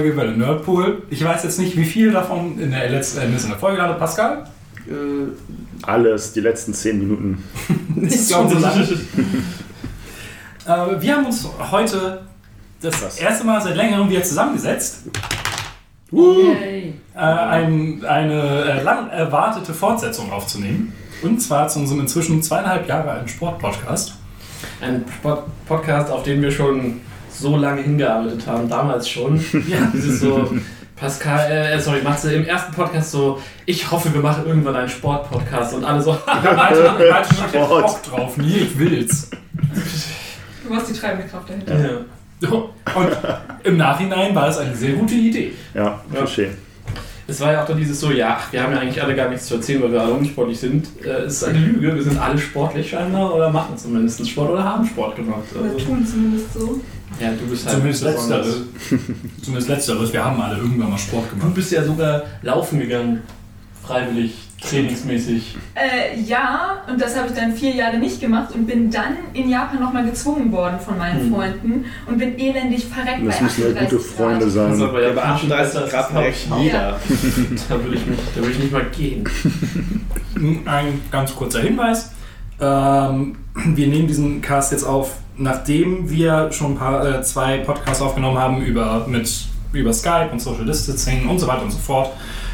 Folge bei der Nerdpool. Ich weiß jetzt nicht, wie viel davon in der letzten in der Folge hatte Pascal. Alles, die letzten zehn Minuten. Nicht so lange. äh, wir haben uns heute das Was? erste Mal seit längerem wieder zusammengesetzt, äh, ein, eine äh, lang erwartete Fortsetzung aufzunehmen. Und zwar zu unserem inzwischen zweieinhalb Jahre alten Sportpodcast. Ein Sport Podcast, auf den wir schon so lange hingearbeitet haben, damals schon. Ja. Dieses so, Pascal, äh, sorry, Matze, im ersten Podcast so, ich hoffe, wir machen irgendwann einen Sport-Podcast und alle so, Malte schon ich hab Sport. Bock drauf, nie, ich will's. Du warst die treibende Kraft dahinter. ja. Und im Nachhinein war es eine sehr gute Idee. Ja, Klischee. Es war ja auch dann dieses so, ja, wir haben ja eigentlich alle gar nichts zu erzählen, weil wir alle unsportlich sind. Äh, es ist eine Lüge, wir sind alle sportlich scheinbar oder machen zumindest Sport oder haben Sport gemacht. Oder Also, tun zumindest so. Ja, du bist halt Zumindest letzteres. Zumindest letzteres. Wir haben alle irgendwann mal Sport Du gemacht. bist ja sogar laufen gegangen, freiwillig, trainingsmäßig. Äh, ja, und das habe ich dann vier Jahre nicht gemacht und bin dann in Japan nochmal gezwungen worden von meinen Hm. Freunden und bin elendig verreckt Das bei müssen ja 38 gute Freunde Grad. sein. Also, aber Ja, bei 38 Grad ich jeder. Da würde ich, mich- da würde ich nicht mal gehen. Ein ganz kurzer Hinweis. Ähm, wir nehmen diesen Cast jetzt auf, nachdem wir schon ein paar, äh, zwei Podcasts aufgenommen haben über, mit, über Skype und Social Distancing und so weiter und so fort.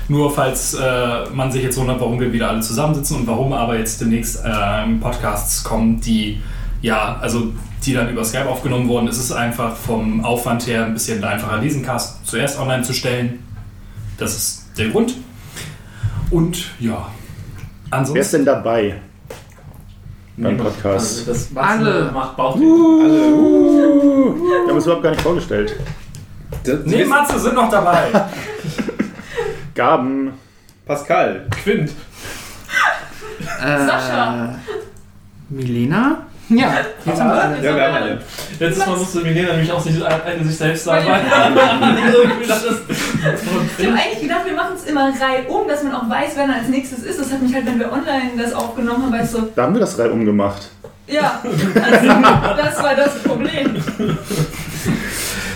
Nur falls äh, man sich jetzt wundert, warum wir wieder alle zusammensitzen und warum aber jetzt demnächst äh, Podcasts kommen, die ja, also die dann über Skype aufgenommen wurden, ist es einfach vom Aufwand her ein bisschen einfacher, diesen Cast zuerst online zu stellen. Das ist der Grund. Und ja, Wer ist ansonsten. denn dabei? Beim Podcast. Also das Alle. macht Bauch. Alle. Uh, wir haben uns überhaupt gar nicht vorgestellt. Nee, Matze sind noch dabei. Gaben. Pascal. Quint. Sascha. Milena? Ja, jetzt haben wir alle. Ja, wir haben alle. Letztes Mal musste Milena nämlich auch sich, eine sich selbst sagen. Weil- Ich habe eigentlich gedacht, wir machen es immer reihum, dass man auch weiß, wer dann als nächstes ist. Das hat mich halt, wenn wir online das aufgenommen haben, weißt du, Da haben wir das reihum gemacht. ja, das, das war das Problem.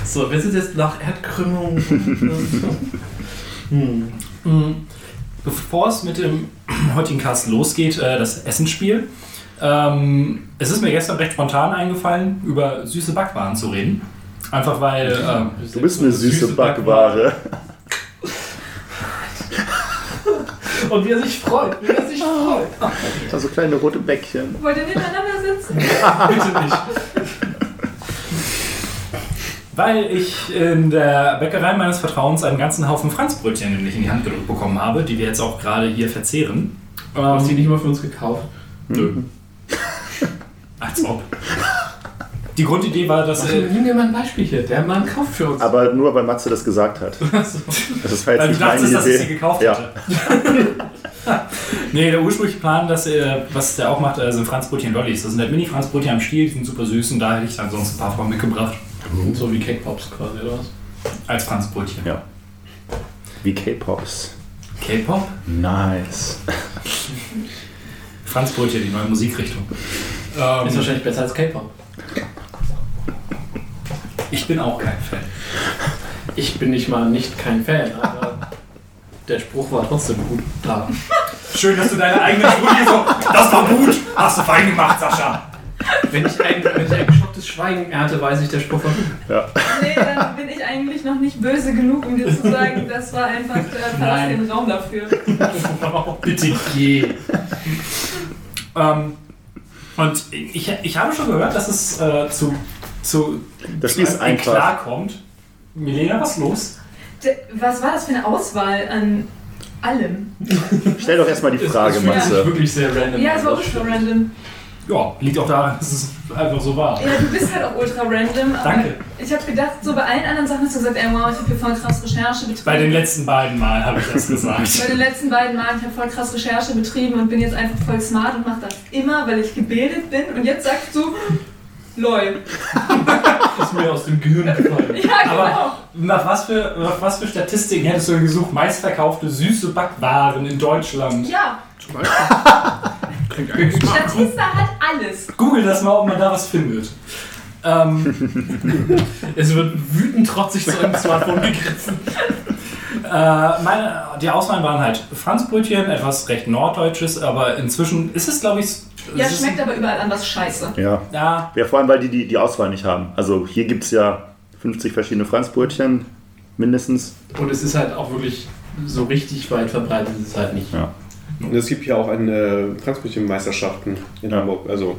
So, wir sind jetzt nach Erdkrümmung. hm. Mm, Bevor es mit dem heutigen Cast losgeht, äh, das Essensspiel. Ähm, es ist mir gestern recht spontan eingefallen, über süße Backwaren zu reden. Einfach weil. ähm, Du bist eine süße Backware. Und wie er sich freut, wie er sich freut. Also kleine rote Bäckchen. Wollt ihr nebeneinander sitzen? Bitte nicht. Weil ich in der Bäckerei meines Vertrauens einen ganzen Haufen Franzbrötchen nämlich in die Hand gedrückt bekommen habe, die wir jetzt auch gerade hier verzehren. Du hast die Ähm, nicht mal für uns gekauft. nö. Als ob. Die Grundidee war, dass. Also, Äh, nimm dir mal ein Beispiel hier. Der Mann kauft für uns. Aber nur, weil Matze das gesagt hat. Also, Das war jetzt Weil du nicht meine dachtest, dass ich sie gekauft Ja. hätte. nee, der ursprüngliche Plan, dass, er- was der auch macht, äh, sind Franzbrötchen Lollis. Das sind halt Mini-Franzbrötchen am Stiel, die sind super süß und da hätte ich dann sonst ein paar von mitgebracht. so wie Cake Pops quasi, oder was? Als Franzbrötchen. Ja. Wie K-Pops. K-Pop? Nice. Franzbrötchen, die neue Musikrichtung. Ähm, Ist wahrscheinlich besser als Cake Pop. ich bin auch kein Fan. Ich bin nicht mal nicht kein Fan, aber der Spruch war trotzdem gut da. Schön, dass du deine eigene Studie so. Das war gut! Hast du fein gemacht, Sascha! Wenn ich ein, wenn ich ein geschocktes Schweigen ernte, weiß ich, der Spruch gut. Ja. Nee, dann bin ich eigentlich noch nicht böse genug, um dir zu sagen, das war einfach, verlass Nein. den Raum dafür. Bitte geh. ähm, und ich, ich habe schon gehört, dass es äh, zu, zu Das zu ist einem einfach. Eklat kommt. Milena, was ist los? D- Was war das für eine Auswahl an allem. Stell doch erstmal die Frage, es, es fühlt sich Matze. wirklich sehr random Ja, es war das ultra stimmt. random. Ja, liegt auch daran, dass es einfach so war. Ja, du bist halt auch ultra random. Aber Danke. Ich habe gedacht, so bei allen anderen Sachen hast du gesagt, ey, wow, ich habe hier voll krass Recherche betrieben. Bei den letzten beiden Mal habe ich das gesagt. Bei den letzten beiden Malen, ich habe voll krass Recherche betrieben und bin jetzt einfach voll smart und mache das immer, weil ich gebildet bin. Und jetzt sagst du, lol. Das ist mir aus dem Gehirn gefallen. Ja, genau. Aber nach was, für, nach was für Statistiken hättest du denn gesucht? Meistverkaufte süße Backwaren in Deutschland. ja, Zum Beispiel. Klingt eigentlich smart. Statista hat alles. Google das mal, ob man da was findet. Ähm, Es wird wütend trotzig zu einem Smartphone gegriffen. äh, meine, die Auswahlen waren halt Franzbrötchen, etwas recht Norddeutsches, aber inzwischen ist es, glaube ich, Ja, es ist- schmeckt aber überall anders scheiße. Ja. Ja, ja, vor allem, weil die die, die Auswahl nicht haben. Also hier gibt es ja 50 verschiedene Franzbrötchen, mindestens. Und es ist halt auch wirklich so richtig weit verbreitet, ist es halt nicht. Ja. Und es gibt ja auch eine Franzbrötchenmeisterschaften in Ja. Hamburg. Also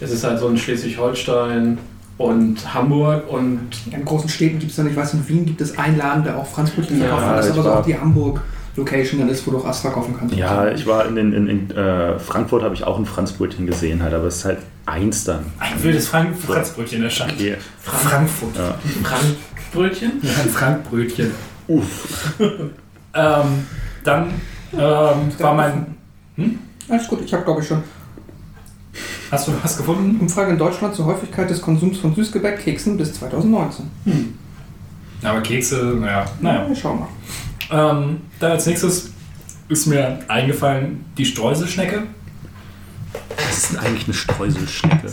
Es ist halt so in Schleswig-Holstein und Hamburg und In großen Städten gibt es dann, ich weiß, in Wien gibt es einen Laden, der auch Franzbrötchen Ja, verkauft. das ist aber so auch die Hamburg-Location dann ist, wo du auch Ass verkaufen kannst. Ja, ich war in, den- in, in äh, Frankfurt, habe ich auch ein Franzbrötchen gesehen, halt, aber es ist halt eins dann. ein wildes Frank Franzbrötchen erscheint. Okay. Frankfurt. Ja. Frankbrötchen. Ja, ein Frankbrötchen. Uff. Ähm, dann ähm, war mein. Alles gut, ich habe glaube ich schon. Hast du was gefunden? Umfrage in Deutschland zur Häufigkeit des Konsums von Süßgebäck, Keksen bis 2019. Aber Kekse, naja, naja. Ja, schau mal. Ähm, dann als nächstes ist mir eingefallen die Streuselschnecke. Was ist denn eigentlich eine Streuselschnecke?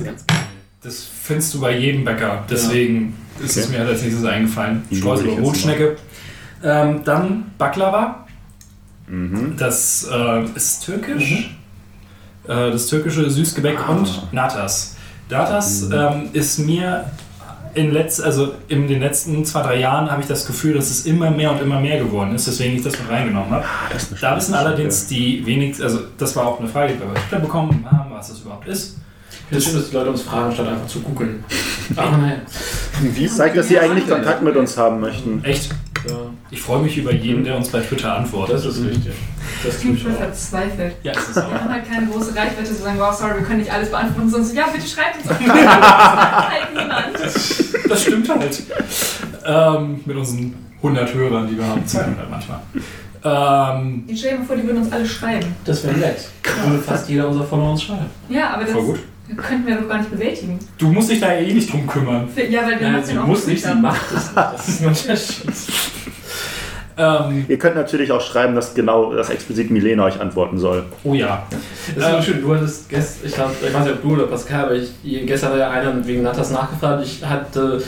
Das findest du bei jedem Bäcker. Deswegen ist es mir als nächstes eingefallen. Die Streusel. Rotschnecke. Ähm, dann Baklava. Mhm. Das äh, ist türkisch. Äh, das türkische Süßgebäck Ah. und Natas. Natas Mhm. ähm, ist mir in, letz also in den letzten zwei, drei Jahren habe ich das Gefühl, dass es immer mehr und immer mehr geworden ist, deswegen ich das mit reingenommen habe. Ah, das Da wissen allerdings die wenigsten, also das war auch eine Frage, die wir Twitter bekommen haben, was das überhaupt ist. Finde schön, dass die Leute uns fragen, statt einfach zu googeln. Aber. Wie zeigt, dass sie eigentlich Kontakt mit uns haben möchten? Echt? Ich freue mich über jeden, der uns bei Twitter antwortet. das ist richtig. Das voll auch. verzweifelt. ja, ist es auch. Wir haben halt keine große Reichweite zu sagen, wow, sorry, wir können nicht alles beantworten. Sonst, ja, bitte schreibt uns. Halt niemand. Das stimmt halt. Ähm, mit unseren 100 Hörern, die wir haben, 200 manchmal. Ähm, Ich stell dir mal vor, die würden uns alle schreiben. Das wäre nett. Würde fast jeder unserer Follower uns schreiben. Ja, aber das voll gut. Könnten wir doch gar nicht bewältigen. Du musst dich da eh nicht drum kümmern. Ja, weil wir Nein, sie muss nicht, sie macht es nicht. Das ist ein Unterschied. Ähm, Ihr könnt natürlich auch schreiben, dass genau das explizit Milena euch antworten soll. oh ja. Das ist so schön, du hattest gestern, ich, glaub, ich weiß nicht, ob du oder Pascal, aber ich, gestern hat ja einer wegen Natas nachgefragt. Ich hatte,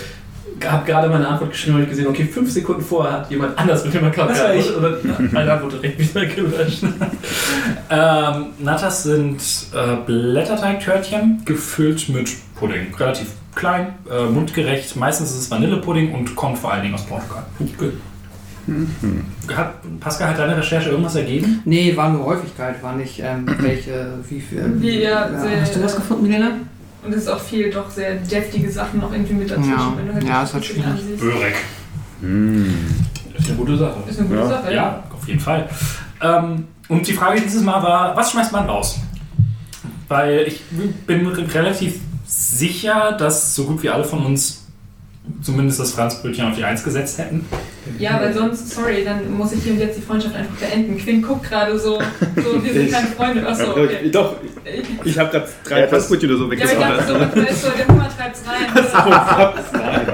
habe gerade meine Antwort geschrieben und gesehen, okay, fünf Sekunden vorher hat jemand anders mit dem Account Das war ich. geantwortet und meine Antwort direkt wieder gelöscht. Ähm, Natas sind äh, Blätterteigtörtchen gefüllt mit Pudding. Relativ klein, äh, mundgerecht. Meistens ist es Vanillepudding und kommt vor allen Dingen aus Portugal. Gut. Hat, Pascal, hat deine Recherche irgendwas ergeben? Nee, war nur Häufigkeit, war nicht ähm, welche, wie viel. Wie, ja, sehr- hast du was gefunden, Milena? Und es ist auch viel doch sehr deftige Sachen noch irgendwie mit dazwischen. Ja. wenn du halt Ja, ist halt schwierig. Börek. Das ist eine gute Sache. Ist eine gute Ja. Sache, Ja, auf jeden Fall. Ähm, und die Frage dieses Mal war, was schmeißt man raus? Weil ich bin relativ sicher, dass so gut wie alle von uns zumindest das Franzbrötchen auf die Eins gesetzt hätten. Ja, weil sonst, sorry, dann muss ich hier und jetzt die Freundschaft einfach beenden. Quinn guckt gerade so, so, wir sind keine Freunde. Achso, okay. Doch, Ich- ich habe gerade drei Ja, das- Franzbrötchen oder so Ja, aber ich weggesammelt. dachte so, weißt du, der Hunger treibt's rein.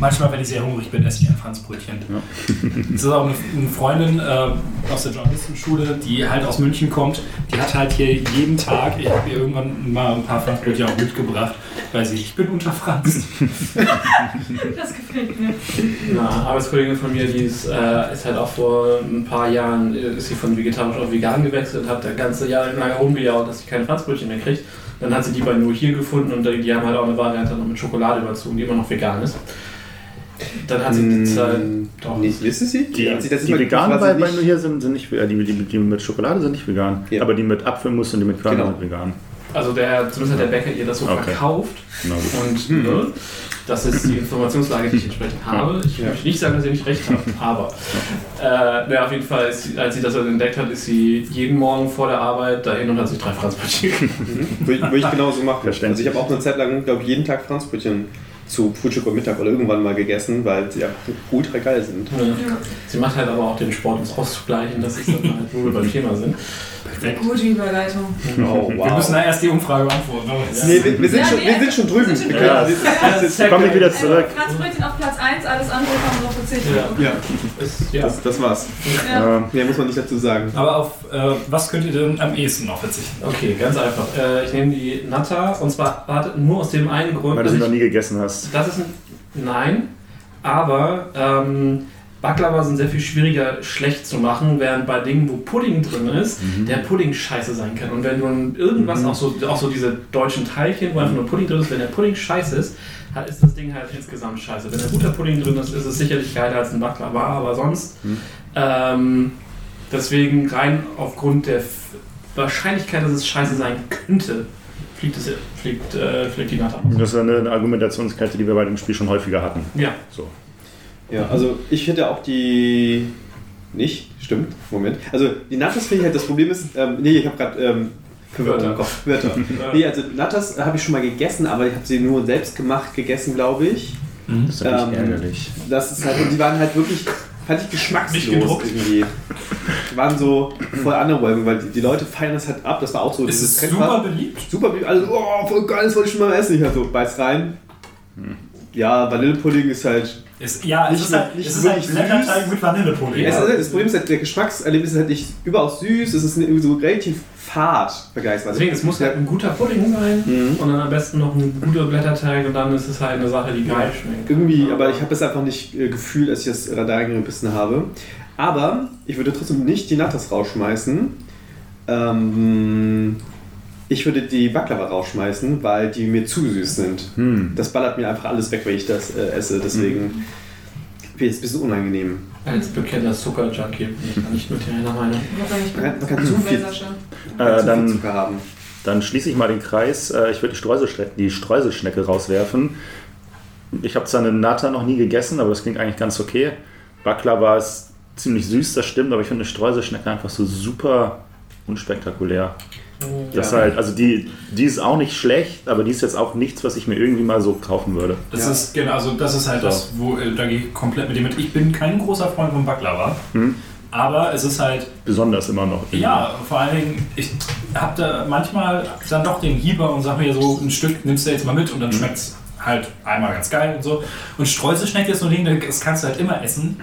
Manchmal, wenn ich sehr hungrig bin, esse ich ein Franzbrötchen. Das ist auch eine, eine Freundin äh, aus der Journalistenschule, die halt aus München kommt. Die hat halt hier jeden Tag, ich habe ihr irgendwann mal ein paar Franzbrötchen auch mitgebracht, weil sie, ich bin unterfranst. Das gefällt mir. Eine Arbeitskollegin von mir, die ist, äh, ist halt auch vor ein paar Jahren, äh, ist sie von vegetarisch auf vegan gewechselt, hat das ganze Jahr lang rumgejault, dass sie keine Franzbrötchen mehr kriegt. Dann hat sie die bei nur hier gefunden und die haben halt auch eine Variante noch mit Schokolade überzogen, die immer noch vegan ist. Dann hat sie die Zeit. Doch. Nicht, wissen Sie? Die, Hat sie das die quasi bei, bei hier sind, sind nicht äh, die, die, die mit Schokolade sind nicht vegan. Ja. Aber die mit Apfelmus und die mit Körnern Genau. sind vegan. Also der, zumindest hat der Bäcker ihr das so Okay. verkauft. Na gut. Und ne, das ist die Informationslage, die ich entsprechend habe. Ich Ja. möchte nicht sagen, dass ihr nicht recht habt, aber äh, na, auf jeden Fall, ist als sie das dann entdeckt hat, ist sie jeden Morgen vor der Arbeit dahin und hat sich drei Franzbrötchen Mhm. Würde ich, genauso machen. Also ich habe auch eine Zeit lang, glaube ich, jeden Tag Franzbrötchen zu Frühstück und Mittag oder irgendwann mal gegessen, weil sie einfach ultra geil sind. Ja. Sie macht halt aber auch den Sport, um es auszugleichen, das ist dann halt, wo wir beim Thema sind. Perfekt. Gute Überleitung. Oh, Wir müssen da erst die Umfrage beantworten. jetzt- Nee, wir, wir, sind Ja, schon, nee, wir sind schon drüben. wir sind schon Wir können- drüben. Komm ich wieder zurück. Also, Franzbrötchen auf Platz 1, alles andere kann man verzichten. Ja. Ja, ja. das, das war's. Ja. Ähm, Mehr muss man nicht dazu sagen. Aber auf äh, was könnt ihr denn am ehesten noch verzichten? Okay, ganz einfach. Äh, ich nehme die Natta und zwar nur aus dem einen Grund, weil du dass sie ich, noch nie gegessen hast. Das ist ein Nein, aber ähm, Baklava sind sehr viel schwieriger schlecht zu machen, während bei Dingen, wo Pudding drin ist, der Pudding scheiße sein kann. Und wenn du ein- irgendwas, auch, so, auch so diese deutschen Teilchen, wo einfach nur Pudding drin ist, wenn der Pudding scheiße ist, ist das Ding halt insgesamt scheiße. Wenn ein guter Pudding drin ist, ist es sicherlich geiler als ein Baklava, aber sonst, ähm, deswegen rein aufgrund der Wahrscheinlichkeit, dass es scheiße sein könnte, fliegt, es, fliegt, äh, fliegt die Natter. Das ist eine Argumentationskette, die wir bei dem Spiel schon häufiger hatten. Ja. So. Ja, also ich hätte auch die. Nicht? Stimmt? Moment. Also die Natas finde ich halt, das Problem ist, ähm, nee, ich habe gerade ähm, Wörter. im Kopf. Wörter. nee, also Natas habe ich schon mal gegessen, aber ich habe sie nur selbst gemacht gegessen, glaube ich. Das ist Ähm, ärgerlich. Das ist halt, und die waren halt wirklich, fand ich Nicht geschmackslos irgendwie. Die waren so voll underwhelming, weil die, die Leute feiern das halt ab. Das war auch so Ist dieses es Trendfahrt. super beliebt? Super, also, oh, voll geil, das wollte ich schon mal essen. Ich halt so, beiß rein. Ja, Vanillepudding ist halt. Ist, ja, Nicht es ist halt, nicht es ist halt Blätterteig süß. mit Vanillepudding. Es ist, das Problem ist halt, der Geschmackserlebnis ist halt nicht überaus süß, es ist irgendwie so relativ fad vergleichsweise. Deswegen, es muss halt ein guter Pudding sein Mhm. und dann am besten noch ein guter Blätterteig und dann ist es halt eine Sache, die geil schmeckt. Irgendwie, aber ich habe es einfach nicht äh, gefühlt, als ich das Radar gebissen habe. Aber ich würde trotzdem nicht die Natas rausschmeißen. Ähm, ich würde die Baklava rausschmeißen, weil die mir zu süß sind. Hm. Das ballert mir einfach alles weg, wenn ich das äh, esse. Deswegen wird es ein bisschen unangenehm. Als bekannter Zucker-Junkie bin ich da nicht mit deiner Meinung. Man kann, man kann zu viel, Äh, zu viel dann, Zucker haben. dann schließe ich mal den Kreis. Äh, Ich würde die, Streuselschne die Streuselschnecke rauswerfen. Ich habe zwar eine Nata noch nie gegessen, aber das klingt eigentlich ganz okay. Baklava ist ziemlich süß, das stimmt, aber ich finde eine Streuselschnecke einfach so super unspektakulär. Das Ja. halt, also die, die ist auch nicht schlecht, aber die ist jetzt auch nichts, was ich mir irgendwie mal so kaufen würde. Das Ja. ist genau, also das ist halt das, wo äh, da gehe ich komplett mit dir mit. Ich bin kein großer Freund von Baklava, Hm. aber es ist halt Besonders immer noch. ja, vor allen Dingen ich habe da manchmal dann doch den Hieber und sag mir so ein Stück nimmst du jetzt mal mit und dann schmeckt es halt einmal ganz geil und so. Und Streuselschnecke ist so ein Ding, das kannst du halt immer essen,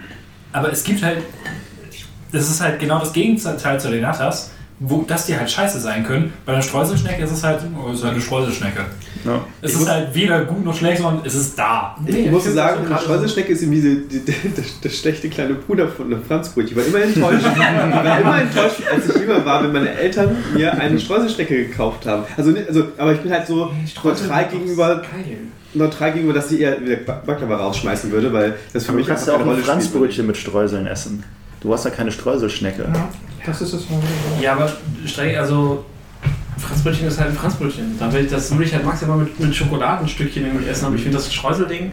aber es gibt halt das ist halt genau das Gegenteil zu den Natas, wo dass die halt scheiße sein können. Bei einer Streuselschnecke ist es halt, oh, es ist halt eine Streuselschnecke. Ja. Es Ich ist halt weder gut noch schlecht, sondern es ist da. Ich Nee, muss ich sagen, so eine Streuselschnecke ist irgendwie die, die, das, das schlechte kleine Bruder von einem Franzbrötchen. Ich war immer enttäuscht. ich war immer enttäuscht, als ich jünger war, wenn meine Eltern mir eine Streuselschnecke gekauft haben. Also, nicht- also aber ich bin halt so neutral gegenüber, Geil. neutral gegenüber, dass ich eher wieder Baklava rausschmeißen würde, weil das für Aber du mich kannst ja auch ein spielt. Franzbrötchen mit Streuseln essen. Du hast ja keine Streuselschnecke. Das ist es. Ja, aber streng, also Franzbrötchen ist halt ein Franzbrötchen. Da will ich, das würde ich halt maximal mit, mit Schokoladenstückchen irgendwie essen, aber ich finde das Streuselding,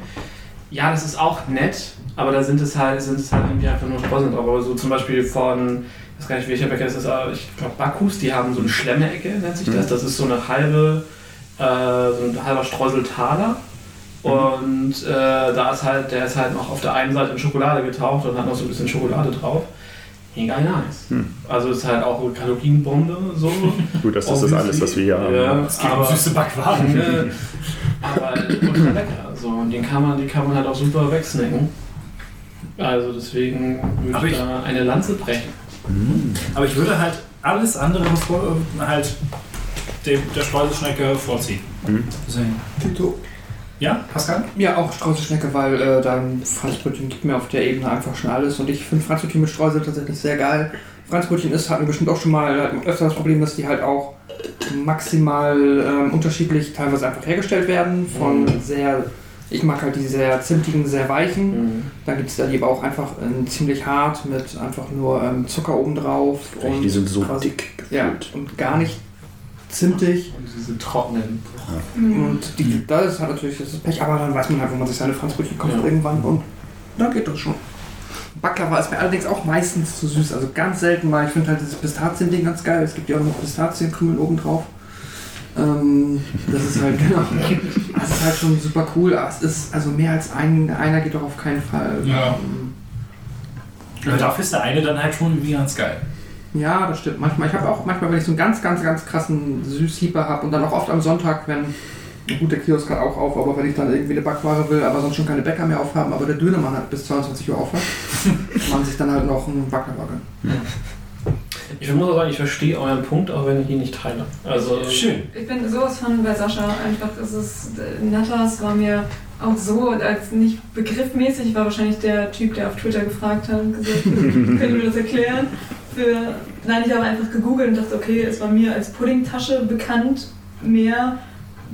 ja, das ist auch nett, aber da sind es halt, sind es halt irgendwie einfach nur Streuseln drauf. Aber so zum Beispiel von, ich weiß gar nicht, welcher Bäcker das ist, aber ich glaube Bakus, die haben so eine Schlemmerecke, nennt sich das. Das ist so eine halbe, äh, so ein halber Streuseltaler. Und äh, da ist halt, der ist halt noch auf der einen Seite in Schokolade getaucht und hat noch so ein bisschen Schokolade drauf. Mega nice. Hm. Also ist halt auch eine Kalorienbombe so. Gut, das ist das alles, was wir hier haben. Ja, Es gibt aber, süße Backwaren. äh, aber ultra lecker. So, und den kann man, die kann man halt auch super wegsnacken. Also deswegen würde Aber ich ich- da eine Lanze brechen. Aber ich würde halt alles andere vor, halt dem, der Streuselschnecke vorziehen. Mhm. Deswegen. Ja, Pascal? Ja, auch Streuselschnecke, weil äh, dann Franzbrötchen gibt mir auf der Ebene einfach schon alles. Und ich finde Franzbrötchen mit Streusel tatsächlich sehr geil. Franzbrötchen ist, hatten wir bestimmt auch schon mal äh, öfter das Problem, dass die halt auch maximal ähm, unterschiedlich teilweise einfach hergestellt werden. Von Mhm. sehr, ich mag halt die sehr zimtigen, sehr weichen. Dann gibt es da die aber auch einfach ähm, ziemlich hart mit einfach nur ähm, Zucker obendrauf. Die sind so quasi- dick Ja, gefühlt. und gar nicht zimtig. Und diese trockenen. Und die, das hat natürlich das Pech, aber dann weiß man halt, wo man sich seine Franzbrötchen kauft Ja. irgendwann und dann geht das schon. Baklava ist mir allerdings auch meistens zu süß, also ganz selten mal. Ich finde halt dieses Pistaziending ganz geil. Es gibt ja auch noch Pistazienkrümel oben drauf. Ähm, das ist halt, genau. Das ist halt schon super cool, aber es ist, also mehr als ein, einer geht doch auf keinen Fall. Ja. Ähm, Aber dafür ist der eine dann halt schon irgendwie ganz geil. Ja, das stimmt. Manchmal, ich habe auch manchmal, wenn ich so einen ganz, ganz, ganz krassen Süßhieber habe und dann auch oft am Sonntag, wenn gut der Kiosk hat auch auf, aber wenn ich dann irgendwie eine Backware will, aber sonst schon keine Bäcker mehr aufhaben, aber der Dönermann hat bis 22 Uhr auf man sich dann halt noch einen Baklava gönnen. Ich muss auch sagen, ich verstehe euren Punkt, auch wenn ich ihn nicht teile. Also, Schön. Ich bin sowas von bei Sascha. Einfach, es ist, äh, Natas war mir auch so, als nicht begriffmäßig, war wahrscheinlich der Typ, der auf Twitter gefragt hat und gesagt, könnt ihr mir das erklären? Für, nein, ich habe einfach gegoogelt und dachte, okay, es war mir als Puddingtasche bekannt mehr.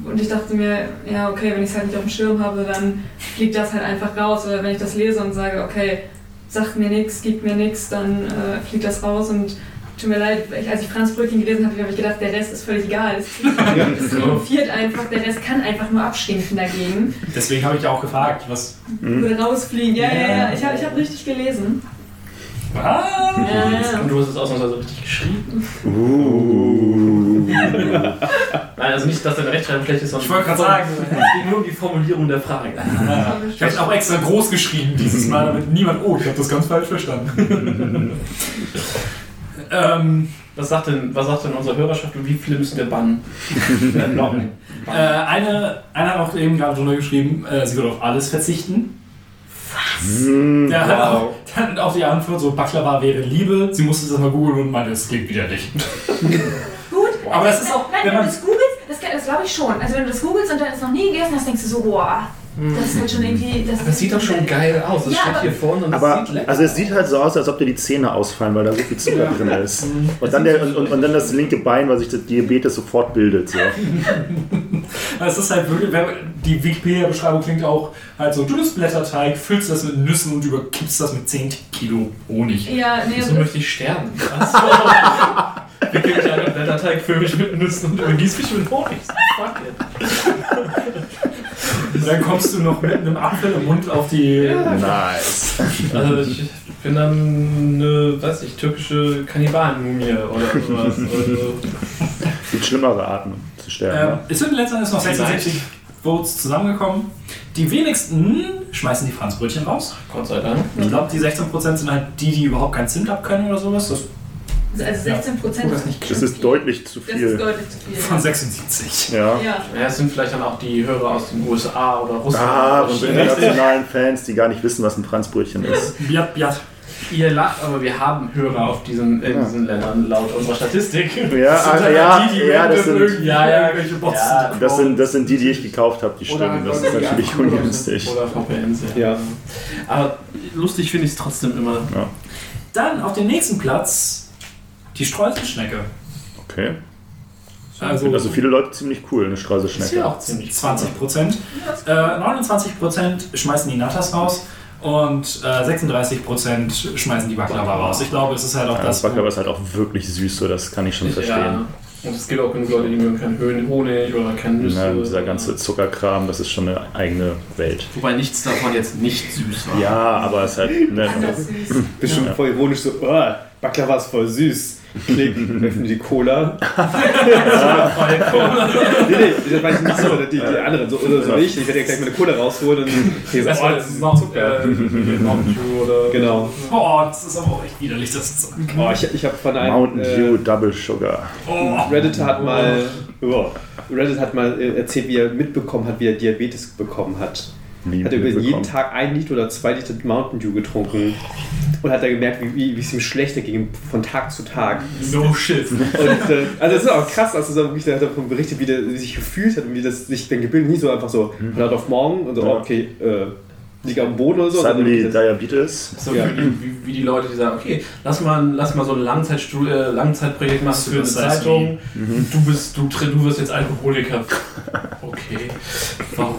Und ich dachte mir, ja, okay, wenn ich es halt nicht auf dem Schirm habe, dann fliegt das halt einfach raus. Oder wenn ich das lese und sage, okay, sagt mir nichts, gibt mir nichts, dann äh, fliegt das raus und Tut mir leid, ich, als ich Franzbrötchen gelesen habe, habe ich gedacht, der Rest ist völlig egal. Es es triumphiert einfach, der Rest kann einfach nur abstinken dagegen. Deswegen habe ich ja auch gefragt, was. Oder rausfliegen. Ja, ja, ja. Ich habe ich hab richtig gelesen. Ah! Ja, ja. und du hast es ausnahmsweise richtig geschrieben. Uh. Nein, also nicht, dass deine Rechtschreibung schlecht ist, sondern Ich wollte gerade sagen. es geht nur um die Formulierung der Frage. Ich habe es auch extra groß geschrieben dieses Mal, damit niemand. Oh, ich habe das ganz falsch verstanden. ähm, Was sagt denn, was sagt denn unsere Hörerschaft und wie viele müssen wir bannen? Äh, äh, eine, eine hat auch eben gerade drunter geschrieben, äh, sie würde auf alles verzichten. Hm, Der hat Wow. auch, dann auch die Antwort, so Baklava wäre Liebe. Sie musste das mal googeln und meinte, es klingt widerlich. Gut. Aber das ist auch, Nein, wenn wenn du man. das googelst, das, das glaube ich schon. Also wenn du das googelst und dann es noch nie gegessen hast, denkst du so, boah, das ist halt schon irgendwie... Das, Das sieht doch schon geil aus. Das Ja, steht hier vorne und Aber das sieht lecker also es sieht halt so aus, als ob dir die Zähne ausfallen, weil da so viel Zucker drin ist. Und dann, der, und, und, und dann das linke Bein, weil sich das Diabetes sofort bildet. So. Es ist halt wirklich, die Wikipedia-Beschreibung klingt auch halt so, du nimmst Blätterteig, füllst das mit Nüssen und überkippst das mit 10 Kilo Honig. Ja, nee, So möchte ich sterben. Achso. Wickel mich den Blätterteig, fülle mich mit Nüssen und übergieß mich mit Honig. Fuck it. Dann kommst du noch mit einem Apfel im Mund auf die... Nice. Also ich bin dann eine, weiß ich, türkische Kannibalenmumie oder sowas. Also, Gibt schlimmere Arten zu sterben. Ähm, es sind letztendlich noch 66 Votes zusammengekommen. Die wenigsten schmeißen die Franzbrötchen raus. Gott sei Dank. Ich glaube, die 16% sind halt die, die überhaupt keinen Zimt abkönnen oder sowas. Das also 16 Prozent das nicht Das ist deutlich zu Das ist viel. deutlich zu viel. von 76. Ja. Ja. Ja, es sind vielleicht dann auch die Hörer aus den USA oder Russland. Ah, oder und so internationalen Fans, die gar nicht wissen, was ein Franzbrötchen ist. Biat, biat. Ihr lacht, aber wir haben Hörer auf diesen, in Ja. diesen Ländern laut unserer Statistik. Ja, Das sind ah, dann ja, die, die ja, das sind, Ja, ja, irgendwelche Bots ja, sind. das, sind, das sind die, die ich gekauft habe, die stimmen. Das ist natürlich ungünstig. Oder VPNs, ja. Ja. Aber lustig finde ich es trotzdem immer. Dann auf dem nächsten Platz die Streuselschnecke. Okay. Also, Also viele Leute ziemlich cool, eine Ist ja Streuselschnecke. auch ziemlich 20 Prozent. Äh, 29 Prozent schmeißen die Natas raus und äh, 36 Prozent schmeißen die Baklava raus. Ich glaube, es ist halt auch Ja, das. das Baklava ist halt auch wirklich süß, so das kann ich schon Ja. verstehen. Und es gibt auch genug Leute, die mögen keinen Höhen- Honig oder keinen Nüsse. Ja, dieser ganze Zuckerkram, das ist schon eine eigene Welt. Wobei nichts davon jetzt nicht süß war. Ja, aber es ist halt. Ne, Anders süß. Bestimmt Ja. voll ironisch so, oh, Baklava ist voll süß. Klick, öffne die Cola. nee, nee, das weiß ich nicht so, die, die anderen, so, oder so nicht. Ich werde ja gleich meine Cola rausholen und hier so, oh, das ist noch Zucker. äh, Mountain Dew oder. Genau. Oh, das ist aber auch echt widerlich, das zu sagen. Oh, ich, ich habe von einem Mountain Dew äh, Double Sugar. Oh. Redditor hat mal, oh, Reddit hat mal äh, erzählt, wie er mitbekommen hat, wie er Diabetes bekommen hat. Nie Hat er über jeden. Tag ein Liter oder zwei Liter Mountain Dew getrunken und hat er gemerkt, wie, wie, wie es ihm schlechter ging von Tag zu Tag. No shit. Und äh, also es ist auch krass, dass er so wirklich hat davon berichtet, wie der wie er sich gefühlt hat und wie das sich dann gebildet, nicht so einfach so von heute auf morgen und so, Ja. okay, äh, liegt am Boden oder so. sondern Suddenly das- Diabetes. So Ja. wie, wie, wie die Leute, die sagen, okay, lass mal, lass mal so ein Langzeitstu äh, Langzeitprojekt machen für eine Zeitung. Du bist, du, du wirst jetzt Alkoholiker. Okay. Warum?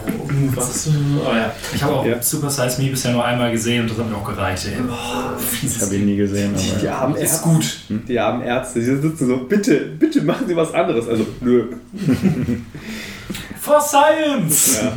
Was? Oh ja. Ich habe auch Ja. Super Size Me bisher nur einmal gesehen und das hat mir auch gereicht. Ey. Das fieses habe ich nie gesehen. Aber Die armen Ist Ärzte. gut. Die armen Ärzte, die sitzen so, bitte, bitte machen Sie was anderes. Also, nö. For Science! Ja.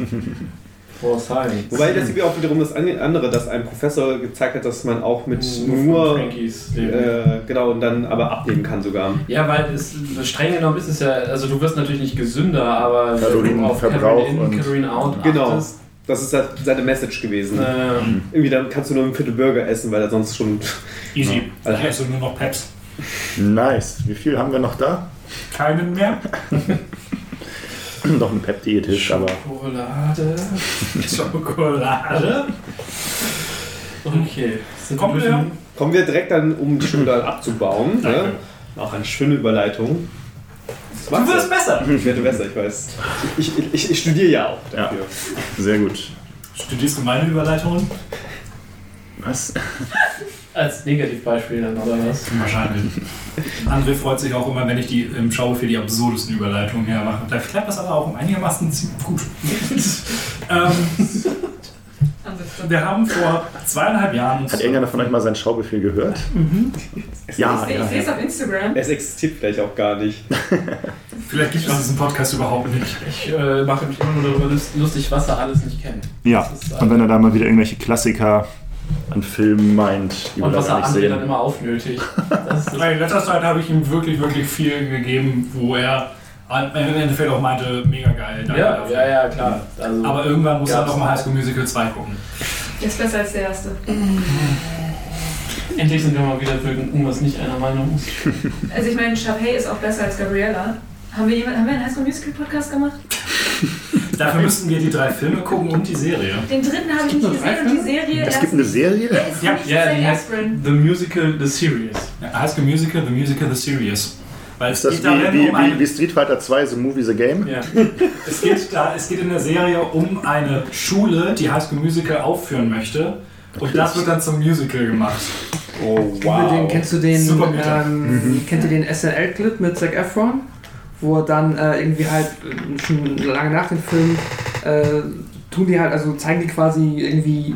For Science. Wobei das ist auch wiederum das andere, dass ein Professor gezeigt hat, dass man auch mit nur. Frankies leben. Äh, genau, und dann aber abnehmen kann sogar. Ja, weil es streng genommen ist es ja, also du wirst natürlich nicht gesünder, aber wenn du auf Kalorienverbrauch Calorie in, und- Calorie out Genau. achtest, Das ist halt seine Message gewesen. ähm, Irgendwie dann kannst du nur ein Viertel Burger essen, weil er sonst schon. Easy. Ja. Ich esse nur noch Peps. nice. Wie viel haben wir noch da? Keinen mehr. noch ein Pep-Diätisch, aber Schokolade. Schokolade. Okay. Kommen wir? Kommen wir direkt dann, um die Schokolade abzubauen. Ne? Auch eine schöne Überleitung. Du wirst besser. Ich werde besser, ich weiß. Ich, ich, ich, studiere ja auch ja, dafür. sehr gut. Studierst du meine Überleitungen? Was? Als Negativbeispiel dann, oder was? Wahrscheinlich. André freut sich auch immer, wenn ich die im Schau für die absurdesten Überleitungen hermache. Da klappt das aber auch einigermaßen ziemlich gut. ähm, wir haben vor zweieinhalb Jahren. Hat irgendeiner von euch mal seinen Schaubefehl gehört? Ja, ich ja, sehe es auf Instagram. Es existiert vielleicht auch gar nicht. Vielleicht gibt es diesen Podcast überhaupt nicht. Ich äh, mache mich immer nur darüber lust- lustig, was er alles nicht kennt. Ja, äh, und wenn er da mal wieder irgendwelche Klassiker an Filmen meint, die Und da was er nicht André dann sehen. immer aufnötigt. Das ist das In letzter Zeit habe ich ihm wirklich, wirklich viel gegeben, wo er im Endeffekt auch meinte, mega geil. danke ja, dafür. ja, ja, klar. Also, Aber irgendwann muss er noch mal. High School Musical 2 gucken. Der ist besser als der erste. endlich sind wir mal wieder für irgendwas nicht einer Meinung. Also ich meine, Sharpay ist auch besser als Gabriella. Haben wir, jemand, haben wir einen High School Musical Podcast gemacht? Dafür müssten wir die drei Filme gucken und die Serie. Den dritten habe ich nicht gesehen und die Serie Es gibt eine Serie? Der ist Ja, Ja, die heißt. The Musical, The Series. Ja, High School Musical, The Musical, The Series. Weil Ist es das wie, wie, um eine, wie Street Fighter 2, so Movie the Game? Ja. es, geht da, es geht in der Serie um eine Schule, die High School Musical aufführen möchte. Und das wird dann zum Musical gemacht. Oh, Über Den, kennst du den, ähm, kennt ihr den SNL-Clip mit Zac Efron? Wo er dann äh, irgendwie halt äh, schon lange nach dem Film äh, tun die halt, also zeigen die quasi irgendwie,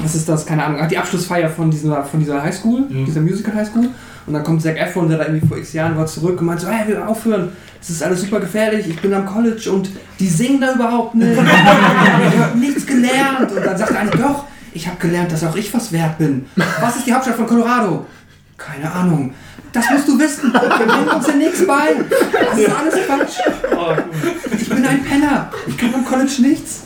was ist das, keine Ahnung, die Abschlussfeier von dieser, von dieser Highschool, Mhm. dieser Musical Highschool. Und dann kommt Zac Efron, der da irgendwie vor x Jahren war, zurück und meint so, hey, wir aufhören, das ist alles super gefährlich, ich bin am College und die singen da überhaupt nicht. ich habe nichts gelernt. Und dann sagt einer, doch, ich habe gelernt, dass auch ich was wert bin. Was ist die Hauptstadt von Colorado? Keine Ahnung. Das musst du wissen. Wir bringen uns ja nichts bei. Das ist alles Quatsch. Oh, Ich bin ein Penner. Ich kann am College nichts.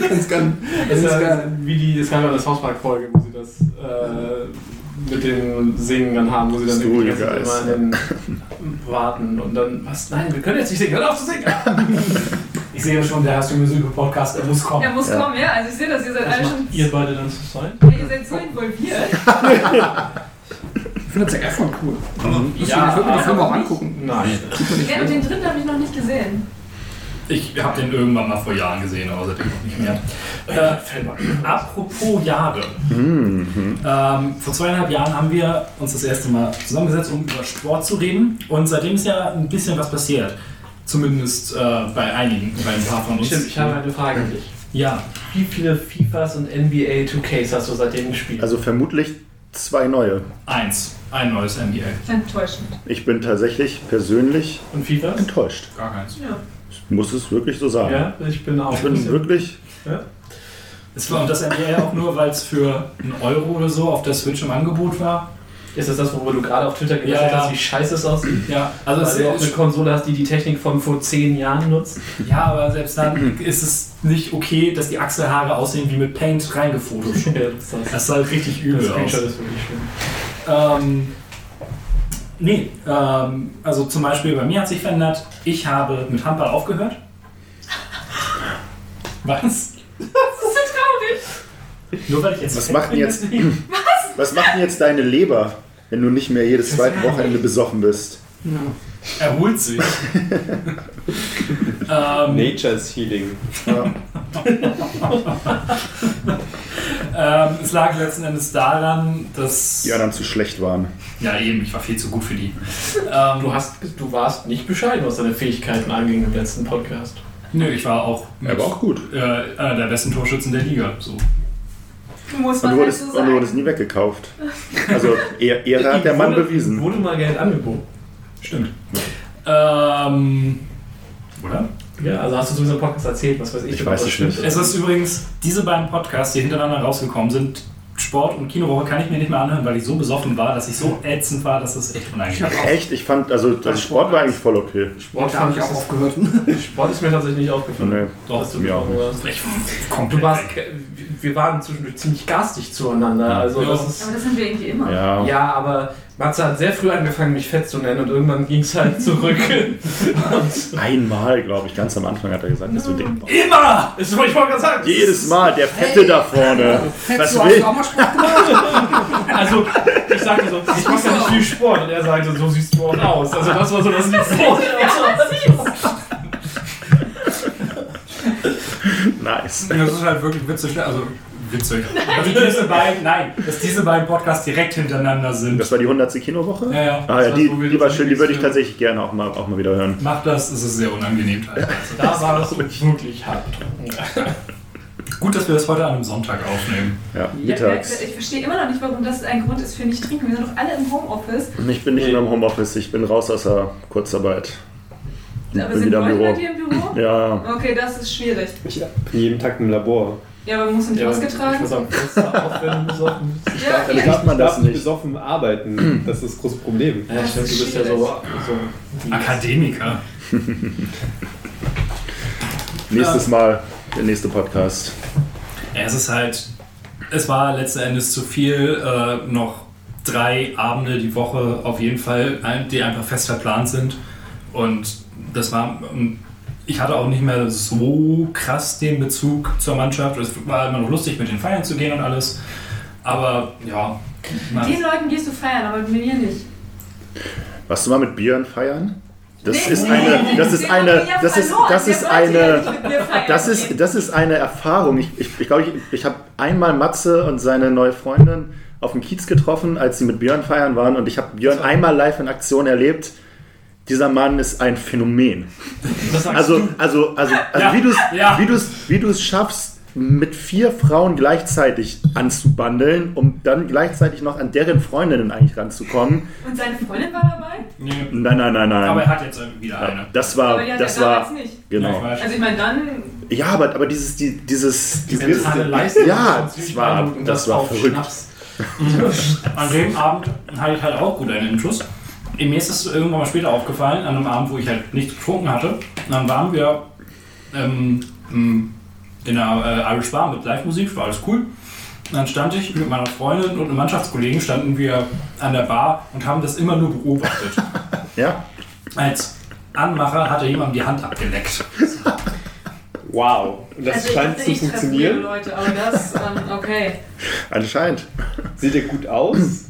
Ganz, ganz, Es ist ja geil. wie die, es gab ja das Hauspark-Folge, wo sie das äh, mit dem Singen dann haben, wo sie dann irgendwie immer in den warten und dann, was, nein, wir können jetzt nicht singen, hör auf zu singen! Ich sehe schon, der High School Musical Podcast, er muss kommen. Er muss Ja. kommen, ja. Also ich sehe das, ihr seid Was alle schon. ihr beide dann zu sein? Ihr seid so involviert. Ich finde Zac Efron cool. Ja, ich würde mir den Film auch angucken. Nein. Ja, und den dritten habe ich noch nicht gesehen. Ich habe den irgendwann mal vor Jahren gesehen, aber seitdem auch nicht mehr. Äh, apropos Jahre. Mhm. Ähm, vor zweieinhalb Jahren haben wir uns das erste Mal zusammengesetzt, um über Sport zu reden. Und seitdem ist ja ein bisschen was passiert. Zumindest äh, bei einigen, bei ein paar von uns. Stimmt, ich habe eine Frage an dich. Ja, Wie viele FIFAs und NBA 2Ks hast du seitdem gespielt? Also vermutlich zwei neue. eins. Ein neues NBA. Enttäuschend. Ich bin tatsächlich persönlich und FIFAs? enttäuscht. Gar keins. Ja. Ich muss es wirklich so sagen. Ja, ich bin auch. Ich bin wirklich. Es war, und das NBA auch nur, weil es für einen Euro oder so auf der Switch im Angebot war. Ist das das, worüber du gerade auf Twitter gesagt Ja, ja. hast, wie scheiße es aussieht? Ja, also Weil es du auch eine ist, Konsole hast, die die Technik von vor zehn Jahren nutzt? ja, aber selbst dann ist es nicht okay, dass die Achselhaare aussehen wie mit Paint reingefotoshoppt. Ja, das, ist das. Das sah halt richtig übel das aus. Screenshot ist wirklich schlimm. Ähm, nee, ähm, also zum Beispiel bei mir hat sich verändert, ich habe mit Handball aufgehört. Was? Das ist so traurig. Nur weil ich jetzt Was macht denn jetzt- deswegen? Was macht denn jetzt deine Leber, wenn du nicht mehr jedes zweite Wochenende besoffen bist? Ja. Erholt sich. ähm, Nature is healing. Ähm, es lag letzten Endes daran, dass. Die anderen zu schlecht waren. Ja, eben, ich war viel zu gut für die. Ähm, Du, hast, du warst nicht bescheiden, was deine Fähigkeiten anging im letzten Podcast. Nö, ich war auch, Er war auch gut. äh, einer der besten Torschützen der Liga. So. Muss Und man du halt wurdest, so und du wurdest nie weggekauft. Also Ehre Ehre hat der Mann wurde, bewiesen. Wurde mal Geld angeboten. Stimmt. Ähm, oder? Ja, also hast du sowieso im Podcast erzählt, was weiß ich. Ich weiß das es stimmt. nicht. Es ist übrigens, diese beiden Podcasts, die hintereinander rausgekommen sind, Sport und Kinowoche, kann ich mir nicht mehr anhören, weil ich so besoffen war, dass ich so ätzend war, dass es echt unangenehm war. Echt, ich fand, also der Sport war eigentlich voll okay. Sport, habe fand ich auch ist- aufgehört. Sport ist mir tatsächlich nicht aufgefallen. Nee. Doch, Dass du mir auch du Ich Du warst, wir waren zwischendurch ziemlich garstig zueinander. Also Ja. das ist, Aber das sind wir irgendwie immer. Ja. ja, aber Matze hat sehr früh angefangen, mich fett zu nennen und irgendwann ging es halt zurück. Einmal, glaube ich, ganz am Anfang hat er gesagt, dass du den. Immer! das wollte ich mal gerade sagen. Jedes Mal, der Fette da vorne. Was du hast will? auch mal Sport gemacht? Also, ich sagte so, ich mache ja nicht viel Sport und er sagte, so siehst du auch aus. Also das war so das Niveau. Nice. Das ist halt wirklich witzig. Also, witzig. Also diese beiden, nein, dass diese beiden Podcasts direkt hintereinander sind. Das war die 100. Kinowoche? Ja, ja. Ah, ja, die, die war schön, die würde ich tatsächlich gerne auch mal, auch mal wieder hören. Macht das, es ist sehr unangenehm teilweise. Da war das wirklich hart. Gut, dass wir das heute an einem Sonntag aufnehmen. Ja, Ja, mittags. Ich verstehe immer noch nicht, warum das ein Grund ist für nicht trinken. Wir sind doch alle im Homeoffice. Ich bin nicht mehr im Homeoffice, ich bin raus aus der Kurzarbeit. Aber bin sind wieder im Leute bei Büro. dir im Büro? Ja, Okay, das ist schwierig. Ich bin jeden Tag im Labor. Ja, aber man muss in die Ja, Maske ich muss sagen, kurz auf, wenn du besoffen. Ja, darf- ja. ich darf man das darf nicht nicht. besoffen arbeiten. Das ist das große Problem. Ja, ich finde, du bist ja so, so Akademiker. nächstes Mal der nächste Podcast. Ja, es ist halt, es war letzten Endes zu viel, äh, noch drei Abende die Woche auf jeden Fall, die einfach fest verplant sind. Und das war, ähm, ich hatte auch nicht mehr so krass den Bezug zur Mannschaft. Es war immer noch lustig, mit den Feiern zu gehen und alles. Aber ja, man, Den Leuten gehst du feiern, aber mir nicht. Warst du mal mit Bieren feiern? Das Nee, ist eine, nee, das ist eine, das ist, das ist eine, mit das ist, das ist eine Erfahrung. Ich, ich, ich glaube, ich, ich habe einmal Matze und seine neue Freundin auf dem Kiez getroffen, als sie mit Björn feiern waren und ich habe Björn einmal live in Aktion erlebt. Dieser Mann ist ein Phänomen. Das Also, du. also, also, also Ja, wie du es ja. wie du's, wie du's schaffst, mit vier Frauen gleichzeitig anzubandeln, um dann gleichzeitig noch an deren Freundinnen eigentlich ranzukommen. Und seine Freundin war dabei? nee, Nein, nein, nein, nein. aber er hat jetzt wieder eine. das war, aber die hat das ja damals war, nicht. Ja, genau. ich weiß. Also ich meine, dann Ja, aber, aber dieses, die, dieses, Die dieses mentale Leistung Ja, das war- das war verrückt. An dem Abend hatte ich halt auch gut einen Intus. Mir ist es irgendwann mal später aufgefallen, an einem Abend, wo ich halt nichts getrunken hatte. Und dann waren wir ähm, in der äh, Irish Bar mit Live-Musik, war alles cool. Und dann stand ich mit meiner Freundin und einem Mannschaftskollegen, standen wir an der Bar und haben das immer nur beobachtet. Ja, Als Anmacher hatte jemand die Hand abgeleckt. Wow. Das also scheint zu funktionieren. Leute, aber das, ähm, okay. anscheinend. Sieht er gut aus?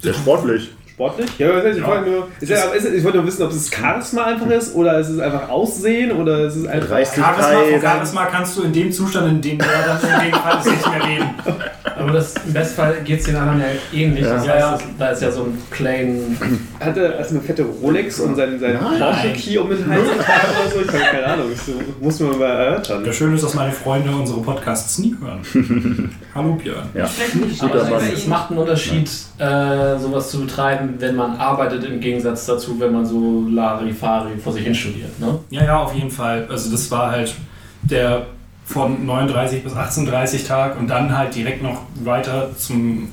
Sehr sportlich. Sportlich? Ja, ich, Ja. wollte nur, ist ja, ist, ich wollte nur wissen, ob es Charisma einfach ist oder ist es einfach Aussehen oder ist es einfach. Dreistigkeit. Charisma, Charisma kannst du in dem Zustand, in dem er dann in dem Fall ist, nicht mehr reden. Aber das, im besten Fall geht es den anderen ja ähnlich. Ja. Das heißt, ja. das, da ist ja so ein plain. Hat er also eine fette Rolex und seinen, seinen. Porsche-Key um den Hals oder so? Ich habe keine Ahnung. Das muss man mal erörtern. Das Schöne ist, dass meine Freunde unsere Podcasts nie hören. Hallo Björn. Ja. Nicht Aber es ihn. macht einen Unterschied, äh, sowas zu betreiben, wenn man arbeitet, im Gegensatz dazu, wenn man so Larifari vor sich hin studiert. Ne? Ja, ja, auf jeden Fall. Also das war halt der von 39 bis 18.30 Tag und dann halt direkt noch weiter zum,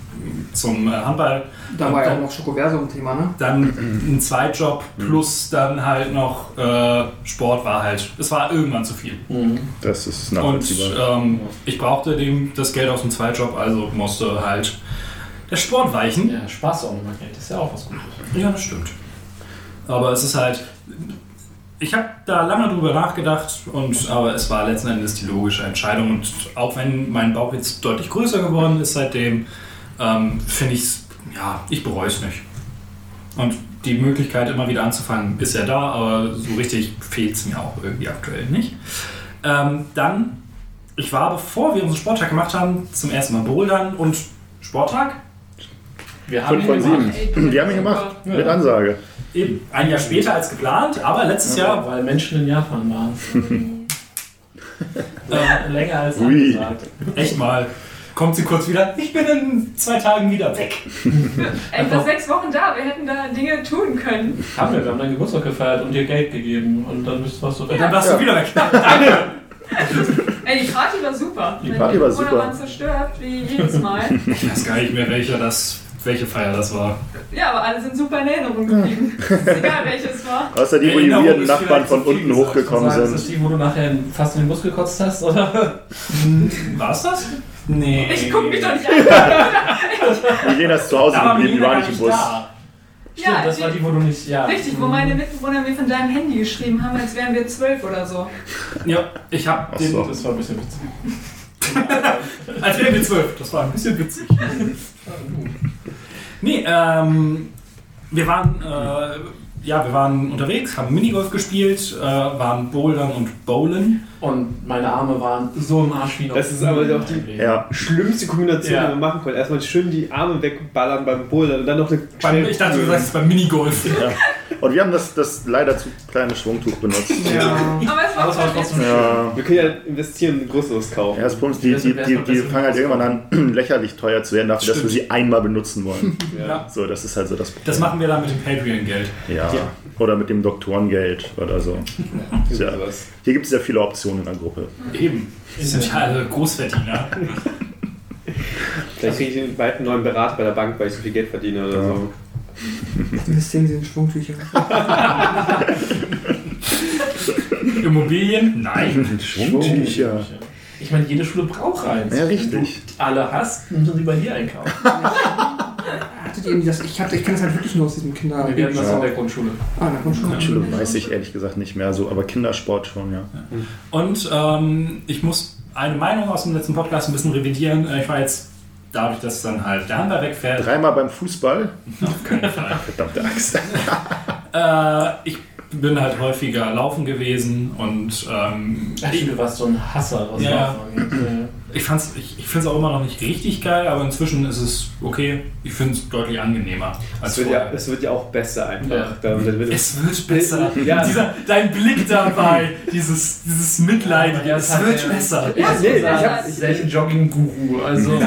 zum äh, Handball. Da war ja auch noch Schokoversum Thema, ne? Dann ein Zweitjob plus dann halt noch äh, Sport war halt. Es war irgendwann zu viel. Mhm. Das ist Und nachvollziehbar. ähm, ich brauchte dem das Geld aus dem Zweitjob, also musste halt der Sport weichen. Ja, Spaß Geld, das ist ja auch was Gutes. Ja, das stimmt. Aber es ist halt. Ich habe da lange drüber nachgedacht, und, aber es war letzten Endes die logische Entscheidung. Und auch wenn mein Bauch jetzt deutlich größer geworden ist seitdem, ähm, finde ich es, ja, ich bereue es nicht. Und die Möglichkeit, immer wieder anzufangen, ist ja da, aber so richtig fehlt es mir auch irgendwie aktuell nicht. Ähm, dann, ich war, bevor wir unseren Sporttag gemacht haben, zum ersten Mal bouldern und Sporttag. Wir haben 5 von ihn 7. gemacht. Ey, Wir haben ihn gemacht. Ja. Mit Ansage. Eben. Ein Jahr später als geplant, aber letztes Jahr weil Menschen in Japan waren. äh, Länger als Ui. angesagt. echt mal. Kommt sie kurz wieder. Ich bin in zwei Tagen wieder weg. Ey, war sechs Wochen da, wir hätten da Dinge tun können. Haben wir, wir haben deinen Geburtstag gefeiert und dir Geld gegeben und dann bist warst du weg. Dann warst Ja. du wieder weg. Ey, die Party war super. Die Party war Oder super. zerstört, wie jedes Mal. Ich weiß gar nicht mehr, welcher das, welche Feier das war. Ja, aber alle sind super in Erinnerung geblieben. Ist egal welches war. Außer die, wo die weirden Nachbarn von unten hochgekommen Sagen, ist sind. das die, wo du nachher fast in den Bus gekotzt hast, oder? War es das? Nee. Ich guck mich doch nicht an. Milena ist zu Hause geblieben, die war nicht im Bus. da. Stimmt, Ja, das die- war die, wo du nicht. Ja. Richtig, wo meine Mitbewohner mir von deinem Handy geschrieben haben, als wären wir zwölf oder so. Ja, ich hab Ach den. so. Das war ein bisschen witzig. Als wären wir zwölf. Das war ein bisschen witzig. Nee, ähm, wir waren, äh, ja, wir waren unterwegs, haben Minigolf gespielt, äh, waren Bouldern und Bowlen. Und meine Arme waren so im Arsch wie noch. Das ist aber doch die-. Ja. Schlimmste Kombination, Ja. die man machen konnte. Erstmal schön die Arme wegballern beim Bouldern und dann noch eine Beim, ich dachte, du sagst es beim Minigolf. Ja. Und wir haben das, das leider zu kleine Schwungtuch benutzt. Ja. Aber es war, Aber trotzdem Ja. Wir können ja investieren, ein größeres kaufen. Ja, das Problem ist, die, die, die, die fangen halt irgendwann an, lächerlich teuer zu werden, dafür, dass wir Stimmt. sie einmal benutzen wollen. Ja. So, das ist halt so das Problem. Das machen wir dann mit dem Patreon-Geld. Ja. Ja. Oder mit dem Doktorengeld oder so. Ja. Hier gibt es sehr viele Optionen in der Gruppe. Eben. Die sind ja alle Großverdiener. Vielleicht kriege ich bald einen neuen Berater bei der Bank, weil ich so viel Geld verdiene oder Ja. so. Investieren Sie in Schwungtücher. Immobilien? Nein. Schwungtücher. Ich meine, jede Schule braucht eins. Ja, Wenn richtig. du alle hast, müssen sie bei dir einkaufen. Hattet ihr das? Ich, hatte, ich kenne das halt wirklich nur aus diesem Kinder. Wir werden das Ja. in der Grundschule. Ah, in der Grundschule. Grundschule weiß ich ehrlich gesagt nicht mehr so, aber Kindersport schon, ja. Und ähm, ich muss eine Meinung aus dem letzten Podcast ein bisschen revidieren. Äh, Ich war jetzt dadurch, dass dann halt der Handball wegfällt, Dreimal beim Fußball? auf keinen Fall. Verdammte Axt. Äh, ich bin halt häufiger laufen gewesen und ähm, Ach, ich, du warst so ein Hasser, was Ja. Laufen ich, fand's- ich, ich finde es auch immer noch nicht richtig geil, aber inzwischen ist es okay. Ich finde es deutlich angenehmer als Es wird, ja, es wird ja auch besser einfach. Ja. Dann, dann wird Es wird besser. Ja. Dieser, dein Blick dabei, dieses, dieses Mitleid, Ja, es wird er- besser. Ja, nee, ich super. hab- Ich bin ein Jogging-Guru, also.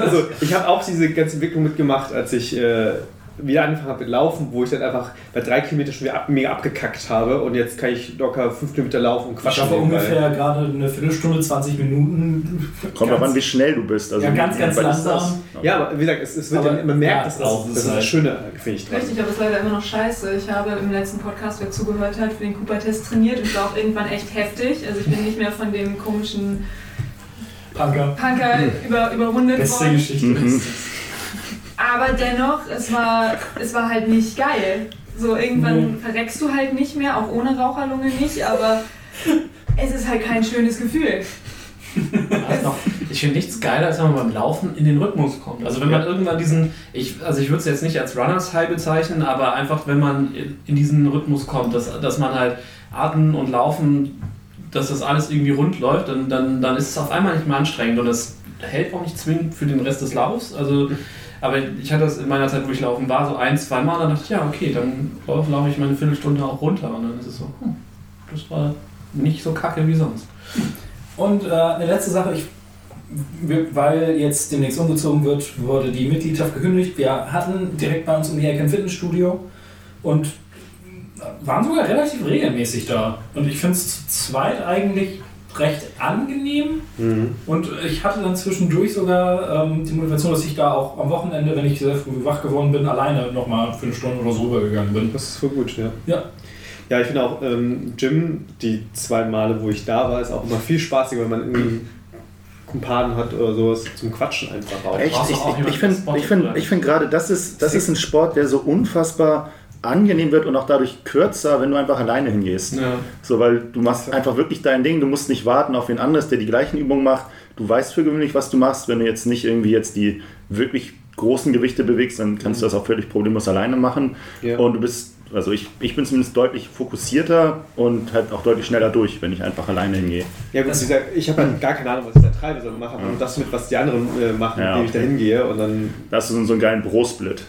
Also, ich habe auch diese ganze Entwicklung mitgemacht, als ich äh, wieder angefangen habe mit Laufen, wo ich dann einfach bei drei Kilometern schon wieder ab, mega abgekackt habe und jetzt kann ich locker fünf Kilometer laufen und Ich quatschen. schaffe nebenbei. ungefähr gerade eine Viertelstunde, 20 Minuten. Kommt drauf an, wie schnell du bist. Also Ja, ganz, ganz was ist das? langsam. Ja, aber wie gesagt, es, es wird Aber ja, man merkt ja, das das auch. ist Das ist das halt- Schöne, finde ich dran. Richtig, aber es ist leider immer noch scheiße. Ich habe im letzten Podcast, wer zugehört hat, für den Cooper-Test trainiert und war auch irgendwann echt heftig. Also ich bin nicht mehr von dem komischen Punker. Punker über, überrundet Beste worden. Geschichte. Mhm. Aber dennoch, es war, es war halt nicht geil. So irgendwann verreckst du halt nicht mehr, auch ohne Raucherlunge nicht, aber es ist halt kein schönes Gefühl. Also, ich finde nichts geiler, als wenn man beim Laufen in den Rhythmus kommt. Also wenn man irgendwann diesen, ich, also ich würde es jetzt nicht als Runners High bezeichnen, aber einfach wenn man in- in diesen Rhythmus kommt, dass, dass man halt Atmen und Laufen, dass das alles irgendwie rund läuft, dann, dann, dann ist es auf einmal nicht mehr anstrengend und das hält auch nicht zwingend für den Rest des Laufs. Also, aber ich hatte das in meiner Zeit, wo ich laufen war, so ein, zwei Mal, dann dachte ich, ja, okay, dann laufe laufe ich meine Viertelstunde auch runter und dann ist es so, hm, das war nicht so kacke wie sonst. Und äh, eine letzte Sache, ich, weil jetzt demnächst umgezogen wird, wurde die Mitgliedschaft gekündigt. Wir hatten direkt bei uns um die Ecke ein Fitnessstudio und waren sogar relativ regelmäßig da. Und ich finde es zu zweit eigentlich recht angenehm. Mhm. Und ich hatte dann zwischendurch sogar ähm, die Motivation, dass ich da auch am Wochenende, wenn ich sehr früh wach geworden bin, alleine nochmal für eine Stunde oder so rübergegangen bin. Das ist voll gut, ja. Ja. Ja, ich finde auch ähm, Gym, die zwei Male, wo ich da war, ist auch immer viel spaßiger, wenn man irgendwie Kumpanen hat oder sowas zum Quatschen einfach auch. Echt? Ich, ich, ich finde ich find, ich find gerade, das ist, das ist ein Sport, der so unfassbar angenehm wird und auch dadurch kürzer, wenn du einfach alleine hingehst. Ja. So, weil du machst einfach wirklich dein Ding, du musst nicht warten auf wen anderes, der die gleichen Übungen macht. Du weißt für gewöhnlich, was du machst. Wenn du jetzt nicht irgendwie jetzt die wirklich großen Gewichte bewegst, dann kannst du das auch völlig problemlos alleine machen. Ja. Und du bist, also ich, ich bin zumindest deutlich fokussierter und halt auch deutlich schneller durch, wenn ich einfach alleine hingehe. Ja, gut, gesagt, ich habe halt gar keine Ahnung, was ich da übertreibe, sondern mache einfach nur das mit, was die anderen äh, machen, Ja, indem ich da okay. hingehe und dann. Da hast du so, so einen geilen Bro-Split.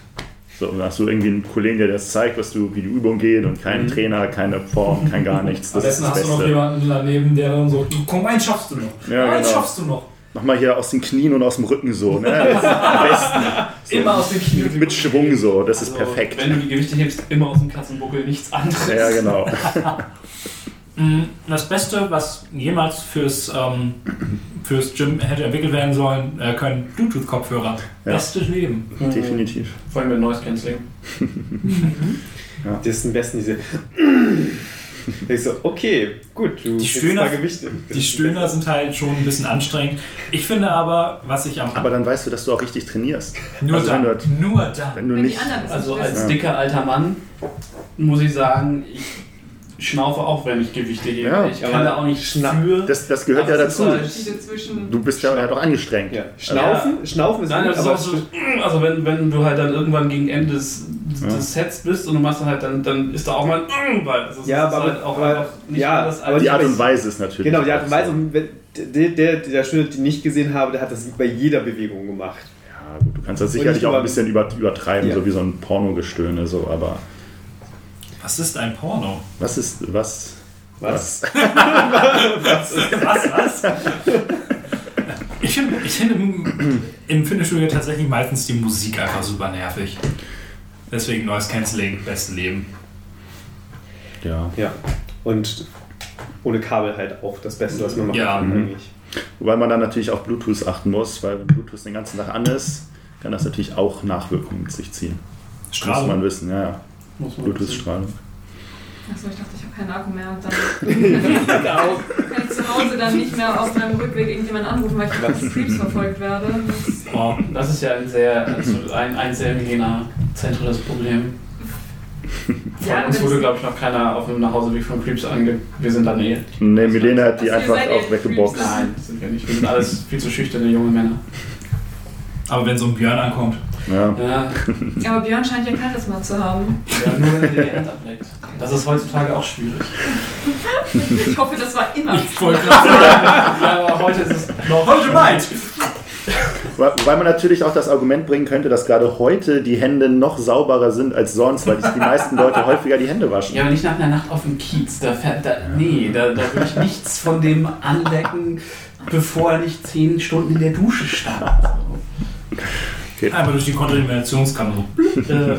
So, dann hast du irgendwie einen Kollegen, der das zeigt, was du, wie die Übungen gehen und keinen Trainer, keine Form, kein gar nichts. Am Das ist besten das hast du noch Beste. jemanden daneben, der dann so, komm, eins schaffst du noch. Ja, eins genau. schaffst du noch. Mach mal hier aus den Knien und aus dem Rücken so. Ne? Ist am besten. So. Immer aus den Knie. Mit Schwung so, das ist Also, perfekt. Wenn du die Gewichte hebst, immer aus dem Katzenbuckel, nichts anderes. Ja, genau. Mm, Das Beste, was jemals fürs, ähm, fürs Gym hätte entwickelt werden sollen, äh, können Bluetooth-Kopfhörer. Ja. Bestes Leben. Definitiv. Vor allem mit Noise Cancelling. Das sind am besten diese. ich so, okay, gut, du Die Stöhner- mal Gewichte. Die Stöhner sind halt schon ein bisschen anstrengend. Ich finde aber, was ich am Aber dann weißt du, dass du auch richtig trainierst. nur also dann, wenn du- nur dann. Wenn du Wenn die nicht. Also als dicker alter Mann muss ich sagen, ich schnaufe auch, wenn ich Gewichte hebe. Ja, ich aber kann da auch nicht schna- für. Das, das gehört Aber ja dazu. halt-. Du bist ja ja doch angestrengt. Ja. Schnaufen, Schnaufen ist Nein, gut, das ist aber auch so, also wenn, wenn du halt dann irgendwann gegen Ende des, des Sets bist und du machst dann halt, dann, dann ist da auch mal ein weil das ist, Ja, das ist aber- halt auch aber- einfach nicht ja, anders aber als Die Art und Weise ist natürlich. Genau, die Art auch und Weise, der, der, der Student, den ich nicht gesehen habe, der hat das bei jeder Bewegung gemacht. Ja, gut, du kannst das sicherlich auch ein bisschen über, übertreiben, Ja. so wie so ein Pornogestöhne, so, aber Was ist ein Porno? was ist, was, Was? Was, was? Ich finde ich find im, im Fitnessstudio tatsächlich meistens die Musik einfach super nervig. Deswegen Noise Cancelling, beste Leben. Ja. Ja. Und ohne Kabel halt auch das Beste, was man machen Ja. kann Mhm. eigentlich. Wobei man dann natürlich auf Bluetooth achten muss, weil wenn Bluetooth den ganzen Tag an ist, kann das natürlich auch Nachwirkungen mit sich ziehen. Das muss man Strahlung. wissen, ja, ja. Muss man. Achso, ich dachte, ich habe keinen Akku mehr. Und dann kann ich zu Hause dann nicht mehr auf meinem Rückweg irgendjemanden anrufen, weil ich von Streams verfolgt werde. Das Oh, Das ist ja ein sehr, also ein, ein sehr Milena-zentrales Problem. Von Ja, uns wurde, glaube ich, noch keiner auf dem Nachhauseweg von Creeps ange... Wir sind dann eh... Ne, Milena hat die Also einfach auch weggeboxt. Nein, das sind wir nicht. Wir sind alles viel zu schüchterne junge Männer. aber wenn so ein Björn ankommt. Ja. Ja, Aber Björn scheint ja Charisma zu haben. ja nur wenn er dir die Hand ableckt. Das ist heutzutage auch schwierig. Ich hoffe, das war immer. Ich wollte gerade sagen, aber heute ist es noch... heute meint. Wobei man natürlich auch das Argument bringen könnte, dass gerade heute die Hände noch sauberer sind als sonst, weil die meisten Leute häufiger die Hände waschen. Ja, aber nicht nach einer Nacht auf dem Kiez. Da fährt, da, nee, da, da will ich nichts von dem anlecken, bevor er nicht zehn Stunden in der Dusche stand. Einmal durch die Kontaminationskammer. Äh,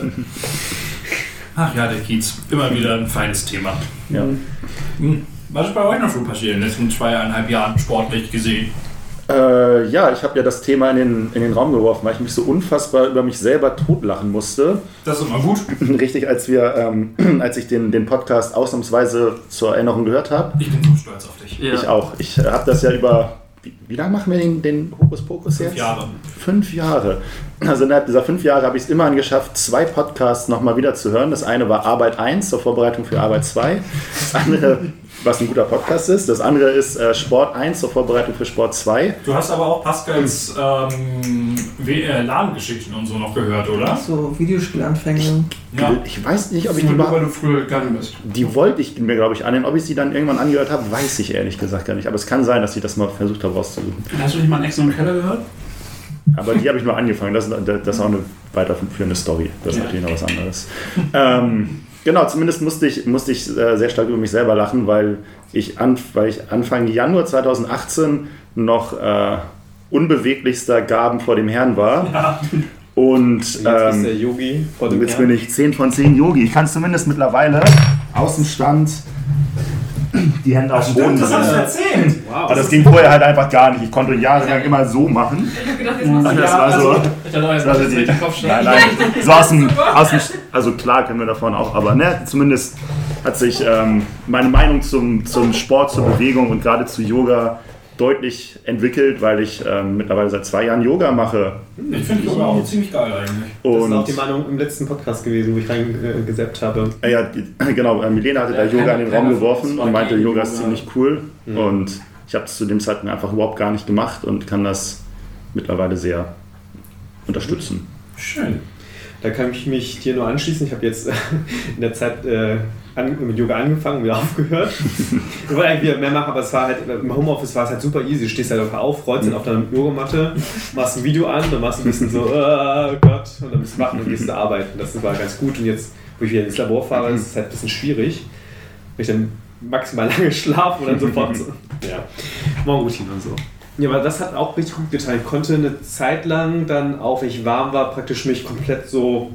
Ach ja, der Kiez. Immer wieder ein feines Thema. Ja. Hm. Was ist bei euch noch so passiert in den letzten zweieinhalb Jahren sportlich gesehen? Äh, ja, ich habe ja das Thema in den, in den Raum geworfen, weil ich mich so unfassbar über mich selber totlachen musste. Das ist immer gut. Richtig, als wir, ähm, als ich den, den Podcast ausnahmsweise zur Erinnerung gehört habe. Ich bin so stolz auf dich. Ich auch. Ich habe das ja über. Wie, lange machen wir den, den Hokuspokus jetzt? Fünf Jahre. Fünf Jahre. Also innerhalb dieser fünf Jahre habe ich es immerhin geschafft, zwei Podcasts nochmal wieder zu hören. Das eine war Arbeit 1 zur Vorbereitung für Arbeit 2. Das andere, was ein guter Podcast ist. Das andere ist äh, Sport 1 zur Vorbereitung für Sport 2. Du hast aber auch Pascals ähm, äh, LAN-Geschichten und so noch gehört, oder? So Videospielanfänge. Ja. Ich weiß nicht, ob ich die nur weil du früher gegangen bist. Die wollte ich mir, glaube ich, annehmen. Ob ich sie dann irgendwann angehört habe, weiß ich ehrlich gesagt gar nicht. Aber es kann sein, dass ich das mal versucht habe rauszusuchen. Hast du nicht mal einen Ex im Keller gehört? Aber die habe ich nur angefangen. Das, das ist auch eine weiterführende Story. Das ist Ja. natürlich noch was anderes. ähm, genau, zumindest musste ich, musste ich äh, sehr stark über mich selber lachen, weil ich, an, weil ich Anfang Januar 2018 noch äh, unbeweglichster Gaben vor dem Herrn war. Und Jetzt ist der ähm, Yogi vor dem jetzt Herrn. bin ich 10 von 10 Yogi. Ich kann es zumindest mittlerweile Außenstand die Hände auf dem Boden Das hast du erzählt. Aber das ging vorher halt einfach gar nicht. Ich konnte jahrelang immer so machen. Ich habe gedacht, jetzt machst du Das war so. Ich hatte auch jetzt Das das ist die- richtig Kopfschlag. Nein, nein. So aus dem, aus dem, also klar kennen wir davon auch, aber ne, zumindest hat sich ähm, meine Meinung zum, zum Sport, zur Bewegung und gerade zu Yoga deutlich entwickelt, weil ich ähm, mittlerweile seit zwei Jahren Yoga mache. Ich finde Yoga auch ziemlich geil eigentlich. Das ist auch Und die Meinung im letzten Podcast gewesen, wo ich reingeseppt habe. äh, ja, genau, äh, Milena hatte Ja, da Yoga keiner- in den Raum geworfen und meinte, Yoga ist Yoga. ziemlich cool. Mhm. Und ich habe es zu dem Zeitpunkt einfach überhaupt gar nicht gemacht und kann das mittlerweile sehr unterstützen. Schön. Da kann ich mich dir nur anschließen. Ich habe jetzt in der Zeit äh, an, mit Yoga angefangen und wieder aufgehört. Ich wollte eigentlich wieder mehr machen, aber es war halt, im Homeoffice war es halt super easy. Du stehst halt einfach auf, rollst dann auf deiner Yogamatte, machst ein Video an, dann machst du ein bisschen so, oh Gott, und dann bist du wach und gehst du arbeiten. Das war ganz gut. Und jetzt, wo ich wieder ins Labor fahre, ist es halt ein bisschen schwierig. Wenn ich dann maximal lange schlafe und dann sofort so, ja, Morgenroutine und so. Ja, aber das hat auch richtig gut getan. Ich konnte eine Zeit lang dann, auch wenn ich warm war, praktisch mich komplett so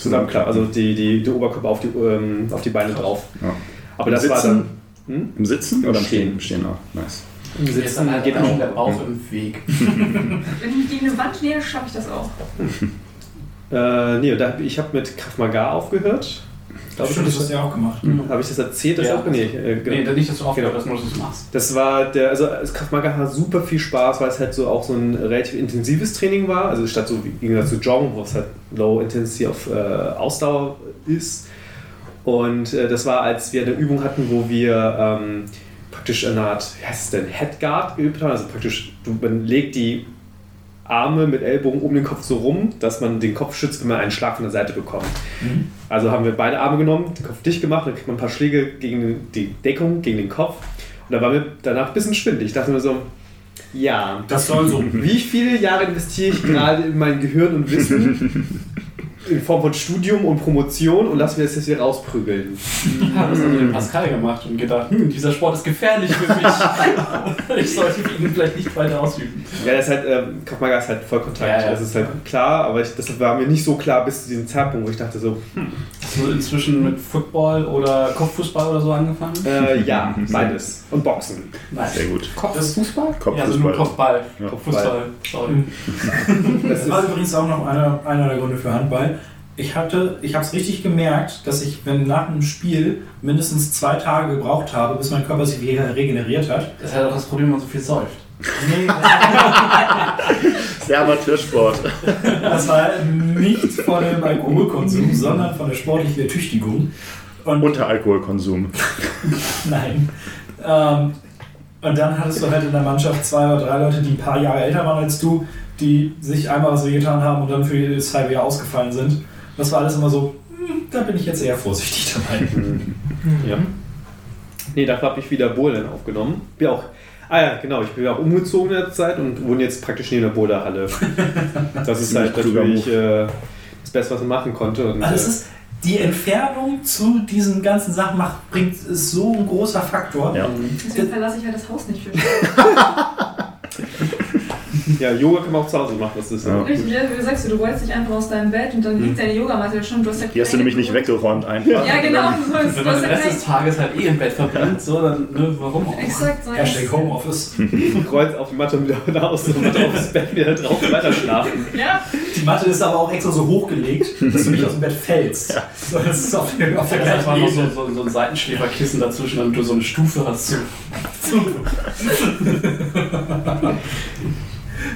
zusammenklappen. Also die, die, die Oberkörper auf die, ähm, auf die Beine drauf. Ja. Aber Im das war Sitzen? dann. Hm? Im Sitzen oder im Stehen. Stehen? Im Stehen auch. Nice. Im Sitzen dann halt geht auch auch. der Bauch im Weg. Wenn ich gegen eine Wand nähe, schaffe ich das auch. Äh, nee, ich habe mit Krav Maga aufgehört. Glaub Stimmt, ich, das hast du ja auch gemacht. Habe ich das erzählt? Das Ja. auch? Nee, äh, genau. Nee, nicht, dass du aufgehört Genau. dass du es machst. Das war der, also das Krav Maga hat super viel Spaß, weil es halt so auch so ein relativ intensives Training war. Also statt so wie gesagt zu Joggen, wo es halt Low Intensity auf äh, Ausdauer ist. Und äh, das war, als wir eine Übung hatten, wo wir ähm, praktisch eine Art, wie heißt es denn, Headguard geübt haben. Also praktisch, du, man legt die Arme mit Ellbogen um den Kopf so rum, dass man den Kopf schützt, wenn man einen Schlag von der Seite bekommt. Also haben wir beide Arme genommen, den Kopf dicht gemacht, dann kriegt man ein paar Schläge gegen die Deckung, gegen den Kopf. Und da war mir danach ein bisschen schwindelig. Ich dachte mir so, ja, Das soll so. wie viele Jahre investiere ich gerade in mein Gehirn und Wissen in Form von Studium und Promotion und lass mir das jetzt hier rausprügeln. Ja, das hat den Pascal gemacht und gedacht, hm, dieser Sport ist gefährlich für mich. ich sollte ihn vielleicht nicht weiter ausüben. Ja, das ist halt, ähm, Krav Maga ist halt Vollkontakt. Ja, ja. Das ist halt klar, aber ich, das war mir nicht so klar bis zu diesem Zeitpunkt, wo ich dachte so, Hast du inzwischen mit Football oder Kopffußball oder so angefanell? äh, ja, beides. Und Boxen. Nein. Sehr gut. Kopffußball? Ja, also nur Kopffußball. Kopfball. Ja. Kopffußball. Sorry. Das Das war ist, übrigens auch noch einer, einer der Gründe für Handball. Ich hatte, ich habe es richtig gemerkt, dass ich, wenn nach einem Spiel mindestens zwei Tage gebraucht habe, bis mein Körper sich wieder regeneriert hat. Das ist halt auch das Problem, wenn man so viel säuft. Nee, Sehr Amateursport. das war nicht von dem Alkoholkonsum, sondern von der sportlichen Ertüchtigung. Und Unter Alkoholkonsum. Nein. Ähm, und dann hattest du halt in der Mannschaft zwei oder drei Leute, die ein paar Jahre älter waren als du, die sich einmal was wehgetan haben und dann für das halbe Jahr ausgefallen sind. Das war alles immer so, hm, da bin ich jetzt eher vorsichtig dabei. ja. Nee, dafür habe ich wieder Bouldern aufgenommen. Bin auch, ah ja, genau, ich bin auch umgezogen in der Zeit und wohne jetzt praktisch neben der Boulderhalle. Das ist halt natürlich äh, das Beste, was man machen konnte. Und, Also es äh, ist, die Entfernung zu diesen ganzen Sachen macht, bringt, ist so ein großer Faktor. Ja. Deswegen verlasse ich halt das Haus nicht für ja, Yoga kann man auch zu Hause machen. Das ist Ja. ja. Richtig, ja, wie sagst du, du rollst dich einfach aus deinem Bett und dann liegt deine Yogamatte schon. Du hast ja Die hast du nämlich nicht weggeräumt einfach. Ja, genau. Du hast, Wenn du man den ja Rest des Tages halt eh im Bett verbringt, so, dann, ne, warum auch? Exakt, so Hashtag Homeoffice. Kreuz auf die Matte und wieder aus der Matte aufs Bett wieder drauf und weiter schlafen. Ja, Die Matte ist aber auch extra so hochgelegt, dass du nicht aus dem Bett fällst. So, das ist auf der, auf der ist gleichen Ebene. so, so, so ein Seitenschläferkissen dazwischen, damit du so eine Stufe hast. So.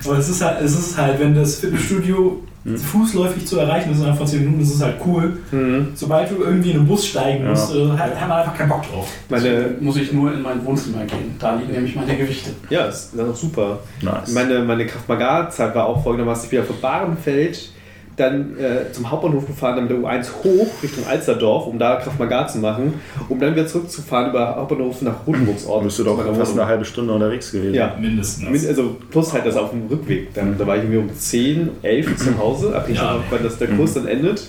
Aber es ist halt, es ist halt, wenn das Fitnessstudio fußläufig zu erreichen ist innerhalb von 10 Minuten, ist es halt cool. Mhm. Sobald du irgendwie in einen Bus steigen Ja. musst, äh, hat, hat man einfach keinen Bock drauf. Meine, Muss ich nur in mein Wohnzimmer gehen. Da liegen nämlich meine Gewichte. ja, ist das ist auch super. Nice. Meine, meine Kraft-Maga-Zeit war auch folgendermaßen, ich bin ja von Bahrenfeld dann äh, zum Hauptbahnhof gefahren, dann mit der U1 hoch Richtung Alsterdorf, um da Kraft-Maga zu machen, um dann wieder zurückzufahren über Hauptbahnhof nach Rotenburgsort. bist du doch fast Wohnung. eine halbe Stunde unterwegs gewesen. Ja. Mindestens. Min- Also plus halt das auf dem Rückweg. Dann, da war ich irgendwie um 10, 11 zu Hause, abhängig Ja. davon, wann das der Kurs dann endet.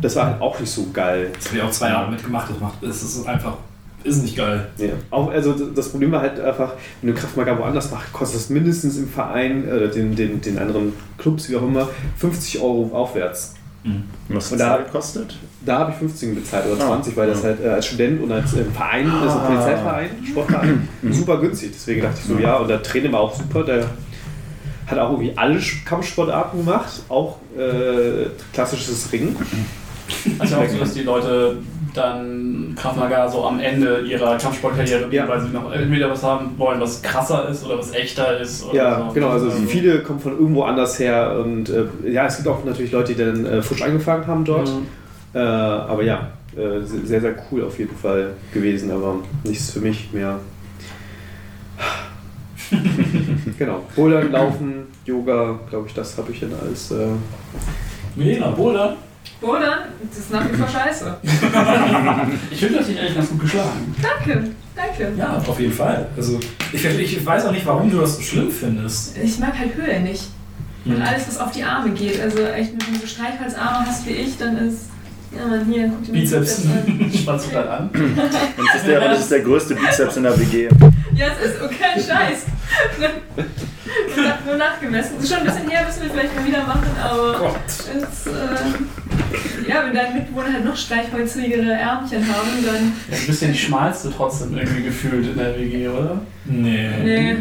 Das war halt auch nicht so geil. Das habe ich auch zwei Jahre mitgemacht. Das macht, es ist einfach, ist nicht geil. Ja. Auch, also das Problem war halt einfach, wenn du Kraftmager woanders machst, kostet es mindestens im Verein oder den, den, den anderen Clubs, wie auch immer, 50 Euro aufwärts. Was hat Und das da- gekostet? Da habe ich 15 bezahlt oder Ah, 20, weil das ja. halt äh, als Student und als äh, Verein, das ist ein Ah. Polizeiverein, Sportverein, super günstig. Deswegen dachte ich so, ja, und der Trainer war auch super, der hat auch irgendwie alle Kampfsportarten gemacht, auch äh, klassisches Ringen. Also auch so, dass die Leute dann Krav Maga so am Ende ihrer Kampfsportkarriere, Ja. weil sie noch entweder was haben wollen, was krasser ist oder was echter ist. Ja, so. genau, also Ähm, viele kommen von irgendwo anders her und äh, ja, es gibt auch natürlich Leute, die dann äh, frisch angefangen haben dort. Mhm. Äh, aber ja, äh, sehr, sehr cool auf jeden Fall gewesen, aber nichts für mich mehr. genau. Bouldern, Laufen, Yoga, glaube ich, das habe ich dann alles äh, Milena, Bouldern? Bouldern, das ist nach wie vor scheiße. Ich finde das dich eigentlich ganz gut geschlagen. Danke, danke. Ja, auf jeden Fall. Also, ich, ich weiß auch nicht, warum du das so schlimm findest. Ich mag halt Höhe nicht. Und Hm. alles, was auf die Arme geht. Also echt, wenn du so Streichholzarme hast wie ich, dann ist. Ja, man, hier, guck dir Bizeps. an. Spannst du gerade an? Und das ist, der, das ist der größte Bizeps in der WG. Ja, es ist okay, kein Scheiß. Nur, nach, nur nachgemessen. Ist schon ein bisschen her, müssen wir vielleicht mal wieder machen, aber. Gott. Es, äh, ja, wenn deine Mitbewohner halt noch streichholzigere Ärmchen haben, dann. Ja, du bist ja die schmalste trotzdem irgendwie gefühlt in der WG, oder? Nee. Nee,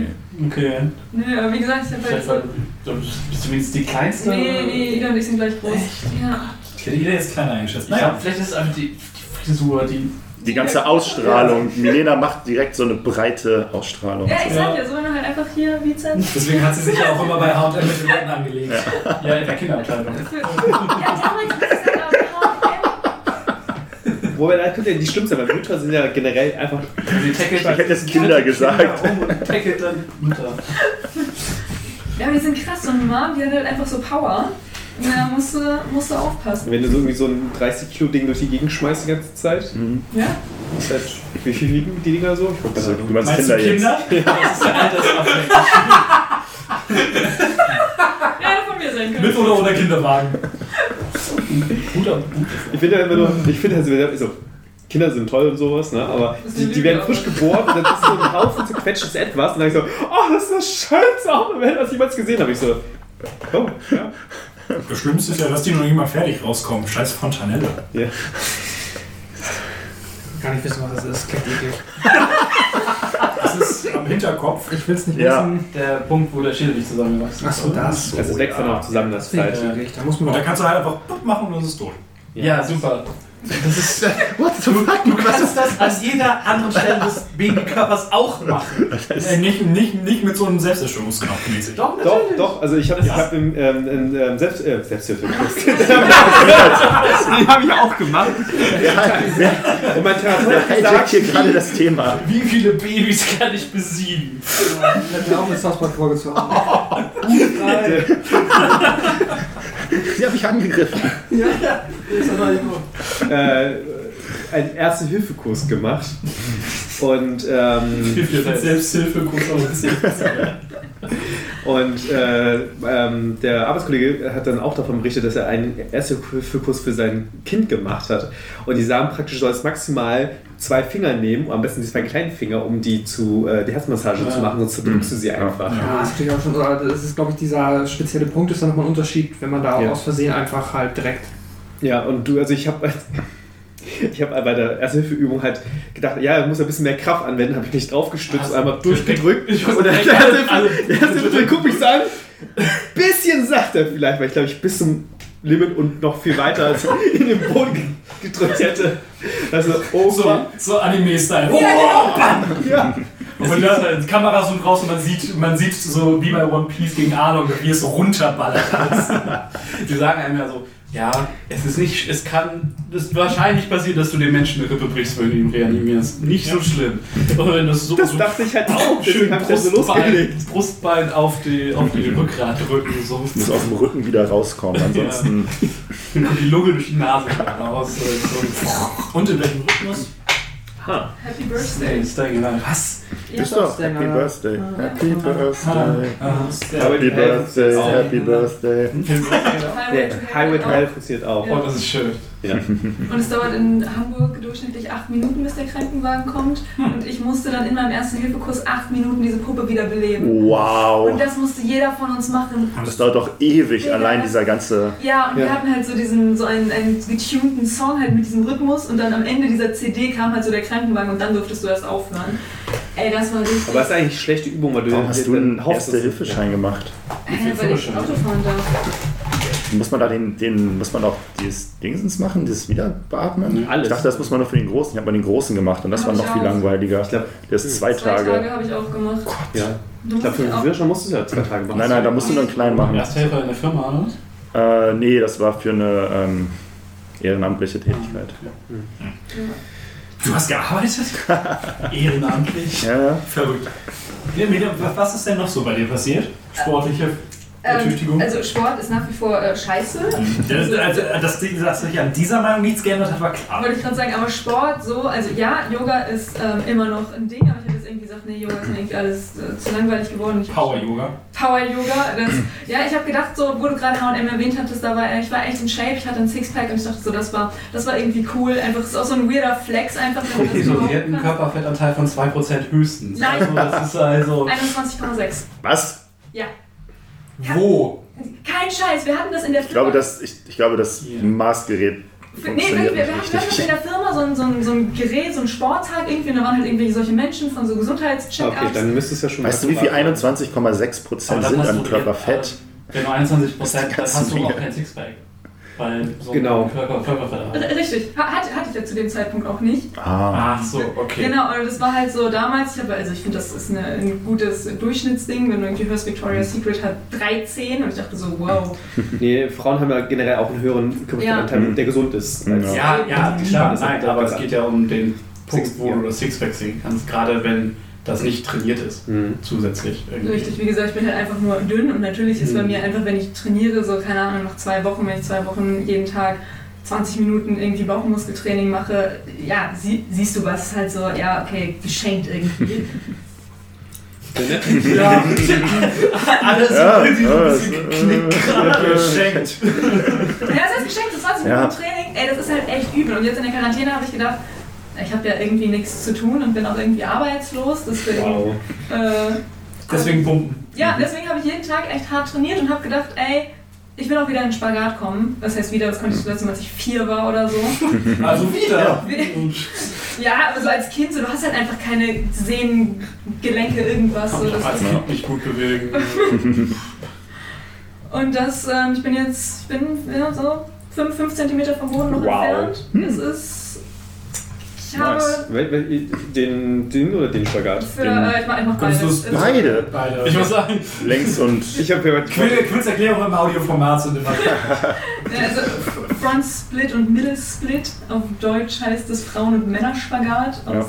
Okay. nee, aber wie gesagt, ich hab halt Vielleicht so. weil du bist du wenigstens die kleinste? Nee, nee, Ida und ich sind gleich groß. Ja. Ich hätte jeder jetzt kleiner eingeschätzt. Naja. vielleicht ist es einfach die, die Frisur, die. Die ganze Ausstrahlung. Milena macht direkt so eine breite Ausstrahlung. Ja, ich sag ja, so wenn du halt einfach hier Bizeps. Deswegen hat sie sich ja auch immer bei H&M mit den Leuten angelegt. Ja, in der Kinderabteilung. Ja, damals ist es ja auch Wobei, da könnte ja die schlimmste, weil Mütter sind ja generell einfach. Tackelt Ich hätte jetzt Kinder gesagt. Kinder um und tackelt dann Mutter. Ja, die sind krass. So eine Mom, die hat halt einfach so Power. Da musst du, musst du aufpassen. Wenn du so irgendwie so ein 30-Kilo-Ding durch die Gegend schmeißt die ganze Zeit, Mhm. Ja? ist halt, wie viel wiegen die Dinger so? Ich Also, das du meinst Meinst Kinder du jetzt? Kinder? Das ist ja altersabhängig. Ja, von mir sein Mit können. oder ohne Kinderwagen? Guter. Ich finde ja immer nur, ich finde also, so, Kinder sind toll und sowas, ne? aber Das die, die werden frisch geboren und dann ist so ein Haufen zerquetschtes Etwas und dann ich so, oh, das ist das Schönste Welt, was ich jemals gesehen habe. Ich so, oh, ja. Das Schlimmste ist ja, dass die noch nicht mal fertig rauskommen. Scheiß Fontanelle. ja. Gar nicht wissen, was das ist. Klingt eklig. Das ist am Hinterkopf. Ich will es nicht Ja. wissen. Der Punkt, wo der Schädel nicht zusammengewachsen ist. Achso, das. Das ist weg von auch zusammen, das ich eklig. Da muss man Und da kannst du halt einfach machen und dann ist es tot. Ja, super. Das ist, What the fuck? du kannst das an jeder anderen Stelle des Babykörpers auch machen. Äh, nicht, nicht, nicht mit so einem Selbstzerstörungsknopf mäßig. Doch, Doch, doch, also ich habe ich hab im, ähm, ähm, Selbst, äh, Selbsthilfekurs. Den habe ich auch gemacht. Und mein Therapeut hat gesagt, hier gerade das Thema. Wie viele Babys kann ich besiegen? Ich habe mir auch eine Softspot vorgezogen. Sie habe ich angegriffen. Ist das nicht gut? äh, einen Erste-Hilfe-Kurs gemacht. Und, ähm, Selbsthilfekurs und äh, ähm, der Arbeitskollege hat dann auch davon berichtet, dass er einen Erste-Hilfe-Kurs für sein Kind gemacht hat. Und die sagen praktisch, du sollst maximal zwei Finger nehmen, am besten die zwei kleinen Finger, um die zu äh, die Herzmassage zu machen, sonst drückst du sie einfach. Ja, das kriege ich auch schon so. aber Das ist, glaube ich, dieser spezielle Punkt ist dann nochmal ein Unterschied, wenn man da auch Ja. aus Versehen einfach halt direkt. Ja, und du, also ich habe ich habe bei der Erste-Hilfe-Übung halt gedacht, ja, er muss ein bisschen mehr Kraft anwenden, habe ich mich draufgestützt, Also, einmal durchgedrückt. ich und der Erste-Hilfe- Erste-Hilfe guckt mich so an, bisschen sachter vielleicht, weil ich glaube, ich bis zum Limit und noch viel weiter als in den Boden gedrückt hätte. Also, oh, So, so Anime-Style. ja. Und da die Kamera zoomt raus und man sieht, man sieht so wie bei One Piece gegen Arlong, wie es so runterballert. Die sagen einem ja so, ja, es ist nicht, es kann, es ist wahrscheinlich passiert, dass du den Menschen eine Rippe brichst, wenn du ihn reanimierst. Nicht so schlimm. Und wenn das so, Das so dachte ich halt auch, schön habe ich das so Brustbein, losgelegt. Brustbein auf die, auf die Rückgrat drücken, so. Muss aus dem Rücken wieder rauskommen. Ansonsten. Dann kommt die Lunge durch die Nase raus. Und in welchem Rhythmus? Happy. Birthday. Staying alive. Was? Ist doch Happy Birthday. Happy Birthday. Aber Happy Birthday. Happy Birthday. Highway to Hell funktioniert auch. Oh, das ist schön. Ja. Und es dauert in Hamburg durchschnittlich acht Minuten, bis der Krankenwagen kommt. Und ich musste dann in meinem ersten Hilfekurs acht Minuten diese Puppe wieder beleben. Wow. Und das musste jeder von uns machen. Das dauert doch ewig, Ja. allein dieser ganze. Ja, und wir Ja. hatten halt so diesen, so einen, einen getunten Song halt mit diesem Rhythmus und dann am Ende dieser CD kam halt so der Krankenwagen und dann durftest du erst aufhören. Ey, das war richtig. Aber das ist eigentlich eine schlechte Übung, weil du Warum hast du einen Erste-Hilfe-Schein gemacht? Ey, weil ich Auto fahren darf. Muss man da den, den, muss man auch dieses Dingsens machen, dieses Wiederbeatmen? Alles. Ich dachte, das muss man nur für den Großen. Ich habe mal den Großen gemacht und das Hab war noch viel auch. langweiliger. Ich glaube, Der ist zwei Zwei Tage, Tage. habe ich auch gemacht. ja. Du Ich glaube, für musst den Führerschein musst du es ja zwei Tage machen. Nein, nein, da musst du nur einen kleinen machen. Ersthelfer in der Firma, oder? Äh, nee, das war für eine ähm, ehrenamtliche Tätigkeit. Du hast gearbeitet? Ehrenamtlich. Ja, ja. Verrückt. Ja, Was ist denn noch so bei dir passiert? Sportliche Ähm, also Sport ist nach wie vor äh, scheiße. Das, also, dass, die- dass sich an dieser Meinung nichts geändert hat, war klar. Wollte ich gerade sagen, aber Sport so, also ja, Yoga ist ähm, immer noch ein Ding, aber ich habe jetzt irgendwie gesagt, nee, Yoga ist mir irgendwie alles äh, zu langweilig geworden. Power-Yoga. Power Yoga. Das, ja, ich habe gedacht, so, wo du gerade H&M erwähnt hattest, da war, ich war echt in Shape, ich hatte ein Sixpack und ich dachte so, das war, das war irgendwie cool. Einfach, das ist auch so ein weirder Flex einfach, wenn das So, die hätten einen. Körperfettanteil von 2% höchstens. Nein. Also, das ist also. 21,6. Was? Ja. Wo? Kein Scheiß, wir hatten das in der Ich glaube, das, ich, ich glaube, das Ja. Maßgerät Nee, wir, wir, wir, hatten, das in der Firma, so ein, so, ein, so ein Gerät, so ein Sporttag irgendwie, und da waren halt irgendwelche solche Menschen von so Gesundheitscheckups. Okay, dann müsste es ja schon Weißt du, wie viel 21,6 Aber Prozent dann sind hast an du- Körperfett? Wenn du 21 Das ist Prozent, dann ganz hast du auch kein Sixpack. Weil so Genau. Körper, R- Richtig, Ha- hatte, hatte ich ja zu dem Zeitpunkt auch nicht. Ah, Ach so, okay. Genau, und das war halt so damals, ich habe, also ich finde, das ist eine, ein gutes Durchschnittsding, wenn du irgendwie hörst, Victoria's Secret hat 13 und ich dachte so, wow. Nee, Frauen haben ja generell auch einen höheren Körperfettanteil, der gesund ist. Ja. Ja, ja, Die klar, nein, halt aber es geht ja um den Punkt, Six- wo ja. du das Sixpack sehen kannst, gerade wenn das nicht trainiert ist, Mhm. zusätzlich. Irgendwie. Richtig, wie gesagt, ich bin halt einfach nur dünn und natürlich ist bei Mhm. mir einfach, wenn ich trainiere, so keine Ahnung, nach zwei Wochen, wenn ich zwei Wochen jeden Tag 20 Minuten irgendwie Bauchmuskeltraining mache, ja, sie, siehst du was, ist halt so, ja, okay, geschenkt irgendwie. Ja. Alles Ja, irgendwie so ja, ein bisschen das- geknickt, gerade geschenkt. ja, das heißt geschenkt, das 20 Ja. Minuten Training, ey, das ist halt echt übel. Und jetzt in der Quarantäne habe ich gedacht, ich habe ja irgendwie nichts zu tun und bin auch irgendwie arbeitslos, deswegen... Wow. Äh, Deswegen pumpen. Ja, deswegen habe ich jeden Tag echt hart trainiert und habe gedacht, ey, ich will auch wieder in den Spagat kommen. Das heißt wieder, das konnte ich zuletzt, als ich vier war oder so. Also wieder. Ja, aber so als Kind, so, du hast halt einfach keine Sehnen, Gelenke, irgendwas. So, das als ist, Kind nicht gut bewegen. und das, ähm, ich bin jetzt, ich bin ja, so 5, 5 cm vom Boden noch Wow. entfernt. Es ist, ich habe Nice. Wel- Den, den oder den Spagat? für, Den, äh, ich mach Kannst beides. du's- Also, beide. Beide. Ich muss sagen, Längs und. ich habe ja Quill- Quills Erklärung im Audioformat sind immer. Ja, also Front Split und Middle Split. Auf Deutsch heißt es Frauen- und Männerspagat aus Ja.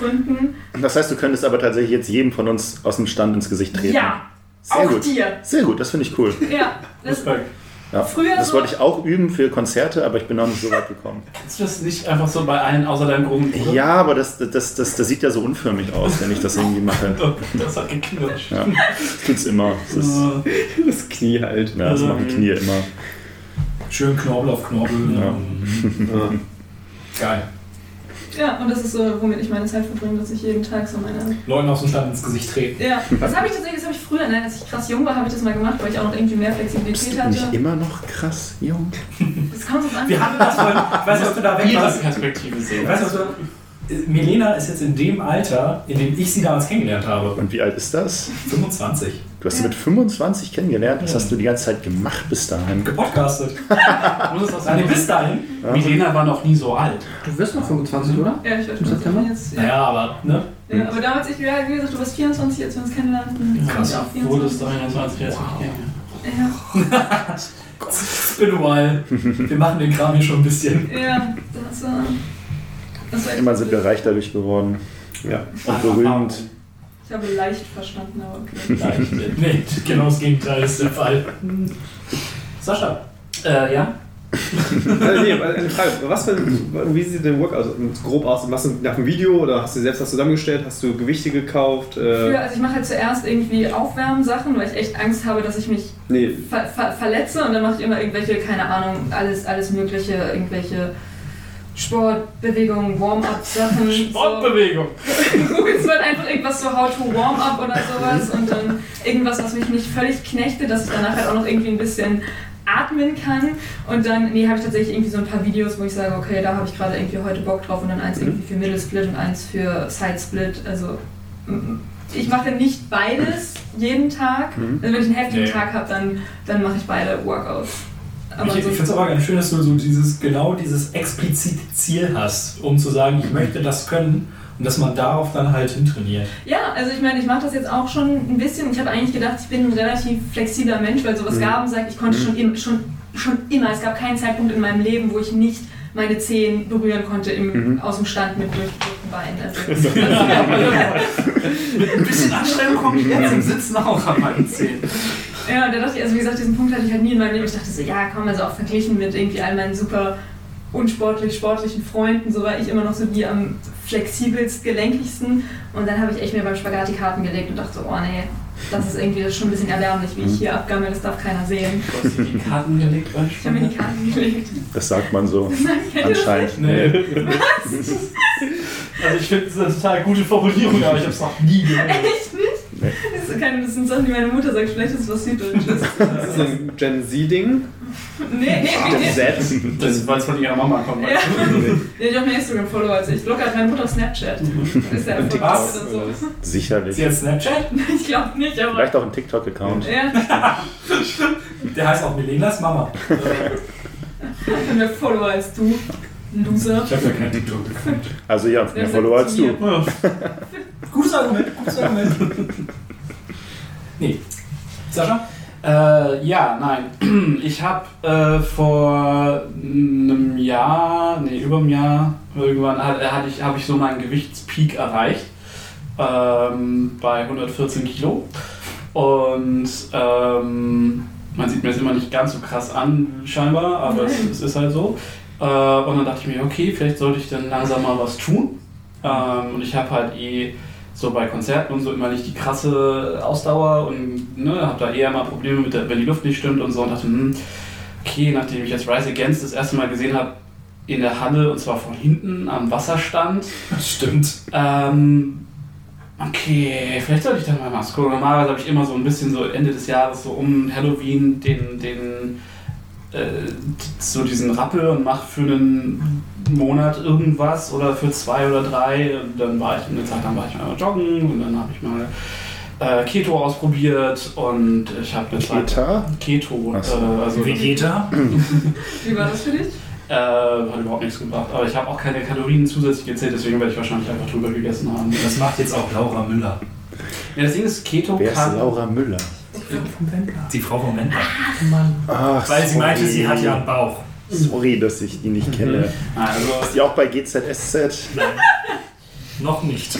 Gründen. Das heißt, du könntest aber tatsächlich jetzt jedem von uns aus dem Stand ins Gesicht treten. Ja, Sehr auch gut. dir. Sehr gut, das finde ich cool. Ja, das, Respekt. Ja. Früher das so- wollte ich auch üben für Konzerte, aber ich bin noch nicht so weit gekommen. Kannst du das nicht einfach so bei allen außer deinem Bruder? Ja, aber das, das, das, das sieht ja so unförmig aus, wenn ich das irgendwie mache. Das hat geknirscht. Ja, das tut's immer. Das, ist, das Knie halt. ja, das machen Knie immer. Schön Knorpel auf Knorpel. Ja. Ja. Geil. Ja, und das ist so, womit ich meine Zeit verbringe, dass ich jeden Tag so meine. Leuten aus dem Stand ins Gesicht treten. Ja, das habe ich tatsächlich, das habe ich früher, nein, als ich krass jung war, habe ich das mal gemacht, weil ich auch noch irgendwie mehr Bist Flexibilität du nicht hatte. immer noch krass jung? Das kommt drauf an. Wir hatten das vorhin, ich weiß nicht, ob du da weg warst. Perspektive sehen. Ich weiß nicht, ob du, Milena ist jetzt in dem Alter, in dem ich sie damals kennengelernt habe. Und wie alt ist das? 25. Du hast sie mit 25 kennengelernt. Was Ja. hast du die ganze Zeit gemacht bis dahin? Gepodcastet. Musst auch Nein, sagen, bis dahin. Ja. Milena war noch nie so alt. Du wirst noch 25, oder? Ja, ich weiß Im schon, September? jetzt. Ja. Naja, aber, ne? Ja, aber damals, ich, ja, wie gesagt, du warst 24, als wir uns kennenlernten. Ja, wurdest 24. du 21 jetzt nicht Ja, It's been a while. Wir machen den Kram hier schon ein bisschen. ja, das war. Das war echt Immer sind wir reich dadurch geworden. Ja. Und berühmt. Ich habe leicht verstanden, aber okay. Nein, nee, genau das Gegenteil ist der Fall. Sascha. Äh, ja? Also, nee, eine Frage. Was für ein, wie sieht dein Workout grob aus? Machst du nach dem Video oder hast du selbst was zusammengestellt? Hast du Gewichte gekauft? Für, Äh, also ich mache halt zuerst irgendwie Aufwärmsachen, weil ich echt Angst habe, dass ich mich nee, ver ver verletze und dann mache ich immer irgendwelche, keine Ahnung, alles, alles mögliche, irgendwelche Sportbewegungen, Warm-up-Sachen. Sportbewegung. So. es wird einfach irgendwas so How to Warm-up oder sowas und dann irgendwas, was mich nicht völlig knechtet, dass ich danach halt auch noch irgendwie ein bisschen atmen kann und dann, nee, habe ich tatsächlich irgendwie so ein paar Videos, wo ich sage, okay, da habe ich gerade irgendwie heute Bock drauf und dann eins irgendwie für Middle Split und eins für Side Split, also mm, ich mache nicht beides jeden Tag. Mhm. Also wenn ich einen heftigen Nee. Tag habe, dann, dann mache ich beide Workouts. Aber ich ich finde es aber ganz schön, dass du so dieses, genau dieses explizite Ziel hast, um zu sagen, ich möchte das können und dass man darauf dann halt hintrainiert. Ja, also ich meine, ich mache das jetzt auch schon ein bisschen. Ich habe eigentlich gedacht, ich bin ein relativ flexibler Mensch, weil so was Mhm. Gaben sagt, ich konnte schon, im, schon, schon immer, es gab keinen Zeitpunkt in meinem Leben, wo ich nicht meine Zehen berühren konnte im, Mhm. aus dem Stand mit durchgedrückten Beinen. Also, Mit ein bisschen Anstrengung komme ich jetzt im Sitzen auch an meinen Zehen. Ja, da dachte ich, also wie gesagt, diesen Punkt hatte ich halt nie in meinem Leben. Ich dachte so, ja, komm, also auch verglichen mit irgendwie all meinen super unsportlich sportlichen Freunden, so war ich immer noch so die am flexibelst, gelenkigsten. Und dann habe ich echt mir beim Spagat die Karten gelegt und dachte so, oh nee, das ist irgendwie das ist schon ein bisschen erbärmlich, wie ich hier abgammel, das darf keiner sehen. Du hast dir die Karten gelegt beim Ich habe mir die Karten gelegt. Das sagt man so. Das Anscheinend. Nee. Also ich finde es eine total gute Formulierung, aber ich habe es noch nie gehört. Echt nicht? Nee. Das, ist keine, das sind Sachen, die meine Mutter sagt, vielleicht ist es was Süddeutsches. Das ist so ein Gen Z-Ding. Nee, nee, Gen nee. Z. Das, weil es von ihrer Mama kommt. Ja. Nee, ich habe mehr Instagram-Follower als ich. Locker hat meine Mutter auf Snapchat. Ist der Und TikTok. oder so. Sicherlich. Sie hat Snapchat? Ich glaube nicht, aber. Vielleicht auch ein TikTok-Account. Ja, Der heißt auch Milenas Mama. ich habe mehr Follower als du. Loser. Ich habe ja kein TikTok gefunden. Also ja, mehr Follower als du. Ja. Gutes Argument, gutes Argument. Nee. Sascha? Äh, ja, nein. Ich habe äh, vor einem Jahr, nee, über einem Jahr, irgendwann hat, hatte ich, habe ich so meinen Gewichtspeak erreicht. Ähm, bei 114 Kilo. Und ähm, man sieht mir das immer nicht ganz so krass an, scheinbar, aber es, es ist halt so. Äh, und dann dachte ich mir, okay, vielleicht sollte ich dann langsam mal was tun. Ähm, und ich habe halt eh so bei Konzerten und so immer nicht die krasse Ausdauer und ne, habe da eher mal Probleme mit der, wenn die Luft nicht stimmt und so und dachte, hm, okay, nachdem ich jetzt Rise Against das erste Mal gesehen habe in der Halle und zwar von hinten am Wasserstand, Das stimmt. ähm, okay, vielleicht sollte ich dann mal was gucken. Normalerweise habe ich immer so ein bisschen so Ende des Jahres so um Halloween den, den äh, so diesen Rappel und mache für einen Monat irgendwas oder für zwei oder drei. Und dann war ich eine Zeit lang war ich mal joggen und dann habe ich mal äh, Keto ausprobiert und ich habe eine Zeit Keta? Keto, äh, also Vegeta? Wie war das für dich? äh, hat überhaupt nichts gebracht. Aber ich habe auch keine Kalorien zusätzlich gezählt, deswegen werde ich wahrscheinlich einfach drüber gegessen haben. Das macht jetzt auch Laura Müller. Ja, das Ding ist, Keto Wer ist kann. Laura Müller? Die Frau vom Wendler. Ach, Weil sie meinte, sorry. sie hat ja einen Bauch. Sorry, dass ich die nicht kenne. Also, Ist die auch bei GZSZ? Noch nicht.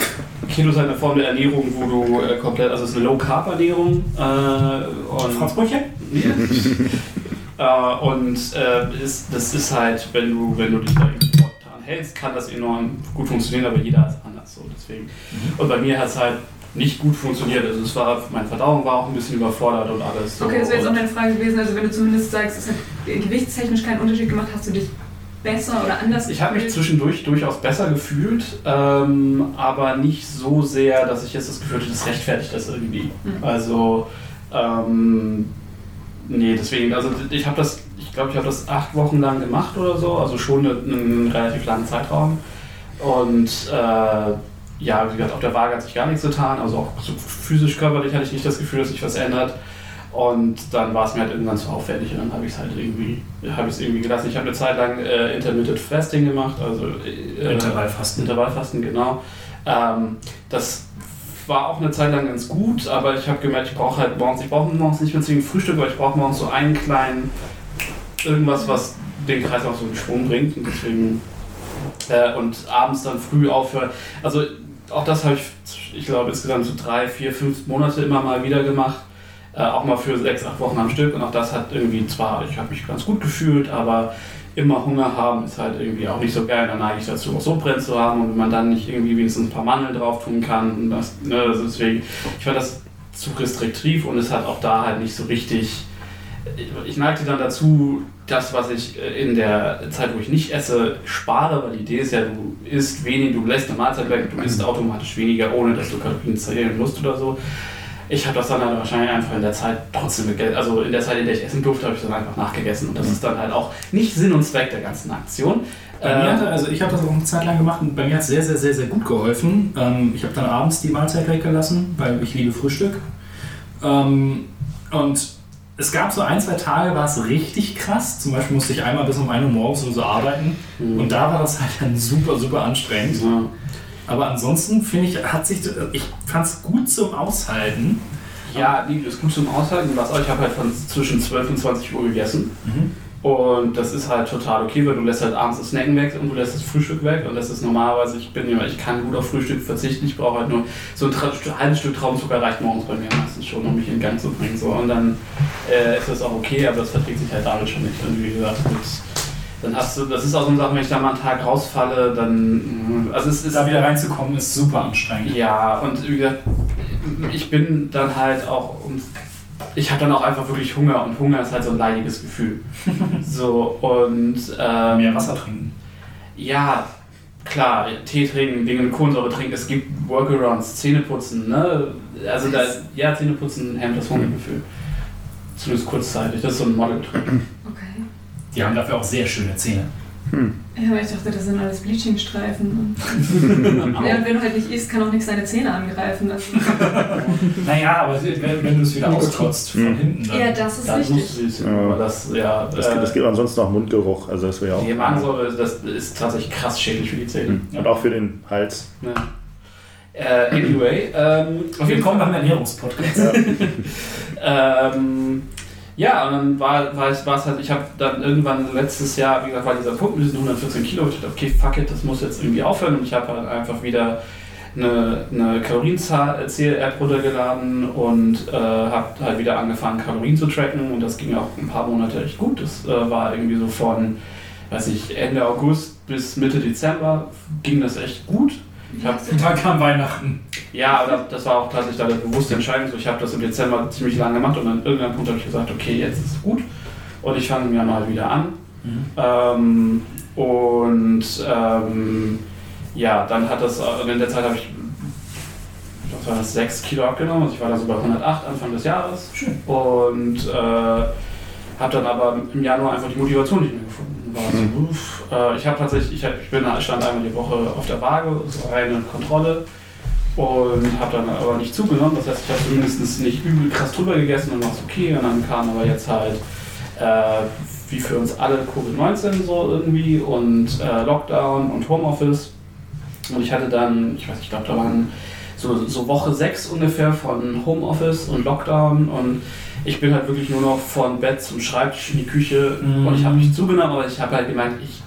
Keto ist halt eine Form der Ernährung, wo du äh, komplett, also es ist eine Low-Carb-Ernährung. Äh, und Franzbrötchen? äh, und äh, ist, das ist halt, wenn du, wenn du dich da irgendwie dran hältst, kann das enorm gut funktionieren, aber jeder ist anders so. Deswegen. Und bei mir hat es halt nicht gut funktioniert. Also es war, meine Verdauung war auch ein bisschen überfordert und alles. So. Okay, das wäre jetzt auch meine Frage gewesen. Also, wenn du zumindest sagst, es hat gewichtstechnisch keinen Unterschied gemacht, hast du dich besser oder anders Ich habe mich zwischendurch durchaus besser gefühlt, ähm, aber nicht so sehr, dass ich jetzt das Gefühl hatte, das rechtfertigt das irgendwie. Mhm. Also, ähm, nee, deswegen, also ich habe das, ich glaube, ich habe das acht Wochen lang gemacht oder so, also schon eine- einen relativ langen Zeitraum. Und äh, ja, wie gesagt, auf der Waage hat sich gar nichts getan, also auch so physisch, körperlich hatte ich nicht das Gefühl, dass sich was ändert. Und dann war es mir halt irgendwann zu aufwendig und dann habe ich es halt irgendwie, habe ich es irgendwie gelassen. Ich habe eine Zeit lang äh, Intermittent Fasting gemacht, also äh, Intervallfasten. Intervallfasten, genau. Ähm, das war auch eine Zeit lang ganz gut, aber ich habe gemerkt, ich brauche halt morgens, ich brauche morgens nicht mehr zwingend Frühstück, aber ich brauche morgens so einen kleinen, irgendwas, was den Kreislauf so in Schwung bringt und deswegen äh, und abends dann früh aufhören. Also auch das habe ich, ich glaube, insgesamt so drei, vier, fünf Monate immer mal wieder gemacht. Äh, auch mal für sechs, acht Wochen am Stück und auch das hat irgendwie zwar, ich habe mich ganz gut gefühlt, aber immer Hunger haben ist halt irgendwie auch nicht so geil. Dann neige ich dazu, auch so brennt zu haben und wenn man dann nicht irgendwie wenigstens ein paar Mandeln drauf tun kann. Und das, ne, deswegen, ich fand das zu restriktiv und es hat auch da halt nicht so richtig. Ich neigte dann dazu, das, was ich äh, in der Zeit, wo ich nicht esse, spare, weil die Idee ist ja, du isst wenig, du lässt eine Mahlzeit weg, du isst automatisch weniger, ohne dass du Kalorien zählen musst oder so. Ich habe das dann halt wahrscheinlich einfach in der Zeit trotzdem gegessen. Also in der Zeit, in der ich essen durfte, habe ich dann einfach nachgegessen. Und das ist dann halt auch nicht Sinn und Zweck der ganzen Aktion. Bei mir Äh, hatte, also ich habe das auch eine Zeit lang gemacht und bei mir hat es sehr, sehr, sehr, sehr gut geholfen. Ähm, ich habe dann abends die Mahlzeit weggelassen, weil ich liebe Frühstück. Ähm, und es gab so ein, zwei Tage, war es richtig krass. Zum Beispiel musste ich einmal bis um 1 Uhr morgens oder so arbeiten. Mhm. Und da war das halt dann super, super anstrengend. ja. Aber ansonsten finde ich, hat sich, ich fand es gut zum Aushalten. Ja, nee, ist gut zum Aushalten. Was auch, ich habe halt von zwischen 12 und 20 Uhr gegessen. Mhm. Und das ist halt total okay, weil du lässt halt abends das Snacken weg und du lässt das Frühstück weg. Und das ist normalerweise, ich bin jemand, ich kann gut auf Frühstück verzichten. Ich brauche halt nur so ein halbes Stück Traubenzucker reicht morgens bei mir meistens schon, um mich in Gang zu bringen. So. Und dann äh, ist das auch okay, aber das verträgt sich halt damit schon nicht. Und wie gesagt, mit, dann hast du, das ist auch so eine Sache, wenn ich da mal einen Tag rausfalle, dann, also es ist Da wieder reinzukommen ist super anstrengend. ja, und wie gesagt, ich bin dann halt auch. Ich habe dann auch einfach wirklich Hunger und Hunger ist halt so ein leidiges Gefühl. so, und. Ähm, Mehr Wasser trinken. Ja, klar, Tee trinken, Dinge mit Kohlensäure trinken, es gibt Workarounds, Zähne putzen, ne? Also, da, ja, Zähne putzen hemmt das Hungergefühl. Zumindest kurzzeitig, das ist so ein Modeltrick. Die haben dafür auch sehr schöne Zähne. Ja, aber ich dachte, das sind alles Bleachingstreifen. ja, und wenn du halt nicht isst, kann auch nichts deine Zähne angreifen. Also, Naja, aber wenn, wenn du es wieder auskotzt von Mhm. hinten, dann. ja, das ist Dann richtig. musst du es, Ja. das, ja. Das, äh, das gibt ansonsten auch Mundgeruch, also das wäre ja auch. die Magensäure, das ist tatsächlich krass schädlich für die Zähne. Mhm. Und auch für den Hals. Ja. Äh, anyway, ähm, auf jeden Willkommen beim Ernährungspodcast. Ja. Ähm, ja, und dann war, war, es, war es halt, ich habe dann irgendwann letztes Jahr, wie gesagt, war dieser Punkt mit diesen 114 Kilo, ich dachte, okay, fuck it, das muss jetzt irgendwie aufhören und ich habe halt einfach wieder eine, eine Kalorienzahl-App runtergeladen und äh, habe halt wieder angefangen, Kalorien zu tracken und das ging auch ein paar Monate echt gut. Das äh, war irgendwie so von, weiß ich, Ende August bis Mitte Dezember ging das echt gut. Und dann kam Weihnachten. ja, aber das war auch tatsächlich eine bewusste Entscheidung. Ich habe das im Dezember ziemlich lange gemacht und an irgendeinem Punkt habe ich gesagt, okay, jetzt ist es gut. Und ich fange im Januar wieder an. Ähm, und ähm, ja, dann hat das, äh, in der Zeit habe ich, was war das, 6 Kilo abgenommen. Also ich war dann so bei 108 Anfang des Jahres. Schön. Und äh, habe dann aber im Januar einfach die Motivation nicht mehr gefunden. So, uff, äh, ich habe tatsächlich, ich, hab, ich bin, stand einmal die Woche auf der Waage, so reine Kontrolle. Und habe dann aber nicht zugenommen. Das heißt, ich habe zumindest nicht übel krass drüber gegessen und war es okay. Und dann kam aber jetzt halt, äh, wie für uns alle, Covid-19 so irgendwie und äh, Lockdown und Homeoffice. Und ich hatte dann, ich weiß nicht, ich glaube, da waren so, so Woche 6 ungefähr von Homeoffice und Lockdown. Und ich bin halt wirklich nur noch von Bett zum Schreibtisch in die Küche. Mhm. Und ich habe nicht zugenommen, aber ich habe halt gemerkt, ich,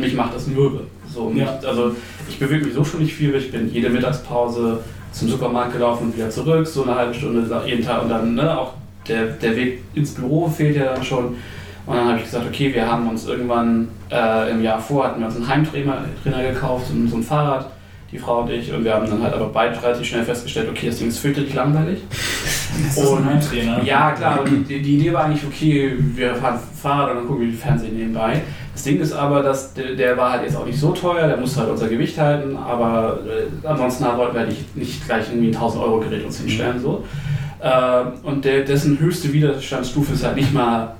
mich macht das mürbe. So, Ja. nicht, also ich bewege mich so schon nicht viel. Ich bin jede Mittagspause zum Supermarkt gelaufen und wieder zurück, so eine halbe Stunde jeden Tag. Und dann ne, auch der, der Weg ins Büro fehlt ja dann schon. Und dann habe ich gesagt, okay, wir haben uns irgendwann äh, im Jahr vor, hatten wir uns einen Heimtrainer Trainer gekauft, ein- so ein Fahrrad, die Frau und ich. Und wir haben dann halt aber beide relativ schnell festgestellt, okay, das Ding ist fürchterlich langweilig. Das ist ein Heimtrainer. Ja, klar, die, die Idee war eigentlich, okay, wir fahren Fahrrad und dann gucken wir Fernsehen nebenbei. Das Ding ist aber, dass der, der war halt jetzt auch nicht so teuer, der musste halt unser Gewicht halten, aber äh, ansonsten wollten wir nicht, nicht gleich irgendwie ein 1000 Euro Gerät uns hinstellen. So. Äh, und der, dessen höchste Widerstandsstufe ist halt nicht mal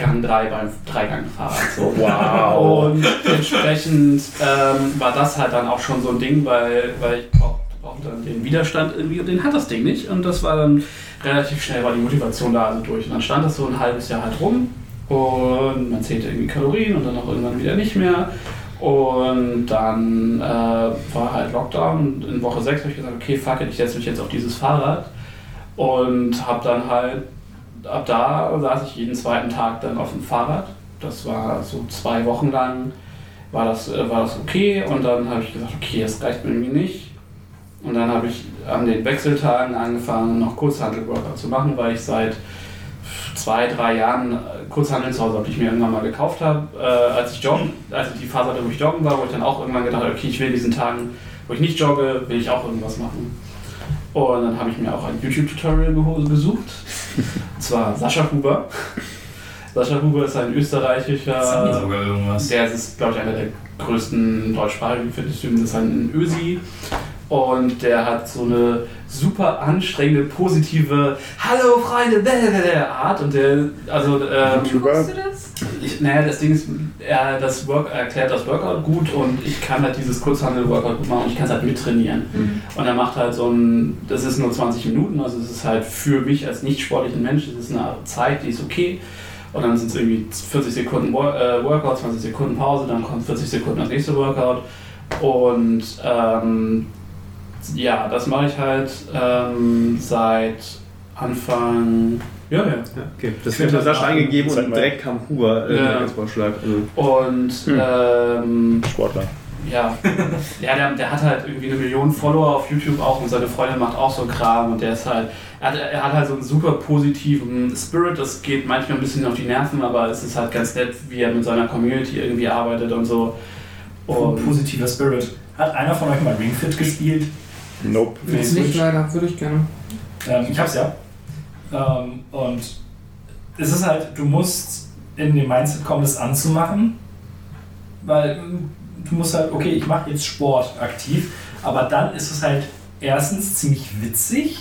Gang 3 beim Dreigangfahrrad. So. Wow. Und entsprechend ähm, war das halt dann auch schon so ein Ding, weil, weil ich brauch- brauchte dann den Widerstand irgendwie und den hat das Ding nicht. Und das war dann relativ schnell, war die Motivation da also durch. Und dann stand das so ein halbes Jahr halt rum und man zählte irgendwie Kalorien und dann auch irgendwann wieder nicht mehr. Und dann äh, war halt Lockdown und in Woche 6 habe ich gesagt, okay, fuck it, ich setze mich jetzt auf dieses Fahrrad und habe dann halt, ab da saß ich jeden zweiten Tag dann auf dem Fahrrad. Das war so zwei Wochen lang, war das, äh, war das okay und dann habe ich gesagt, okay, das reicht mir irgendwie nicht. Und dann habe ich an den Wechseltagen angefangen, noch Kurzhandel-Workout zu machen, weil ich seit zwei, drei Jahren äh, Kurzhandel zu Hause habe, die ich mir irgendwann mal gekauft habe, äh, als ich joggen, als ich die Phase wo ich joggen war, wo ich dann auch irgendwann gedacht habe, okay, ich will in diesen Tagen, wo ich nicht jogge, will ich auch irgendwas machen. Und dann habe ich mir auch ein YouTube-Tutorial gesucht. Und zwar Sascha Huber. Sascha Huber ist ein Das österreichischer, sogar irgendwas. der ist, glaube ich, einer der größten deutschsprachigen Fitnesstypen, das ist ein Ösi. Und der hat so eine super anstrengende, positive Hallo Freunde, Art. Und der, also, ähm, YouTuber. Du das? ich, naja, das Ding ist, er das Work, er erklärt das Workout gut und ich kann halt dieses Kurzhandel-Workout gut machen und ich kann es halt mittrainieren. Mhm. Und er macht halt so ein, das ist nur 20 Minuten, also es ist halt für mich als nicht sportlichen Mensch, das ist eine Zeit, die ist okay. Und dann sind es irgendwie 40 Sekunden äh, Workout, 20 Sekunden Pause, dann kommt 40 Sekunden das nächste Workout. Und ähm, ja, das mache ich halt ähm, seit Anfang Ja, ja. Ja, okay. Das wird würde Sascha das eingegeben und direkt kam Huber äh, Ja. als Vorschlag. Also, Und Hm. ähm, Sportler. ja, ja der, der hat halt irgendwie eine Million Follower auf YouTube auch und seine Freundin macht auch so Kram und der ist halt, er hat, er hat halt so einen super positiven Spirit, das geht manchmal ein bisschen auf die Nerven, aber es ist halt ganz nett, wie er mit seiner Community irgendwie arbeitet und so. Und Positiver Spirit. Hat einer von euch mal Ring Fit gespielt? Nope. Nee, Jetzt nicht leider, würde ich gerne. Ähm, ich hab's ja. Ähm, und es ist halt, du musst in den Mindset kommen, das anzumachen. Weil ähm, du musst halt, okay, ich mache jetzt Sport aktiv, aber dann ist es halt erstens ziemlich witzig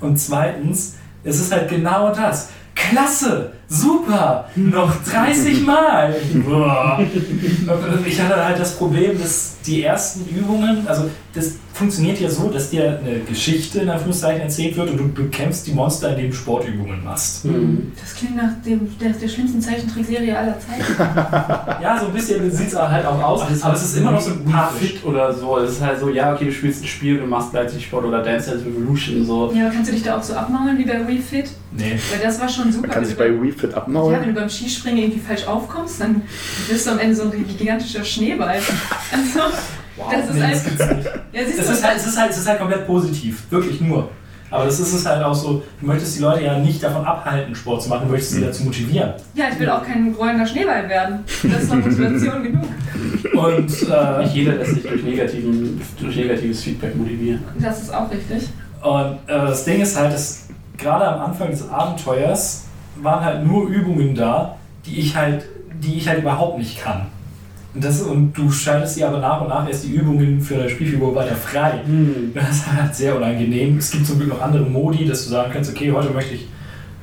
und zweitens ist es halt genau das. Klasse, super, noch 30 Mal. Boah. Ich hatte halt das Problem, dass die ersten Übungen, also das funktioniert ja so, dass dir eine Geschichte in Anführungszeichen erzählt wird und du bekämpfst die Monster, indem du Sportübungen machst. Mhm. Das klingt nach dem, der, der schlimmsten Zeichentrickserie aller Zeiten. Ja, so ein bisschen sieht es halt auch aus, aber es ist immer noch so ein paar fit oder so. Es ist halt so, ja, okay, du spielst ein Spiel, du machst gleichzeitig Sport oder Dance Dance Revolution so. Ja, aber kannst du dich da auch so abmaulen wie bei Refit? Nee. Weil das war schon super. Man kann sich bei beim- Wii Fit ja, wenn abmaulen. du beim Skispringen irgendwie falsch aufkommst, dann bist du am Ende so ein gigantischer Schneeball. Also, das ist Nee, halt. das gibt's nicht. Ja, siehst Es du, ist, halt, es, ist halt, es ist halt komplett positiv, wirklich nur. Aber das ist es halt auch so, du möchtest die Leute ja nicht davon abhalten, Sport zu machen, du möchtest sie dazu motivieren. ja, ich will auch kein rollender Schneeball werden. Das ist doch Motivation genug. Und, äh, Nicht jeder lässt sich durch, negativen, durch negatives Feedback motivieren. Das ist auch richtig. und äh, das Ding ist halt, dass gerade am Anfang des Abenteuers waren halt nur Übungen da, die ich halt, die ich halt überhaupt nicht kann. Und, das, und du schaltest dir aber nach und nach erst die Übungen für deine Spielfigur weiter frei. Das ist halt sehr unangenehm. Es gibt zum Glück noch andere Modi, dass du sagen kannst, okay, heute möchte ich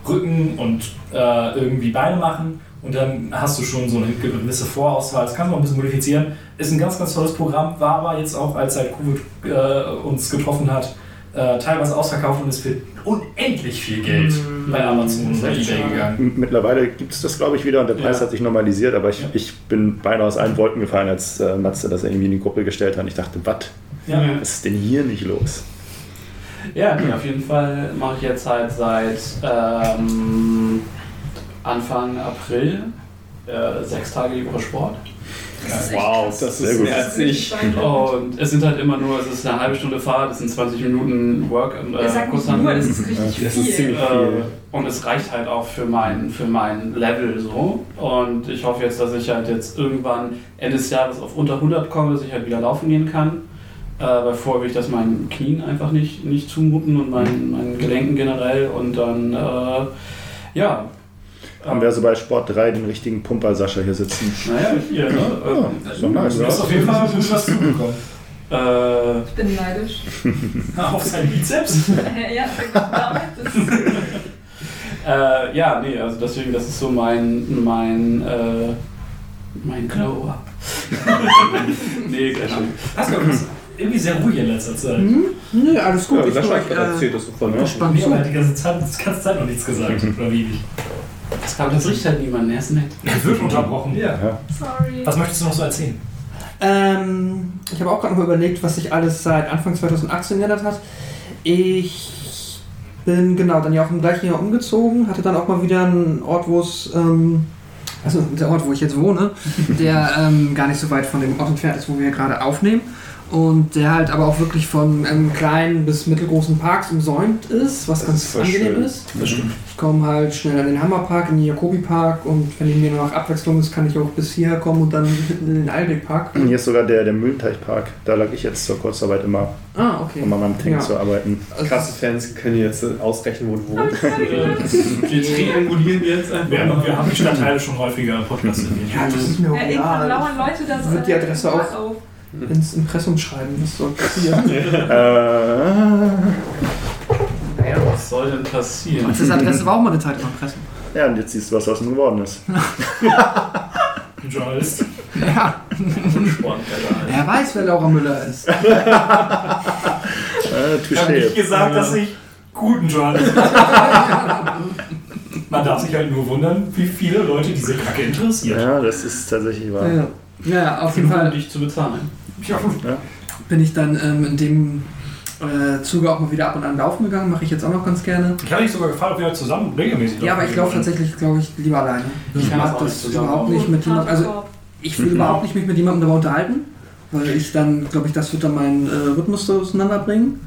Rücken und äh, irgendwie Beine machen und dann hast du schon so eine gewisse Vorauswahl. Das kannst du ein bisschen modifizieren. Ist ein ganz, ganz tolles Programm, war aber jetzt auch, als halt Covid äh, uns getroffen hat, äh, teilweise ausverkauft und ist für unendlich viel Geld bei Amazon oder Ebay gegangen. Mittlerweile gibt es das, glaube ich, wieder und der Preis Ja. hat sich normalisiert, aber ich, Ja. ich bin beinahe aus allen Wolken gefallen, als äh, Matze das irgendwie in die Gruppe gestellt hat. Und ich dachte, was Ja. was ist denn hier nicht los? Ja, nee, auf jeden Fall mache ich jetzt halt seit ähm, Anfang April äh, sechs Tage die Woche Sport. Das wow, krass. das Sehr ist gut. mehr als ich. Und es sind halt immer nur, es ist eine halbe Stunde Fahrt, es sind 20 Minuten Work Er äh, Kurzhandel. das ist richtig Das viel. ist ziemlich Äh, viel. und es reicht halt auch für mein, für mein Level so. Und ich hoffe jetzt, dass ich halt jetzt irgendwann Ende des Jahres auf unter 100 komme, dass ich halt wieder laufen gehen kann. Äh, weil vorher will ich das meinen Knien einfach nicht, nicht zumuten und meinen, meinen Gelenken generell. Und dann, äh, ja. Haben wir also bei Sport 3 den richtigen Pumper Sascha hier sitzen. Naja, hier, ne? Das ist doch nice, Du hast auf jeden Fall gut was zubekommen. Äh, Ich bin neidisch. Auf seinen Bizeps. ja, das ist Äh, ja, nee, also deswegen, das ist so mein, mein, äh, mein Glow-Up. nee, keine Ahnung. Pascal, du bist irgendwie sehr ruhig in letzter Zeit. Hm? Nö, alles gut. Ja, ich Sascha höre hat euch gerade äh, erzählt, dass du voll gespannt Nee, aber die ganze Zeit, die ganze Zeit noch nichts gesagt. Oder wie? Das, aber das riecht halt niemand, er ist nett. Er wird unterbrochen. Ja. Ja. sorry. Was möchtest du noch so erzählen? Ähm, ich habe auch gerade noch überlegt, was sich alles seit Anfang 2018 geändert hat. Ich bin genau dann ja auch im gleichen Jahr umgezogen, hatte dann auch mal wieder einen Ort, wo es, ähm, also der Ort, wo ich jetzt wohne, der ähm, gar nicht so weit von dem Ort entfernt ist, wo wir gerade aufnehmen. Und der halt aber auch wirklich von ähm, kleinen bis mittelgroßen Parks umsäumt ist, was Das ganz ist angenehm schön. ist. Das stimmt. Ich komme halt schnell an den Hammerpark, in den Jakobi-Park und wenn ich mir noch Abwechslung ist, kann ich auch bis hier kommen und dann hinten in den Eilweg-Park. Hier ist sogar der, der Mühlenteichpark. Da lag ich jetzt zur Kurzarbeit immer, Ah, okay. um an meinem Tank Ja. zu arbeiten. Also, Krasse Fans können jetzt ausrechnen, wo du wohnst. Wir triangulieren jetzt einfach. Wir haben, wir haben die Stadtteile schon häufiger im Podcast erwähnt. Ja, das ist mir auch Ja, lauern Leute das Wird die Adresse auch- auf. Ins Impressum schreiben, was soll passieren? Äh, naja. Was soll denn passieren? Das Adresse war auch mal eine Zeit im Impressum. ja, und jetzt siehst du, was aus ihm geworden ist. Ein Journalist. Ja, Sportkeller. wer weiß, wer Laura Müller ist. Äh, Ich habe nicht gesagt, dass ich guten Journalist bin. Man darf sich halt nur wundern, wie viele Leute diese Kacke interessiert. Ja, das ist tatsächlich wahr. Ja, ja auf jeden Um Fall dich zu bezahlen. Ja. bin ich dann ähm, in dem äh, Zuge auch mal wieder ab und an laufen gegangen, mache ich jetzt auch noch ganz gerne. Ich habe dich sogar gefragt, ob wir zusammen regelmäßig Ja, aber ich laufe tatsächlich, glaube ich, lieber alleine. Ich mag das überhaupt nicht mit jemandem. Also ich will überhaupt nicht mich mit jemandem darüber unterhalten, weil ich dann, glaube ich, das wird dann meinen äh, Rhythmus so auseinanderbringen.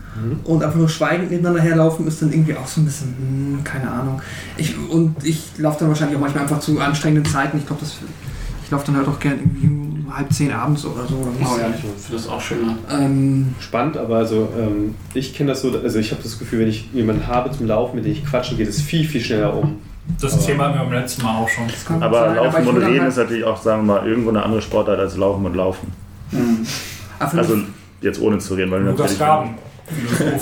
Und einfach nur schweigend nebeneinander herlaufen ist dann irgendwie auch so ein bisschen, hm, keine Ahnung. Ich, und ich laufe dann wahrscheinlich auch manchmal einfach zu anstrengenden Zeiten. Ich glaube, das ich laufe dann halt auch gern irgendwie halb zehn abends oder so. Oder Oh ja, ich finde das auch schöner. ähm, Spannend, aber also ähm, ich kenne das so, also ich habe das Gefühl, wenn ich jemanden habe zum Laufen, mit dem ich quatsche, geht es viel, viel schneller um. Das Thema hatten wir beim letzten Mal auch schon. Aber sein, Laufen ich und Reden halt- ist natürlich auch, sagen wir mal, irgendwo eine andere Sportart als Laufen und Laufen. Für, Also jetzt ohne zu reden, weil wir natürlich.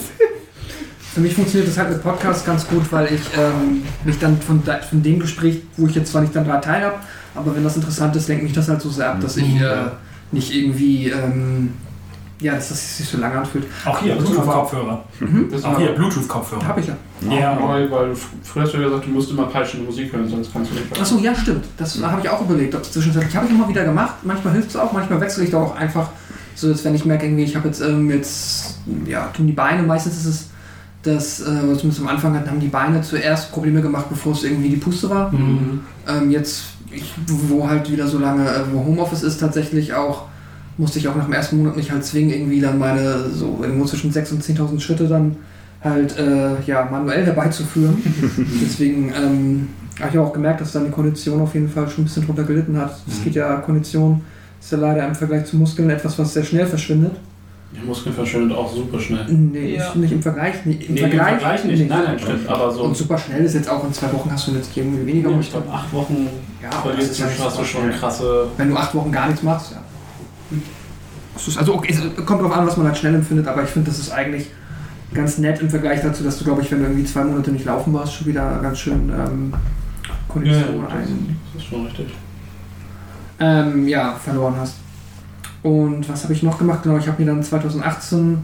Für mich funktioniert das halt mit Podcast ganz gut, weil ich ähm, mich dann von, von dem Gespräch, wo ich jetzt zwar nicht dann daran teil habe, aber wenn das interessant ist, lenkt mich das halt so sehr ab, dass ich äh, nicht irgendwie, ähm, ja, dass das sich so lange anfühlt. Auch hier, Bluetooth-Kopfhörer. Das Auch hier, Bluetooth-Kopfhörer. Habe ich ja. Ja, neu, weil f- früher hast du ja gesagt, du musst immer peitschende Musik hören, sonst kannst du nicht. Achso, ja, stimmt. Das habe ich auch überlegt. Ob es zwischenzeitlich habe ich immer wieder gemacht. Manchmal hilft es auch, manchmal wechsle ich da auch einfach. So, jetzt, wenn ich merke, irgendwie, ich habe jetzt, ähm, jetzt, ja, tun die Beine, meistens ist es das, äh, zumindest am Anfang hatten, haben die Beine zuerst Probleme gemacht, bevor es irgendwie die Puste war. Mhm. Ähm, jetzt, ich, wo halt wieder so lange, äh, wo Homeoffice ist, tatsächlich auch, musste ich auch nach dem ersten Monat mich halt zwingen, irgendwie dann meine so irgendwo zwischen 6.000 und 10.000 Schritte dann halt äh, ja, manuell herbeizuführen. Deswegen ähm, habe ich auch gemerkt, dass dann die Kondition auf jeden Fall schon ein bisschen drunter gelitten hat. Es geht ja, Kondition ist ja leider im Vergleich zu Muskeln etwas, was sehr schnell verschwindet. Die Muskeln verschwindet auch super schnell. Nee, Ja. nicht, nicht im Vergleich. Nee, im Nee, Vergleich, im Vergleich nicht. Nein, nein, stimmt. Aber so. Und super schnell ist jetzt auch in zwei Wochen hast du jetzt irgendwie weniger ich Muskeln. glaube, acht Wochen Ja, verlierst ist du, ja nicht hast du so schon schnell. krasse. Wenn du acht Wochen gar nichts machst, ja. Also okay, es kommt drauf an, was man halt schnell empfindet, aber ich finde, das ist eigentlich ganz nett im Vergleich dazu, dass du, glaube ich, wenn du irgendwie zwei Monate nicht laufen warst, schon wieder ganz schön ähm, Kondition das, ein, das ist schon richtig. ähm, ja, verloren hast. Und was habe ich noch gemacht? Genau, ich habe mir dann 2018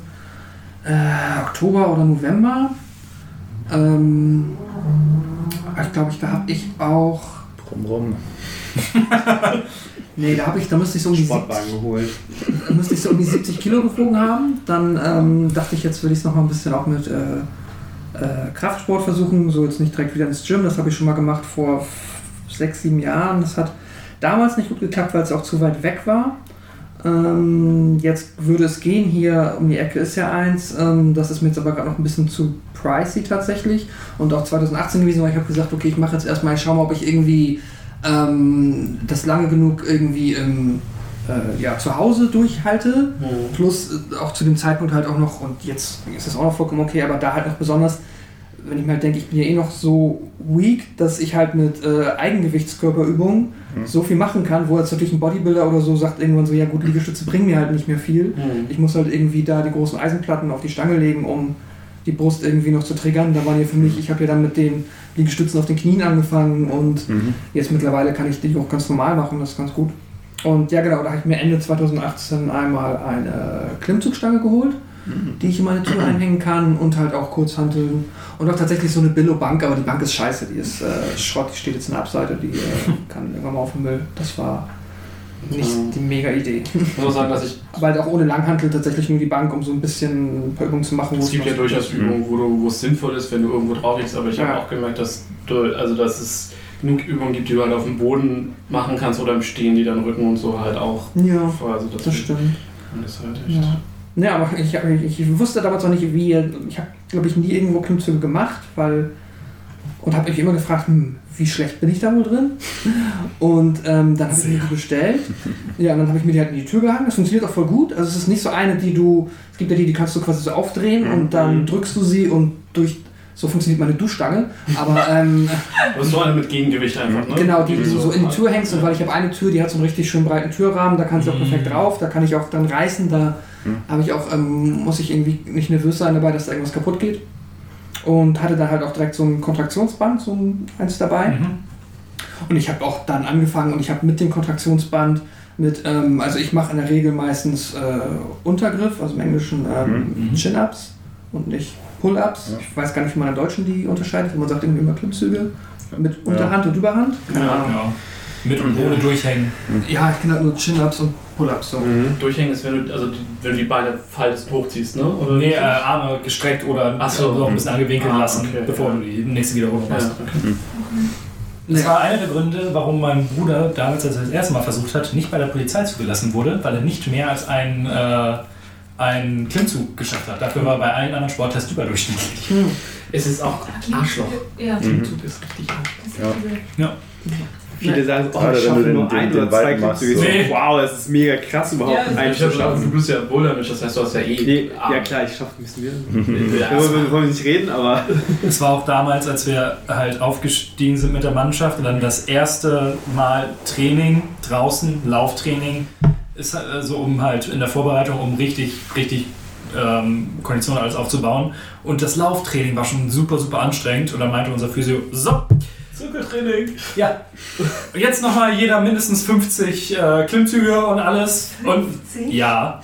äh, Oktober oder November, ähm, ich glaube, ich, da habe ich auch, Drumrum. nee, da habe ich, da müsste ich so um die 70, Sportwagen geholt. Müsste ich so um die 70 Kilo gewogen haben. Dann ähm, dachte ich, jetzt will ich es noch mal ein bisschen auch mit äh, äh, Kraftsport versuchen. So jetzt nicht direkt wieder ins Gym. Das habe ich schon mal gemacht vor sechs, sieben Jahren. Das hat damals nicht gut geklappt, weil es auch zu weit weg war. Ähm, jetzt würde es gehen. Hier um die Ecke ist ja eins. Ähm, das ist mir jetzt aber gerade noch ein bisschen zu pricey tatsächlich. Und auch 2018 gewesen, weil ich habe gesagt, okay, ich mache jetzt erstmal, ich schaue mal, ob ich irgendwie ähm, das lange genug irgendwie im äh, ja, zu Hause durchhalte. Plus äh, auch zu dem Zeitpunkt halt auch noch, und jetzt ist das auch noch vollkommen okay, aber da halt noch besonders, wenn ich mir halt denke, ich bin ja eh noch so weak, dass ich halt mit äh, Eigengewichtskörperübungen so viel machen kann, wo jetzt natürlich ein Bodybuilder oder so sagt irgendwann so, ja gut, Liegestütze bringen mir halt nicht mehr viel. Ich muss halt irgendwie da die großen Eisenplatten auf die Stange legen, um die Brust irgendwie noch zu triggern. Da waren ja für mich, ich habe ja dann mit den Liegestützen auf den Knien angefangen und Mhm. Jetzt mittlerweile kann ich die auch ganz normal machen, das ist ganz gut. Und ja, genau, da habe ich mir Ende 2018 einmal eine Klimmzugstange geholt, die ich in meine Tür einhängen kann und halt auch Kurzhanteln und auch tatsächlich so eine Billo-Bank, aber die Bank ist scheiße, die ist äh, Schrott, die steht jetzt in der Abseite, die äh, kann irgendwann mal auf den Müll. Das war nicht die mega Idee. Ich muss auch sagen, dass ich. Aber halt auch ohne Langhantel tatsächlich nur die Bank, um so ein bisschen ein paar Übungen zu machen. wo Es gibt ja durchaus Übungen, wo, du, wo es sinnvoll ist, wenn du irgendwo drauf liegst, aber ich habe Ja. auch gemerkt, dass, du, also dass es genug Übungen gibt, die du halt auf dem Boden machen kannst oder im Stehen, die deinen Rücken und so halt auch. Ja, Also das, das stimmt. das ist halt echt. Ja. Ja, aber ich, ich, ich wusste damals noch nicht, wie. Ich habe, glaube ich, nie irgendwo Klimmzüge gemacht, weil. Und habe mich immer gefragt, hm, wie schlecht bin ich da wohl drin? Und ähm, dann habe ich mir die bestellt. Ja, und dann habe ich mir die halt in die Tür gehangen. Das funktioniert auch voll gut. Also es ist nicht so eine, die du. Es gibt ja die, die kannst du quasi so aufdrehen und dann drückst du sie und durch. So funktioniert meine Duschstange. Aber ähm, Du hast so eine mit Gegengewicht einfach, ne? Genau, die, die du so in die Tür hängst und weil ich habe eine Tür, die hat so einen richtig schön breiten Türrahmen, da kannst du auch perfekt drauf, da kann ich auch dann reißen, da habe ich auch, ähm, muss ich irgendwie nicht nervös sein dabei, dass da irgendwas kaputt geht. Und hatte dann halt auch direkt so ein Kontraktionsband, so ein, eins dabei. Und ich habe auch dann angefangen und ich habe mit dem Kontraktionsband mit, ähm, also ich mache in der Regel meistens äh, Untergriff, also im Englischen ähm, Chin-Ups und nicht Pull-Ups. Ich weiß gar nicht, wie man im Deutschen die unterscheidet, wenn man sagt irgendwie immer Klimmzüge mit Unterhand und Überhand. Keine Ja, Ahnung. Ja. Mit und ohne Durchhängen. Ja, ich kenne halt nur Chin-Ups und Pull-Ups. So. Mhm. Durchhängen ist, wenn du, also die, wenn du die Beine faltest, hochziehst, ne? Oder Nee, äh, Arme gestreckt oder Ach so. noch ein bisschen angewinkelt Ah, lassen, okay, bevor ja. du die nächste Wiederholung ja, machst. okay. Das war einer der Gründe, warum mein Bruder damals, als er das erste Mal versucht hat, nicht bei der Polizei zugelassen wurde, weil er nicht mehr als einen, äh, einen Klimmzug geschafft hat. Dafür war er bei allen anderen Sporttests überdurchschnittlich. Es ist auch Arschloch. Ja, Klimmzug ist richtig Arschloch. ist übel. Viele sagen so, oh, Gerade ich schaffe nur den- ein den oder zwei Klimmzüge. so. So, Wow, das ist mega krass überhaupt, Ja, einen Ich zu schaffen. du bist ja Bouldermensch, das heißt, du hast ja eh. Nee, ja klar, ich schaffe ein bisschen mehr. Ja, Darüber wollen wir nicht reden, aber Es war auch damals, als wir halt aufgestiegen sind mit der Mannschaft und dann das erste Mal Training draußen, Lauftraining, ist halt so um halt in der Vorbereitung, um richtig, richtig ähm, Kondition alles aufzubauen. Und das Lauftraining war schon super, super anstrengend. Und dann meinte unser Physio, so, Zirkeltraining. ja, jetzt nochmal jeder mindestens 50 äh, Klimmzüge und alles. Und ja.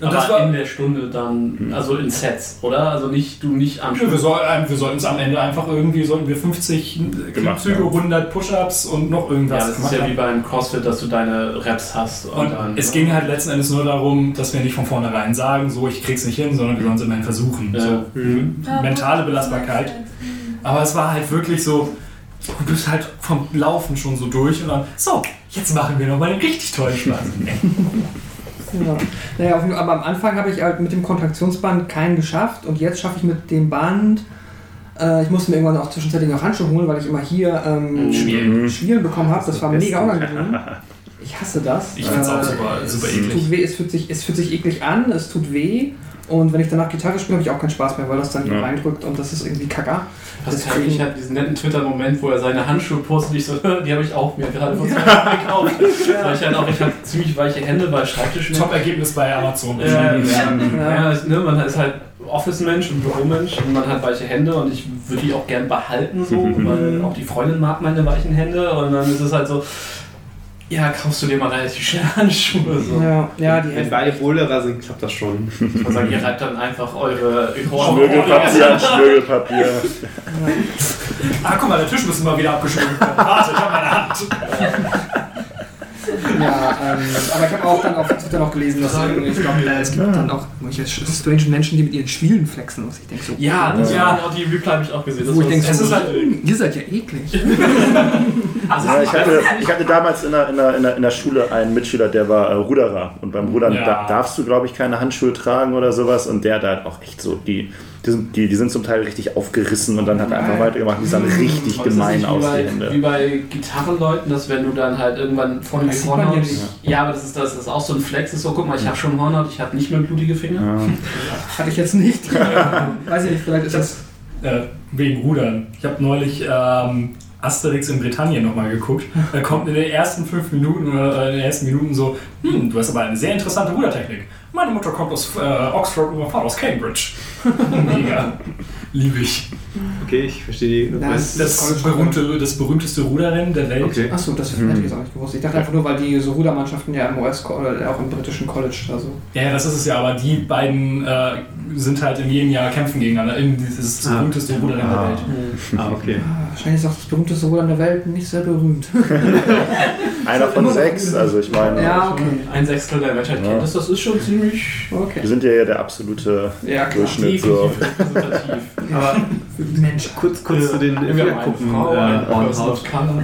Und Aber das war, in der Stunde dann, also in Sets, oder? Also nicht, du nicht am Nö, wir, soll, wir sollten es am Ende einfach irgendwie, sollten wir 50 Klimmzüge, haben. 100 Push-Ups und noch Ja, irgendwas das ist ja haben. wie beim CrossFit, dass du deine Reps hast. Und, Und dann, es ging halt letzten Endes nur darum, dass wir nicht von vornherein sagen, so ich krieg's nicht hin, sondern wir sollen es immerhin versuchen. Ja. So, mentale Belastbarkeit. Aber es war halt wirklich so, du bist halt vom Laufen schon so durch und dann, so, jetzt machen wir nochmal einen richtig tollen Spaß. Ja. Naja, auf, aber am Anfang habe ich halt mit dem Kontraktionsband keinen geschafft und jetzt schaffe ich mit dem Band. Äh, ich musste mir irgendwann auch zwischenzeitlich noch Handschuhe holen, weil ich immer hier ähm, Schwielen. Schwielen bekommen habe. Das war das mega Beste. unangenehm. Ich hasse das. Ich find's auch Äh, super, super Es eklig. tut weh, es fühlt, sich, es fühlt sich eklig an, es tut weh. Und wenn ich danach Gitarre spiele, habe ich auch keinen Spaß mehr, weil das dann Ja. reindrückt und das ist irgendwie kacker. Pascal, ich hatte diesen netten Twitter-Moment, wo er seine Handschuhe postet. Ich so, die habe ich auch mir gerade vor zwei Jahren gekauft. Weil ich halt auch, ich habe ziemlich weiche Hände bei Schreibtischen. Top-Ergebnis bei Amazon. Ja, ja, Ja. ja. ne, man ist halt Office-Mensch und Büromensch und man hat weiche Hände und ich würde die auch gern behalten, so, weil auch die Freundin mag meine weichen Hände und dann ist es halt so, ja, kaufst du dir mal relativ schnell Handschuhe. So. Ja, ja, die wenn beide Boulderer sind, klappt das schon. Man sagt, ihr reibt dann einfach eure Schmirgelpapier, Schmirgelpapier. Ah, guck mal, der Tisch müssen wir wieder abgeschrieben werden. Warte, ich habe meine Hand. Ja, ähm, aber ich habe auch dann auf Twitter noch gelesen, dass irgendwie, ich glaube, äh, es gibt dann auch solche strange Menschen, die mit ihren Schwielen flexen. Und ich denke so, Ja, das Ja. ja. die Reply habe ich auch gesehen. Das wo ich denke, so halt- "Hm, ihr seid ja eklig. Also, Ja, ich, hatte, ich hatte damals in der, in, der, in, der, in der Schule einen Mitschüler, der war äh, Ruderer. Und beim Rudern Ja. da, darfst du, glaube ich, keine Handschuhe tragen oder sowas. Und der hat halt auch echt so, die, die, sind, die, die sind zum Teil richtig aufgerissen und dann hat er einfach weitergemacht. Die sahen richtig Aber ist das gemein aus, wie bei, Hände. Wie bei Gitarrenleuten, dass wenn du dann halt irgendwann vorne ja Hornhaut. nicht. Ja, aber das ist, das ist auch so ein Flex, ist so, guck mal, ich habe schon Hornhaut, ich habe nicht mehr blutige Finger. Ja. Hatte ich jetzt nicht. Weiß ich nicht, vielleicht ist das. Äh, wegen Rudern. Ich habe neulich ähm, Asterix in Britannien nochmal geguckt. Da kommt in den ersten fünf Minuten oder in den ersten Minuten so, hm, du hast aber eine sehr interessante Rudertechnik. Meine Mutter kommt aus äh, Oxford und mein Vater aus Cambridge. Mega. Liebe ich. Okay, ich verstehe die. Ja, was- Das, berühmte, das berühmte Ruderrennen der Welt. Okay. Achso, das hätte ich jetzt auch nicht gewusst. Ich dachte einfach nur, weil die so Rudermannschaften ja im US oder auch im britischen College da so. Ja, das ist es ja, aber die beiden äh, sind halt in jedem Jahr kämpfen gegeneinander. In dieses Ah. berühmteste Ruderrennen Ah. der Welt. Ah, okay. Ah, Wahrscheinlich ist auch das berühmteste Rudern der Welt nicht sehr berühmt. Einer von sechs, also ich meine, Ja, okay. Ein Sechstel der Menschheit Ja. kennt das, das ist schon ziemlich Okay. wir sind ja der absolute Ja, klar. Durchschnitt. So. Aber Mensch. kurz, kurz zu den Wir haben Fingerkuppen. eine Frau, ein Äh, Color.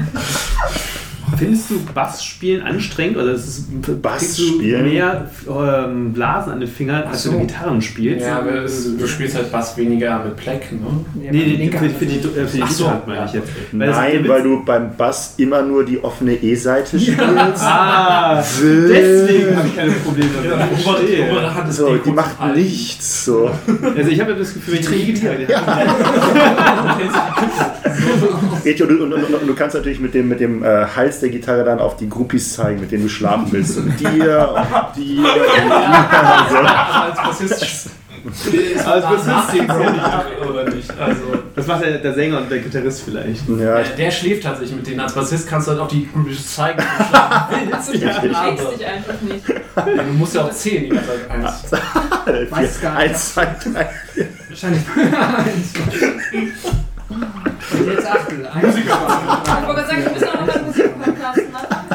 Findest du Bassspielen anstrengend oder ist es, Bass kriegst du spielen? mehr ähm, Blasen an den Fingern, als so. wenn du Gitarren spielst? Ja, aber es, du spielst halt Bass weniger mit Pleck, ne? Ja, Nee, nee, für, für die, äh, für die Ach so. Gitarre meine ich jetzt. Weil Nein, weil du beim Bass immer nur die offene E-Seite spielst. Ah, deswegen habe ich keine Probleme damit. Ja, ist So, die macht Halten. nichts. So. Also ich habe ja das Gefühl, wenn ich eine E-Gitarre Geht ja, und, und, und, und du kannst natürlich mit dem, mit dem äh, Hals der Gitarre dann auf die Groupies zeigen, mit denen du schlafen willst. Und dir und dir. Und dir. Also als Bassist ist Als Bassist ja oder nicht? Also, Das macht der, der Sänger und der Gitarrist vielleicht. Ja, äh, der schläft tatsächlich mit denen. Als Bassist kannst du halt auch die Groupies zeigen, wenn du schlafen willst. Du Aber dich einfach nicht. du musst ja auch zählen die ganze Zeit. Eins. Weiß gar nicht. eins, zwei, drei. Wahrscheinlich. Und jetzt Achtel. Eins. Ich wollte gerade sagen, wir müssen auch noch mal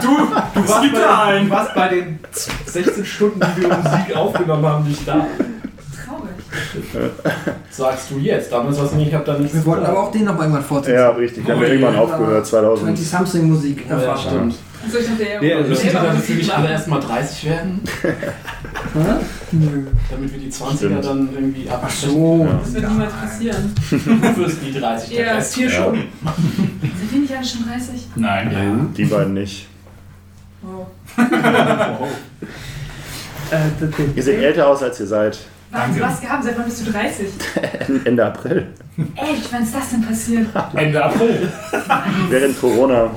Ne? Du warst, gibt da bei, einen. du warst bei den 16 Stunden, die wir Musik aufgenommen haben, nicht da. Traurig. Sagst du jetzt. Damals du nicht, ich hab da nichts Wir wollten aber auch den noch mal irgendwann fortsetzen. Ja, richtig. Wir haben Oh, irgendwann ja. aufgehört, 2000. 20 Something Musik. Ja, ja, stimmt. Also ich dachte, Nee, also- Müssen die selber dann Musik natürlich alle machen. erst mal 30 werden, Hä? Nö. damit wir die 20er Stimmt. dann irgendwie Ach absprechen? so. Ja. Das wird niemals passieren. Du wirst die 30, der Ja. Rest hier Ja. schon. Sind wir nicht alle schon 30? Nein. Die beiden nicht. Wow. Äh, Ihr seht älter aus, als ihr seid. Was, Danke. was gehabt? Seit wann bist du 30? Ende April. Echt? Wann ist das denn passiert? Ende April. Während Corona.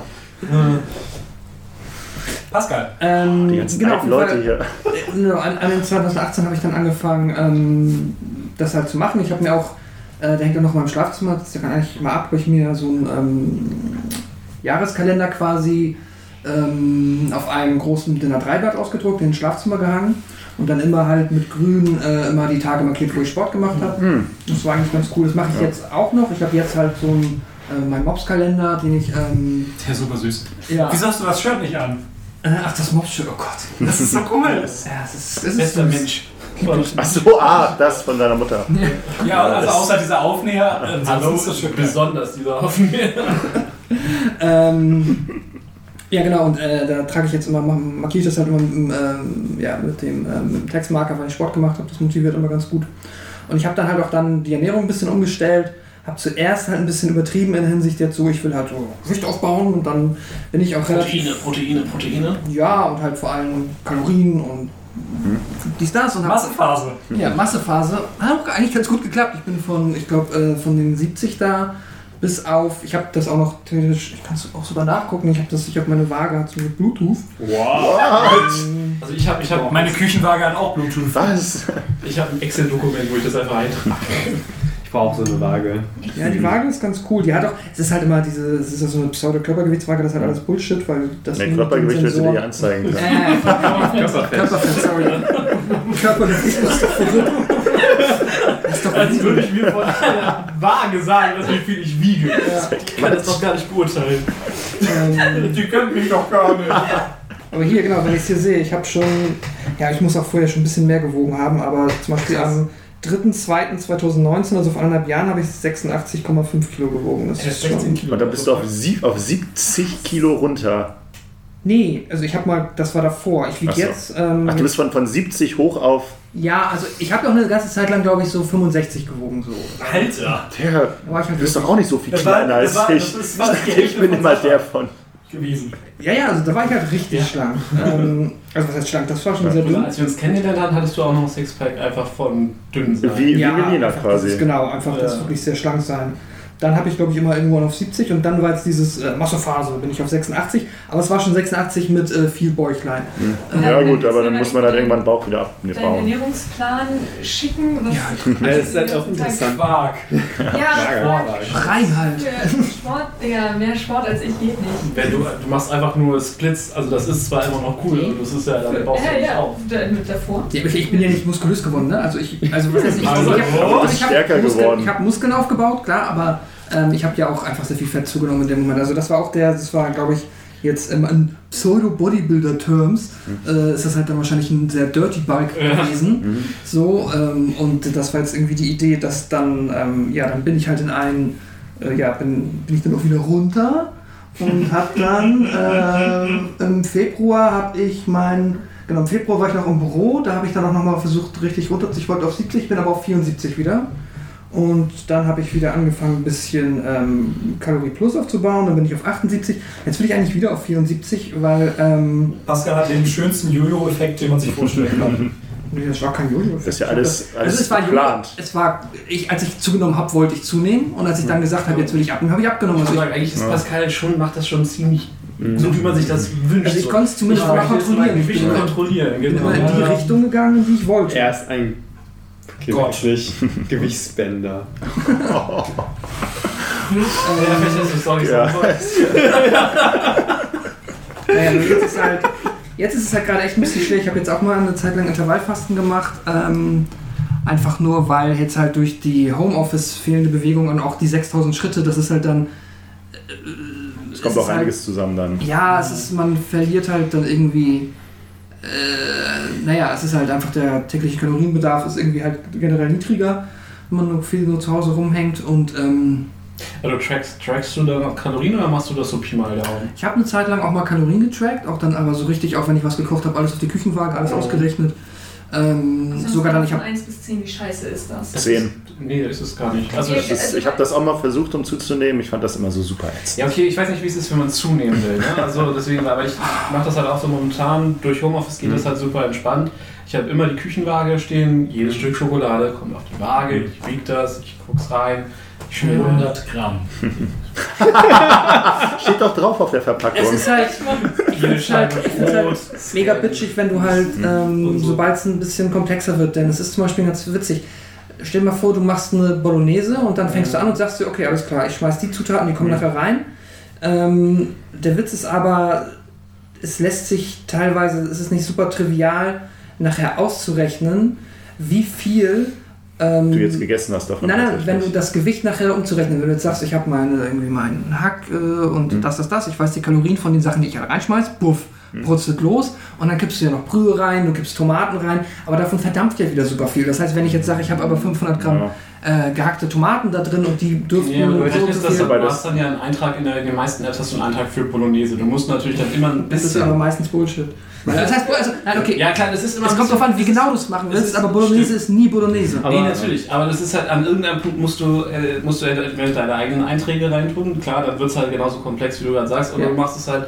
Pascal. ähm, Die ganzen genau, Leute hier. Äh, An, an den 2018 habe ich dann angefangen, ähm, das halt zu machen. Ich habe mir auch, äh, der hängt ja noch mal im Schlafzimmer, das kann eigentlich mal ab, habe ich mir so einen ähm, Jahreskalender quasi ähm, auf einem großen Dinner 3 Blatt ausgedruckt, in den Schlafzimmer gehangen und dann immer halt mit grün äh, immer die Tage markiert, wo ich Sport gemacht habe. Hm. Das war eigentlich ganz cool. Das mache ich Ja. jetzt auch noch. Ich habe jetzt halt so einen, äh, meinen Mops-Kalender, den ich. Ähm, Der ist super süß. ja. Wieso hast du das Shirt nicht an? Äh, ach, das Mops-Shirt, oh Gott. Das ist so cool. Ja, es ist, es ist Bester süß. Mensch. Achso, ah, das von deiner Mutter. Ja, also außer dieser Aufnäher, Hallo, ansonsten ist das geil. besonders dieser Haufen. Ähm, ja, genau, und äh, da trage ich jetzt immer, markiere ich das halt immer mit, dem, ähm, ja, mit, dem, ähm, mit dem Textmarker, weil ich Sport gemacht habe. Das motiviert immer ganz gut. Und ich habe dann halt auch dann die Ernährung ein bisschen umgestellt. Habe zuerst halt ein bisschen übertrieben in der Hinsicht jetzt so, ich will halt so Gewicht aufbauen und dann bin ich auch relativ. Proteine, Proteine, Proteine. Ja, und halt vor allem Kalorien und dies, das. Und Massenphase. Ja, Massephase. Hat auch eigentlich ganz gut geklappt. Ich bin von, ich glaube, äh, von den 70 da bis auf, ich habe das auch noch theoretisch, ich kann es auch sogar nachgucken, ich habe das, ich habe meine Waage hat so mit Bluetooth. Wow. Ähm, Also ich habe ich hab, Meine Küchenwaage hat auch Bluetooth. Was? ich hab ein Excel-Dokument, wo ich das einfach eintrage. Ich brauche so eine Waage. ja, die Waage ist ganz cool. Die hat auch, es ist halt immer diese, es ist ja so eine Pseudo-Körpergewichtswaage, das ist halt alles Bullshit, weil das den Körpergewicht willst du dir anzeigen können. Äh, Körperfett. Körperfett, sorry. Körpergewicht ist verrückt. Doch Als würde ich mir von einer Waage sagen, dass wie viel ich wiege. Ja. Ich kann das doch gar nicht beurteilen. Ähm, Die können mich doch gar nicht. Aber hier, genau, wenn ich es hier sehe, ich habe schon, ja, ich muss auch vorher schon ein bisschen mehr gewogen haben, aber zum Beispiel am 3.2.2019, also vor anderthalb Jahren, habe ich 86,5 Kilo gewogen. Das ist schon. Kilo. Und dann bist du auf, sieb, auf 70 Kilo runter. Nee, also ich habe mal, das war davor. Ich wiege Ach so. jetzt. Ähm, Ach, du bist von, von 70 hoch auf. ja, also ich habe auch eine ganze Zeit lang, glaube ich, so 65 gewogen. So. Alter. Der, war ich halt du bist doch auch nicht so viel Das war- kleiner als das war- ich. das war die ich Hälfte bin immer der von. gewesen. Ja, ja, also da war ich halt richtig schlank. Ähm, also was heißt schlank? Das war schon sehr Und dünn. als wir uns kennengelernt haben, hattest du auch noch ein Sixpack einfach von dünn sein. Wie, wie Melina einfach Das quasi. ist genau, einfach das Ja. wirklich sehr schlank sein. Dann habe ich, glaube ich, immer irgendwann auf 70 und dann war jetzt dieses äh, Massephase, bin ich auf 86. Aber es war schon 86 mit äh, viel Bäuchlein. Hm. Ja, gut, aber dann muss man halt irgendwann Bauch wieder Deinen abbauen. Ernährungsplan schicken? Was Ja, das ist halt auch interessant. Quark. Ja, Rein halt. Sport, Digga, mehr Sport als ich geht nicht. Wenn du, du machst einfach nur Splits, also das ist zwar immer noch cool, aber das ist ja, dann baust du Ja, ja, auf. mit davor. Ja, aber ich, ich bin ja nicht muskulös geworden, ne? Also ich, also was heißt ich, Also, ich, hab, ich, hab stärker Muskeln, geworden. ich habe Muskeln aufgebaut, klar, aber ähm, ich habe ja auch einfach sehr viel Fett zugenommen in dem Moment. Also das war auch der, das war, glaube ich, jetzt ähm, in Pseudo-Bodybuilder-Terms äh, ist das halt dann wahrscheinlich ein sehr dirty Bulk Ja. gewesen. Mhm. So, ähm, und das war jetzt irgendwie die Idee, dass dann, ähm, ja, dann bin ich halt in einen, äh, ja, bin, bin ich dann auch wieder runter und hab dann ähm, im Februar habe ich mein, genau, im Februar war ich noch im Büro, da habe ich dann auch nochmal versucht, richtig runter, ich wollte auf 70, bin aber auf 74 wieder. Und dann habe ich wieder angefangen, ein bisschen ähm, Kalorie Plus aufzubauen. Dann bin ich auf 78. Jetzt bin ich eigentlich wieder auf 74, weil ähm, Pascal hat den schönsten Jojo-Effekt, den man sich vorstellen kann. nee, das war kein Jojo. Das ist ja alles, alles also es war geplant. Jojo. Es war, ich, als ich zugenommen habe, wollte ich zunehmen. Und als ich dann gesagt habe, jetzt will ich abnehmen, habe ich abgenommen. Ich Also ich, sagen, eigentlich ist Ja. Pascal schon, macht das schon ziemlich Mhm. so, wie man sich das wünscht. also ich konnte es zumindest Ja, mal kontrollieren. Ich bin immer, kontrollieren, bin genau. immer in die. Richtung gegangen, die ich wollte. Er ist ein Gott. wirklich Gewichtsspender. Ja. Naja, nur jetzt ist halt, jetzt ist es halt gerade echt ein bisschen schwer. Ich habe jetzt auch mal eine Zeit lang Intervallfasten gemacht. Ähm, einfach nur, weil jetzt halt durch die Homeoffice fehlende Bewegung und auch die 6000 Schritte, das ist halt dann Es kommt es auch ist einiges zusammen dann. Halt, ja, es ist, man verliert halt dann irgendwie. Äh, naja, es ist halt einfach der tägliche Kalorienbedarf ist irgendwie halt generell niedriger, wenn man nur viel nur zu Hause rumhängt und ähm, Also trackst, trackst du da noch Kalorien oder machst du das so Pi mal Daumen? ich habe eine Zeit lang auch mal Kalorien getrackt, auch dann aber so richtig, auch wenn ich was gekocht habe, alles auf die Küchenwaage, alles ausgerechnet. Ähm, Also sogar dann, ich von habe 1 bis 10, wie scheiße ist das? Zehn. Nee, ist es gar nicht. Also, Okay. ich, Das, ich habe das auch mal versucht, um zuzunehmen. Ich fand das immer so super ätzend. ja, okay, ich weiß nicht, wie es ist, wenn man zunehmen will. Ne? Also deswegen, aber ich mache das halt auch so momentan. Durch Homeoffice geht das halt super entspannt. Ich habe immer die Küchenwaage stehen, jedes Stück Schokolade kommt auf die Waage, ich wiege das, ich guck's rein. Ich schön 100 Gramm. Steht doch drauf auf der Verpackung. Es ist halt, ich halt, find's halt Brot. mega bitchig, wenn du halt, ähm, Und so. sobald es ein bisschen komplexer wird, denn es ist zum Beispiel ganz witzig. Stell dir mal vor, du machst eine Bolognese und dann fängst du an und sagst dir, okay, alles klar, ich schmeiß die Zutaten, die kommen nachher rein. Ähm, der Witz ist aber, es lässt sich teilweise, es ist nicht super trivial, nachher auszurechnen, wie viel ähm, du jetzt gegessen hast davon. Nein, nein, wenn du das Gewicht nachher umzurechnen, wenn du jetzt sagst, ich habe meine irgendwie meinen Hack äh, und Mhm. das, das, das, ich weiß die Kalorien von den Sachen, die ich halt reinschmeiß, buff, Mhm. brutzelt los und dann kippst du ja noch Brühe rein, du kippst Tomaten rein, aber davon verdampft ja wieder super viel. Das heißt, wenn ich jetzt sage, ich habe aber 500 Gramm äh, gehackte Tomaten da drin und die dürften Ja, aber du so so das, aber du hast dann ja einen Eintrag in, der, in den meisten Apps hast du einen Eintrag für Bolognese. Du musst natürlich dann immer ein das ist bisschen. aber meistens Bullshit. Das heißt, also, nein, okay, Ja klar, das ist immer es kommt drauf an, wie genau du es machen willst, ist- aber Bolognese stimmt. ist nie Bolognese. Aber- nee, natürlich, aber das ist halt an irgendeinem Punkt musst du, äh, musst du entweder deine eigenen Einträge reintun, klar, dann wird es halt genauso komplex, wie du gerade sagst, oder Ja. du machst es halt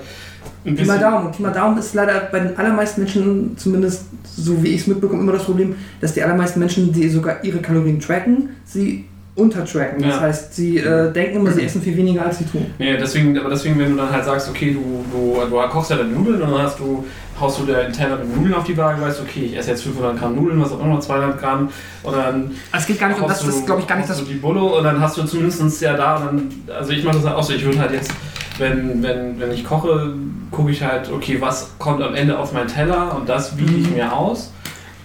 ein Pi mal. Daumen. Pi mal Daumen ist leider bei den allermeisten Menschen, zumindest so wie ich es mitbekomme, immer das Problem, dass die allermeisten Menschen, die sogar ihre Kalorien tracken, sie untertracken. Das Ja. heißt, sie äh, denken immer, sie essen viel weniger, als sie tun. Nee, deswegen, aber deswegen, wenn du dann halt sagst, okay, du, du, du kochst ja deine Nudeln und dann hast du, haust du dir einen Teller mit Nudeln auf die Waage, weißt, okay, ich esse jetzt 500 Gramm Nudeln, was auch immer, 200 Gramm und dann Also es geht gar nicht um das, das du- glaube ich gar nicht das. du die Bulle und dann hast du zumindest ja da dann, also ich mache das halt auch so, ich würde halt jetzt, wenn, wenn, wenn ich koche, gucke ich halt, okay, was kommt am Ende auf meinen Teller und das wiege Mhm. ich mir aus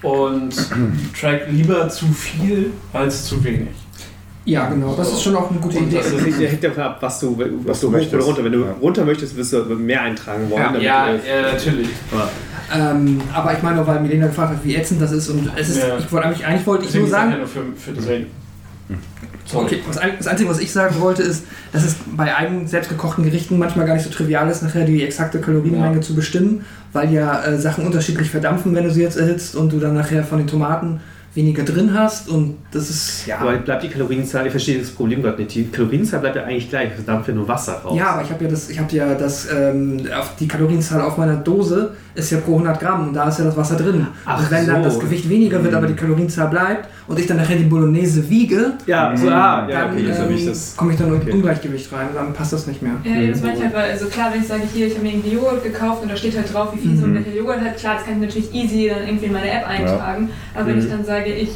und track lieber zu viel als zu wenig. Ja, genau. Das ist schon auch eine gute Idee. das Das hängt ja davon ab, was du, was Was du möchtest. oder runter. Wenn du Ja. runter möchtest, wirst du mehr eintragen wollen. damit Ja, du- ja, natürlich. Ähm, aber ich meine, weil Milena gefragt hat, wie ätzend das ist und es ist, Ja. ich wollte eigentlich, eigentlich wollte ich nur sagen, ja nur für, für deswegen. Sorry. Okay, das, das Einzige, was ich sagen wollte, ist, dass es bei eigenen selbstgekochten Gerichten manchmal gar nicht so trivial ist, nachher die exakte Kalorienmenge Ja. zu bestimmen, weil ja äh, Sachen unterschiedlich verdampfen, wenn du sie jetzt erhitzt und du dann nachher von den Tomaten weniger drin hast und das ist. Ja, aber bleibt die Kalorienzahl, ich verstehe das Problem gerade nicht. Die Kalorienzahl bleibt ja eigentlich gleich, es dampft ja nur Wasser raus. Ja, aber ich habe ja das, ich habe ja das, ähm, auf die Kalorienzahl auf meiner Dose ist ja pro 100 Gramm und da ist ja das Wasser drin. Ach und wenn dann so. das Gewicht weniger wird, aber die Kalorienzahl bleibt und ich dann nachher die Bolognese wiege, ja, so, ah, ja, dann okay, ähm, das. komme ich dann in okay. Ungleichgewicht rein und dann passt das nicht mehr. Ja, das meine ich halt, weil, also klar, wenn ich sage, hier, ich habe mir irgendwie Joghurt gekauft und da steht halt drauf, wie viel so ein Mhm. Joghurt hat, klar, das kann ich natürlich easy dann irgendwie in meine App eintragen. Aber wenn Mhm. ich dann sage, ich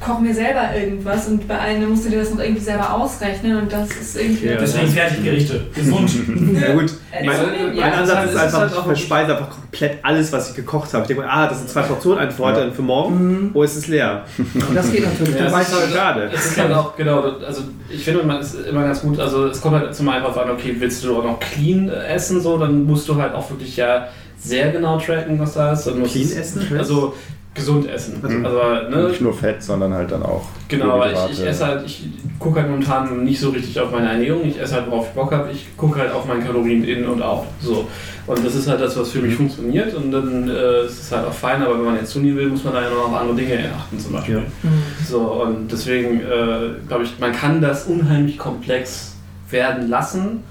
koche mir selber irgendwas und bei einem musst du dir das noch irgendwie selber ausrechnen und das ist irgendwie. Ja. Deswegen Fertiggerichte. Gesund. Ja gut, Äh, mein, mein ja, es Ansatz ist es ist einfach, halt ich verspeise einfach komplett alles, was ich gekocht habe. Ich denke mir, ah, das sind zwei Portionen, eine für heute, für morgen. Oh, es ist leer. Und das geht natürlich. Ja, das ist halt- schade. Es ist halt auch, genau, also ich finde, man ist immer ganz gut, also es kommt halt zum einen einfach an, okay, willst du auch noch clean essen, so, dann musst du halt auch wirklich ja sehr genau tracken, was da ist. Clean es- essen? Also gesund essen. Mhm. Also, ne, Nicht nur Fett, sondern halt dann auch. Genau, aber ich, ich esse halt, ich gucke halt momentan nicht so richtig auf meine Ernährung. Ich esse halt, worauf ich Bock habe. Ich gucke halt auf meine Kalorien in und out. So. Und das ist halt das, was für mich funktioniert. Und dann äh, ist es halt auch fein. Aber wenn man jetzt zunehmen will, muss man da ja noch auf andere Dinge achten, zum Beispiel. Ja. So, und deswegen äh, glaube ich, man kann das unheimlich komplex werden lassen.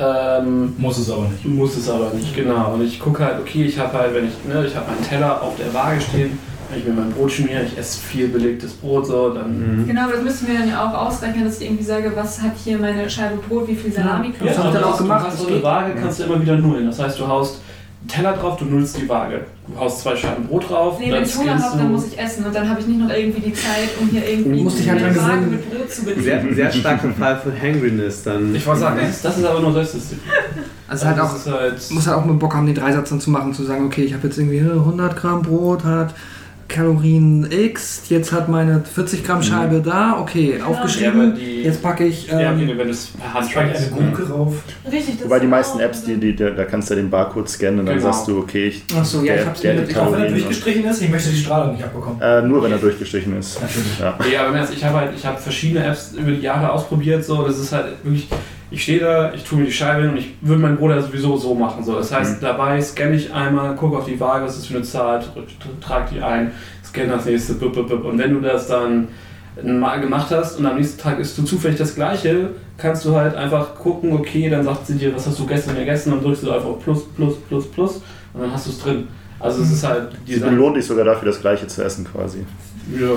Ähm, Muss es aber nicht. muss es aber nicht, genau. Und ich gucke halt, okay, ich habe halt, wenn ich, ne, ich habe meinen Teller auf der Waage stehen, wenn ich mir mein Brot schmiere, ich esse viel belegtes Brot, so, dann Mhm. Genau, aber das müssten wir dann ja auch ausrechnen, dass ich irgendwie sage, was hat hier meine Scheibe Brot, wie viel Salami Ja, das hab ich dann aber auch gemacht, Du hast das so eine. Waage, kannst du immer wieder nullen. Das heißt, du haust Teller drauf, du nullst die Waage. Du haust zwei Scheiben Brot drauf, Nee, wenn ich Hunger habe, dann muss ich essen und dann habe ich nicht noch irgendwie die Zeit, um hier irgendwie Du musst dich halt eine Waage mit Brot zu bedienen. Sehr, sehr starker Fall von Hangriness dann. Ich wollte sagen, das ist, das ist aber nur Selbstdisziplin. Also halt auch, das halt, muss halt auch mal Bock haben, den Dreisatz dann zu machen, zu sagen, okay, ich habe jetzt irgendwie 100 Gramm Brot, hat Kalorien X, jetzt hat meine 40 Gramm Scheibe da, okay, Ja, aufgeschrieben. die- Jetzt packe ich. ja, Ähm, okay, wenn du es per Hand eine Gurke rauf. Richtig, das Wobei die ist meisten auch- Apps, die, die, da kannst du ja den Barcode scannen und dann Genau. sagst du, okay, ich, Ach so, ja, ich hab's der, der mit- Auch wenn er durchgestrichen ist, ich möchte die Strahlung nicht abbekommen. Äh, nur wenn er durchgestrichen ist. Natürlich. Ja. Ja, aber ich habe halt, ich habe verschiedene Apps über die Jahre ausprobiert, so, das ist halt wirklich, ich stehe da, ich tue mir die Scheibe hin und ich würde meinen Bruder sowieso so machen, so. Das heißt, Mhm. dabei scanne ich einmal, gucke auf die Waage, was ist für eine Zahl, tr- trage die ein, scanne das nächste, bup, bup, bup. und wenn du das dann mal gemacht hast und am nächsten Tag isst du zufällig das gleiche, kannst du halt einfach gucken, okay, dann sagt sie dir, was hast du gestern gegessen, und dann drückst du einfach auf plus, plus, plus, plus und dann hast du es drin. Also es ist halt Sie belohnt dich sogar dafür, das Gleiche zu essen quasi. Ja.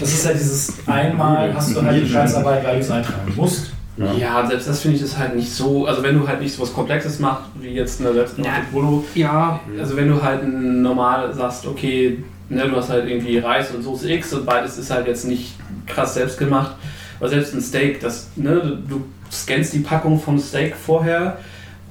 Das ist halt dieses einmal hast du halt die Scheißarbeit, weil du es eintragen musst. Ja. Ja, selbst das finde ich ist halt nicht so, also wenn du halt nicht so was Komplexes machst, wie jetzt eine selbstgemachte Ja. Bolo, ja, also wenn du halt normal sagst, okay, ne, du hast halt irgendwie Reis und Soße X und beides ist halt jetzt nicht krass selbst gemacht, aber selbst ein Steak, das, ne, du scannst die Packung vom Steak vorher,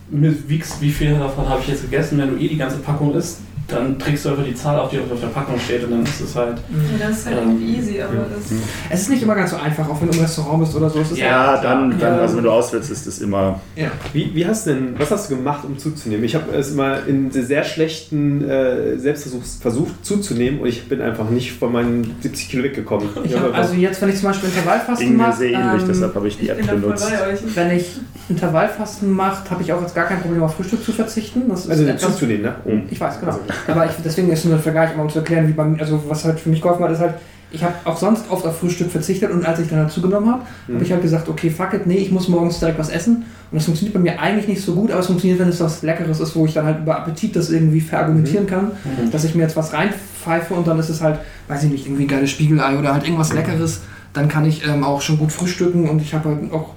mit- wiegst, wie viel davon habe ich jetzt gegessen, wenn du eh die ganze Packung isst, dann trägst du einfach die Zahl auf, die auf der Packung steht und dann ist es halt, Ja, das ist halt Ähm, irgendwie easy, aber das. es ist nicht immer ganz so einfach, auch wenn du im Restaurant bist oder so. Ja, Ja, dann, dann Ja. also wenn du auswählst, ist es immer. ja. Wie, wie hast du denn, was hast du gemacht, um zuzunehmen? Ich habe es mal in sehr schlechten äh, Selbstversuch versucht zuzunehmen und ich bin einfach nicht von meinen 70 Kilo weggekommen. Ich hab, einfach- also jetzt, wenn ich zum Beispiel Intervallfasten Ging mir mache, sehr ähnlich, ähm, deshalb habe ich die Ich App bin benutzt. wenn ich Intervallfasten mache, habe ich auch jetzt gar kein Problem auf Frühstück zu verzichten. Das ist also etwas, zuzunehmen, ne? Oh. Ich weiß, genau. Also, Aber ich, deswegen ist nur ein Vergleich, um zu erklären, wie bei mir, also was halt für mich geholfen hat, ist halt, ich habe auch sonst oft auf Frühstück verzichtet und als ich dann halt zugenommen habe, Mhm. habe ich halt gesagt, okay, fuck it, nee, ich muss morgens direkt was essen. Und das funktioniert bei mir eigentlich nicht so gut, aber es funktioniert, wenn es was Leckeres ist, wo ich dann halt über Appetit das irgendwie verargumentieren Mhm. kann, dass ich mir jetzt was reinpfeife und dann ist es halt, weiß ich nicht, irgendwie ein geiles Spiegelei oder halt irgendwas Leckeres, dann kann ich ähm, auch schon gut frühstücken und ich habe halt auch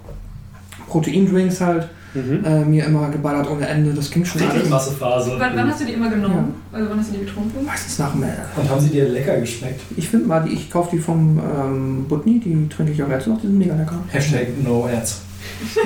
Proteindrinks halt mhm. äh, mir immer geballert ohne Ende, das ging schon Richtig alles. Massephase. Wann, wann hast du die immer genommen? Also wann hast du die getrunken? Meistens nach dem Und haben sie dir lecker geschmeckt? Ich finde mal, die, ich kaufe die vom ähm, Butni, die trinke ich auch jetzt noch, die sind mega lecker. Hashtag no ads.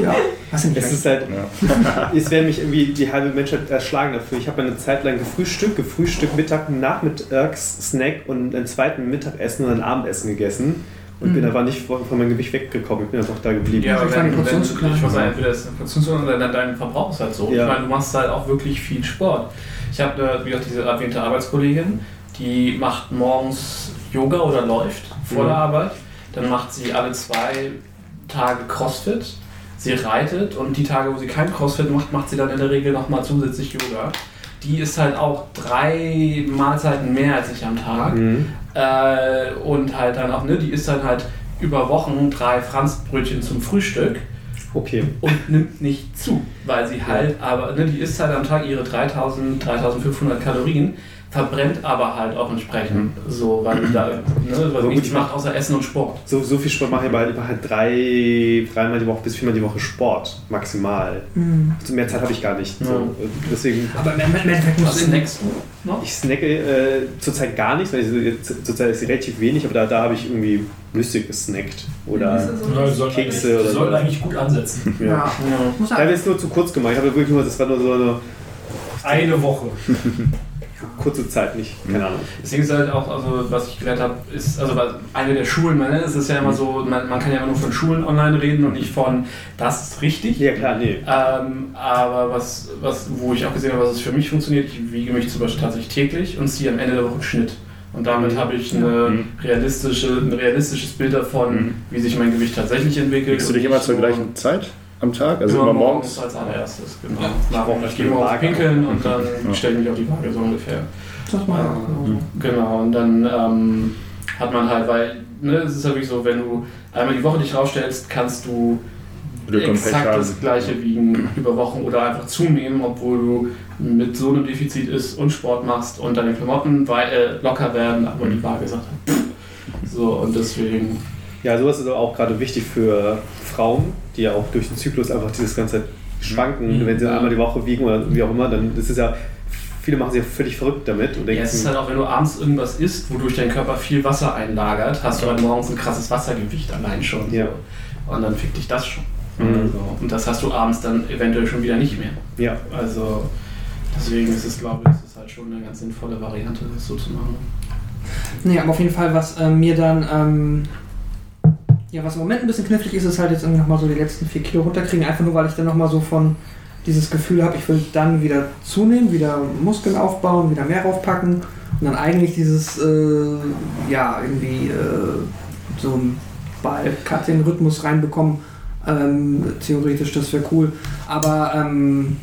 Ja, hast du nicht Es ist halt, Ja. es wäre mich irgendwie die halbe Menschheit erschlagen dafür. Ich habe eine Zeit lang gefrühstückt, gefrühstückt, Mittag, Nachmittags, Snack und einen zweiten Mittagessen und ein Abendessen gegessen. Und bin Mhm. einfach nicht von, von meinem Gewicht weggekommen. Ich bin einfach da geblieben. Ja, aber Ich fand die wenn, Portion wenn, zu klein. Ich weiß nicht, entweder ist eine Portion zu klein oder dein, dein Verbrauch ist halt so. Ja. Ich meine, du machst halt auch wirklich viel Sport. Ich habe, äh, wie gesagt, diese erwähnte Arbeitskollegin, die macht morgens Yoga oder läuft vor Mhm. der Arbeit. Dann macht sie alle zwei Tage Crossfit. Sie reitet und die Tage, wo sie kein Crossfit macht, macht sie dann in der Regel nochmal zusätzlich Yoga. Die ist halt auch drei Mahlzeiten mehr als ich am Tag. Mhm. Äh, und halt dann auch, ne, die isst dann halt über Wochen drei Franzbrötchen zum Frühstück. Okay. und nimmt nicht zu, weil sie halt, aber ne, die isst halt am Tag ihre 3000, 3500 Kalorien, verbrennt aber halt auch entsprechend so, weil da ne, weil nichts ich macht außer Essen und Sport. So, so viel Sport mache ich aber halt, ich mache halt drei, dreimal die Woche bis viermal die Woche Sport. Maximal. Mhm. Also mehr Zeit habe ich gar nicht. Ja. So, deswegen. Aber im Endeffekt Was musst du snackst du noch? Ich snacke äh, zurzeit gar nichts, weil ich, so- jetzt- zurzeit ist sie relativ wenig, aber da, da habe ich irgendwie Nüsse gesnackt. Oder. So- Ja, die sollten Kekse eigentlich, oder die sollten so. eigentlich gut ansetzen. Ja. Ja. Muss Da habe ich es nur zu kurz gemacht. Ich habe wirklich nur, das war nur so eine Eine Woche. kurze Zeit, nicht. Keine Ahnung. Deswegen ist halt auch, also was ich gelernt habe, ist, also eine der Schulen, man, ne, es ist ja immer so, man, man kann ja immer nur von Schulen online reden und nicht von, das ist richtig. Ja, klar, nee. Ähm, aber was, was, wo ich auch gesehen habe, was es für mich funktioniert, ich wiege mich zum Beispiel tatsächlich täglich und ziehe am Ende der Woche einen Schnitt. Und damit Mhm. habe ich eine Mhm. realistische, ein realistisches Bild davon, Mhm. wie sich mein Gewicht tatsächlich entwickelt. Kriegst du dich immer zur gleichen Zeit am Tag? Also immer immer morgens morgens? als allererstes, genau. Ja. Nach, ich gehe morgens Waage. pinkeln und dann Ja. stelle ich mich auf die Waage so ungefähr. das mal. Ähm, Genau, und dann ähm, hat man halt, weil, ne, es ist ja wirklich so, wenn du einmal die Woche dich rausstellst, kannst du exakt haben. das gleiche wiegen über Wochen oder einfach zunehmen, obwohl du mit so einem Defizit isst und Sport machst und deine Klamotten äh, locker werden, aber die Waage sagt halt, pff. so und deswegen, Ja, sowas ist aber auch gerade wichtig für Frauen, die ja auch durch den Zyklus einfach dieses ganze Zeit schwanken. Mhm. Wenn sie einmal die Woche wiegen oder wie auch immer, dann ist es ja, viele machen sich ja völlig verrückt damit und ja, denken, es ist halt auch, wenn du abends irgendwas isst, wodurch dein Körper viel Wasser einlagert, hast du halt morgens ein krasses Wassergewicht allein schon. Ja. So. Und dann fickt dich das schon. Mhm. Also, und das hast du abends dann eventuell schon wieder nicht mehr. ja, Also deswegen ist es, glaube ich, es ist halt schon eine ganz sinnvolle Variante, das so zu machen. Nee, aber auf jeden Fall, was ähm, mir dann, ähm, ja, was im Moment ein bisschen knifflig ist, ist halt jetzt irgendwie nochmal so die letzten vier Kilo runterkriegen, einfach nur, weil ich dann nochmal so von dieses Gefühl habe, ich will dann wieder zunehmen, wieder Muskeln aufbauen, wieder mehr raufpacken und dann eigentlich dieses, äh, ja, irgendwie äh, so ein Ball-Cutting-Rhythmus reinbekommen. Ähm, theoretisch, das wäre cool. Aber ähm,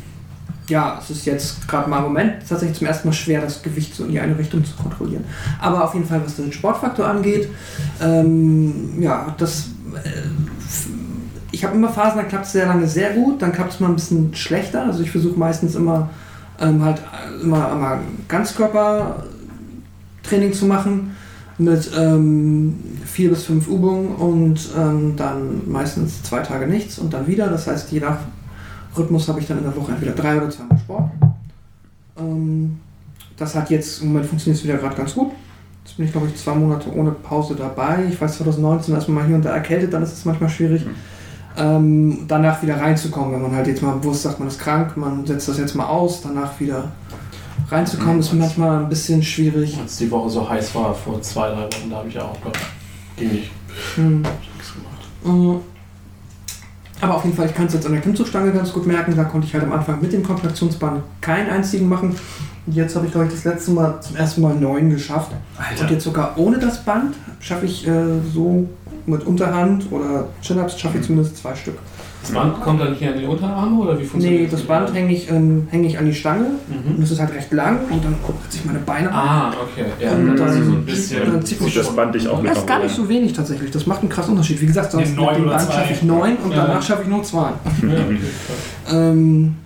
ja, es ist jetzt gerade mal im Moment tatsächlich zum ersten Mal schwer, das Gewicht so in die eine Richtung zu kontrollieren. Aber auf jeden Fall, was den Sportfaktor angeht, ähm, ja, das. Äh, ich habe immer Phasen, da klappt es sehr lange sehr gut, dann klappt es mal ein bisschen schlechter. Also ich versuche meistens immer ähm, halt immer, immer Ganzkörpertraining zu machen mit ähm, vier bis fünf Übungen und ähm, dann meistens zwei Tage nichts und dann wieder. Das heißt, je nach Rhythmus habe ich dann in der Woche entweder drei oder zweimal Sport. Ähm, das hat jetzt im Moment funktioniert es wieder gerade ganz gut. Jetzt bin ich, glaube ich, zwei Monate ohne Pause dabei. Ich weiß 2019 ist man mal hier und da erkältet, dann ist es manchmal schwierig. Ähm, danach wieder reinzukommen, wenn man halt jetzt mal bewusst sagt, man ist krank, man setzt das jetzt mal aus, danach wieder reinzukommen, ist manchmal ein bisschen schwierig. Als die Woche so heiß war, vor zwei, drei Wochen, da habe ich ja auch gehabt. Ging nicht. Hm. Nichts gemacht. Aber auf jeden Fall, ich kann es jetzt an der Klimmzugstange ganz gut merken. Da konnte ich halt am Anfang mit dem Kontraktionsband keinen einzigen machen. Und jetzt habe ich, glaube ich, das letzte Mal zum ersten Mal neun geschafft. Und jetzt sogar ohne das Band schaffe ich äh, so mit Unterhand oder Chin-Ups schaffe ich zumindest zwei Stück. Das Band kommt dann hier an die Unterarme oder wie funktioniert Nee, das Band hänge ich, ähm, häng ich an die Stange und Mhm. es ist halt recht lang und dann setze ich meine Beine an. Ah, okay. Ja, Und dann dann- so ein dann bisschen. zieht Zieht mich das Band dich auch mit Das ist gar nicht so wenig tatsächlich. Das macht einen krassen Unterschied. Wie gesagt, sonst mit dem Band schaffe ich neun und Ja. danach schaffe ich nur zwei. Ja, okay. Ähm,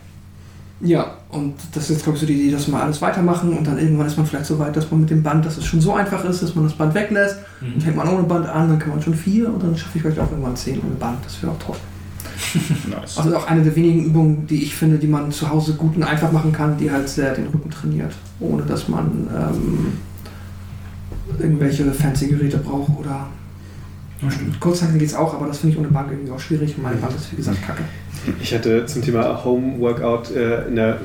ja, und das ist jetzt, glaube ich, so die Idee, dass wir alles weitermachen und dann irgendwann ist man vielleicht so weit, dass man mit dem Band, dass es schon so einfach ist, dass man das Band weglässt. Mhm. Dann fängt man ohne Band an, dann kann man schon vier und dann schaffe ich vielleicht auch irgendwann zehn ohne Band. Das wäre auch toll. Nice. Also auch eine der wenigen Übungen, die ich finde, die man zu Hause gut und einfach machen kann, die halt sehr den Rücken trainiert, ohne dass man ähm, irgendwelche fancy Geräte braucht oder Ja, geht es auch, aber das finde ich ohne Bank irgendwie auch schwierig und meine Bank ist wie gesagt kacke. Ich hatte zum Thema Home Workout äh, in der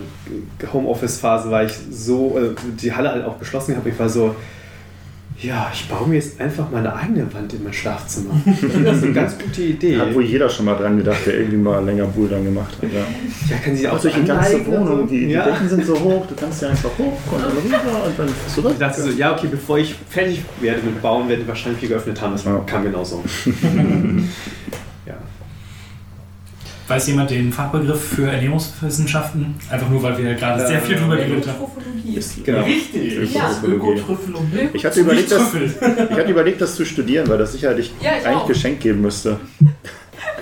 Homeoffice-Phase war ich so, äh, die Halle halt auch geschlossen habe. Ich war so, ja, ich baue mir jetzt einfach meine eigene Wand in mein Schlafzimmer. Das ist eine ganz gute Idee. Hat wohl jeder schon mal dran gedacht, der irgendwie mal länger Bouldern gemacht hat. Ja. Ja, kann sie auch Auch durch die ganze Wohnung, die, die ja. Decken sind so hoch, du kannst ja einfach hoch und dann rüber und dann zurück. Ich dachte so, ja, okay, bevor ich fertig werde mit Bauen, werden die wahrscheinlich viel geöffnet haben. Das Ja. kam genauso. ja. Weiß jemand den Fachbegriff für Ernährungswissenschaften? Einfach nur, weil wir gerade sehr viel drüber geredet haben. Ökotrophologie. Genau. Richtig. Ja. Ich hatte, überlegt, das, Trüffel. ich hatte überlegt, das zu studieren, weil das sicherlich Ja, ich eigentlich auch. Geschenk geben müsste.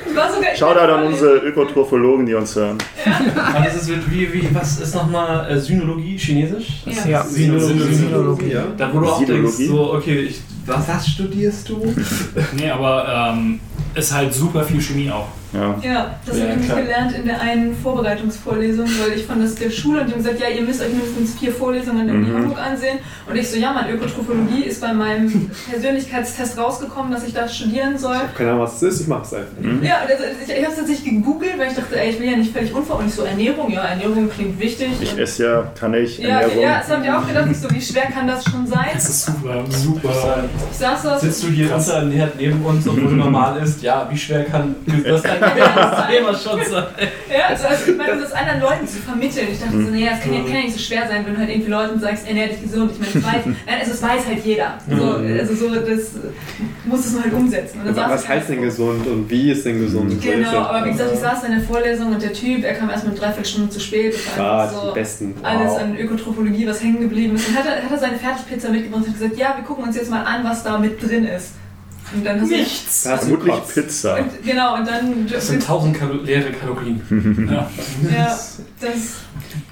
Sogar Shoutout an unsere Ökotrophologen, die uns hören. Aber das ist wie, wie, was ist nochmal äh, Synologie, Chinesisch? Das Ja. ist Sinologie. Sinologie. Ja. Da wo du auch denkst, so, okay, ich, was, was studierst du? Nee, aber ähm, ist halt super viel Chemie auch. Ja. Ja, das Ja, habe ich nämlich klar. gelernt in der einen Vorbereitungsvorlesung, weil ich von das der Schule und die haben gesagt, ja, ihr müsst euch mindestens vier Vorlesungen in Mhm. Hamburg ansehen. Und ich so, ja, mein Ökotrophologie ist bei meinem Persönlichkeitstest rausgekommen, dass ich das studieren soll. Keine Ahnung, was es ist, ich mache es einfach. Mhm. Ja, also ich, ich habe es tatsächlich gegoogelt, weil ich dachte, ey, ich will ja nicht völlig unver und ich so Ernährung, ja, Ernährung klingt wichtig. Ich esse ja, kann ich, ja, Ernährung. ja, das habe ich auch gedacht, ich so, wie schwer kann das schon sein? Das ist super, super. Ich saß da Sitzt du hier unterernährt neben uns, obwohl normal ist? Ja, wie schwer kann das dein Thema schon sein? Ja, also, also ich meine, um das anderen Leuten zu vermitteln. Ich dachte so, naja, das kann ja, kann ja nicht so schwer sein, wenn du halt irgendwie Leuten sagst, ernähr dich gesund. Ich meine, das weiß, nein, also das weiß halt jeder. So, also so, das muss es halt umsetzen. Saß Was ich heißt halt denn gesund und wie ist denn gesund? so Genau, aber wie gesagt, ich saß in der Vorlesung und der Typ, er kam erst mit dreiviertel Stunde zu spät. Das war Ah, so besten. alles Wow. an Ökotrophologie, was hängen geblieben ist. Und hat er, hat er seine Fertigpizza mitgebracht und hat gesagt, ja, wir gucken uns jetzt mal an, was da mit drin ist. Und dann hast du Nichts. Da hast du Vermutlich. Pizza. Und, genau, und dann. Das sind 1000 Kalo leere Kalorien. Ja. ja, das.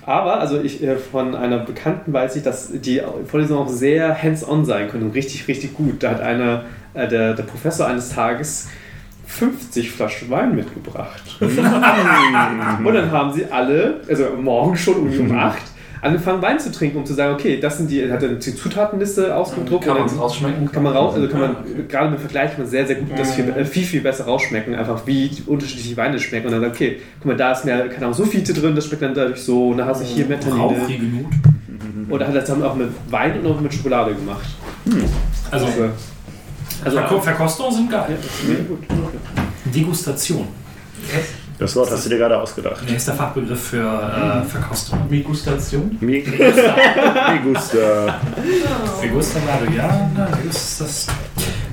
Aber, also ich äh, von einer Bekannten weiß ich, dass die Vorlesungen auch sehr hands-on sein können und richtig, richtig gut. Da hat einer, äh, der, der Professor eines Tages 50 Flaschen Wein mitgebracht. und dann haben sie alle, also morgen schon um, um 8, angefangen Wein zu trinken, um zu sagen, okay, das sind die, hat er die Zutatenliste ausgedruckt. Kann und man es rausschmecken? kann man raus, also kann man okay. gerade im Vergleich kann man sehr, sehr gut das viel, viel, viel besser rausschmecken, einfach wie unterschiedliche Weine schmecken. Und dann sagt, okay, guck mal, da ist mehr, keine Ahnung, Sulfite drin, das schmeckt dann dadurch so, und dann hast du hier Methanide. Rauchige Not. Und er hat das dann auch mit Wein und auch mit Schokolade gemacht. Also, Also, also Verko Verkostungen sind ja, geil. mega gut. Degustation. Das Wort hast du dir gerade ausgedacht. Nee, ist der Fachbegriff für äh, Verkostung. Migustation. Mi gusta. Mi gusta. Degustabado, ja, na, ist das.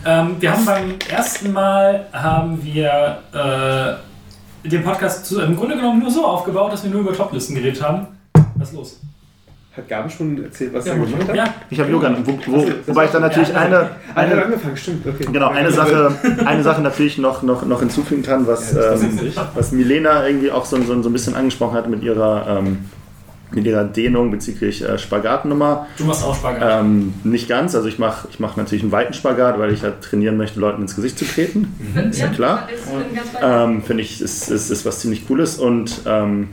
Ähm, wir haben beim ersten Mal haben wir äh, den Podcast zu, im Grunde genommen nur so aufgebaut, dass wir nur über Toplisten geredet haben. Was ist los? Hat Gabi schon erzählt, was Ja, er gemacht hat? Ja, Ich habe Yoga. Wo, wo, wobei ich dann natürlich eine, er hat eine, angefangen, stimmt. Okay. genau, eine Sache, eine Sache natürlich noch, noch, noch hinzufügen kann, was, Ja, ähm, was Milena irgendwie auch so, so, so ein bisschen angesprochen hat mit ihrer, ähm, mit ihrer Dehnung bezüglich äh, Spagatnummer. du machst auch Spagat. Ähm, nicht ganz, also ich mache ich mach natürlich einen weiten Spagat, weil ich halt trainieren möchte, Leuten ins Gesicht zu treten. Ist ja klar. Ähm, Finde ich, ist, ist, ist was ziemlich Cooles und ähm,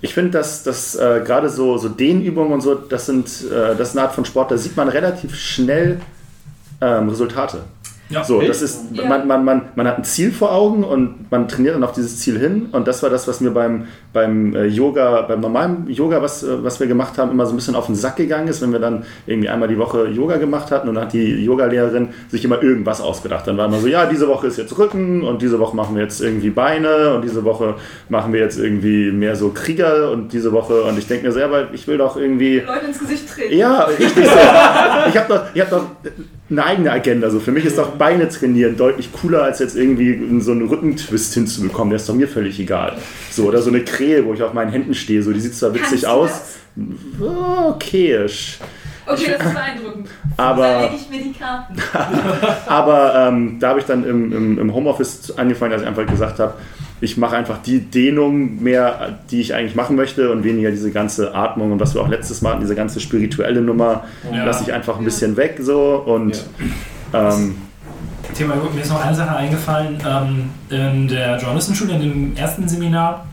ich finde, dass, dass äh, gerade so, so Dehnübungen und so, das sind äh, das ist eine Art von Sport, da sieht man relativ schnell ähm, Resultate. Ja. So, Echt? das ist, man, man, man, man hat ein Ziel vor Augen und man trainiert dann auf dieses Ziel hin. Und das war das, was mir beim, beim äh, Yoga, beim normalen Yoga, was, äh, was wir gemacht haben, immer so ein bisschen auf den Sack gegangen ist, wenn wir dann irgendwie einmal die Woche Yoga gemacht hatten und dann hat die Yogalehrerin sich immer irgendwas ausgedacht. Dann war immer so, ja, diese Woche ist jetzt Rücken und diese Woche machen wir jetzt irgendwie Beine und diese Woche machen wir jetzt irgendwie mehr so Krieger und diese Woche und ich denke mir so, ja, weil ich will doch irgendwie Leute ins Gesicht treten. ja, richtig so. Ich habe doch, ich hab doch eine eigene Agenda. So. Für mich ist doch Beine trainieren deutlich cooler, als jetzt irgendwie so einen Rückentwist hinzubekommen. Der ist doch mir völlig egal. So, oder so eine Krähe, wo ich auf meinen Händen stehe. So, die sieht zwar witzig aus. Okayisch. Okay, das ist beeindruckend. Aber- ich mir die Karten. Aber ähm, da habe ich dann im, im, im Homeoffice angefangen, dass ich einfach gesagt habe, ich mache einfach die Dehnung mehr, die ich eigentlich machen möchte und weniger diese ganze Atmung und was wir auch letztes Mal hatten, diese ganze spirituelle Nummer, Ja. lasse ich einfach ein bisschen weg so und ähm, Thema, mir ist noch eine Sache eingefallen. Ähm, in der Journalistenschule, in dem ersten Seminar,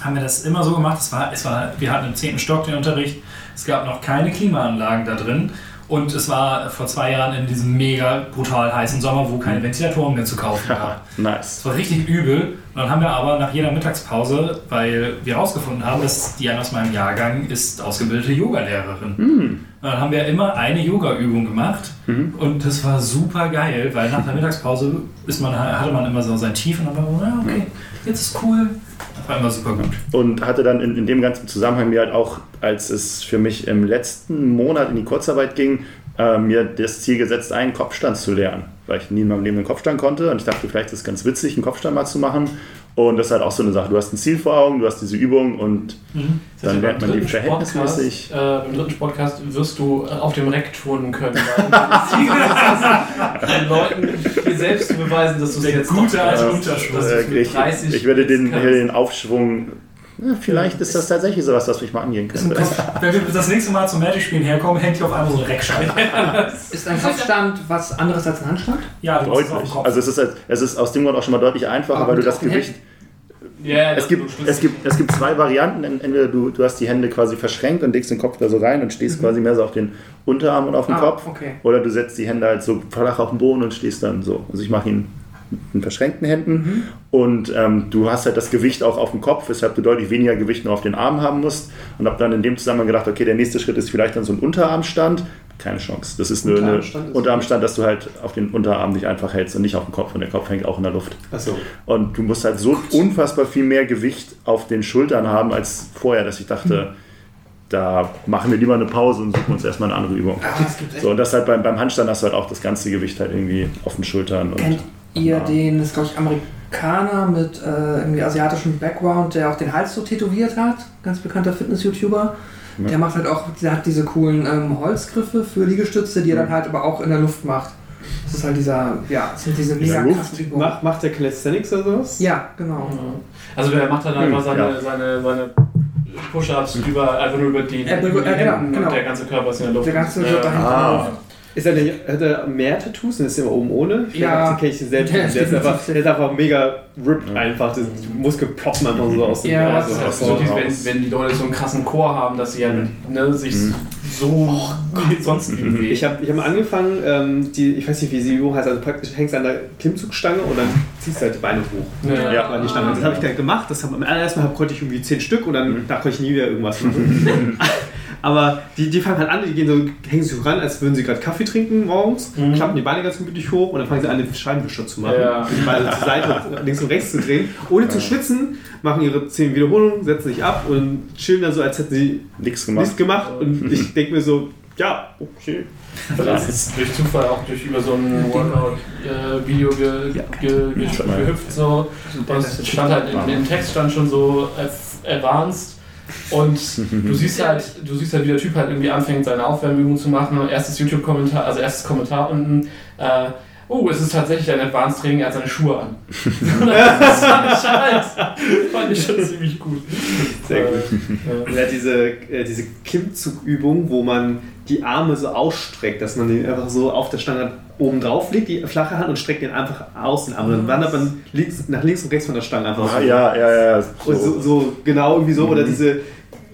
haben wir das immer so gemacht. Es war, es war, wir hatten im 10. Stock den Unterricht. Es gab noch keine Klimaanlagen da drin. Und es war vor zwei Jahren in diesem mega brutal heißen Sommer, wo keine Ventilatoren mehr zu kaufen waren. nice. Das war richtig übel. Und dann haben wir aber nach jeder Mittagspause, weil wir herausgefunden haben, dass eine aus meinem Jahrgang ist ausgebildete Yogalehrerin. Und dann haben wir immer eine Yoga-Übung gemacht. Und das war super geil, weil nach der Mittagspause ist man, hatte man immer so sein Tief und dann war man, ja, okay, jetzt ist cool. Das war immer super gut. Und hatte dann in, in dem ganzen Zusammenhang mir halt auch, als es für mich im letzten Monat in die Kurzarbeit ging, äh, mir das Ziel gesetzt, einen Kopfstand zu lernen. Weil ich nie in meinem Leben einen Kopfstand konnte und ich dachte, vielleicht ist es ganz witzig, einen Kopfstand mal zu machen. Und das ist halt auch so eine Sache. Du hast ein Ziel vor Augen, du hast diese Übung und dann lernt man die verhältnismäßig. Äh, Im dritten Podcast wirst du äh, auf dem Reck turnen können. weil du das Ziel gesetzt hast, den Leuten dir selbst zu beweisen, dass du es jetzt gute doch alte kannst. Unterschuss. Dass du es Äh, mit ich, 30 ich würde den, den Aufschwung. Ja, vielleicht ist das tatsächlich sowas, was mich mal angehen ein könnte. Wenn wir das nächste Mal zum Magic-Spielen herkommen, hängt hier auf einmal so eine Reckscheibe. Ist ein Kopfstand was anderes als ein Handstand? Ja, dem Deutlich. Kopf. Also es ist, halt- es ist aus dem Grund auch schon mal deutlich einfacher, Aber weil du das Gewicht. Ja, Es gibt, es, gibt, es gibt zwei Varianten. Entweder du, du hast die Hände quasi verschränkt und legst den Kopf da so rein und stehst quasi mehr so auf den Unterarm und auf den Ah, Kopf. okay. Oder du setzt die Hände halt so flach auf den Boden und stehst dann so. Also ich mache ihn mit verschränkten Händen und ähm, du hast halt das Gewicht auch auf dem Kopf, weshalb du deutlich weniger Gewicht nur auf den Armen haben musst. Und habe dann in dem Zusammenhang gedacht, okay, der nächste Schritt ist vielleicht dann so ein Unterarmstand. Keine Chance. Das ist nur eine Unterarmstand ist- Unterarmstand, dass du halt auf den Unterarm dich einfach hältst und nicht auf dem Kopf. Und der Kopf hängt auch in der Luft. Achso. Und du musst halt so unfassbar viel mehr Gewicht auf den Schultern haben als vorher, dass ich dachte, da machen wir lieber eine Pause und suchen uns erstmal eine andere Übung. Ah, So, und das halt beim, beim Handstand hast du halt auch das ganze Gewicht halt irgendwie auf den Schultern. Und, ihr Ja. den, das ist glaube ich Amerikaner mit äh, irgendwie asiatischem Background, der auch den Hals so tätowiert hat? Ganz bekannter Fitness-YouTuber. Ja. Der macht halt auch, der hat diese coolen ähm, Holzgriffe für Liegestütze, die er dann halt aber auch in der Luft macht. Das ist halt dieser, ja, das sind diese mega Luft? Macht, macht der Calisthenics oder sowas? Ja, genau. Also der macht dann einfach Hm, seine, ja. seine, seine Push-Ups über, einfach nur über die, die ja, genau, Händen genau. und der ganze Körper ist in der Luft. Der ganze wird dahin Ah. Ist er nicht, hat er mehr Tattoos? Dann ist er immer oben ohne? Ja. Den kenne ich selbst. Der Der, ist einfach, der ist einfach mega ripped einfach. Das- Die Muskeln ploppen einfach so aus dem Ja, das ist So, hervor. die, wenn, wenn die Leute so einen krassen Chor haben, dass sie ja ne, sich so wie sonst wie bewegen. Ich habe ich hab angefangen, ähm, die, ich weiß nicht, wie sie Übung heißt, also praktisch hängst du an der Klimmzugstange und dann ziehst du halt die Beine hoch. Ja. Ja. An die Stange. Das habe ich dann gemacht. Das hab, am allerersten Mal konnte ich irgendwie zehn Stück und dann da konnte ich nie wieder irgendwas machen. Aber die, die fangen halt an, die gehen so, hängen sich so ran, als würden sie gerade Kaffee trinken morgens, Mhm. klappen die Beine ganz gemütlich hoch und dann fangen sie an, den Scheibenwischer zu machen. Ja. Die Beine zur Seite, links und rechts zu drehen, ohne zu schwitzen, machen ihre 10 Wiederholungen, setzen sich ab und chillen dann so, als hätten sie Nichts gemacht. nichts gemacht. Und ich denke mir so, ja, okay. Das ist durch Zufall auch durch über so ein Workout-Video ge, ge, ge, mal. gehüpft. So. Und stand halt in, im Text stand schon so F- Advanced. Und du siehst halt, du siehst halt, wie der Typ halt irgendwie anfängt, seine Aufwärmübungen zu machen. Erstes YouTube-Kommentar, also erstes Kommentar unten, äh, oh, es ist tatsächlich ein Advanced Training, er hat seine Schuhe an. das fand ich fand ich schon ziemlich gut. Sehr gut. Äh, Und er hat diese, äh, diese Klimmzugübung, wo man die Arme so ausstreckt, dass man den einfach so auf der Stange oben drauf legt, die flache Hand und streckt den einfach aus den Arm. Dann wandert man links, nach links und rechts von der Stange einfach Ah, so. ja, ja, ja. Und so, so genau irgendwie so. Oder diese,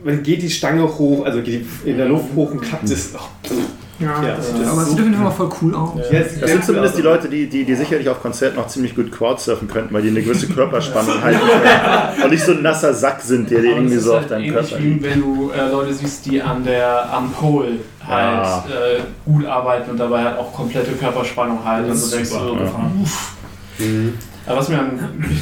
man geht die Stange hoch, also geht die in der Luft hoch und klappt es. Oh, Ja, Ja, das das ist aber es so sieht auf jeden Fall mal voll cool aus. jetzt, Das sind zumindest die Leute, die, die, die sicherlich auf Konzerten noch ziemlich gut Crowdsurfen könnten, weil die eine gewisse Körperspannung halten können. Und nicht so ein nasser Sack sind, der dir irgendwie so auf halt deinem Körper wie liegt. wenn du äh, Leute siehst, die an der am Pole halt Ja. äh, gut arbeiten und dabei halt auch komplette Körperspannung halten. Das und so denkst super du, abgefahren. uff. Aber was mir am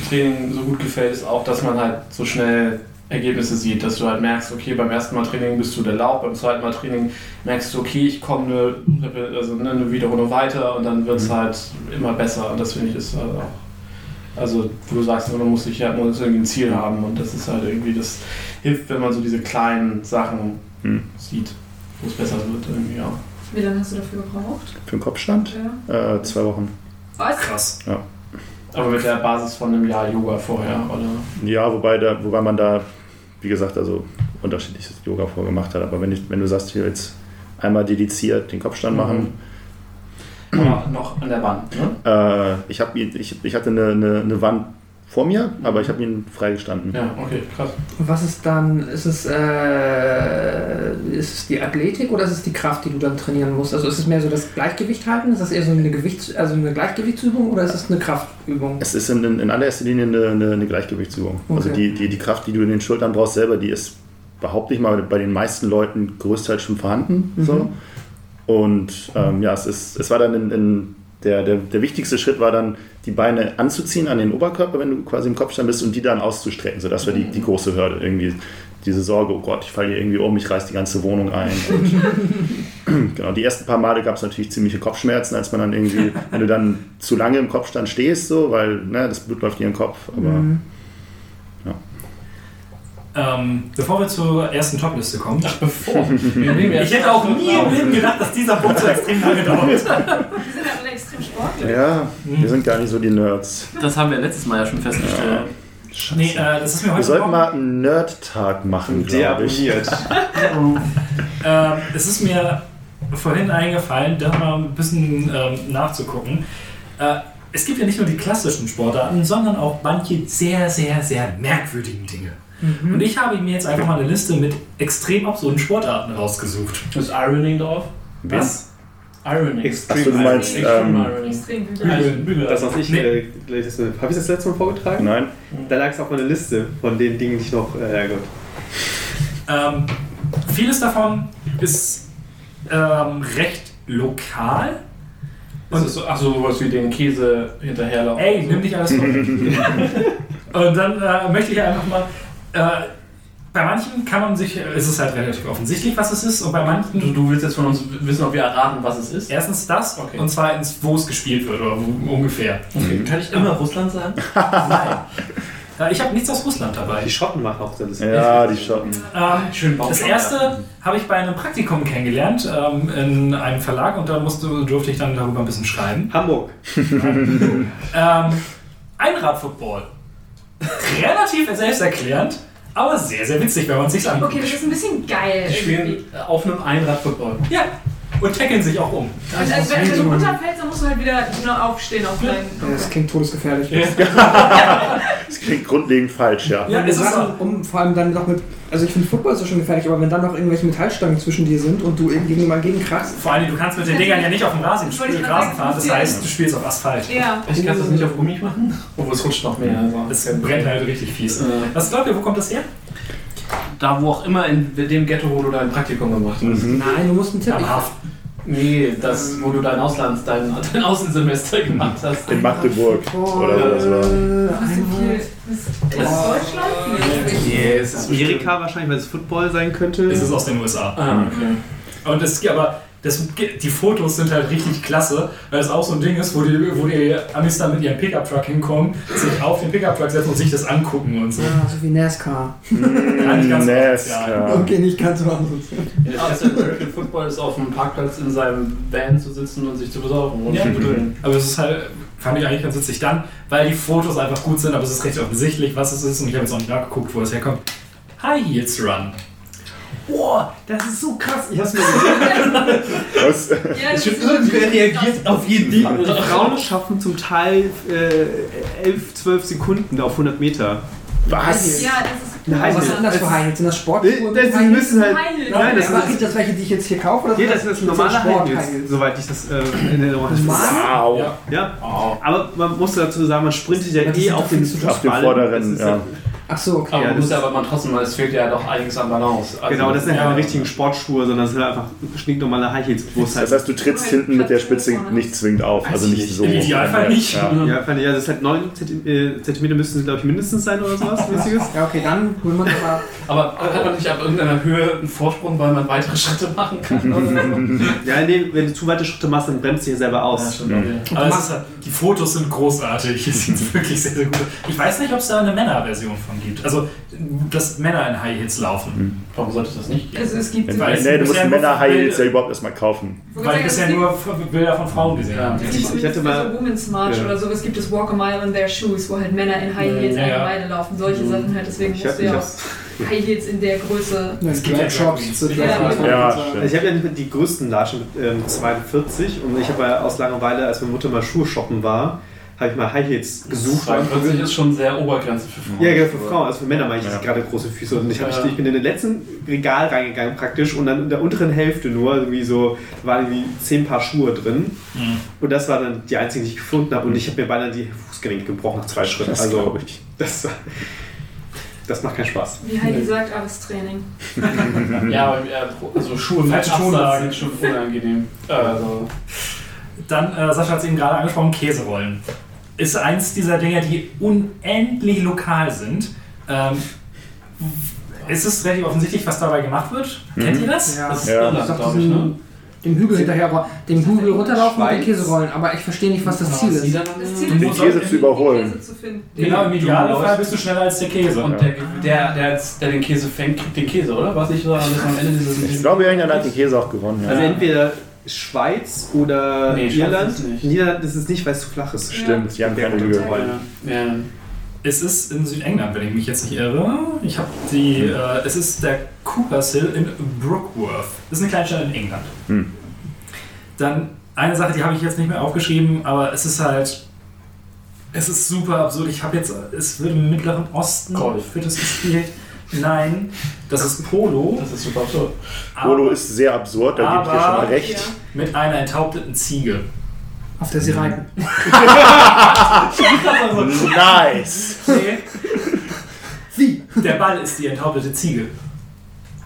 Training so gut gefällt, ist auch, dass man halt so schnell Ergebnisse sieht, dass du halt merkst, okay, beim ersten Mal Training bist du der Laub, beim zweiten Mal Training merkst du, okay, ich komme eine, also ne, eine Wiederholung weiter und dann wird es halt immer besser und das finde ich ist halt auch, also wo du sagst, man muss sich ja man muss irgendwie ein Ziel haben und das ist halt irgendwie, das hilft, wenn man so diese kleinen Sachen Hm. sieht, wo es besser wird irgendwie, ja. Wie lange hast du dafür gebraucht? Für den Kopfstand? Ja. Äh, zwei Wochen. Was? Krass. Aber mit der Basis von einem Jahr Yoga vorher, oder? Ja, wobei, da, wobei man da, wie gesagt, also unterschiedliches Yoga vorgemacht hat. Aber wenn, ich, wenn du sagst, hier jetzt einmal dediziert den Kopfstand Mhm. machen, Aber noch an der Wand, ne? äh, ich, hab, ich, ich hatte eine, eine, eine Wand vor mir, aber ich habe ihn freigestanden. Ja, okay, krass. Und was ist dann, ist es, äh, ist es die Athletik oder ist es die Kraft, die du dann trainieren musst? Also ist es mehr so das Gleichgewicht halten? Ist das eher so eine, Gewichts-, also eine Gleichgewichtsübung oder ist es eine Kraftübung? Es ist in, in, in allererster Linie eine, eine, eine Gleichgewichtsübung. Also Okay. die, die, die Kraft, die du in den Schultern brauchst selber, die ist behaupte ich mal bei den meisten Leuten größtenteils schon vorhanden. Mhm. So. Und ähm, ja, es, ist, es war dann in, in der, der, der wichtigste Schritt war dann, die Beine anzuziehen an den Oberkörper, wenn du quasi im Kopfstand bist, und die dann auszustrecken. So, das war die, die große Hürde. Irgendwie diese Sorge, oh Gott, ich falle hier irgendwie um, ich reiß die ganze Wohnung ein. Und genau, die ersten paar Male gab es natürlich ziemliche Kopfschmerzen, als man dann irgendwie, wenn du dann zu lange im Kopfstand stehst, so, weil ne, das Blut läuft dir in den Kopf. Aber Mhm. Ähm, bevor wir zur ersten Topliste kommen. Ach, bevor. Ich hätte auch nie im Leben gedacht, dass dieser Punkt so extrem lange dauert. Sind ja ja, wir sind gar nicht so die Nerds. Das haben wir letztes Mal ja schon festgestellt. Nee, äh, das ist mir Wir heute sollten Morgen- mal einen Nerd-Tag machen, glaube ich. Ähm, es ist mir vorhin eingefallen, da mal ein bisschen ähm, nachzugucken. Äh, es gibt ja nicht nur die klassischen Sportarten, sondern auch manche sehr, sehr, sehr merkwürdigen Dinge. Und ich habe mir jetzt einfach mal eine Liste mit extrem absurden Sportarten rausgesucht. Ist Ironing drauf? Was? Ironing. Extrem. Achso, du meinst, Extreme ähm, Ironing. Extrem. Also Bügel. Das, was ich, Nee. äh, gleich das- habe ich das letzte Mal vorgetragen? Nein. Da lag es auf meiner Liste von den Dingen, die ich noch, äh, ja Gott. Ähm, vieles davon ist ähm, recht lokal. Und ist so, ach so, sowas wie den Käse hinterherlaufen. Ey, nimm nicht alles vor. Und dann äh, möchte ich einfach mal. Äh, bei manchen kann man sich, äh, ist es halt relativ offensichtlich, was es ist, und bei manchen Du, du willst jetzt von uns wissen, ob wir erraten, was es ist? erstens das Okay. und zweitens, wo es gespielt wird oder wo, ungefähr. Okay. Kann ich immer Russland sagen? Nein. Ich habe nichts aus Russland dabei. Die Schotten machen auch das. Ja, die Schotten. Ähm, Schön das erste habe ich bei einem Praktikum kennengelernt ähm, in einem Verlag und da musste, durfte ich dann darüber ein bisschen schreiben. Hamburg. Ähm, Einradfootball. Relativ selbsterklärend, aber sehr, sehr witzig, wenn man es sich anguckt. Okay, das ist ein bisschen geil. Die spielen auf einem Einrad-Football. Ja, und tackeln sich auch um. Und also, wenn, wenn du runterfällst, dann musst du halt wieder nur aufstehen auf Ja, deinen. das klingt todesgefährlich. Das klingt grundlegend falsch, ja. Ja, es ist so. um vor allem dann noch mit, also ich finde Football ist ja schon gefährlich, aber wenn dann noch irgendwelche Metallstangen zwischen dir sind und du irgendwie mal gegenkrachst, Vor allem, du kannst mit den Dingern ja nicht auf dem Rasen, grad Rasen fahren, das ja. heißt, du spielst auf Asphalt. Ja. Ich kann das nicht auf Gummi machen. Obwohl es rutscht noch mehr. Also. Das brennt halt richtig fies. Äh, Was glaubt ihr, wo kommt das her? Da wo auch immer in dem Ghetto, wo du dein Praktikum gemacht hast. Mhm. Nein, du musst einen Tipp. Nee, das, wo du dein Auslands, dein, dein Außensemester gemacht hast. In Magdeburg oder was war. Das ist so viel. Ist, Deutschland? Nee. Nee, es ist Amerika wahrscheinlich, weil es Football sein könnte. Es ist aus den USA. Ah, okay. Und es aber das, die Fotos sind halt richtig klasse, weil es auch so ein Ding ist, wo die, wo die Amis dann mit ihrem Pickup-Truck hinkommen, sich auf den Pickup-Truck setzen und sich das angucken und so. Ja, so wie NASCAR. Gar nicht ganz asozial. Nesca. Okay, nicht ganz so anders. Ja, das American Football ist auf dem Parkplatz in seinem Van zu sitzen und sich zu besorgen und Ja. zu. Aber es ist halt, fand ich eigentlich ganz witzig dann, weil die Fotos einfach gut sind, aber es ist recht offensichtlich, was es ist und ich habe jetzt auch nicht nachgeguckt, wo es herkommt. High Heels Run. Boah, das ist so krass. Ich hab's mir gesehen. Was? Ja, das ist Irgendwer reagiert auf jeden Fall. Die Frauen schaffen zum Teil äh, 11, 12 Sekunden auf 100 Meter. Was? Ja, das ist Eine Was sind das für High? Sind das Sportschuhe? Das, das müssen halt. Nein, das sind das welche, die ich jetzt hier kaufe? Oder Nee, das ist normale Sport High soweit ich das äh, in Erinnerung habe. Normal? Ja. Ja, Oh. aber man muss dazu sagen, man sprintet ja Das eh auf den Auf den. Vorderen, Das ist ja. Ach so, okay. Aber Ja, muss aber man trotzdem, es fehlt ja doch einiges an Balance. Also, Genau, das sind ja Ja. keine richtigen Sportschuhe, sondern das sind einfach stinknormale High Heels, es halt. Das heißt, du trittst hinten mit der Spitze nicht zwingend auf, also nicht so. Im Idealfall nicht. Ja. ja, ja, das ist halt 9 Zentimeter, Zentimeter müssten es, glaube ich, mindestens sein oder sowas. Mäßiges. Ja, okay, dann holen wir uns aber. Aber hat man nicht ab irgendeiner Höhe einen Vorsprung, weil man weitere Schritte machen kann? Oder? Ja, nee, wenn du zu weite Schritte machst, dann bremst du dich selber aus. stimmt, Ja. okay. Aber es ist halt, die Fotos sind großartig. Es sieht wirklich sehr, sehr gut aus. Ich weiß nicht, ob es da eine Männerversion von gibt. Also, dass Männer in High Heels laufen. Warum sollte es das nicht geben? Also es gibt Nee, Weil es nee, du musst Männer High Heels ja überhaupt erstmal kaufen. Weil ich bisher nur Bilder von Frauen gesehen Ja. habe. Es gibt Ich hatte mal- so Women's March Ja. oder sowas gibt es Walk a Mile in Their Shoes, wo halt Männer in High Heels Ja, eine ja. Meile laufen. Solche Sachen halt, deswegen Ich musst du ja auch. High Heels in der Größe. Es gibt ja Shops. Ja. Ja, ich habe ja nicht die größten Latschen mit ähm, 42 und ich habe ja aus Langeweile, als meine Mutter mal Schuhe shoppen war, habe ich mal High Heels gesucht. 42 ist schon sehr Obergrenze für Frauen. Ja, genau, für Frauen, also für Männer meine ich Ja. jetzt gerade große Füße. Und ich, hab, Ja. ich bin in den letzten Regal reingegangen praktisch und dann in der unteren Hälfte nur irgendwie so, waren irgendwie zehn Paar Schuhe drin. Mhm. Und das war dann die einzige, die ich gefunden habe. Und ich habe mir beinahe die Fußgelenke gebrochen nach zwei Schritten. Das Also ich. das, das macht keinen Spaß. Wie Heidi sagt, Arbeitstraining. Ja, aber ja, also Schuhe mit Falsche Absatz sind schon unangenehm. Also, Dann, äh, Sascha hat es eben gerade angesprochen, Käserollen. Ist eins dieser Dinge, die unendlich lokal sind. Ähm, ist es relativ offensichtlich, was dabei gemacht wird? Kennt ihr das? Ja. das ist Ja. Irland, Ich glaube ich, ne? dem Hügel hinterher, dem Hügel runterlaufen und den. Käse rollen. Aber ich verstehe nicht, was das Ziel ist. Das Ziel Den Käse zu überholen. Käse zu finden. Genau, im Idealfall bist du schneller als der Käse. Und der, der, der, der den Käse fängt, kriegt den Käse, oder? Was nicht so am Ende dieses. Ich glaube, irgendeiner hat den Käse auch gewonnen. Also Ja. entweder Schweiz oder Nee, Irland. ist nicht. Niederland ist es nicht, weil es zu flach ist. Stimmt, die haben keine. Kontrolle. Ja, ja. Es ist in Südengland, wenn ich mich jetzt nicht irre. Ich habe die. Äh, es ist der Coopers Hill in Brookworth. Das ist eine Kleinstadt in England. Hm. Dann eine Sache, die habe ich jetzt nicht mehr aufgeschrieben, aber es ist halt. Es ist super absurd. Ich habe jetzt. Es wird im Mittleren Osten Golf. wird es gespielt. Nein, das ist Polo. Das ist super absurd. Polo aber ist sehr absurd, da gebe ich dir schon mal Aber- recht. Ja. mit einer enthaupteten Ziege. Auf der sie reiten. Nice! Wie? Der Ball ist die enthauptete Ziege.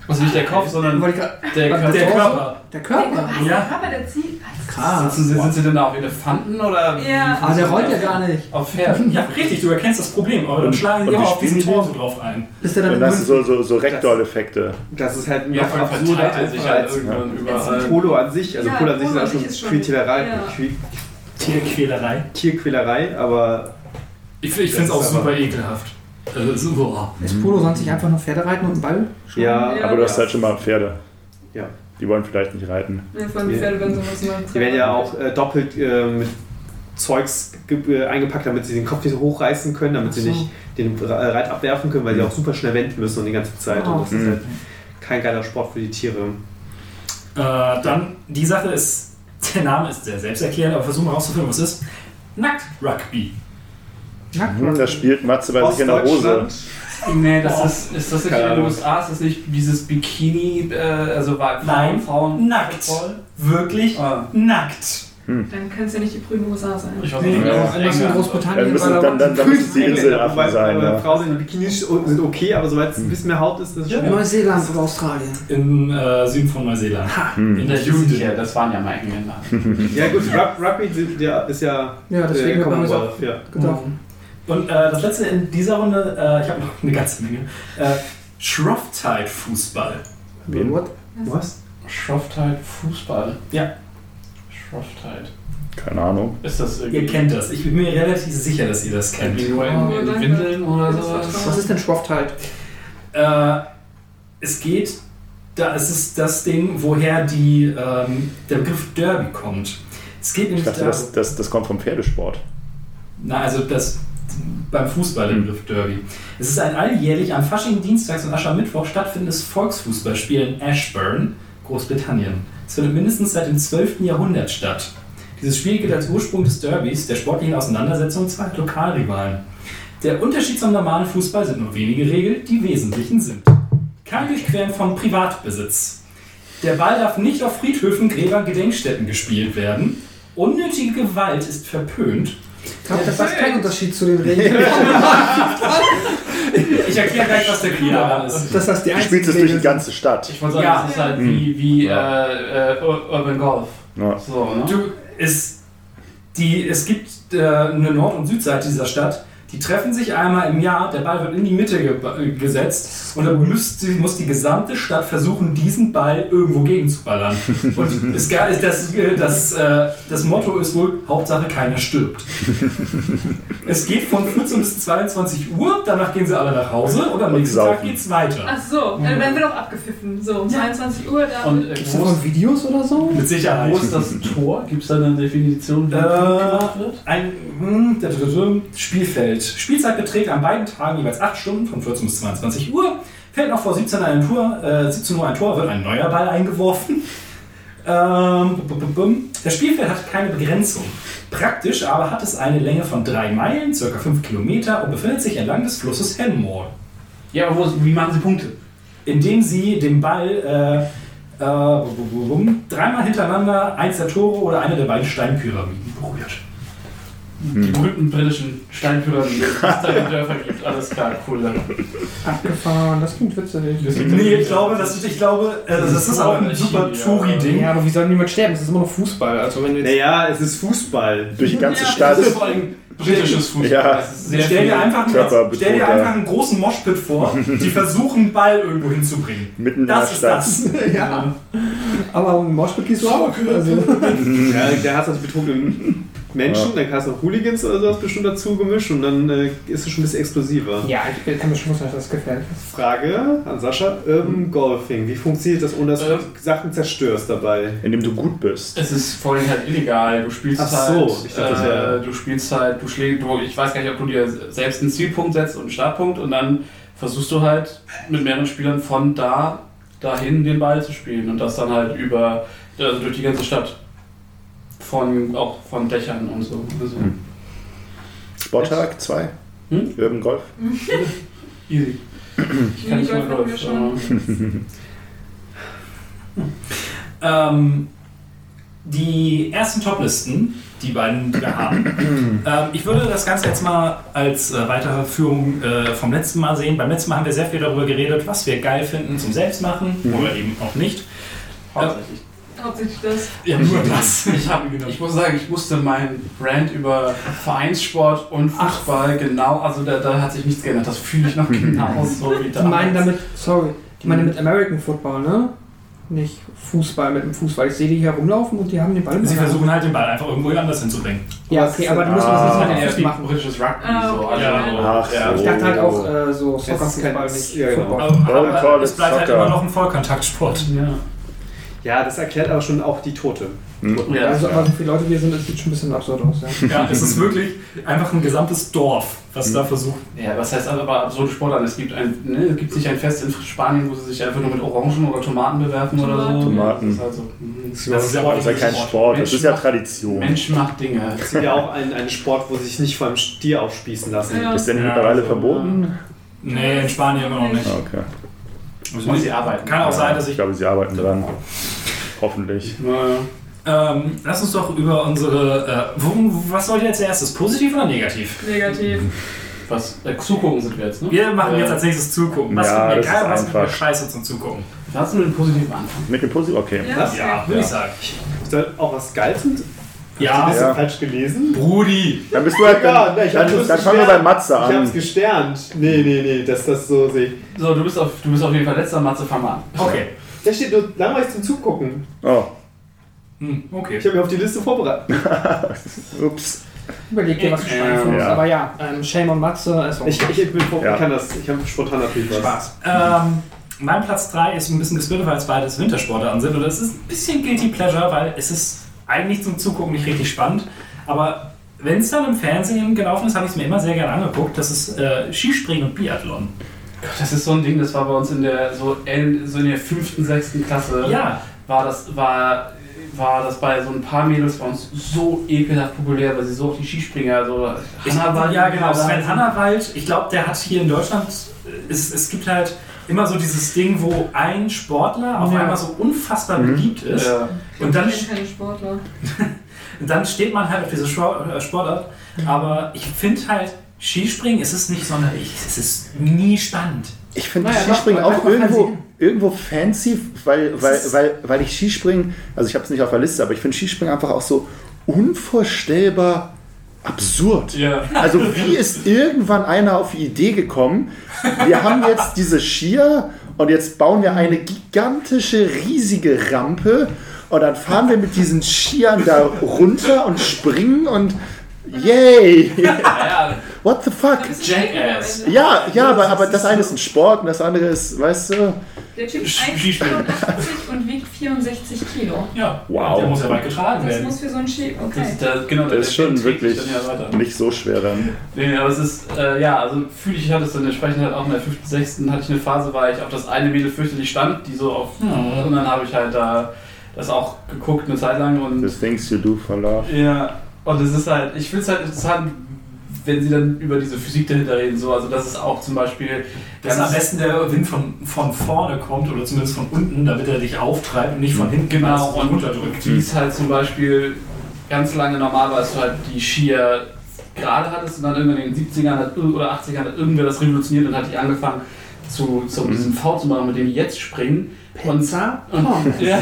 Also nicht der Kopf, sondern der Körper. Der Körper. Der Der Körper. was? Ja. Der Körper der Ziege? Krass. Sitzen sind sie denn da auf Elefanten oder? Ja. Aber der rollt ja gar nicht. Auf Pferden. Ja, richtig, du erkennst das Problem, aber dann Und- schlagen die immer auf diesen Torso drauf ein. Ist der dann Und das sind so, so, so Rektorl-Effekte. Das ist halt Ja, noch vor allem absurder verteilt er einfach sich halt als irgendwann überall. Polo an sich. Also Ja, Polo an sich ist auch schon sich ist schon- Quältierei, ja. Quä- Tierquälerei. Tierquälerei, aber Ich, ich finde es auch super ekelhaft. Also, so, boah. Ist Polo sonst nicht einfach nur Pferde reiten und einen Ball? ja, Ja. Aber du hast halt schon mal Pferde. Ja. Die wollen vielleicht nicht reiten. Ja, vor allem die Pferde werden sowas machen. die werden ja auch äh, doppelt äh, mit Zeugs äh, eingepackt, damit sie den Kopf nicht so hochreißen können, damit sie so. nicht den Re- Reit abwerfen können, weil sie auch super schnell wenden müssen und die ganze Zeit. Und das ist Mhm. halt kein geiler Sport für die Tiere. Äh, dann, die Sache ist, der Name ist sehr selbsterklärend, aber versuchen wir rauszufinden, was es ist. Nackt-Rugby. Hm, das spielt Matze bei sich in der Hose. Nee, das ist, ist das nicht in den. USA? Ist das nicht dieses Bikini, äh, also war Frauen, Nein, Frauen? Nackt. Football? Wirklich Ah. nackt. Hm. Dann kann es ja nicht die Prüne USA sein. Ich weiß Nee, nicht, ja, anders in. Großbritannien. Dann müssen, weil da dann, dann, dann müssen es die Inselaffen sein. Ja. Frauen in Bikinis sind okay, aber sobald es ein bisschen mehr Haut ist, das ist schon. Neuseeland oder Australien. Im äh, Süden von Neuseeland. Hm. In der Jugend hier, das waren ja mal Engländer. Ja gut, Rug- Rugby ist ja Ja, deswegen hat man Commonwealth. Ja. Und äh, das letzte in dieser Runde, äh, ich habe noch eine ganze Menge. Äh, Shrovetide-Fußball. Wen? What? Was? Shrovetide Fußball. Ja. Shrovetide. Keine Ahnung. Ist das Ihr kennt das. Ich bin mir relativ sicher, dass ihr das kennt. irgendwie nur in, Oh, in. Windeln oder sowas? Was ist denn Schwaftheit? Äh, es geht, da es ist das Ding, woher die, ähm, der Begriff Derby kommt. Es geht Ich nämlich dachte, darum, das, das, das kommt vom Pferdesport. na, also das beim Fußball der Begriff Derby. Es ist ein alljährlich am Fasching, Dienstags und Aschermittwoch stattfindendes Volksfußballspiel in Ashburn, Großbritannien. Es findet mindestens seit dem 12. Jahrhundert statt. Dieses Spiel gilt als Ursprung des Derbys, der sportlichen Auseinandersetzung zweier Lokalrivalen. Der Unterschied zum normalen Fußball sind nur wenige Regeln, die wesentlichen sind. Kein Durchqueren von Privatbesitz. Der Ball darf nicht auf Friedhöfen, Gräbern, Gedenkstätten gespielt werden. Unnötige Gewalt ist verpönt. Ich glaube, das ist kein Unterschied zu den Regeln. Ich erkläre gleich, was der Clou daran ist. Das heißt, die Du spielst es durch die ganze Stadt. Ich wollte sagen, Ja. das ist halt wie, wie Ja. äh, äh, Ur- Urban Golf. Ja. So, ne? Du, es, die, es gibt äh, eine Nord- und Südseite dieser Stadt, die treffen sich einmal im Jahr, der Ball wird in die Mitte ge äh, gesetzt und dann müsste, muss die gesamte Stadt versuchen, diesen Ball irgendwo gegenzuballern. Und es, ga- das, äh, das, äh, das Motto ist wohl, Hauptsache keiner stirbt. es geht von 14 bis 22 Uhr, danach gehen sie alle nach Hause und am Und nächsten Tag saufen. geht's weiter. Ach so, dann werden wir doch abgepfiffen. So, um 22 Uhr da. Und äh, Gibt es davon Videos oder so? Mit Sicherheit. wo ist das Tor? Gibt es da eine Definition, wie Äh, gemacht wird? Ein hm, da, Spielfeld. Spielzeit beträgt an beiden Tagen jeweils 8 Stunden, von 14 bis 22 Uhr. Fällt noch vor 17 Uhr ein Tor, äh, 17 Uhr ein Tor, wird ein neuer Ball eingeworfen. Ähm. Das Spielfeld hat keine Begrenzung. Praktisch aber hat es eine Länge von 3 Meilen, ca. 5 Kilometer und befindet sich entlang des Flusses Henmore. Ja, aber wo, wie machen sie Punkte? Indem sie den Ball äh, äh, dreimal hintereinander eins der Tore oder eine der beiden Steinpyramiden berührt. Die berühmten britischen Steinpyramiden, die es da in Dörfer gibt. Alles klar, cool. Dann. Abgefahren, das klingt witzig. Nee, ich glaube, das, ich glaube, äh, das ist auch ein super Touri-Ding. Ja, aber wie soll niemand sterben? Es ist immer noch Fußball. Also wenn Naja, es ist Fußball. Durch die ganze Ja, Stadt. Das ist vor allem britisches Fußball. Ja. Das ist sehr Stell dir, einfach einen, stell dir einfach einen großen Moshpit vor, die versuchen, einen Ball irgendwo hinzubringen. Mitten in der Das ist Stadt. das. ja. Aber im Moshpit gehst du auch. Also, Ja, der hat natürlich betrunkene Menschen, Ja. dann kannst du noch Hooligans oder sowas bestimmt dazu gemischt und dann äh, ist es schon ein bisschen explosiver. ja, ich kann mir schon vorstellen, dass das gefährlich ist. Frage an Sascha: Urban Golfing. Wie funktioniert das, ohne dass du Ähm. Sachen zerstörst dabei? Indem du gut bist. Es ist vor allem halt illegal. Du spielst Ach halt. so, ich dachte, äh, du spielst halt, du schlägst, du, ich weiß gar nicht, ob du dir selbst einen Zielpunkt setzt und einen Startpunkt und dann versuchst du halt mit mehreren Spielern von da dahin den Ball zu spielen und das dann halt über, also durch die ganze Stadt. Von, auch von Dächern und so. Also, Hm. Sporttag 2. Hm? Urban Golf. Easy. Ich kann nicht wir Golf. Ähm, die ersten Toplisten, die beiden, die wir haben. ähm, ich würde das Ganze jetzt mal als äh, Weiterführung äh, vom letzten Mal sehen. Beim letzten Mal haben wir sehr viel darüber geredet, was wir geil finden zum Selbstmachen oder eben auch nicht. Hauptsächlich. Hauptsächlich das. Ja, nur das. Ich, hab, ich muss sagen, ich musste meinen Brand über Vereinssport und Fußball genau, also da, da hat sich nichts geändert. Das fühle ich noch genau so wie Die meinen damals. damit, sorry, die meinen mit American Football, ne? Nicht Fußball mit dem Fußball. Ich sehe die hier rumlaufen und die haben den Ball im Sie versuchen halt den Ball einfach irgendwo anders hinzubringen. Ja, okay, aber die müssen das nicht mit Füßen wie machen. britisches Rugby. Ah, so. Also, Ja. Ach ja. so. Ich dachte halt auch äh, so Soccer-Fußball, nicht ja, genau. Football. Don't call aber es bleibt halt immer noch ein Vollkontaktsport. Ja. Ja, das erklärt aber schon auch die Tote. Hm. Ja, Also, aber so viele Leute wir sind, das sieht schon ein bisschen absurd aus, ja. Ja, es ist wirklich einfach ein gesamtes Dorf, was da versucht. Ja, was heißt aber absurde Sportarten? Es gibt, ein, ne, es gibt nicht ein Fest in Spanien, wo sie sich einfach nur mit Orangen oder Tomaten bewerfen oder so. Tomaten. Das ist halt so. mhm. Das ist ja kein Sport, das ist ja Tradition. Mensch macht Dinge. Das ist ja auch ein, ein Sport, wo sie sich nicht vor einem Stier aufspießen lassen. Ja. Ist denn Ja, mittlerweile also, verboten? Nee, in Spanien immer noch nicht. Ah, Okay. Und sie arbeiten. Kann auch sein, dass Ich ich. glaube, sie arbeiten dran. Hoffentlich. Naja. Ähm, lass uns doch über unsere. Äh, wo, was soll jetzt erstes? Positiv oder negativ? Negativ. Was? Äh, zugucken sind wir jetzt, ne? Wir machen Äh, jetzt als nächstes Zugucken. Was Ja, ja, das egal, ist was mir scheiße zum Zugucken. Lass uns mit dem positiven anfangen. Mit dem Positiv? Okay. Ja, Was? Ja, würde Ja. ich sagen. Ist da auch was Geiles? Ja, bisschen Ja. falsch gelesen? Brudi. Dann bist du halt. Ja, Dann, ich dann, dann fangen wir bei Matze Ich hab's an. gesternt. Nee, nee, nee, dass das so sehe. So, du bist auf, du bist auf jeden Fall letzter Matze, fang mal an. Okay. Da steht nur langweilig zum Zugucken. Oh, Hm, okay. Ich habe mich auf die Liste vorbereitet. ups. Überleg dir, was du schreiben Ähm, musst. ja. Aber ja, ähm, Shame on Matze ist auch Ich, ich, bin Ja. ich kann das, ich habe spontan natürlich was. Spaß. Ähm, mein Platz 3 ist ein bisschen gesplittet, weil es beides Wintersportarten sind. Und es ist ein bisschen Guilty Pleasure, weil es ist eigentlich zum Zugucken nicht richtig spannend. Aber wenn es dann im Fernsehen gelaufen ist, habe ich es mir immer sehr gerne angeguckt. Das ist äh, Skispringen und Biathlon. Das ist so ein Ding, das war bei uns in der so, so in der fünften, sechsten Klasse. Ja, War das, war, war das bei so ein paar Mädels bei uns so ekelhaft populär, weil sie so auf die Skispringer, also Ich, Hannawald- ja, genau. Sven Hannawald- ich glaube, der hat hier in Deutschland, es, es gibt halt immer so dieses Ding, wo ein Sportler auf Ja. einmal so unfassbar Mhm. beliebt ist. Ja. Und dann, ich bin keine Sportler. dann steht man halt auf diese Sport- äh, Sportart. Aber ich finde halt, Skispringen ist es nicht sonderlich. Es ist nie spannend. Ich finde Naja, Skispringen doch, auch irgendwo, irgendwo fancy, weil, weil, weil, weil ich Skispringen, also ich habe es nicht auf der Liste, aber ich finde Skispringen einfach auch so unvorstellbar absurd. Ja. Also wie ist irgendwann einer auf die Idee gekommen, wir haben jetzt diese Skier und jetzt bauen wir eine gigantische, riesige Rampe und dann fahren wir mit diesen Skiern da runter und springen und yay! ja, What the fuck? Jackass. Ja, ja, aber, aber das eine ist ein Sport und das andere ist, weißt du, Der Typ ist Skispringen. 1,84 und wiegt 64 Kilo. Ja, Wow. der muss ja weit getragen Das werden. muss für so ein Ski. Okay. Das, da, genau, das ist schon wirklich ja nicht so schwer dann. Nee, aber es ist, äh, ja, also fühle ich, hatte es dann entsprechend halt auch in der 5., 6. hatte ich eine Phase, weil ich auf das eine Mädel fürchterlich stand, die so auf, Ja. und dann habe ich halt da das auch geguckt eine Zeit lang und The things you do for love. ja, und es ist halt, ich finde es halt interessant, wenn sie dann über diese Physik dahinter reden, so, also das ist auch zum Beispiel Dass am besten der Wind von, von vorne kommt oder zumindest von unten, damit er dich auftreibt und nicht von hinten Genau, und runterdrückt. wie es halt zum Beispiel ganz lange normal war, dass du halt die Skier gerade hattest und dann irgendwann in den 70ern hat, oder 80ern hat irgendwer das revolutioniert und hat die angefangen zu, zu diesem V zu machen, mit dem die jetzt springen. Und, Pizza? und, ja,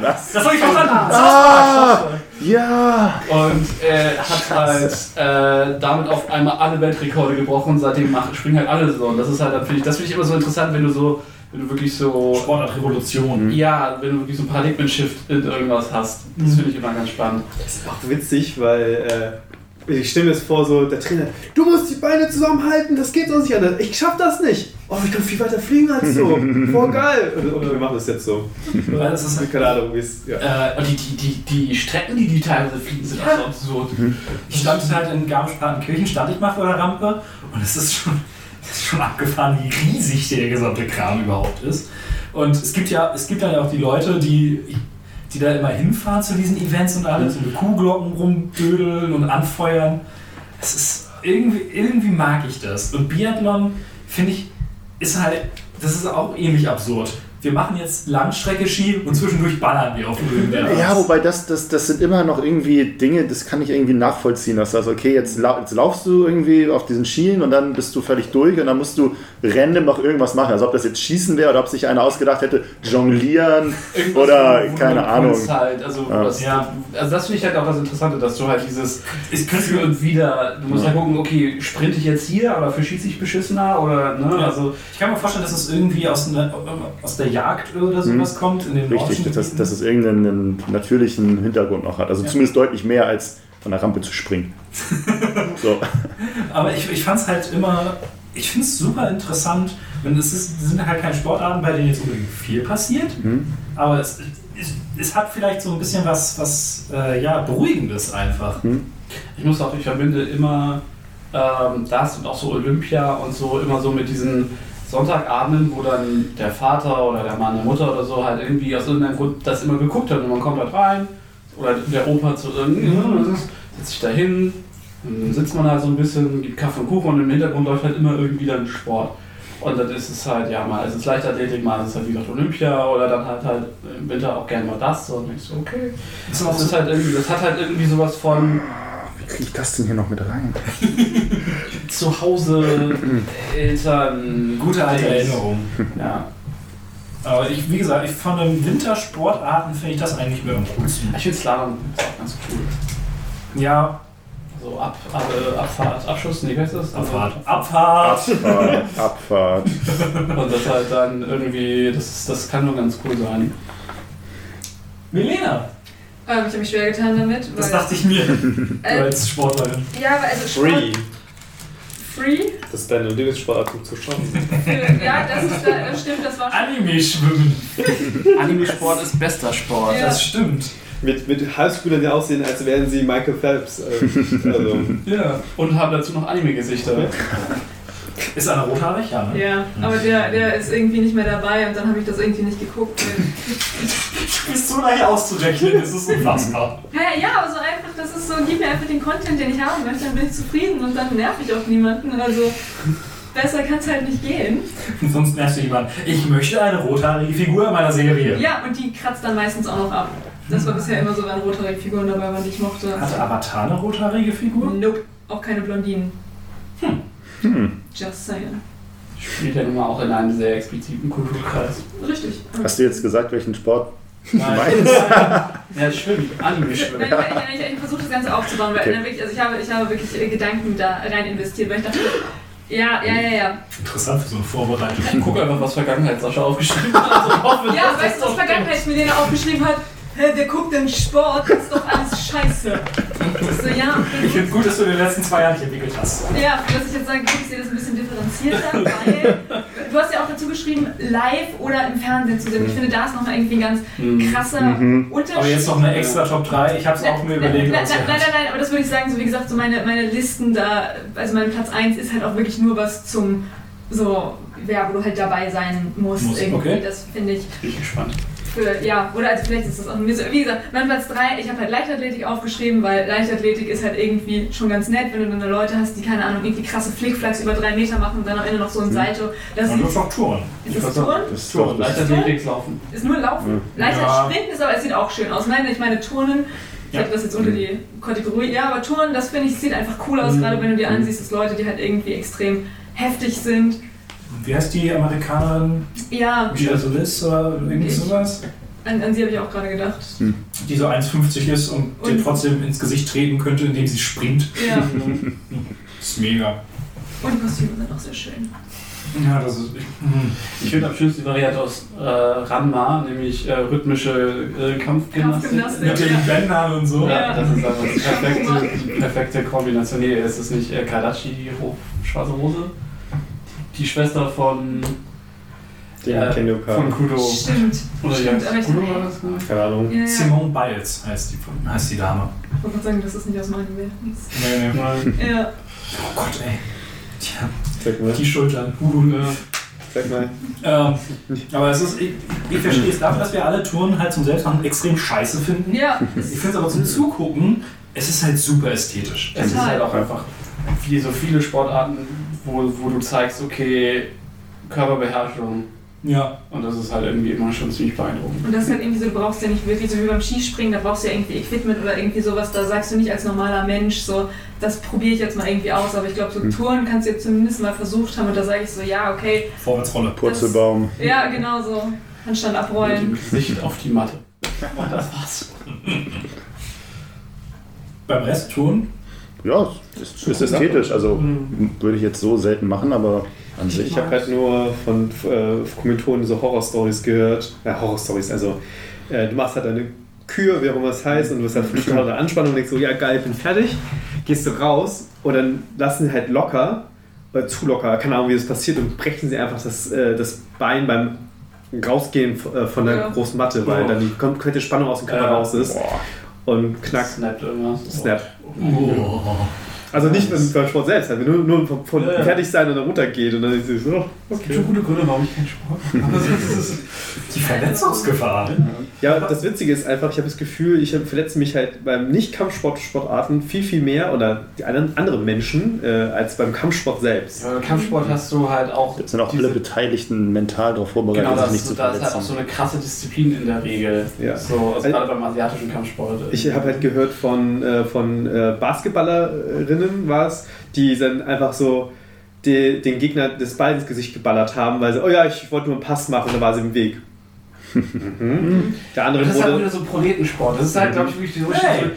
Was? Das habe ich verstanden! Ah, ja! und äh, hat halt äh, damit auf einmal alle Weltrekorde gebrochen. Seitdem machen, springen halt alle so. Und das ist halt, finde ich, das finde ich immer so interessant, wenn du so, wenn du wirklich so Sportart Revolution. Ja, wenn du wirklich so einen Paradigmen-Shift in irgendwas hast. Das finde ich immer ganz spannend. Das ist auch witzig, weil äh, ich stelle mir das vor, so der Trainer, du musst die Beine zusammenhalten, das geht sonst nicht anders. Ich schaff das nicht. Oh, ich kann viel weiter fliegen als so. Voll geil. Und, wir machen das jetzt so. Weil das ist halt, Keine Ahnung, wie es. Ja. äh, Und die, die, die, die Strecken, die die teilweise fliegen, sind auch so absurd. ich stand halt in Garmisch-Partenkirchen, stand ich mal vor der Rampe und es ist schon, es ist schon abgefahren, wie riesig der gesamte Kram überhaupt ist. Und es gibt ja, es gibt dann ja auch die Leute, die, die da immer hinfahren zu diesen Events und alles und mit Kuhglocken rumdödeln und anfeuern. Es ist irgendwie, irgendwie mag ich das. Und Biathlon, finde ich, ist halt, das ist auch ähnlich absurd. Wir machen jetzt Langstrecke-Ski und zwischendurch ballern wir auf irgendwer. Ja, wobei das, das, das sind immer noch irgendwie Dinge, das kann ich irgendwie nachvollziehen. Dass das, okay, jetzt, lau jetzt laufst du irgendwie auf diesen Schienen und dann bist du völlig durch und dann musst du random noch irgendwas machen. Also ob das jetzt Schießen wäre oder ob sich einer ausgedacht hätte, jonglieren Irgendwas, oder keine Ahnung. Halt, also, Ja. das, Ja. also das finde ich halt auch das Interessante, dass du halt dieses Es für und wieder, du musst Ja. halt gucken, okay, sprinte ich jetzt hier, aber für schieße ich beschissener oder, ne, Ja. also Ich kann mir vorstellen, dass es irgendwie aus, einer, aus der Jagd oder sowas kommt. In den Richtig, dass, dass es irgendeinen natürlichen Hintergrund noch hat. Also Ja. zumindest deutlich mehr als von der Rampe zu springen. so. Aber ich, ich fand es halt immer, ich finde es super interessant, wenn es ist, sind halt keine Sportarten, bei denen jetzt unbedingt viel passiert, Hm? aber es, es, es hat vielleicht so ein bisschen was, was äh, ja, Beruhigendes einfach. Ich muss auch, ich verbinde immer ähm, das und auch so Olympia und so immer so mit diesen Sonntagabenden, wo dann der Vater oder der Mann, der Mutter oder so halt irgendwie aus irgendeinem Grund das immer geguckt hat und man kommt halt rein oder der Opa zu irgendeinem, mhm. setzt sich da hin, dann sitzt man halt so ein bisschen, gibt Kaffee und Kuchen und im Hintergrund läuft halt immer irgendwie dann Sport. Und dann ist es halt, ja, mal ist es Leichtathletik, mal ist es halt wie gesagt Olympia oder dann halt halt im Winter auch gerne mal das. So, und ich so, okay. Das ist Das, ist halt irgendwie, das hat halt irgendwie sowas von Wie kriege ich das denn hier noch mit rein? zu Hause, Eltern, gute alte. Erinnerung. Ja. Aber ich, wie gesagt, ich von den Wintersportarten finde ich das eigentlich mehr am coolsten. Ich finde Slalom ist auch ganz cool. Ja, So ab, ab, äh, Abfahrt, Abschuss, nee, wie heißt das? Abfahrt. Abfahrt! Abfahrt. Abfahrt. Und das halt dann irgendwie, das, das kann nur ganz cool sein. Milena! Ähm, ich habe mich schwer getan damit. Das dachte ich mir. Du äh, als Sportlerin. Ja, aber also Sport, Free. Free? Das ist deine Lieblingssportart zum Zuschauen. Für, ja, das, ist, das stimmt, das war schon. Anime-Schwimmen. Anime-Sport ist bester Sport. Ja. Das stimmt. Mit, mit Halbsbrüdern, die aussehen, als wären sie Michael Phelps. Äh, also, Ja. Und haben dazu noch Anime-Gesichter. Ist einer rothaarig? Ja, ne? Ja, aber der, der ist irgendwie nicht mehr dabei und dann habe ich das irgendwie nicht geguckt. Du bist so leicht auszurechnen, das ist unfassbar. Ja, ja, aber so einfach, das ist so, gib mir einfach den Content, den ich haben möchte, dann bin ich zufrieden und dann nerv ich auch niemanden. Also besser kann es halt nicht gehen. Und sonst nervst du jemanden. Ich möchte eine rothaarige Figur in meiner Serie. Ja, und die kratzt dann meistens auch noch ab. Das war bisher immer so, wenn rothaarige Figuren dabei waren, die ich mochte. Hatte Avatar eine rothaarige Figur? Nope, auch keine Blondinen. Hm. Just saying. Spielt ja nun mal auch in einem sehr expliziten Kulturkreis. Richtig. Hast du jetzt gesagt, welchen Sport Nein. meinst? Ja, schwimmen, Nein, Anime-Schwimmen. ich, ich, ich, ich versuche das Ganze aufzubauen, weil Okay. dann wirklich, also ich habe, ich habe wirklich äh, Gedanken da rein investiert, weil ich dachte, ja, ja, ja, ja. Interessant für so eine Vorbereitung. Guck einfach, was Vergangenheit Sascha aufgeschrieben hat. Also hoffe, Ja, weißt du, was Vergangenheitsmilena aufgeschrieben hat? Hä, der guckt den Sport, das ist doch alles scheiße. Ich so, ja, Ich finde es gut, dass du in den letzten zwei Jahren dich entwickelt hast. Ja, dass ich jetzt sage, ich sehe das ein bisschen differenzierter, weil du hast ja auch dazu geschrieben, live oder im Fernsehen zu sehen. Ich finde, da ist nochmal irgendwie ein ganz Mhm. krasser Mhm. Unterschied. Aber jetzt noch eine extra Top 3. Ich habe es auch mir überlegt. Nein, nein, nein, nein, aber das würde ich sagen, so wie gesagt, so meine, meine Listen da, also mein Platz 1 ist halt auch wirklich nur was zum, so, ja, wo du halt dabei sein musst. Muss, irgendwie. okay. Das finde ich Bin ich gespannt. Für, ja, oder also vielleicht ist das auch mir so, wie gesagt, mein Platz 3, ich habe halt Leichtathletik aufgeschrieben, weil Leichtathletik ist halt irgendwie schon ganz nett, wenn du dann Leute hast, die, keine Ahnung, irgendwie krasse Flickflacks über drei Meter machen und dann am Ende noch so ein Salto. Das Und ist, auch Touren. ist das Touren? Das ist das Leichtathletik laufen. Ist nur Laufen. Ja. Leichtathletik ist aber, es sieht auch schön aus. Meine, ich meine Turnen, ich habe das jetzt unter die Kategorie, ja, aber Turnen, das finde ich, sieht einfach cool aus, gerade wenn du dir ansiehst, dass Leute, die halt irgendwie extrem heftig sind. Wie heißt die Amerikanerin? Ja, Michelle Solis oder irgendwie Ich- sowas? an, an sie habe ich auch gerade gedacht. Die so 1,50 ist und, Und- dir trotzdem ins Gesicht treten könnte, indem sie springt. Ja, Das ist mega. und die Kostüme sind auch sehr schön. Ja, das ist. Hm. Ich finde am schönsten die Variante aus äh, Ranma, nämlich äh, rhythmische äh, Kampfgymnastik. Kampfgymnastik. Natürlich Bänder und so. Ja. Ja, das ist einfach die perfekte, die perfekte Kombination. Nee, ist es nicht äh, Kadashi, die Ho schwarze Hose? Die Schwester von, den äh, Kendo von Kudo. Stimmt. Oder Stimmt, ja, aber ich- Kudo war das, ne? Keine Ahnung. Ja, ja. Simone Biles heißt die, heißt die Dame. Ich wollte sagen, das ist nicht aus meinem Anime. Nee, nee. Nein. Ja. Oh Gott, ey. Tja, Sag mal. die Schultern. Uh, Ja. Sag mal. ähm, aber es ist, ich, ich verstehe es dafür, dass wir alle Touren halt zum Selbstmachen extrem scheiße finden. Ja, Ich finde es aber zum Zugucken, es ist halt super ästhetisch. Es ist halt auch einfach wie so viele Sportarten, wo, wo du zeigst, okay, Körperbeherrschung. Ja. Und das ist halt irgendwie immer schon ziemlich beeindruckend. und das ist halt irgendwie so, du brauchst ja nicht wirklich so wie beim Skispringen, da brauchst du ja irgendwie Equipment oder irgendwie sowas, da sagst du nicht als normaler Mensch so, das probiere ich jetzt mal irgendwie aus, aber ich glaube, so Touren kannst du jetzt zumindest mal versucht haben und da sage ich so, ja, okay, Vorwärtsrolle. Purzelbaum. ja, genau so, Handstand Mit abrollen. dem Gesicht auf die Matte. Und das war's. Beim Rest Touren, Ja, ist, ist ästhetisch. Also würde ich jetzt so selten machen, aber an sich. Ich habe halt nur von äh, Kommilitonen so Horror-Stories gehört. Ja, Horror-Stories, also äh, du machst halt eine Kür, wie auch immer es heißt, und du hast halt fünf Jahre Anspannung und denkst so, ja geil, bin fertig. Gehst du raus und dann lassen sie halt locker, oder zu locker, keine Ahnung, wie das passiert, und brechen sie einfach das, äh, das Bein beim Rausgehen äh, von der Ja. großen Matte, weil Oh. dann die komplette Spannung aus dem Körper raus ist Boah. und knackt. Snappt irgendwas. Snap. Oh. Also nicht beim, beim Sport selbst, halt, wenn nur, nur von, von Ja, ja. fertig sein und dann runtergeht und dann ist es so, oh, Es gibt schon gute Gründe, warum ich keinen Sport mache. Aber das ist- Die Verletzungsgefahr. Ja, das Witzige ist einfach, ich habe das Gefühl, ich verletze mich halt beim Nicht-Kampfsport-Sportarten viel, viel mehr oder die anderen anderen Menschen äh, als beim Kampfsport selbst. Ja, Kampfsport hast du halt auch. Jetzt sind auch alle Beteiligten mental darauf vorbereitet, Genau, sich das, nicht zu da ist halt auch verletzen. so eine krasse Disziplin in der Regel. Ja. So, also Also- gerade beim asiatischen Kampfsport. Ich habe halt gehört von, äh, von äh, Basketballerinnen war es, die dann einfach so die, den Gegner das Ball ins Gesicht geballert haben, weil sie, oh ja, ich wollte nur einen Pass machen, da war sie im Weg. mhm. Der andere das ist halt wurde. wieder so Proletensport. Das ist halt, glaube ich, wirklich so. Hey.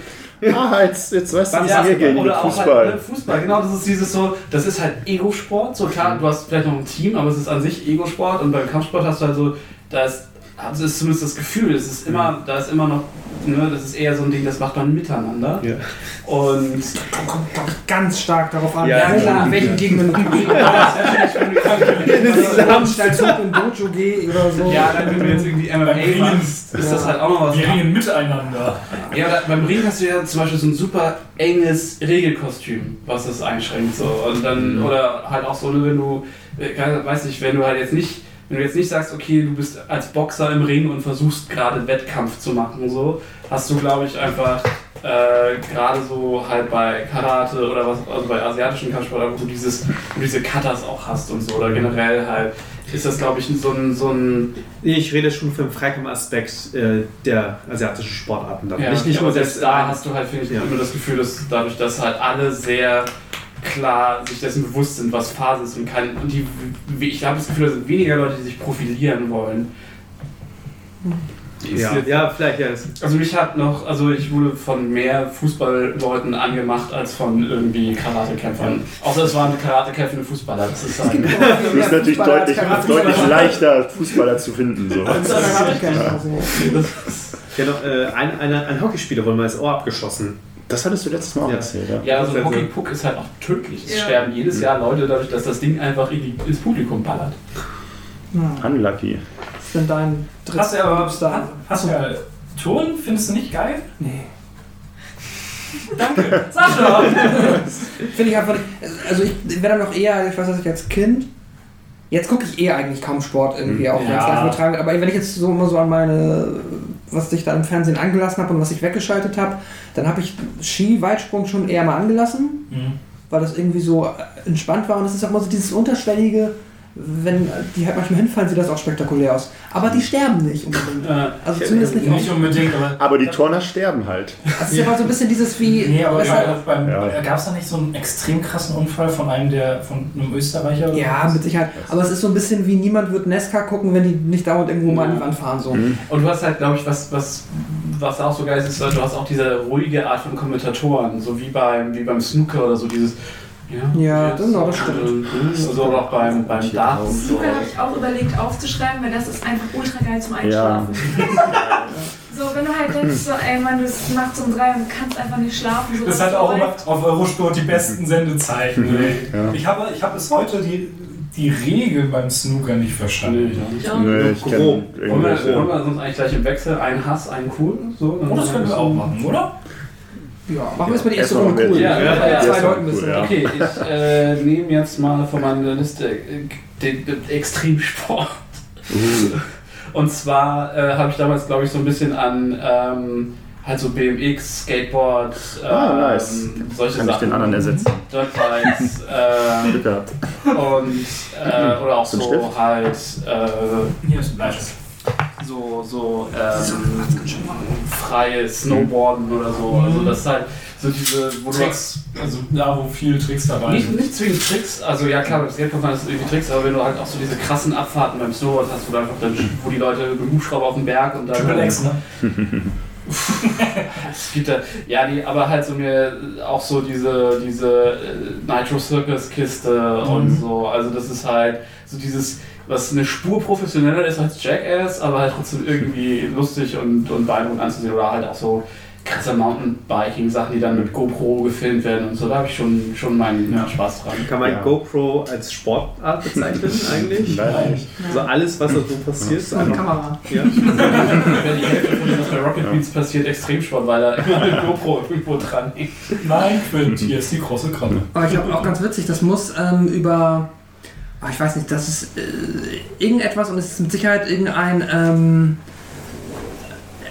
Ah, jetzt, jetzt weißt du, wie Ja, es mir geht gegen oder auch Fußball. Halt, ne, Fußball, genau, das ist dieses so, das ist halt Ego-Sport, so klar, du hast vielleicht noch ein Team, aber es ist an sich Ego-Sport und beim Kampfsport hast du halt so, da ist, also ist zumindest das Gefühl, es ist immer, da ist immer noch, ne, das ist eher so ein Ding, das macht man miteinander. Ja. Und Kommt ich, ganz stark darauf an, Ja, wo- klar. in welchen Gegenden du Zusammenstellzug in Dojo gehe oder so. ja, dann wenn du jetzt irgendwie MMA Ringen- machst, ist das halt auch noch was. Wir ringen miteinander. Ja, da, beim Ring hast du ja zum Beispiel so ein super enges Regelkostüm, was das einschränkt. So. Und dann, oder halt auch so, ne, wenn du, äh, weiß nicht, wenn du halt jetzt nicht, wenn du jetzt nicht sagst, okay, du bist als Boxer im Ring und versuchst gerade Wettkampf zu machen, so, hast du, glaube ich, einfach äh, gerade so halt bei Karate oder was, also bei asiatischen Kampfsport, wo du dieses, wo diese Cutters auch hast und so, oder generell halt, ist das, glaube ich, so ein, so ein Nee, ich rede schon vom Freikampfaspekt äh, der asiatischen Sportarten. Dann. Ja, nicht nicht nur selbst das da hast du halt, finde ich, Ja. immer das Gefühl, dass dadurch, dass halt alle sehr klar sich dessen bewusst sind, was Phase ist und kann. Und die, ich habe das Gefühl, da sind weniger Leute, die sich profilieren wollen. Ja, jetzt- ja, vielleicht, ja. Also mich hat noch, also ich wurde von mehr Fußballleuten angemacht als von irgendwie Karatekämpfern. Außer es waren Karatekämpfende Fußballer, das ist halt. Du bist natürlich deutlich, deutlich leichter, Fußballer zu finden. So. genau, äh, ein, ein, ein Hockeyspieler wurde mal das Ohr abgeschossen. Das hattest du letztes Mal auch Ja. erzählt, ja. Ja, also Das ein ist ja so. Hockeypuck ist halt auch tödlich. Es Ja. sterben jedes Jahr Leute dadurch, dass das Ding einfach in die, ins Publikum ballert. Ja, Unlucky. was ist denn dein Hast du aber Star? hast du ja Ton? Findest du nicht geil? Nee. Danke. Sascha! Finde ich einfach nicht. Also ich wäre dann noch eher, ich weiß, dass ich als Kind. Jetzt gucke ich eher eigentlich kaum Sport irgendwie, auch wenn es Ja. live übertragen wird. Aber wenn ich jetzt so immer so an meine, was ich da im Fernsehen angelassen habe und was ich weggeschaltet habe, dann habe ich Ski, Weitsprung schon eher mal angelassen, Mhm. weil das irgendwie so entspannt war. Und es ist auch immer so dieses unterschwellige, wenn die halt manchmal hinfallen, sieht das auch spektakulär aus. Aber die sterben nicht unbedingt. Äh, Also zumindest nicht Nicht oft. unbedingt, aber. Aber die Turner sterben halt. Das ist ja mal so ein bisschen dieses wie. Nee, aber du, ja, beim, Ja. gab es da nicht so einen extrem krassen Unfall von einem der von einem Österreicher? oder Ja, was? mit Sicherheit. Aber es ist so ein bisschen wie niemand wird Nesca gucken, wenn die nicht dauernd irgendwo mal an die Wand fahren. So. Mhm. Und du hast halt, glaube ich, was, was, was auch so geil ist, ist, du hast auch diese ruhige Art von Kommentatoren, so wie beim, wie beim Snooker oder so dieses. Ja, jetzt, genau, das stimmt. äh, So auch beim, beim Darts. Snooker habe ich auch überlegt aufzuschreiben, weil das ist einfach ultra geil zum Einschlafen. So, wenn du halt denkst, so, ey Mann, du bist nachts um drei und kannst einfach nicht schlafen. So Das hat auch immer auf Eurosport die besten Sendezeiten. ey. Ja. Ich habe, ich habe bis heute die, die Regel beim Snooker nicht Nee, verstanden. ja nicht. Ja. Nee, ich Grob. Wollen wir, wollen wir sonst eigentlich gleich im Wechsel einen Hass, einen cool? So, Oh, das können wir auch machen, oder? Ja, machen wir erstmal die erste Runde cool. Ja, Ja, ja, zwei Leuten cool, du. ja. Okay, ich äh, nehme jetzt mal von meiner Liste äh, den, den Extremsport. Uh, Und zwar äh, habe ich damals, glaube ich, so ein bisschen an ähm, halt so BMX, Skateboard, ähm, Ah, nice. solche kann ich Sachen. den anderen ersetzen. Dirtbikes ähm, Glück gehabt. und äh, oder auch So halt äh, Hier ist ein Bleistift. So so ähm, freie Snowboarden oder so. Also das ist halt so diese wo du Tricks. Also da, wo viele Tricks dabei Nicht, sind. nicht zwingend Tricks, also ja klar, beim Skateboard waren das irgendwie Tricks, aber wenn du halt auch so diese krassen Abfahrten beim Snowboard hast, wo du einfach dann, wo die Leute mit dem Hubschrauber auf den Berg und dann. Triple X, ne? Es gibt da, ja, die, aber halt so mir auch so diese, diese äh, Nitro Circus Kiste und Mhm. so. Also das ist halt so dieses, was eine Spur professioneller ist als Jackass, aber halt trotzdem irgendwie lustig und, und beeindruckend anzusehen oder halt auch so krasse Mountainbiking-Sachen, die dann mit GoPro gefilmt werden und so. Da habe ich schon, schon meinen Ja. Spaß dran. Kann man Ja. GoPro als Sportart bezeichnen eigentlich? Leider nicht. So alles, was da so passiert, ist So eine. Kamera. Ja. Wenn die Hälfte von dem, was bei Rocket Beats passiert, Extremsport, weil da immer eine GoPro irgendwo dran hängt. Nein, Quint, hier ist die große Krabbe. Aber ich glaube auch ganz witzig, das muss ähm, über. Ah, ich weiß nicht, das ist äh, irgendetwas und es ist mit Sicherheit irgendein. Ähm,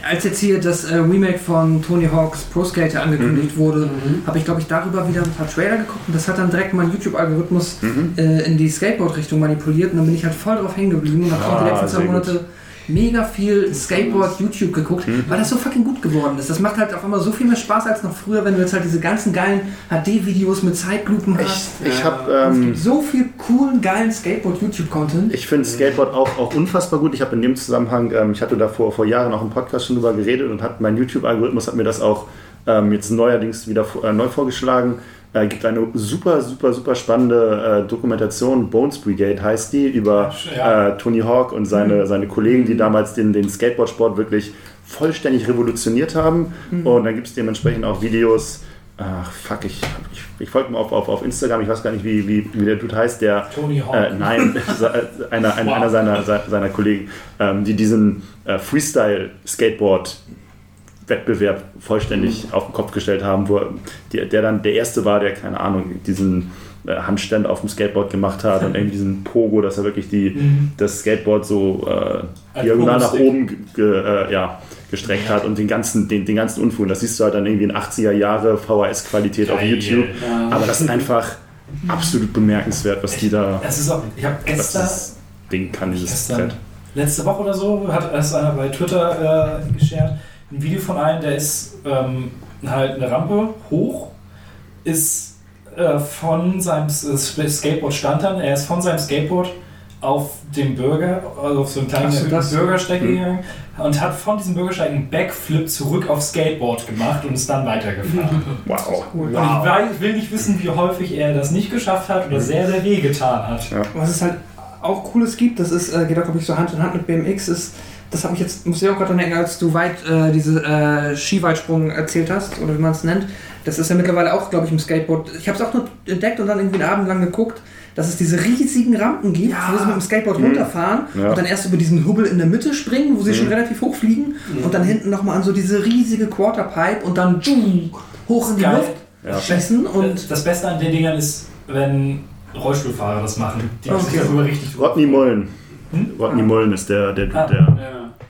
als jetzt hier das äh, Remake von Tony Hawk's Pro Skater angekündigt wurde, habe ich glaube ich darüber wieder ein paar Trailer geguckt und das hat dann direkt meinen YouTube-Algorithmus Mhm. äh, in die Skateboard-Richtung manipuliert und dann bin ich halt voll drauf hängen geblieben und habe auch die Ah, letzten zwei. Monate mega viel Skateboard-YouTube geguckt, Mhm. weil das so fucking gut geworden ist. Das macht halt auf einmal so viel mehr Spaß als noch früher, wenn du jetzt halt diese ganzen geilen HD-Videos mit Zeitlupen Ich, hast. ich habe es ähm, gibt so viel coolen, geilen Skateboard-YouTube-Content. Ich finde Skateboard auch, auch unfassbar gut. Ich habe in dem Zusammenhang, ähm, ich hatte da vor, vor Jahren auch im Podcast schon drüber geredet und hat mein YouTube-Algorithmus hat mir das auch ähm, jetzt neuerdings wieder äh, neu vorgeschlagen. Äh, gibt eine super, super, super spannende äh, Dokumentation, Bones Brigade heißt die, über äh, Tony Hawk und seine, seine Kollegen, die damals den, den Skateboardsport wirklich vollständig revolutioniert haben. Und dann gibt es dementsprechend auch Videos. Ach, fuck, ich, ich, ich folge mal auf, auf, auf Instagram, ich weiß gar nicht, wie, wie, wie der Dude heißt, der Tony Hawk. äh, nein, einer, einer, Wow. einer seiner, se- seiner Kollegen, ähm, die diesen äh, Freestyle-Skateboard-Wettbewerb vollständig auf den Kopf gestellt haben, wo der, der dann der Erste war, der, keine Ahnung, diesen äh, Handstand auf dem Skateboard gemacht hat und irgendwie diesen Pogo, dass er wirklich die, Mhm. das Skateboard so äh, diagonal nach oben ge, äh, ja, gestreckt hat und den ganzen, den, den ganzen Unfug. Das siehst du halt dann irgendwie in 80er Jahre VHS-Qualität auf. YouTube. Ja. Aber das ist einfach absolut bemerkenswert, was die da. Es ist auch, ich habe gestern, das Ding kann, dieses gestern Brett. letzte Woche oder so, hat erst einer bei Twitter äh, geshared, ein Video von einem, der ist ähm, halt eine Rampe hoch, ist äh, von seinem S- Skateboard stand dann, er ist von seinem Skateboard auf den Bürger, also auf so einen kleinen so, Bürgersteig Hm. gegangen und hat von diesem Bürgersteig einen Backflip zurück aufs Skateboard gemacht und ist dann weitergefahren. Wow. Und ich, weiß, ich will nicht wissen, wie häufig er das nicht geschafft hat oder sehr, sehr weh getan hat. Was es halt auch Cooles gibt, das ist, äh, geht auch, glaube ich, so Hand in Hand mit BMX, ist, das habe ich jetzt, muss ich auch gerade dran denken, als du weit äh, diese äh, Skiweitsprung erzählt hast, oder wie man es nennt. Das ist ja mittlerweile auch, glaube ich, im Skateboard. Ich habe es auch nur entdeckt und dann irgendwie einen Abend lang geguckt, dass es diese riesigen Rampen gibt, wo sie mit dem Skateboard runterfahren Ja. und dann erst über diesen Hubbel in der Mitte springen, wo sie Mhm. schon relativ hoch fliegen und dann hinten nochmal an so diese riesige Quarterpipe und dann tschuh, hoch in die Geil. Luft Ja. schießen und das Beste an den Dingern ist, wenn Rollstuhlfahrer das machen. Die Okay. okay. darüber richtig Rodney Mullen. Hm? Rodney Mullen ist der, der, Ah. der, Ja.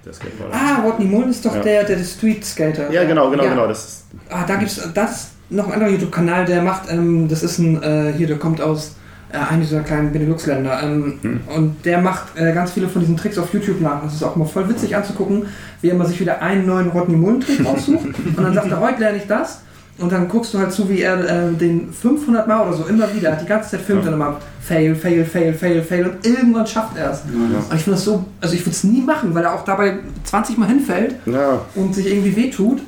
Der Skateboarder. Ah, Rodney Mullen ist doch Ja. der, der Street Skater. Ja, genau, genau, Ja. genau. Das ist, Ah, da gibt's das noch ein anderer YouTube-Kanal, der macht, ähm, das ist ein, äh, hier, der kommt aus äh, einem dieser kleinen Benelux-Länder. Ähm, Hm. Und der macht äh, ganz viele von diesen Tricks auf YouTube nach. Das ist auch immer voll witzig anzugucken, wie er immer sich wieder einen neuen Rodney Mullen-Trick raussucht. und dann sagt er, heute lerne ich das. Und dann guckst du halt zu, wie er äh, den 500 Mal oder so immer wieder, die ganze Zeit filmt Ja. dann immer fail, fail, fail, fail, fail und irgendwann schafft er es. Und ich finde das so, also ich würde es nie machen, weil er auch dabei 20 Mal hinfällt ja, und sich irgendwie wehtut.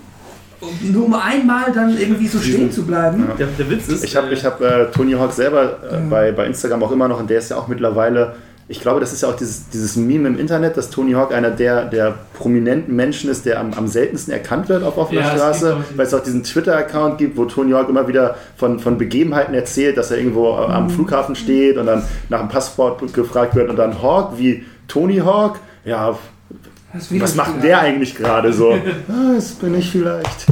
Und Nur um einmal dann irgendwie so stehen zu bleiben. Ja. Der, der Witz ist, ich habe ich hab, äh, Tony Hawk selber äh, bei, bei Instagram auch immer noch und der ist ja auch mittlerweile, ich glaube, das ist ja auch dieses, dieses Meme im Internet, dass Tony Hawk einer der, der prominenten Menschen ist, der am, am seltensten erkannt wird auf offener Ja, Straße, weil es auch diesen Twitter-Account gibt, wo Tony Hawk immer wieder von, von Begebenheiten erzählt, dass er irgendwo äh, Mhm. am Flughafen steht und dann nach dem Passport gefragt wird und dann Hawk wie Tony Hawk, ja, was macht denn der eigentlich gerade so? ah, das bin ich vielleicht.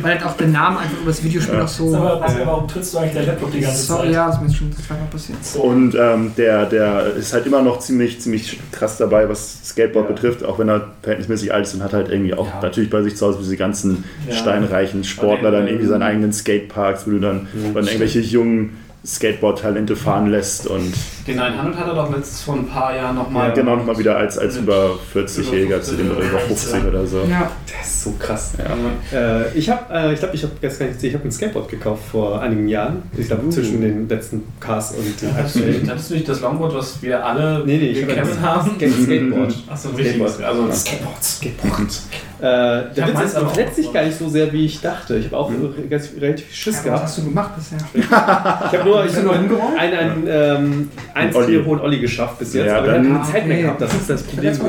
Weil halt auch der Name einfach über das Videospiel Ja. auch so. Aber was, warum trittst du eigentlich der Laptop die ganze Sorry, Zeit? ja, das ist mir schon zweimal passiert. Und ähm, der, der ist halt immer noch ziemlich, ziemlich krass dabei, was Skateboard Ja. betrifft, auch wenn er verhältnismäßig alt ist und hat halt irgendwie auch Ja. natürlich bei sich zu Hause diese ganzen Ja. steinreichen Sportler dann irgendwie seine eigenen Skateparks, wo du dann, dann irgendwelche jungen Skateboard-Talente fahren lässt und Den 900 hat er doch letztes vor ein paar Jahren nochmal. ja, genau nochmal wieder als, als über 40-Jähriger zu dem über oder über 50 50 oder so. Ja, der ist so krass. Ja. Äh, ich habe, äh, ich glaube, ich habe jetzt gar nicht gesehen, ich habe ein Skateboard gekauft vor einigen Jahren. Ich glaube, Uh. zwischen den letzten Cars und den Hattest du, nicht, aktuellen. hattest du nicht das Longboard, was wir alle Nee, nee, ich ein haben? Skate- Skateboard. Achso, Skateboard. richtig. Also, Skateboards. Skateboard. Der hab Witz ist, aber auch gemacht. gar nicht so sehr, wie ich dachte. Ich habe auch äh, ganz, relativ viel Schiss Ja, was gehabt. hast du gemacht bisher? Ich habe nur, ich hab nur einen, einen, ähm, einen Olli. Hohen Olli geschafft bis jetzt. Ja, aber ich dann- habe keine Zeit mehr gehabt. Das ist das Problem so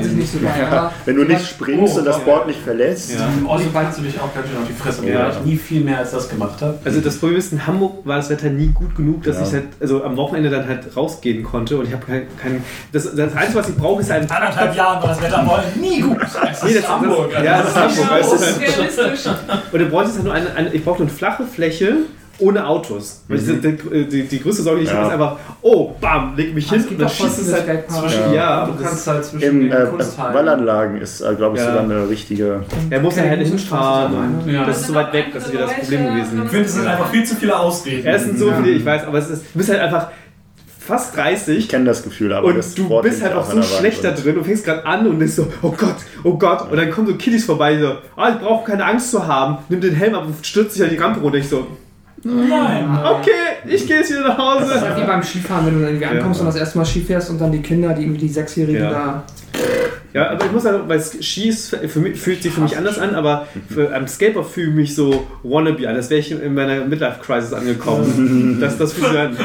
Wenn du nicht springst Oh, und das okay. Board nicht verlässt, Ja. Olli kannst du dich auch ganz schön auf die Fresse Ja. ja. ich nie viel mehr als das gemacht habe. Also das Problem ist, in Hamburg war das Wetter nie gut genug, dass Ja. ich halt, also am Wochenende dann halt rausgehen konnte und ich habe kein, kein das, das Einzige, was ich brauche, ist ein Anderthalb Jahren war das Wetter nie gut. Nee, das- Hamburg. das- ja, das ist Ja, du. das realistisch. Und du bräuchtest halt nur eine, eine ich brauchte eine flache Fläche ohne Autos. Weil Mhm. die, die, die, die größte Sorge, die ich Ja. habe, ist einfach, oh, bam, leg mich hin dann voll schießt es halt Skateparks. zwischen, ja, du das- kannst halt zwischen im den äh, Kunsthallen. Wallanlagen ist, äh, glaube ich, Ja. sogar eine richtige. er muss ja halt hinfahren ist auch eine. das ist so weit weg, das ist wieder das Problem gewesen. Ich finde, es sind einfach viel zu viele Ausreden. Es sind so Ja. viele, ich weiß, aber es ist, du bist halt einfach fast 30 Ich kenne das Gefühl, aber das und du Sport bist halt auch so schlecht da und- drin. Du fängst gerade an und bist so, oh Gott, oh Gott. Und dann kommen so Kiddies vorbei, so, ah, ich brauche keine Angst zu haben. Nimm den Helm ab und stürzt dich an die Rampe runter. Ich so, Nein. okay, ich gehe jetzt wieder nach Das ist halt wie Hause. beim Skifahren, wenn du dann irgendwie ankommst Ja. und das erste Mal Ski fährst und dann die Kinder, die irgendwie die Sechsjährigen Ja. da. Ja, aber ich muss sagen, weil Ski ist für mich, fühlt sich für mich anders an, aber für, am Skateboard fühle ich mich so wannabe an. Das wäre ich in meiner Midlife-Crisis angekommen. das, das fühlt sich an.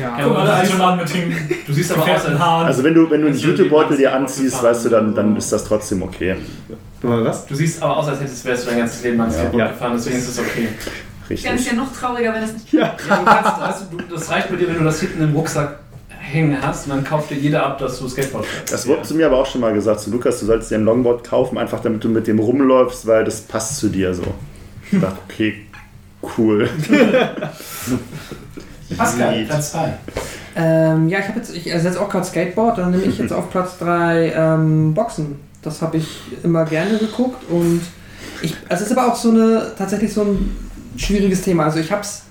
Ja. Mal, der alte Mann mit den Du siehst aber aus, als Haaren. Also wenn du, wenn du einen Also Jutebeutel dir anziehst, weißt du, dann, dann ist das trotzdem okay. Was? du siehst aber aus, als hättest wärst du dein ganzes Leben lang Skateboard Ja. gefahren, deswegen ist es okay. Ganz Richtig. ja noch trauriger, wenn das nicht. Ja. Ja, du kannst, also, du, das reicht mit dir, wenn du das hinten im Rucksack hängen hast und dann kauft dir jeder ab, dass du Skateboard fährst. Das wurde zu mir aber auch schon mal gesagt, zu Lukas, du sollst dir ein Longboard kaufen, einfach damit du mit dem rumläufst, weil das passt zu dir so. Ich dachte, okay, cool. Pascal. Platz 2. Ähm, ja, ich habe jetzt, ich ersetze auch gerade Skateboard, dann nehme ich jetzt auf Platz 3 ähm, Boxen. Das habe ich immer gerne geguckt und ich, es ist aber auch so eine, tatsächlich so ein schwieriges Thema. Also ich hab's,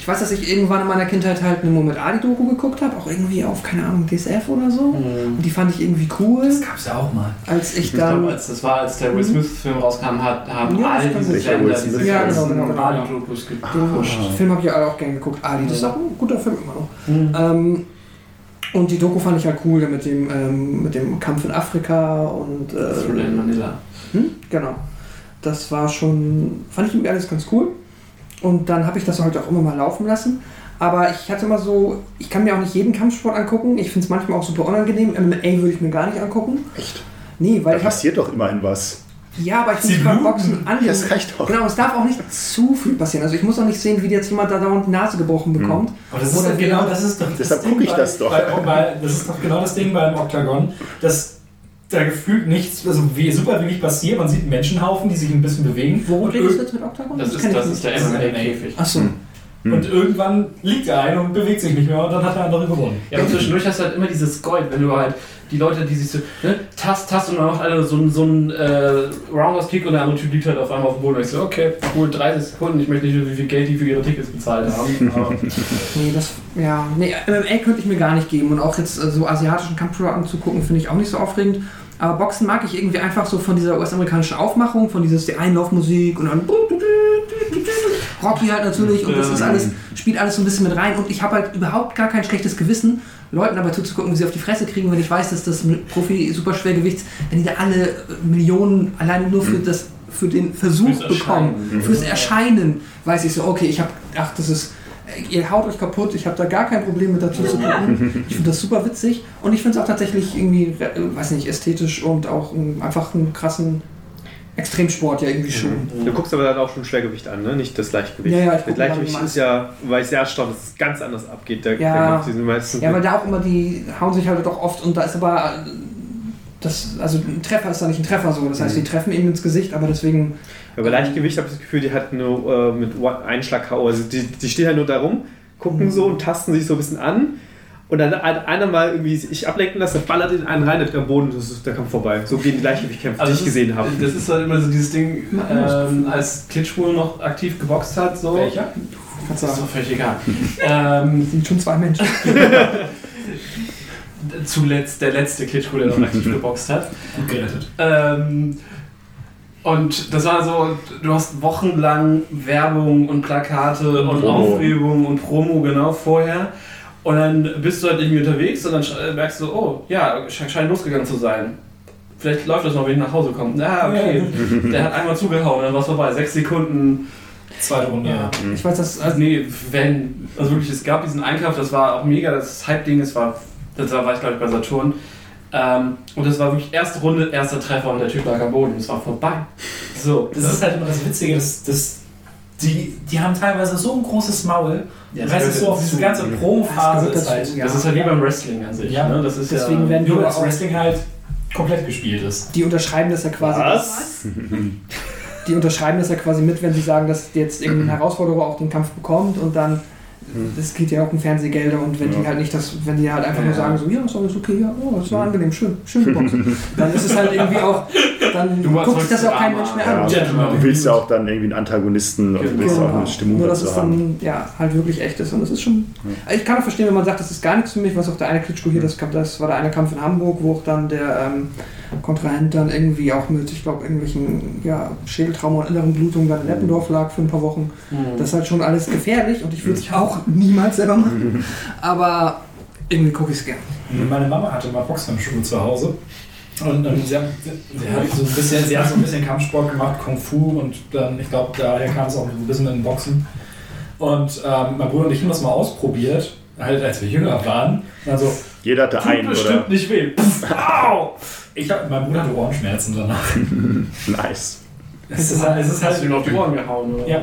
ich weiß, dass ich irgendwann in meiner Kindheit halt eine Muhammad Ali-Doku geguckt habe, auch irgendwie auf, keine Ahnung, DSF oder so. Und die fand ich irgendwie cool, Das gab's ja auch mal. als ich Ich glaube, dann... als das war, als der Will Smith-Film rauskam, hat, haben Ja, all diese Sender diese. Ja, genau, genau, genau. Ali-Dokus Den gepusht. Film habe ich ja auch gerne geguckt. Ali, das ist auch ein guter Film immer noch. Mhm. Ähm, und die Doku fand ich halt cool mit dem, ähm, mit dem Kampf in Afrika und. Thriller in Äh, Manila. hm? Genau. Das war schon. fand ich irgendwie alles ganz cool. Und dann habe ich das halt auch immer mal laufen lassen. Aber ich hatte immer so. Ich kann mir auch nicht jeden Kampfsport angucken. Ich finde es manchmal auch super unangenehm. MMA würde ich mir gar nicht angucken. Echt? Nee, Da weil ich habe. passiert doch immerhin was. Ja, aber ich finde beim. Boxen angenehm. Das reicht doch. Genau, es darf auch nicht zu viel passieren. Also ich muss auch nicht sehen, wie jetzt jemand da dauernd die Nase gebrochen bekommt. Aber das ist Oder doch genau, das ist doch Deshalb Ding guck ich bei, das doch. Bei, bei, das ist doch genau das Ding beim Octagon, dass da gefühlt nichts, also wie, super wenig passiert. Man sieht einen Menschenhaufen, die sich ein bisschen bewegen. Wo redest du jetzt mit Octagon? Das, das ist der Das ist ein MMA-Käfig. Achso. Hm. und irgendwann liegt er ein und bewegt sich nicht mehr und dann hat der andere gewonnen. Ja, und zwischendurch hast du halt immer dieses Gold, wenn du halt die Leute, die sich so, ne, tast, tast und dann macht einer so, ein- so ein äh, Roundhouse-Kick und der andere Typ liegt halt auf einmal auf dem Boden und ich so, okay, cool, 30 Sekunden, ich möchte nicht wissen, wie viel Geld die für ihre Tickets bezahlt haben. Nee, das, ja, nee, MMA könnte ich mir gar nicht geben und auch jetzt äh, so asiatischen Kampfsportarten zu gucken, finde ich auch nicht so aufregend. Aber Boxen mag ich irgendwie einfach so von dieser US-amerikanischen Aufmachung, von dieses die Einlaufmusik und dann Rocky halt natürlich und das ist alles, spielt alles so ein bisschen mit rein. Und ich habe halt überhaupt gar kein schlechtes Gewissen, Leuten dabei zuzugucken, wie sie auf die Fresse kriegen, wenn ich weiß, dass das Profi-Superschwergewichts, wenn die da alle äh, Millionen alleine nur für das für den Versuch bekommen, fürs Erscheinen, weiß ich so, okay, ich habe, ach, das ist, ihr haut euch kaputt, ich habe da gar kein Problem mit dazu zu gucken. Ich finde das super witzig und ich finde es auch tatsächlich irgendwie, äh, weiß nicht, ästhetisch und auch einfach einen krassen Extremsport ja irgendwie schon. Du guckst aber dann auch schon Schwergewicht an, ne? nicht das Leichtgewicht. Ja, ja, ich das Leichtgewicht ist ja, weil ich sehr erstaunt, dass es ganz anders abgeht. Der, Ja. der Kampf. Die sind meistens Ja, weil da auch immer die hauen sich halt doch oft und da ist aber äh, das, also ein Treffer ist da nicht ein Treffer so. Das heißt, die treffen ihm ins Gesicht, aber deswegen. Ja, bei Leichtgewicht habe ich das Gefühl, die hat nur äh, mit Einschlag K.O. Also die, die stehen halt nur da rum, gucken Mhm. so und tasten sich so ein bisschen an. Und dann hat einer mal irgendwie sich ablenken lassen, ballert in einen rein, der am Boden, das ist der Kampf vorbei. So gehen die Leichtgewichtkämpfe, die ich Also das gesehen ist, habe. Das ist halt immer so dieses Ding, ähm, als Klitschko noch aktiv geboxt hat, so. Welcher? Kannst Das ist sagen, doch völlig egal. ähm, sind schon zwei Menschen. zuletzt der letzte Klitschko, der noch aktiv geboxt hat. Gut gerettet. Ähm, und das war so, du hast wochenlang Werbung und Plakate und Promo. Aufregung und Promo genau vorher. Und dann bist du halt irgendwie unterwegs und dann sch- merkst du, oh ja, sch- scheint losgegangen zu sein. vielleicht läuft das noch, wenn ich nach Hause komme. Ja, okay. Der hat einmal zugehauen, dann war es vorbei. Sechs Sekunden. Zweite Runde. Ja. Ich weiß, dass. Also nee, wenn, also wirklich, es gab diesen Einkauf, das war auch mega, das Hype-Ding, es war, das war ich glaube ich bei Saturn. Ähm, und das war wirklich erste Runde, erster Treffer und der Typ lag am Boden. Es war vorbei. So, Das ist halt immer das Witzige, dass, dass die, die haben teilweise so ein großes Maul. Ja, das ist so auf diese ganze Promo-Phase Das ist halt. ja. das ist halt wie beim Wrestling an sich. Ja. Ne? Das ist Deswegen ja, werden Nur auch, Wrestling halt komplett gespielt ist. die unterschreiben das ja quasi. Was? Die unterschreiben das ja quasi mit, wenn sie sagen, dass jetzt irgendein Herausforderer auch den Kampf bekommt und dann. Das geht ja auch um Fernsehgelder und wenn die Ja. halt nicht das, wenn die halt einfach nur Ja. sagen, so, ja, ist alles okay, ja, oh, das war angenehm, schön, schön geboxt. dann ist es halt irgendwie auch, dann Du guckt sich das auch kein Mensch mehr an. Ja, du willst ja auch dann irgendwie einen Antagonisten und du willst auch eine Stimmung Nur dass dazu es haben. dann ja, halt wirklich echt ist. Und das ist schon. Ich kann auch verstehen, wenn man sagt, das ist gar nichts für mich, was auch der eine Klitschko hier, das, kam- das war der eine Kampf in Hamburg, wo auch dann der ähm, Kontrahent dann irgendwie auch mit, ich glaube, irgendwelchen ja, Schädeltrauma und inneren Blutungen dann in Eppendorf lag für ein paar Wochen. Mhm. Das ist halt schon alles gefährlich und ich würde es auch niemals selber machen. Aber irgendwie gucke ich es gerne. Meine Mama hatte mal Boxhandschuhe zu Hause. Und ähm, sie, hat, sie, hat so ein bisschen, sie hat so ein bisschen Kampfsport gemacht, Kung Fu und dann, ich glaube, daher kam es auch ein bisschen mit dem Boxen. Und ähm, mein Bruder und ich haben das mal ausprobiert, halt als wir jünger waren. Also, Jeder hatte einen, bestimmt oder? nicht weh. Pff, au! Ich hab, mein Bruder hatte Ohrenschmerzen danach. Nice. Es ist, halt- es ist Hast du halt auf die Ohren gehauen, oder? Ja.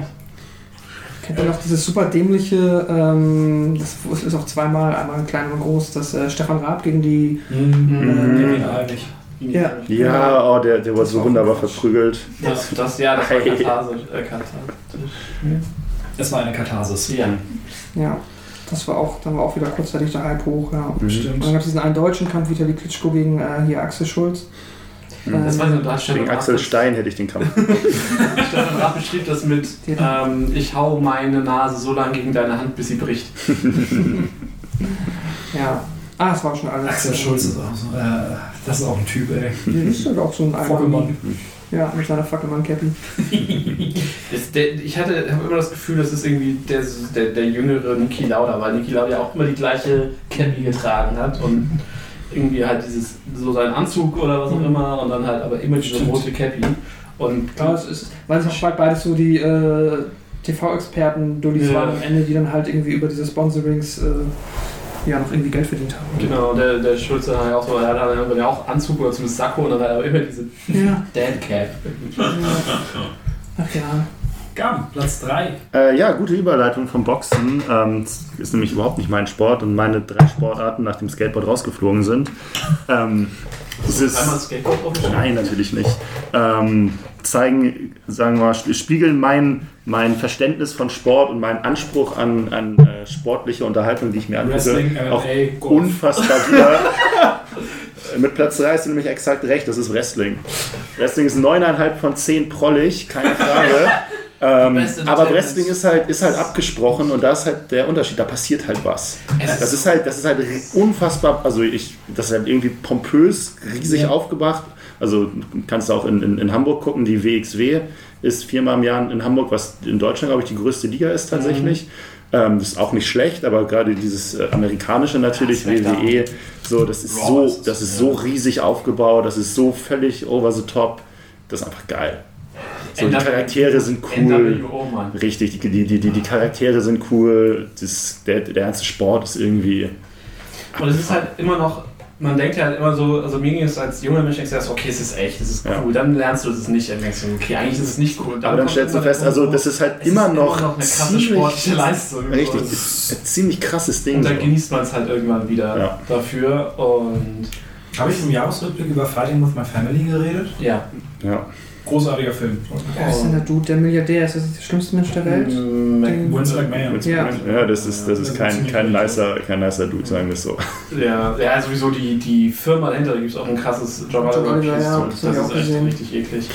Kennt ihr noch dieses super dämliche, ähm, das ist auch zweimal, einmal klein und groß, das äh, Stefan Raab gegen die. Mhm. Den eigentlich. Ja. Ja, oh, der, der wurde so wunderbar verprügelt. Das, das, ja, das war Hey. katharsisch. Äh, katharsisch. Es war eine Katharsis. Ja. Ja. Das war auch, dann war auch wieder kurzzeitig der Hype hoch, ja. Und Stimmt. dann gab es diesen einen deutschen Kampf, Vitali Klitschko gegen äh, hier Axel Schulz. Das weiß ich noch, da hat Stefan Gegen Axel das- Stein hätte ich den Kampf. Stefan Raab beschrieb das mit, ähm, ich hau meine Nase so lange gegen deine Hand, bis sie bricht. Ja. Ah, das war schon alles. Axel Schulz ist auch so. Äh, das ist auch ein Typ, ey. Der ist halt auch so ein Pokémon. Ja, mit seiner Fackelmann-Cappy. Das, ich hatte habe immer das Gefühl, das ist irgendwie der, der, der jüngere Niki Lauda, weil Niki Lauda ja auch immer die gleiche Cappy getragen hat und irgendwie halt dieses, so seinen Anzug oder was auch immer und dann halt aber immer diese rote Cappy. Und Ja, es ist, weil es auch beides so die äh, TV-Experten, Dullis Ja. waren am Ende, die dann halt irgendwie über diese Sponsorings äh, ja noch irgendwie Geld verdient haben. genau, der, der Schulze hat ja auch so, er hat dann ja auch Anzug oder zumindest Sakko und dann hat er immer diese Ja. Dad Cap. Ach ja. Gam, Platz 3. Äh, ja, gute Überleitung vom Boxen. Ähm, das ist nämlich überhaupt nicht mein Sport und meine drei Sportarten nach dem Skateboard rausgeflogen sind. Ähm, es ist, Einmal Skateboard aufgestellt. Nein, natürlich nicht. Ähm, zeigen, sagen wir mal, sp- spiegeln mein, mein Verständnis von Sport und meinen Anspruch an, an äh, sportliche Unterhaltung, die ich mir Wrestling, auch unfassbar wieder. Mit Platz 3 hast du nämlich exakt recht, das ist Wrestling. Wrestling ist 9,5 von 10 prollig, keine Frage. Ähm, aber. Wrestling ist halt, ist halt abgesprochen und da ist halt der Unterschied, da passiert halt was. Es Das ist halt, das ist halt unfassbar, also ich, das ist halt irgendwie pompös, riesig Ja. aufgebracht. Also kannst du auch in, in, in Hamburg gucken, die WXW ist viermal im Jahr in Hamburg, was in Deutschland, glaube ich, die größte Liga ist tatsächlich. Ähm, das ist auch nicht schlecht, aber gerade dieses äh, amerikanische natürlich, Ja. WWE, so, das ist Raw so, ist das ist ja. so riesig aufgebaut, das ist so völlig over the top, das ist einfach geil. So, die Charaktere sind cool. NWO, Mann. Richtig, die, die, die, die, die Charaktere sind cool, das, der, der ganze Sport ist irgendwie. Und es ist halt immer noch, man denkt ja halt immer so, also mir ging es als junger Mensch, denkst du erst, okay, es ist echt, es ist Ja. cool. Dann lernst du, es ist nicht, dann denkst du, okay, eigentlich ist es nicht cool. Aber dann stellst du immer fest, also das ist halt es immer ist noch, eine krasse sportliche Leistung. Richtig, Und, ist ein ziemlich krasses Ding. und dann so. genießt man es halt irgendwann wieder Ja. dafür und Habe ich im Jahresrückblick über Fighting with My Family geredet? ja. Ja. Großartiger Film. Wer ist denn der Dude, der Milliardär? Ist das der schlimmste Mensch der Welt? Mm, Mac- Vince McMahon. Ja. Ja, das ist, das ist kein, kein, nicer, kein nicer Dude, sagen wir es so. Ja, ja, sowieso die, die Firma dahinter, da gibt es auch ein krasses Piece ja, das ist echt gesehen. richtig eklig.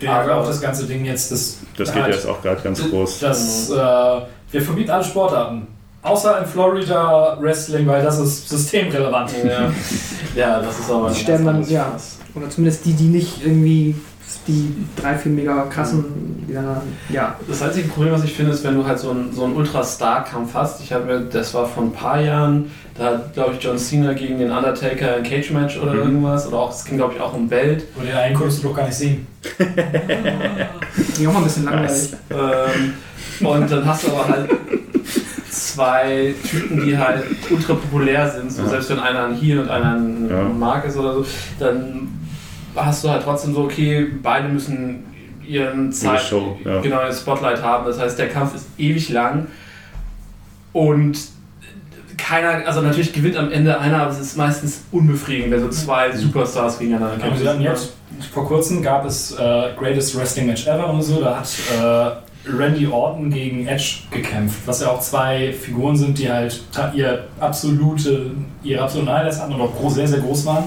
Der hat auch das ganze Ding jetzt, das, Das geht halt- jetzt auch gerade ganz groß. Das, äh, wir verbieten alle Sportarten. Außer in Florida Wrestling, weil das ist systemrelevant. Ja, ja das ist aber Die sterben dann, ja. Oder zumindest die, die nicht irgendwie die drei, vier mega krassen, die dann, ja. Das einzige Problem, was ich finde, ist, wenn du halt so einen, so einen Ultra-Star-Kampf hast. Ich habe mir, das war vor ein paar Jahren, da hat, glaube ich, John Cena gegen den Undertaker ein Cage-Match oder Mhm. irgendwas. Oder auch, es ging, glaube ich, auch um Welt. Und den einen konntest du doch gar nicht sehen. Die auch mal ein bisschen langweilig. Nice. Ähm, und dann hast du aber halt zwei Typen, die halt ultra populär sind. So, Ja. Selbst wenn einer ein Heel und einer ein Ja. Mark ist oder so, dann hast du halt trotzdem so, okay, beide müssen ihren Zeit, Show, ja. genau, ihr Spotlight haben. Das heißt, der Kampf ist ewig lang und keiner, also natürlich gewinnt am Ende einer, aber es ist meistens unbefriedigend, wenn so zwei Superstars gegeneinander kämpfen. sie hatten jetzt, vor kurzem gab es äh, Greatest Wrestling Match Ever und so, da hat äh, Randy Orton gegen Edge gekämpft, was ja auch zwei Figuren sind, die halt ihr absolute, ihre absoluten Highlights hatten und auch groß, sehr, sehr groß waren.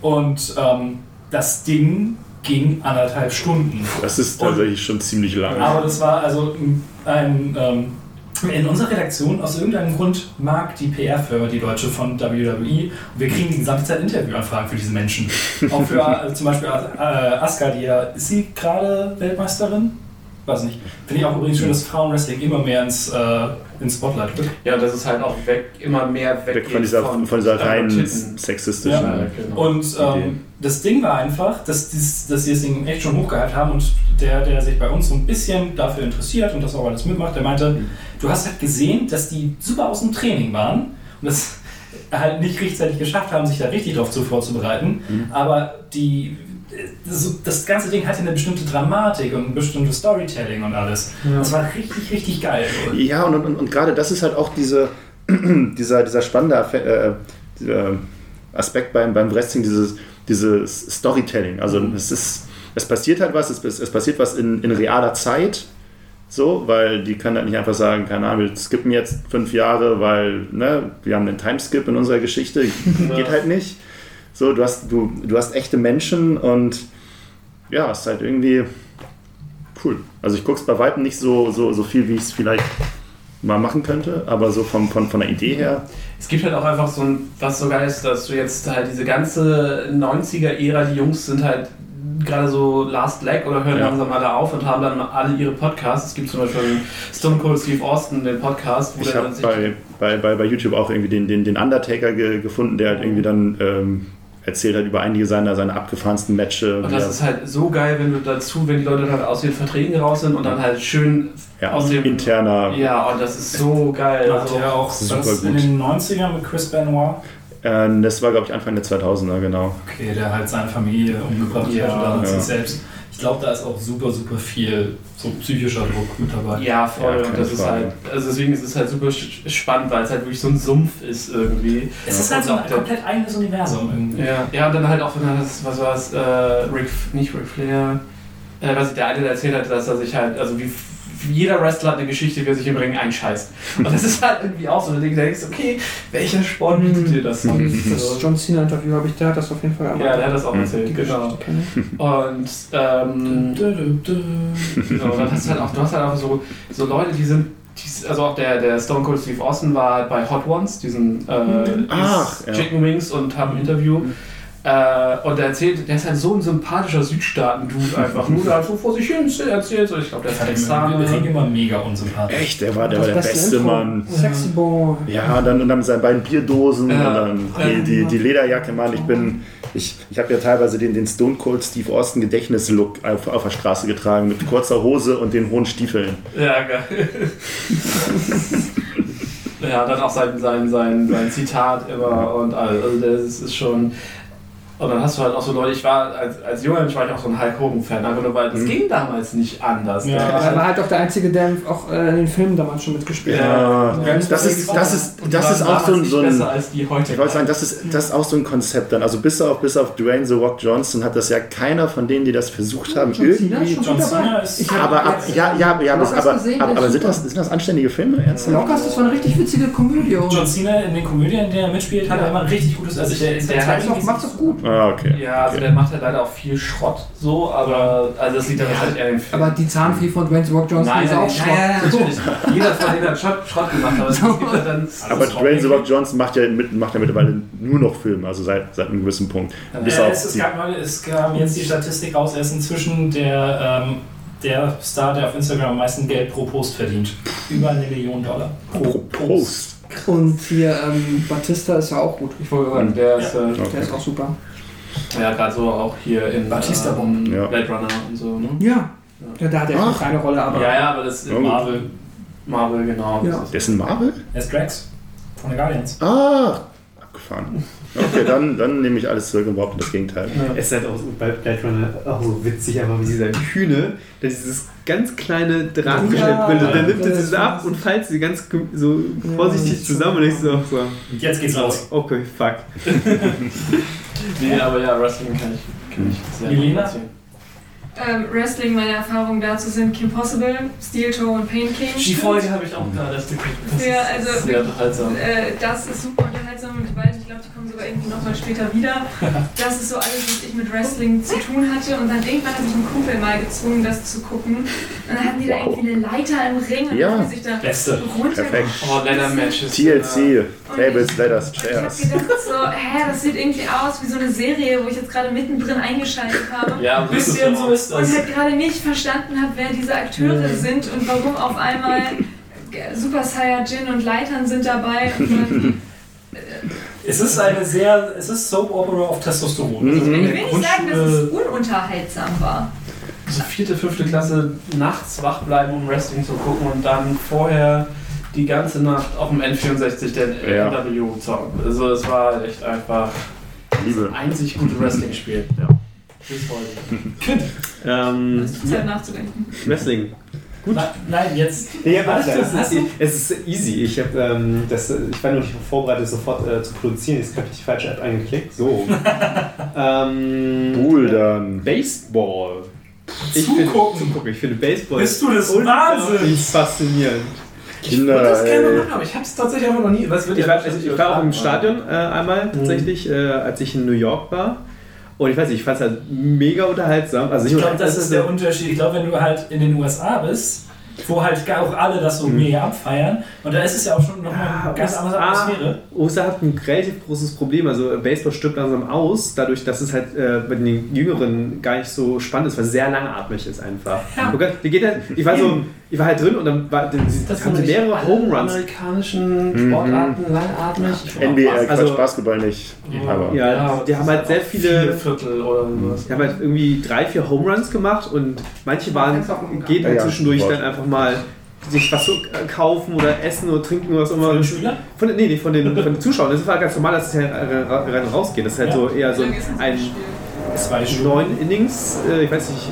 Und ähm, das Ding ging anderthalb Stunden. Das ist tatsächlich schon ziemlich lang. Aber das war also ein. Ähm, in unserer Redaktion, aus irgendeinem Grund, mag die PR-Firma, die deutsche von WWE, und wir kriegen die gesamte Zeit Interviewanfragen für diese Menschen. Auch für äh, zum Beispiel äh, Asuka, die ja, ist sie gerade Weltmeisterin? Weiß nicht. Finde ich auch übrigens schön, dass Frauenwrestling immer mehr ins, äh, ins Spotlight rückt. Ja, das ist halt auch weg, immer mehr weg, Weg von dieser, von dieser rein sexistischen. Ja, genau. Und ähm, das Ding war einfach, dass, dies, dass sie das Ding echt schon hochgehalten haben und der, der sich bei uns so ein bisschen dafür interessiert und das auch alles mitmacht, der meinte, du hast halt gesehen, dass die super aus dem Training waren und das halt nicht rechtzeitig geschafft haben, sich da richtig drauf zu vorzubereiten, aber die das, ganze Ding hatte eine bestimmte Dramatik und ein bestimmtes Storytelling und alles. Das war richtig, richtig geil. Ja, und, und, und gerade das ist halt auch diese, dieser, dieser spannende äh, dieser Aspekt beim, beim Wrestling, dieses, dieses Storytelling. Also es ist, es passiert halt was, es, es passiert was in, in realer Zeit. So, weil die können halt nicht einfach sagen, keine Ahnung, wir skippen jetzt fünf Jahre, weil ne, wir haben einen Timeskip in unserer Geschichte. Geht halt nicht. So, du hast, du, du hast echte Menschen und ja, es ist halt irgendwie cool. Also ich gucke es bei weitem nicht so, so, so viel, wie ich es vielleicht mal machen könnte, aber so vom, von, von der Idee her. Es gibt halt auch einfach so ein, was so geil ist, dass du jetzt halt diese ganze 90er-Ära, die Jungs sind halt gerade so Last Leg oder hören Ja. langsam alle auf und haben dann alle ihre Podcasts. Es gibt zum Beispiel Stone Cold Steve Austin, den Podcast, wo Ich der habe dann sich bei, bei, bei, bei YouTube auch irgendwie den, den, den Undertaker ge, gefunden, der halt irgendwie dann ähm, erzählt hat über einige seiner, seiner abgefahrensten Matches. Und das ist halt so geil, wenn du dazu, wenn die Leute dann aus den Verträgen raus sind und dann halt schön ja, aus dem interner. Ja, und das ist so geil. Macht Also, er auch super in gut. den 90ern mit Chris Benoit. Äh, das war, glaube ich, Anfang der 2000er, genau. Okay, der halt seine Familie umgebracht Ja, hat und dann ja. sich selbst. Ich glaube, da ist auch super, super viel so psychischer Druck mit dabei. ja, voll. Ja, und das ist Frage. halt, also deswegen ist es halt super spannend, weil es halt wirklich so ein Sumpf ist irgendwie. Es ist halt so ein komplett eigenes Universum irgendwie. Ja, ja, und dann halt auch, wenn das, was war es, äh, Rick, nicht Ric Flair, äh, was der eine der erzählt hat, dass er sich halt, also wie jeder Wrestler hat eine Geschichte, wie er sich im Ring einscheißt. Und das ist halt irgendwie auch so, da denkst du, okay, welcher Sport bietet dir das? Und So. das John Cena-Interview habe ich, der hat das auf jeden Fall Ja, der hat das auch Mhm. erzählt, genau. Und ähm, genau, dann hast du halt auch, du hast halt auch so, so Leute, die sind, also auch der, der Stone Cold Steve Austin war bei Hot Ones, diesen äh, Ach, dieses ja. Chicken Wings und hat ein Interview. Äh, und er erzählt, der ist halt so ein sympathischer Südstaaten-Dude einfach. Nur da so vor sich hin erzählt. So, ich glaube, der ist Wir kriegen Texaner. immer mega unsympathisch. Echt, der war, der, war der beste Intro. Mann. Sexy Boy. Ja, dann, und dann mit seinen beiden Bierdosen Ja. und dann die, die, die Lederjacke, Mann. Ich bin, ich, ich habe ja teilweise den, den Stone Cold Steve Austin Gedächtnislook auf, auf der Straße getragen mit kurzer Hose und den hohen Stiefeln. Ja, geil. ja, dann auch sein, sein, sein, sein Zitat immer und alles. Also das ist schon. Und dann hast du halt auch so Leute, ich war als, als junger Mensch war ich auch so ein Hulk Hogan-Fan, einfach nur weil das Mhm. ging damals nicht anders. Ja. Aber war er halt- war halt auch der Einzige, der auch äh, in den Filmen damals schon mitgespielt hat. Ja, Ja. das ist, das ist, das ist auch so ein, so ein als die heute. ich wollte sagen, das ist, das ist auch so ein Konzept dann. Also bis auf, bis auf Dwayne The Rock Johnson hat das ja keiner von denen, die das versucht haben, John Cena irgendwie. John. Cena ist. Ich hab Aber ab, ja, ja, ja, aber, aber, gesehen, aber, aber sind, das, sind das anständige Filme? Ernsthaft? Lockers, das war eine richtig witzige Komödie. John Cena in den Komödien, in denen er mitspielt, hat er immer ein richtig gutes. Also der, Der Der macht's auch gut. Ah, okay. Ja, also okay. der macht halt leider auch viel Schrott so, aber also das liegt dann wahrscheinlich eher an den Filmen. Aber die Zahnfee von Dwayne The Rock Johnson Nein, ist nein, auch nein, Schrott. ja, ja, natürlich. Jeder von denen hat Schrott, Schrott gemacht, aber es gibt halt dann. Aber Dwayne The Rock Johnson macht ja, mit, macht ja mittlerweile nur noch Filme, also seit, seit einem gewissen Punkt. Bis Äh, auf es, es, gab mal, es kam jetzt die Statistik raus, er ist inzwischen der, ähm, der Star, der auf Instagram am meisten Geld pro Post verdient. Über eine Million Dollar. Pro Post. Und hier ähm, Batista ist ja auch gut. Ich wollte sagen, der ist, äh, Der ist auch super. Ja gerade so auch hier in Batista ähm, Ja. Blade Runner und so, ne? Ja. Ja, da hat er Ach. kleine Rolle, aber. Ja, ja, aber das Ja, in gut. Marvel. Marvel, genau. Ja. Das ist- Dessen Marvel? Er ist Drax von den Guardians. Ah, abgefahren. Okay, dann, dann nehme ich alles zurück und behaupte das Gegenteil. Es ist halt auch so, bei Blade Runner auch so witzig, einfach wie dieser Hühne, der dieses ganz kleine Drahtgeschnittbrille, Ja, der nimmt das ist ab und faltet sie ganz so vorsichtig zusammen und ich so, so Und jetzt geht's los. okay, fuck. Nee, aber ja, Wrestling kann ich, kann ich sehr Jelena? Ähm, Wrestling, meine Erfahrungen dazu sind Kim Possible, Steel Toe und Pain King. Die Folge habe ich auch gerade erst geguckt. Das Ja, ist also- sehr unterhaltsam. Äh, das ist super unterhaltsam und ich weiß, glaube, die kommen sogar irgendwie nochmal später wieder. Das ist so alles, was ich mit Wrestling zu tun hatte. Und dann irgendwann hat mich ein Kumpel mal gezwungen, das zu gucken. Und dann hatten die da Wow. irgendwie eine Leiter im Ring und Ja. dann haben die sich da Beste. runter. Perfekt. Oh, Leather Matches. TLC, Tables, Letters, Und ich hab Chairs. gedacht so, hä, das sieht irgendwie aus wie so eine Serie, wo ich jetzt gerade mittendrin eingeschaltet habe. Ja, Ein bisschen so ist Und das. halt gerade nicht verstanden habe, wer diese Akteure sind und warum auf einmal Super Saiyajin und Leitern sind dabei. Und dann, Es ist eine sehr, es ist Soap Opera auf Testosteron. Mhm. Also in ich will nicht sagen, dass es ununterhaltsam war. so vierte, fünfte Klasse nachts wach bleiben, um Wrestling zu gucken und dann vorher die ganze Nacht auf dem N64 der Ja. NW zocken. Also es war echt einfach Liebe. das einzig gute Wrestling-Spiel. Ja. Bis heute. Ähm, Es ist Zeit nachzudenken. Wrestling. Nein, nein, jetzt. Ja, warte, es, hast ist, es ist easy. Ich, hab, ähm, das, ich war nur nicht vorbereitet, sofort äh, zu produzieren. Jetzt habe ich die falsche App angeklickt. So. ähm, Bouldern. Baseball. Ich Zugucken. Finde, zugucken. Ich finde Baseball Bist du unglaublich Wahnsinns? faszinierend. Ich würde das gerne machen, aber ich habe es tatsächlich einfach noch nie. Was wird Ich ja war, also ich war auch im Stadion äh, einmal Mhm. tatsächlich, äh, als ich in New York war. Und ich weiß nicht, ich fand es halt mega unterhaltsam. Also Ich glaube, das ist der Unterschied. Ich glaube, wenn du halt in den USA bist, wo halt gar auch alle das so mega abfeiern, und da ist es ja auch schon nochmal eine ganz andere Atmosphäre. USA hat ein relativ großes Problem. Also Baseball stirbt langsam aus, dadurch, dass es halt äh, bei den Jüngeren gar nicht so spannend ist, weil es sehr langatmig ist einfach. Ja. Okay, die geht halt, ich war so, ich war halt drin und dann war, dann, das haben sie mehrere Home Runs. amerikanischen Sportarten langatmig. Ich war NBA, auch Quatsch, Also- Basketball nicht. Aber Ja, die haben halt sehr viele- Vier Viertel oder sowas. Die haben halt irgendwie drei, vier Home Runs gemacht und manche waren, geht halt Ja, ja, zwischendurch dann einfach mal sich was so äh, kaufen oder essen oder trinken oder was auch immer. Von den Schülern? Von, nee, nee, von den, von den Zuschauern. Das war ganz normal, dass es ja rein und raus geht. Das ist halt Ja. so eher so ist ein Spiel? Zwei neun Innings. Äh, ich weiß nicht,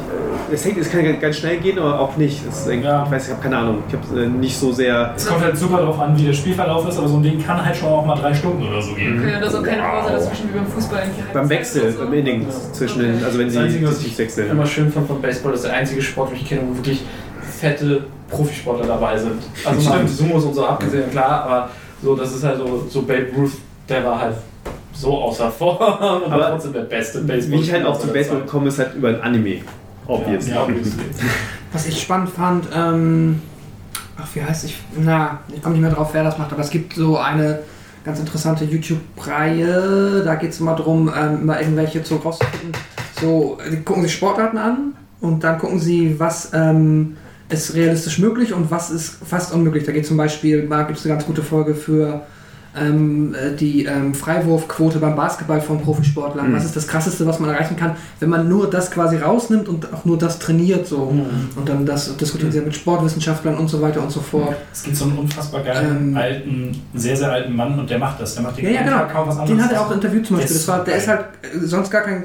äh, es, hängt, es kann ganz schnell gehen, aber auch nicht. Das ist, Ja. Ich weiß, ich habe keine Ahnung. Ich habe nicht so sehr. Es kommt halt super darauf an, wie der Spielverlauf ist, aber so ein Ding kann halt schon auch mal drei Stunden oder so gehen. Okay, oder so keine Pause dazwischen wie beim Fußball. irgendwie Beim Wechsel, so. beim Inning zwischen den, also wenn Das sie Einzige, was sich ich wechseln. immer schön fand von Baseball, ist der einzige Sport, den ich kenne, wo wirklich fette Profisportler dabei sind. Also mal Stimmt. Sumos und so abgesehen, klar, aber so, das ist halt so, so Babe Ruth, der war halt so außer Form und Aber trotzdem der beste Baseball. Wie ich halt auch zum Baseball komme, ist halt über ein Anime. Obvious. Ja, obviously. Was ich spannend fand, ähm, ach, wie heißt ich? Na, ich komme nicht mehr drauf, wer das macht, aber es gibt so eine ganz interessante YouTube-Reihe, da geht es immer darum, ähm, immer irgendwelche zu rauszufinden. So, die gucken sich Sportarten an und dann gucken sie, was ähm, ist realistisch möglich und was ist fast unmöglich. Da geht zum Beispiel, da gibt es eine ganz gute Folge für ähm, äh, die ähm, Freiwurfquote beim Basketball von Profisportlern. Mhm. Was ist das Krasseste, was man erreichen kann, wenn man nur das quasi rausnimmt und auch nur das trainiert so. Und dann das diskutieren sie mit Sportwissenschaftlern und so weiter und so fort. Es gibt so einen unfassbar geilen, Ähm. alten, sehr, sehr alten Mann und der macht das. Der macht den Ja, ja, ganzen genau. Tag kaum was anderes. Den hat er auch interviewt zum Beispiel. Das war, der ist halt äh, sonst gar kein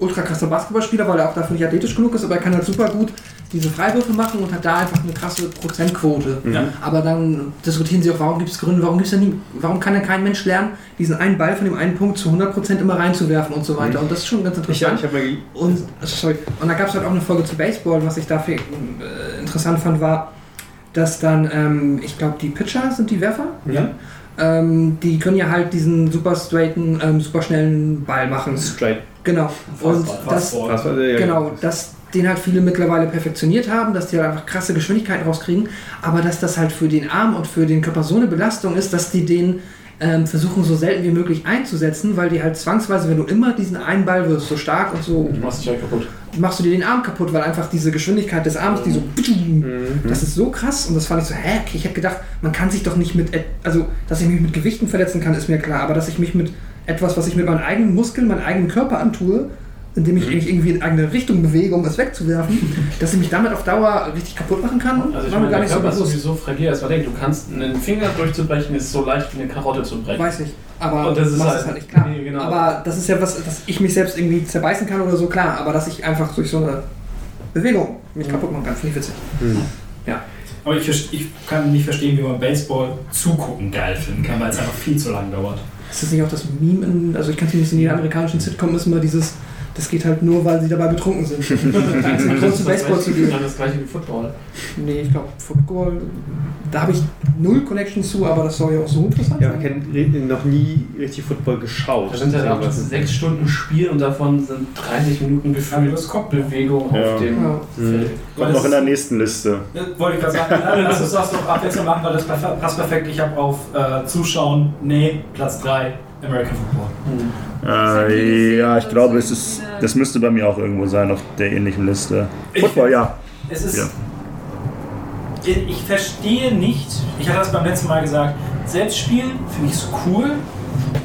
ultra krasser Basketballspieler, weil er auch dafür nicht athletisch genug ist, aber er kann halt super gut diese Freiwürfe machen und hat da einfach eine krasse Prozentquote. Ja. Aber dann diskutieren sie auch, warum gibt es Gründe, warum gibt's denn nie, warum kann denn kein Mensch lernen, diesen einen Ball von dem einen Punkt zu 100% immer reinzuwerfen und so weiter. Und das ist schon ganz Ich, ja, interessant. ich mal Und, sorry, und da gab es halt auch eine Folge zu Baseball, was ich dafür äh, interessant fand, war, dass dann, ähm, ich glaube, die Pitcher sind die Werfer. Ja. Ähm, die können ja halt diesen super straighten, ähm, super schnellen Ball machen. Straight. Genau. Und Fastball. das, Fastball. Genau, dass den halt viele mittlerweile perfektioniert haben, dass die halt einfach krasse Geschwindigkeiten rauskriegen, aber dass das halt für den Arm und für den Körper so eine Belastung ist, dass die den ähm, versuchen so selten wie möglich einzusetzen, weil die halt zwangsweise, wenn du immer diesen einen Ball wirst, so stark und so, Du machst dich halt kaputt. machst du dir den Arm kaputt, weil einfach diese Geschwindigkeit des Arms, die so, das ist so krass und das fand ich so, hä, ich hätte gedacht, man kann sich doch nicht mit, also, dass ich mich mit Gewichten verletzen kann, ist mir klar, aber dass ich mich mit etwas, was ich mit meinen eigenen Muskeln, meinem eigenen Körper antue, indem ich mich irgendwie in eine Richtung bewege, um es wegzuwerfen, dass ich mich damit auf Dauer richtig kaputt machen kann, Also ich meine, gar der nicht so Körper ist bewusst. sowieso fragil, als man denkt. Du kannst einen Finger durchzubrechen, ist so leicht wie eine Karotte zu brechen. Weiß ich, aber Und das ist halt- halt nicht klar. nee, genau. Aber das ist ja was, dass ich mich selbst irgendwie zerbeißen kann oder so, klar, aber dass ich einfach durch so eine Bewegung mich kaputt machen kann, finde ich witzig. Aber ich, ich kann nicht verstehen, wie man Baseball zugucken geil finden kann, weil es einfach viel zu lang dauert. Ist das nicht auch das Meme, in, also ich kann es nicht in jeder amerikanischen Sitcom ist immer dieses, das geht halt nur, weil sie dabei betrunken sind. Das Grund ist das Baseball zu gleiche, gehen. dann das gleiche wie Football. Nee, ich glaube Football, da habe ich null Connection zu, aber das soll ja auch so interessant Ja, sein. ich habe noch nie richtig Football geschaut. Da sind ja auch sechs Stunden Spiel und davon sind 30 Minuten gefühlt Kopfbewegung Ja. auf dem Ja. Feld. Kommt noch in der nächsten Liste. Das wollte ich gerade sagen, ja, lass uns das doch abwechselnd machen, weil das passt perfekt. Ich habe auf äh, Zuschauen, nee, Platz 3, American Football. Äh, ja, ich glaube, es ist, das müsste bei mir auch irgendwo sein auf der ähnlichen Liste. Football, ja. Es ist. Ja. Ich, verstehe nicht, ich hatte das beim letzten Mal gesagt, Selbstspielen finde ich so cool,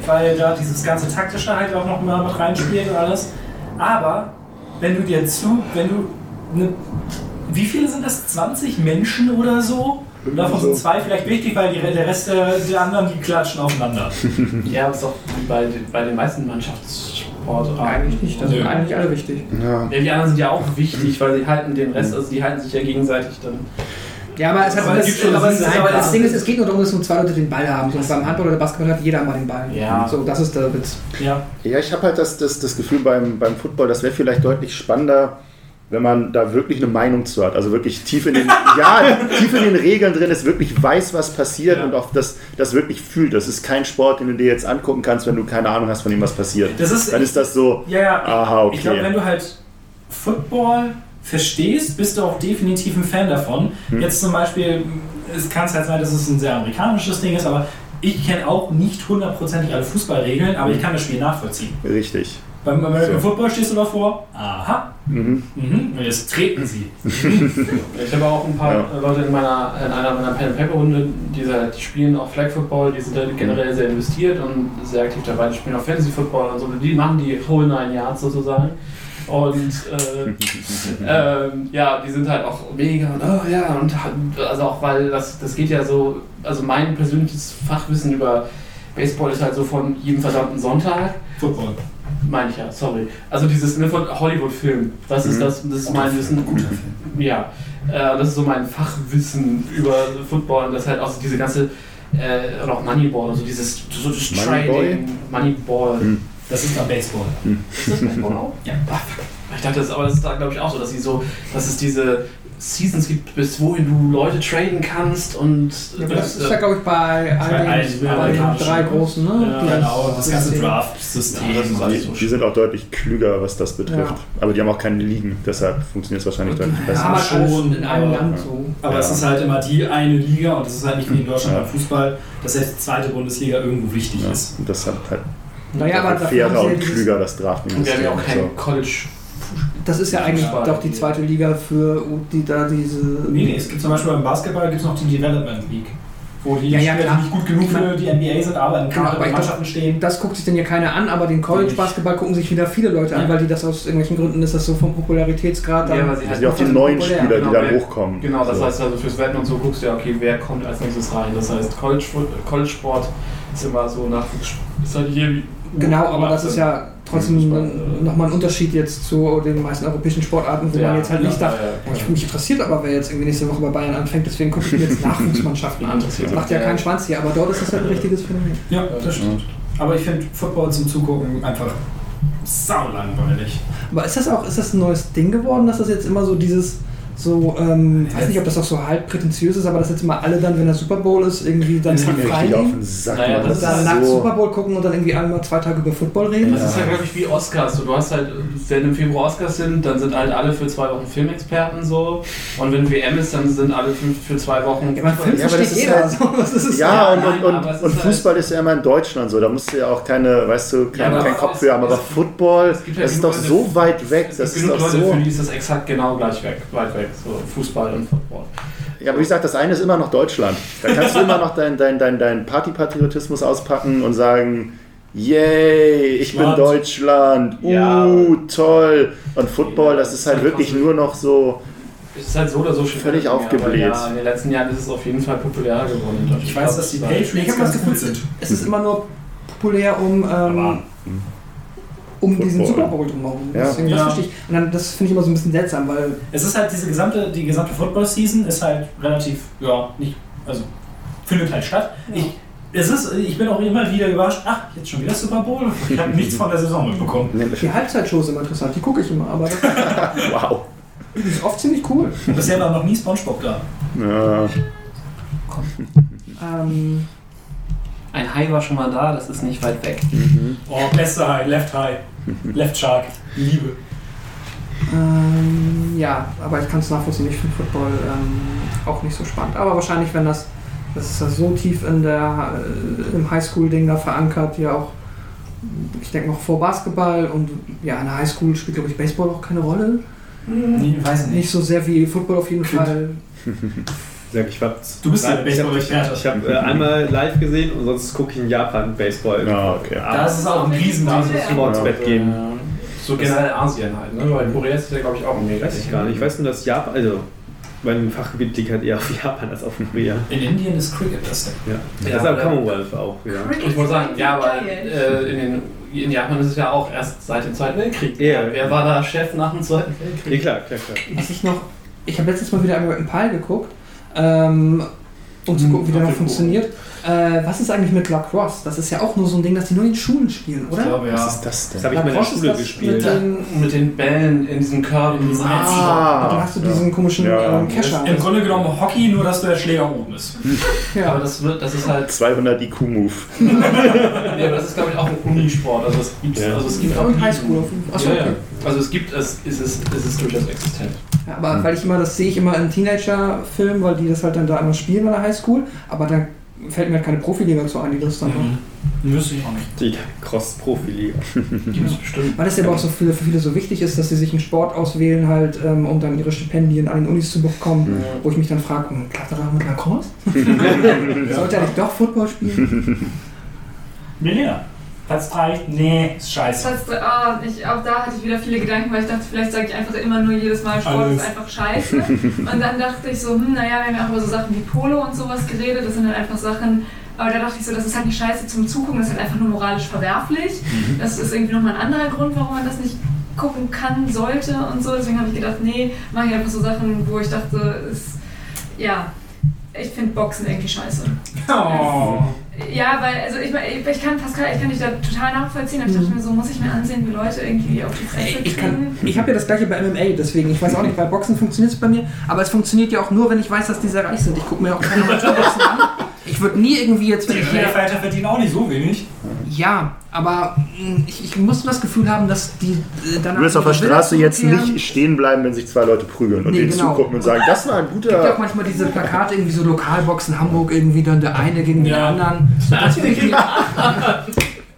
weil da dieses ganze Taktische halt auch noch mal mit reinspielt und alles. Aber wenn du dir zu, wenn du. Ne, wie viele sind das? 20 Menschen oder so? Und davon sind zwei vielleicht wichtig, weil die, der Rest der, der anderen, die klatschen aufeinander. Ja, das ist auch wie bei, den- bei den meisten Mannschaftssportarten. Eigentlich nicht, das sind eigentlich alle wichtig. Ja. Ja, die anderen sind ja auch wichtig, weil sie halten den Rest, also die halten sich ja gegenseitig dann. Ja, aber, es hat Aber das, schon aber, das, aber das Ding ist, es geht nur darum, dass nur zwei Leute den Ball haben. So beim Handball oder Basketball hat jeder mal den Ball. Ja. So, das ist der Witz. Ja. Ja, ich habe halt das, das, das Gefühl beim, beim Football, das wäre vielleicht deutlich spannender, wenn man da wirklich eine Meinung zu hat. Also wirklich tief in den, ja, tief in den Regeln drin ist, wirklich weiß, was passiert Ja. und auch das, das wirklich fühlt. Das ist kein Sport, den du dir jetzt angucken kannst, wenn du keine Ahnung hast, von dem was passiert. Ist, Dann ist das so, Ja, ja. aha, okay. Ich glaube, wenn du halt Football verstehst, bist du auch definitiv ein Fan davon. Hm. Jetzt zum Beispiel, es kann halt sein, dass es ein sehr amerikanisches Ding ist, aber ich kenne auch nicht hundertprozentig alle Fußballregeln, aber ich kann das Spiel nachvollziehen. Richtig. Beim American So. Football stehst du davor, aha, Mhm. mhm, und jetzt treten sie. Ich habe auch ein paar Ja. äh, Leute in meiner in einer meiner Pen Paper Runde, die, die spielen auch Flag Football, die sind da generell sehr investiert und sehr aktiv dabei. Die spielen auch Fantasy Football und so. Die machen die Whole Nine Yards sozusagen. Und äh, ähm, ja, die sind halt auch mega und oh ja, und halt- also auch weil das, das geht ja so, also mein persönliches Fachwissen über Baseball ist halt so von jedem verdammten Sonntag. Football. Meine ich ja, sorry. Also dieses ne, von Hollywood-Film, das ist Mhm. das, das ist mein Wissen. Ja, äh, das ist so mein Fachwissen über Football und das halt auch so diese ganze, äh, oder auch Moneyball, also dieses so das Moneyball? Trading, Moneyball. Mhm. Das ist dann Baseball. Ist das Baseball auch? Ja. Ah. Ich dachte, das, aber das ist da glaube ich auch so, dass sie so, dass es diese Seasons gibt, bis wohin du Leute traden kannst und Das ist ja, glaube ich, bei all den, allen bei den drei großen, ne? Ja, Die- Genau, das ganze die- Draft-System. Ja, das so Die sind auch deutlich klüger, was das betrifft. Ja. Aber die haben auch keine Ligen, deshalb funktioniert es wahrscheinlich deutlich Ja, besser. aber schon, in einem Land so. Aber Ja. es ist halt immer die eine Liga und es ist halt nicht wie in Deutschland Ja. beim Fußball, dass jetzt die zweite Bundesliga irgendwo wichtig Ja, ist. und das hat halt Naja, aber fairer ja und klüger das Drafting. Und wir haben ja auch kein So. College. Das ist ja eigentlich Fußball. doch die zweite Liga für die da diese. Nee, nee, es gibt zum Beispiel beim Basketball gibt's noch die Development League. Wo die Ja, ja, Spieler, klar. die nicht gut genug für die NBA sind, aber in Kader aber ich Mannschaften stehen. Das guckt sich denn ja keiner an, aber den College-Basketball gucken sich wieder viele Leute an, Ja. weil die das aus irgendwelchen Gründen ist das so vom Popularitätsgrad dann. Ja, weil sie Das halt ja auch die Also neuen populär, Spieler, die genau, dann wer- hochkommen. Genau, das So. heißt also fürs Wetten und so guckst du ja, okay, wer kommt als nächstes rein. Das heißt, College, College Sport ist immer so Nachwuchs. Ist halt hier wie. Genau, aber das ist ja trotzdem Ja, nochmal ein Unterschied jetzt zu den meisten europäischen Sportarten, wo man jetzt halt nicht sagt, ja, ich, mich interessiert aber, wer jetzt irgendwie nächste Woche bei Bayern anfängt, deswegen gucke ich mir jetzt Nachwuchsmannschaften an. Das macht ja keinen Schwanz hier, aber dort ist das halt ein richtiges Phänomen. Ja, das stimmt. Aber ich finde Football zum Zugucken einfach sau langweilig. Aber ist das auch, ist das ein neues Ding geworden, dass das jetzt immer so dieses, so, ähm, weiß nicht, ob das auch so halb prätentiös ist, aber dass jetzt immer alle dann, wenn der Super Bowl ist, irgendwie dann Das frei auf den Sack. Naja, das Und dann nach so- Super Bowl gucken und dann irgendwie einmal zwei Tage über Football reden. Das ist ja, glaube ich, wie Oscars. Du hast halt, wenn im Februar Oscars sind, dann sind halt alle für zwei Wochen Filmexperten so. Und wenn WM ist, dann sind alle für, für zwei Wochen. Ja, man Film Ja, aber das versteht ist jeder. halt- so, das ist Ja, Ja, und, ist und Fußball ist ja immer in Deutschland so, da musst du ja auch keine, weißt du, kein, Ja, kein Kopf für haben. Aber Football, ja das ist doch so weit weg. Es Das gibt ist genug doch Leute, so. für die ist das exakt genau gleich weg, weit weg. So Fußball und Football. Ja, aber wie gesagt, das eine ist immer noch Deutschland. Da kannst du immer noch deinen dein, dein, dein Partypatriotismus auspacken und sagen, yay, ich bin Land. Deutschland, uh, Ja. toll. Und Football, das ist halt wirklich einfach nur noch so, Es ist halt so oder so schon Völlig aufgebläht. Ja, in den letzten Jahren ist es auf jeden Fall populärer geworden. Deutschland. Ich weiß, dass die Patriots Ich ganz gut sind. Es ist immer nur populär um, ähm, um diesen. Super Bowl drumherum. Ja. Deswegen, Ja. das verstehe ich. Und dann, das finde ich immer so ein bisschen seltsam, weil Es ist halt diese gesamte, die gesamte Football-Season ist halt relativ, ja, nicht, also findet halt statt. Ich, es ist, ich bin auch immer wieder überrascht, ach, jetzt schon wieder Super Bowl? Ich habe nichts von der Saison mitbekommen. die Halbzeitshow ist immer interessant. Die gucke ich immer, aber wow. ist oft ziemlich cool. Bisher war noch nie Spongebob da. Ja. Ähm, Ein Hai war schon mal da, das ist nicht weit weg. Oh, bester High, Left High, Left Shark, Liebe. ähm, ja, aber ich kann es nachvollziehen. Ich finde Football ähm, auch nicht so spannend. Aber wahrscheinlich, wenn das, das ist ja so tief in der, äh, im Highschool-Ding da verankert, ja auch, ich denke noch vor Basketball und ja, in der Highschool spielt, glaube ich, Baseball auch keine Rolle. Nee, weiß ich Nicht nicht. so sehr wie Football auf jeden Kind. Fall. Sag, ich hab, Du bist ja ich habe Baseball-Experte. ich hab, äh, einmal live gesehen und sonst gucke ich in Japan Baseball. Ja, okay. Da ist es auch ein riesen Ja. Bevor ins Bett gehen. Äh, So generell Asien halt, ne? Weil Korea ist ja, glaube ich, auch ein mega. Weiß ich gar nicht. Ich weiß nur, dass Japan, also mein Fachgebiet liegt halt eher auf Japan als auf Korea. In Indien ist Cricket das Ding. Ja. Ja, das ist aber ja. Commonwealth auch, ja. Ich wollte sagen, ja, aber äh, in, den, in Japan ist es ja auch erst seit dem Zweiten Weltkrieg. Ja. Wer war da Chef nach dem Zweiten Ja, Weltkrieg? klar, klar, klar. Was ich noch, ich habe letztes Mal wieder American Pie geguckt, ähm, um zu Hm, gucken, wie der noch funktioniert. Äh, was ist eigentlich mit Lacrosse? Das ist ja auch nur so ein Ding, das die nur in Schulen spielen, Ich oder? glaube, ja. Was ist das denn? Das habe ich mal in der ist Schule gespielt. Mit den, Mit den Bällen in diesem Curl, in diesem Ah. und dann hast du diesen komischen Ja. ähm, Kescher. Im Grunde genommen Hockey, nur dass der Schläger oben ist. Aber Ja. das, wird, das ist halt, 200 IQ-Move. nee, aber das ist glaube ich auch ein Unisport. Also es gibt, Ja. also es gibt auch Und Highschool auf jeden Fall. Achso, ja, ja. okay. Also es gibt es, ist es, ist es durchaus existent. Ja, aber weil ich immer, das sehe ich immer in Teenager-Filmen, weil die das halt dann da immer spielen an der Highschool, aber da fällt mir halt keine Profiliga zu ein, die das dann macht. Wüsste ich auch nicht. Die Cross-Profiliga. Gibt es bestimmt. Weil das ja aber auch so viele, für viele so wichtig ist, dass sie sich einen Sport auswählen, halt, ähm, um dann ihre Stipendien an den Unis zu bekommen. Wo ich mich dann frage, hm, klappt das auch mit Lacrosse? Sollte er nicht doch Football spielen? Milena. Platz 3? Nee, ist scheiße. Platz drei, ah, ich, auch da hatte ich wieder viele Gedanken, weil ich dachte, vielleicht sage ich einfach immer nur jedes Mal, Sport Alles. ist einfach scheiße. Und dann dachte ich so, hm, naja, wir haben ja auch über so Sachen wie Polo und sowas geredet. Das sind halt einfach Sachen, aber da dachte ich so, das ist halt nicht scheiße zum Zugucken, das ist halt einfach nur moralisch verwerflich. Das ist irgendwie nochmal ein anderer Grund, warum man das nicht gucken kann, sollte und so. Deswegen habe ich gedacht, nee, mache ich einfach so Sachen, wo ich dachte, ist, ja, ich finde Boxen irgendwie scheiße. Oh. Ja, weil, also ich, ich, ich kann Pascal, ich kann dich da total nachvollziehen, aber ich dachte mir so, muss ich mir ansehen, wie Leute irgendwie auf die Fresse ich kriegen. kann, ich habe ja das gleiche bei MMA, deswegen, ich weiß auch nicht, bei Boxen funktioniert es bei mir, aber es funktioniert ja auch nur, wenn ich weiß, dass die sehr reich sind. Ich gucke mir auch keine Amateurboxen an. Ich würde nie irgendwie jetzt, wenn ich Die hier... Fighter verdienen auch nicht so wenig. Ja, aber mh, ich, ich muss das Gefühl haben, dass die äh, danach... Du wirst auf der Straße jetzt nicht stehen bleiben, wenn sich zwei Leute prügeln und Nee, denen genau. zugucken und sagen, das war ein Es gibt ja auch guter. manchmal diese Plakate, irgendwie so Lokalboxen Hamburg, irgendwie dann der eine gegen den Ja. anderen. So, das würde ich mir,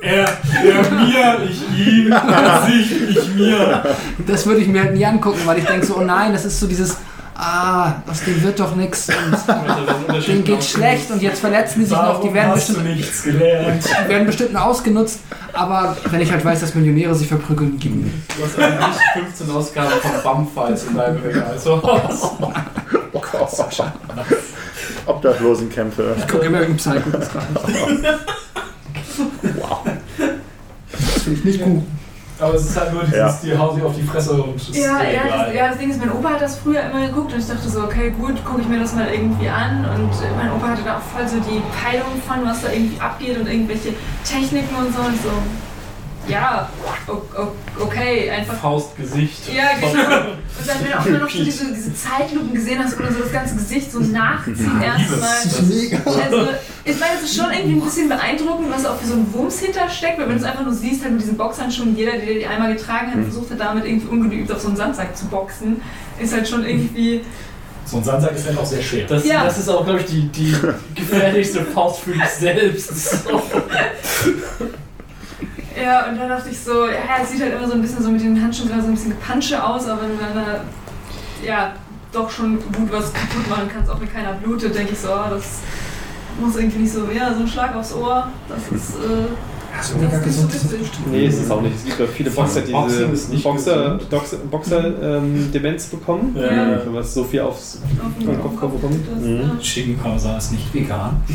Er, er mir, ich ihm, er sich, ich mir. das würde ich mir halt nie angucken, weil ich denke so, oh nein, das ist so dieses, ah, aus dem wird doch nichts und denen geht schlecht und jetzt verletzen die sich noch, die werden hast du bestimmt, nichts gelernt. die werden bestimmt ausgenutzt, aber wenn ich halt weiß, dass Millionäre sich verprügeln, gib mir. Du hast eigentlich 15 Ausgaben von Bumfights in deinem Regal. So. Obdachlosenkämpfe. Ich gucke immer irgendein Psycho, reicht. Das finde ich nicht gut. Aber es ist halt nur dieses, Ja. die hauen sich auf die Fresse und es ist Ja, dir ja, egal. das, ja, das Ding ist, mein Opa hat das früher immer geguckt und ich dachte so, okay, gut, gucke ich mir das mal irgendwie an. Und mein Opa hatte da auch voll so die Peilung von, was da irgendwie abgeht und irgendwelche Techniken und so. Und so, ja, okay, einfach Faustgesicht. Ja, genau. Und dann, wenn du auch immer noch so diese, diese Zeitlupen gesehen hast oder so das ganze Gesicht so nachziehen erstmal. Das ist mega. Also, ich meine, es ist schon irgendwie ein bisschen beeindruckend, was auch für so ein Wumms hintersteckt, weil wenn du es einfach nur siehst, halt mit diesen Boxhandschuhen, jeder, der die einmal getragen hat, versucht hat, damit irgendwie ungeübt auf so einen Sandsack zu boxen, ist halt schon irgendwie. So ein Sandsack ist halt auch sehr schwer. Das, Ja. das ist auch, glaube ich, die, die gefährlichste Faust für dich selbst. So. Ja, und dann dachte ich so, ja, es sieht halt immer so ein bisschen so mit den Handschuhen gerade so ein bisschen gepansche aus, aber wenn du dann da, ja, doch schon gut was kaputt machen kannst, auch wenn keiner blutet, denke ich so, oh, das muss irgendwie nicht so, ja, so ein Schlag aufs Ohr, das ist, äh, Das ist mega gesund. Das ist witzig. bestimmt. Nee, ist es auch nicht. Es gibt ja viele Boxer, die Boxen ist diese nicht Boxer, gesund. Boxer, Boxer ähm, Demenz bekommen. Ja. Wenn was so viel aufs Auf den Kopf Kopf bekommen. das, Mhm. ja. Chicken Parmesan ist nicht vegan.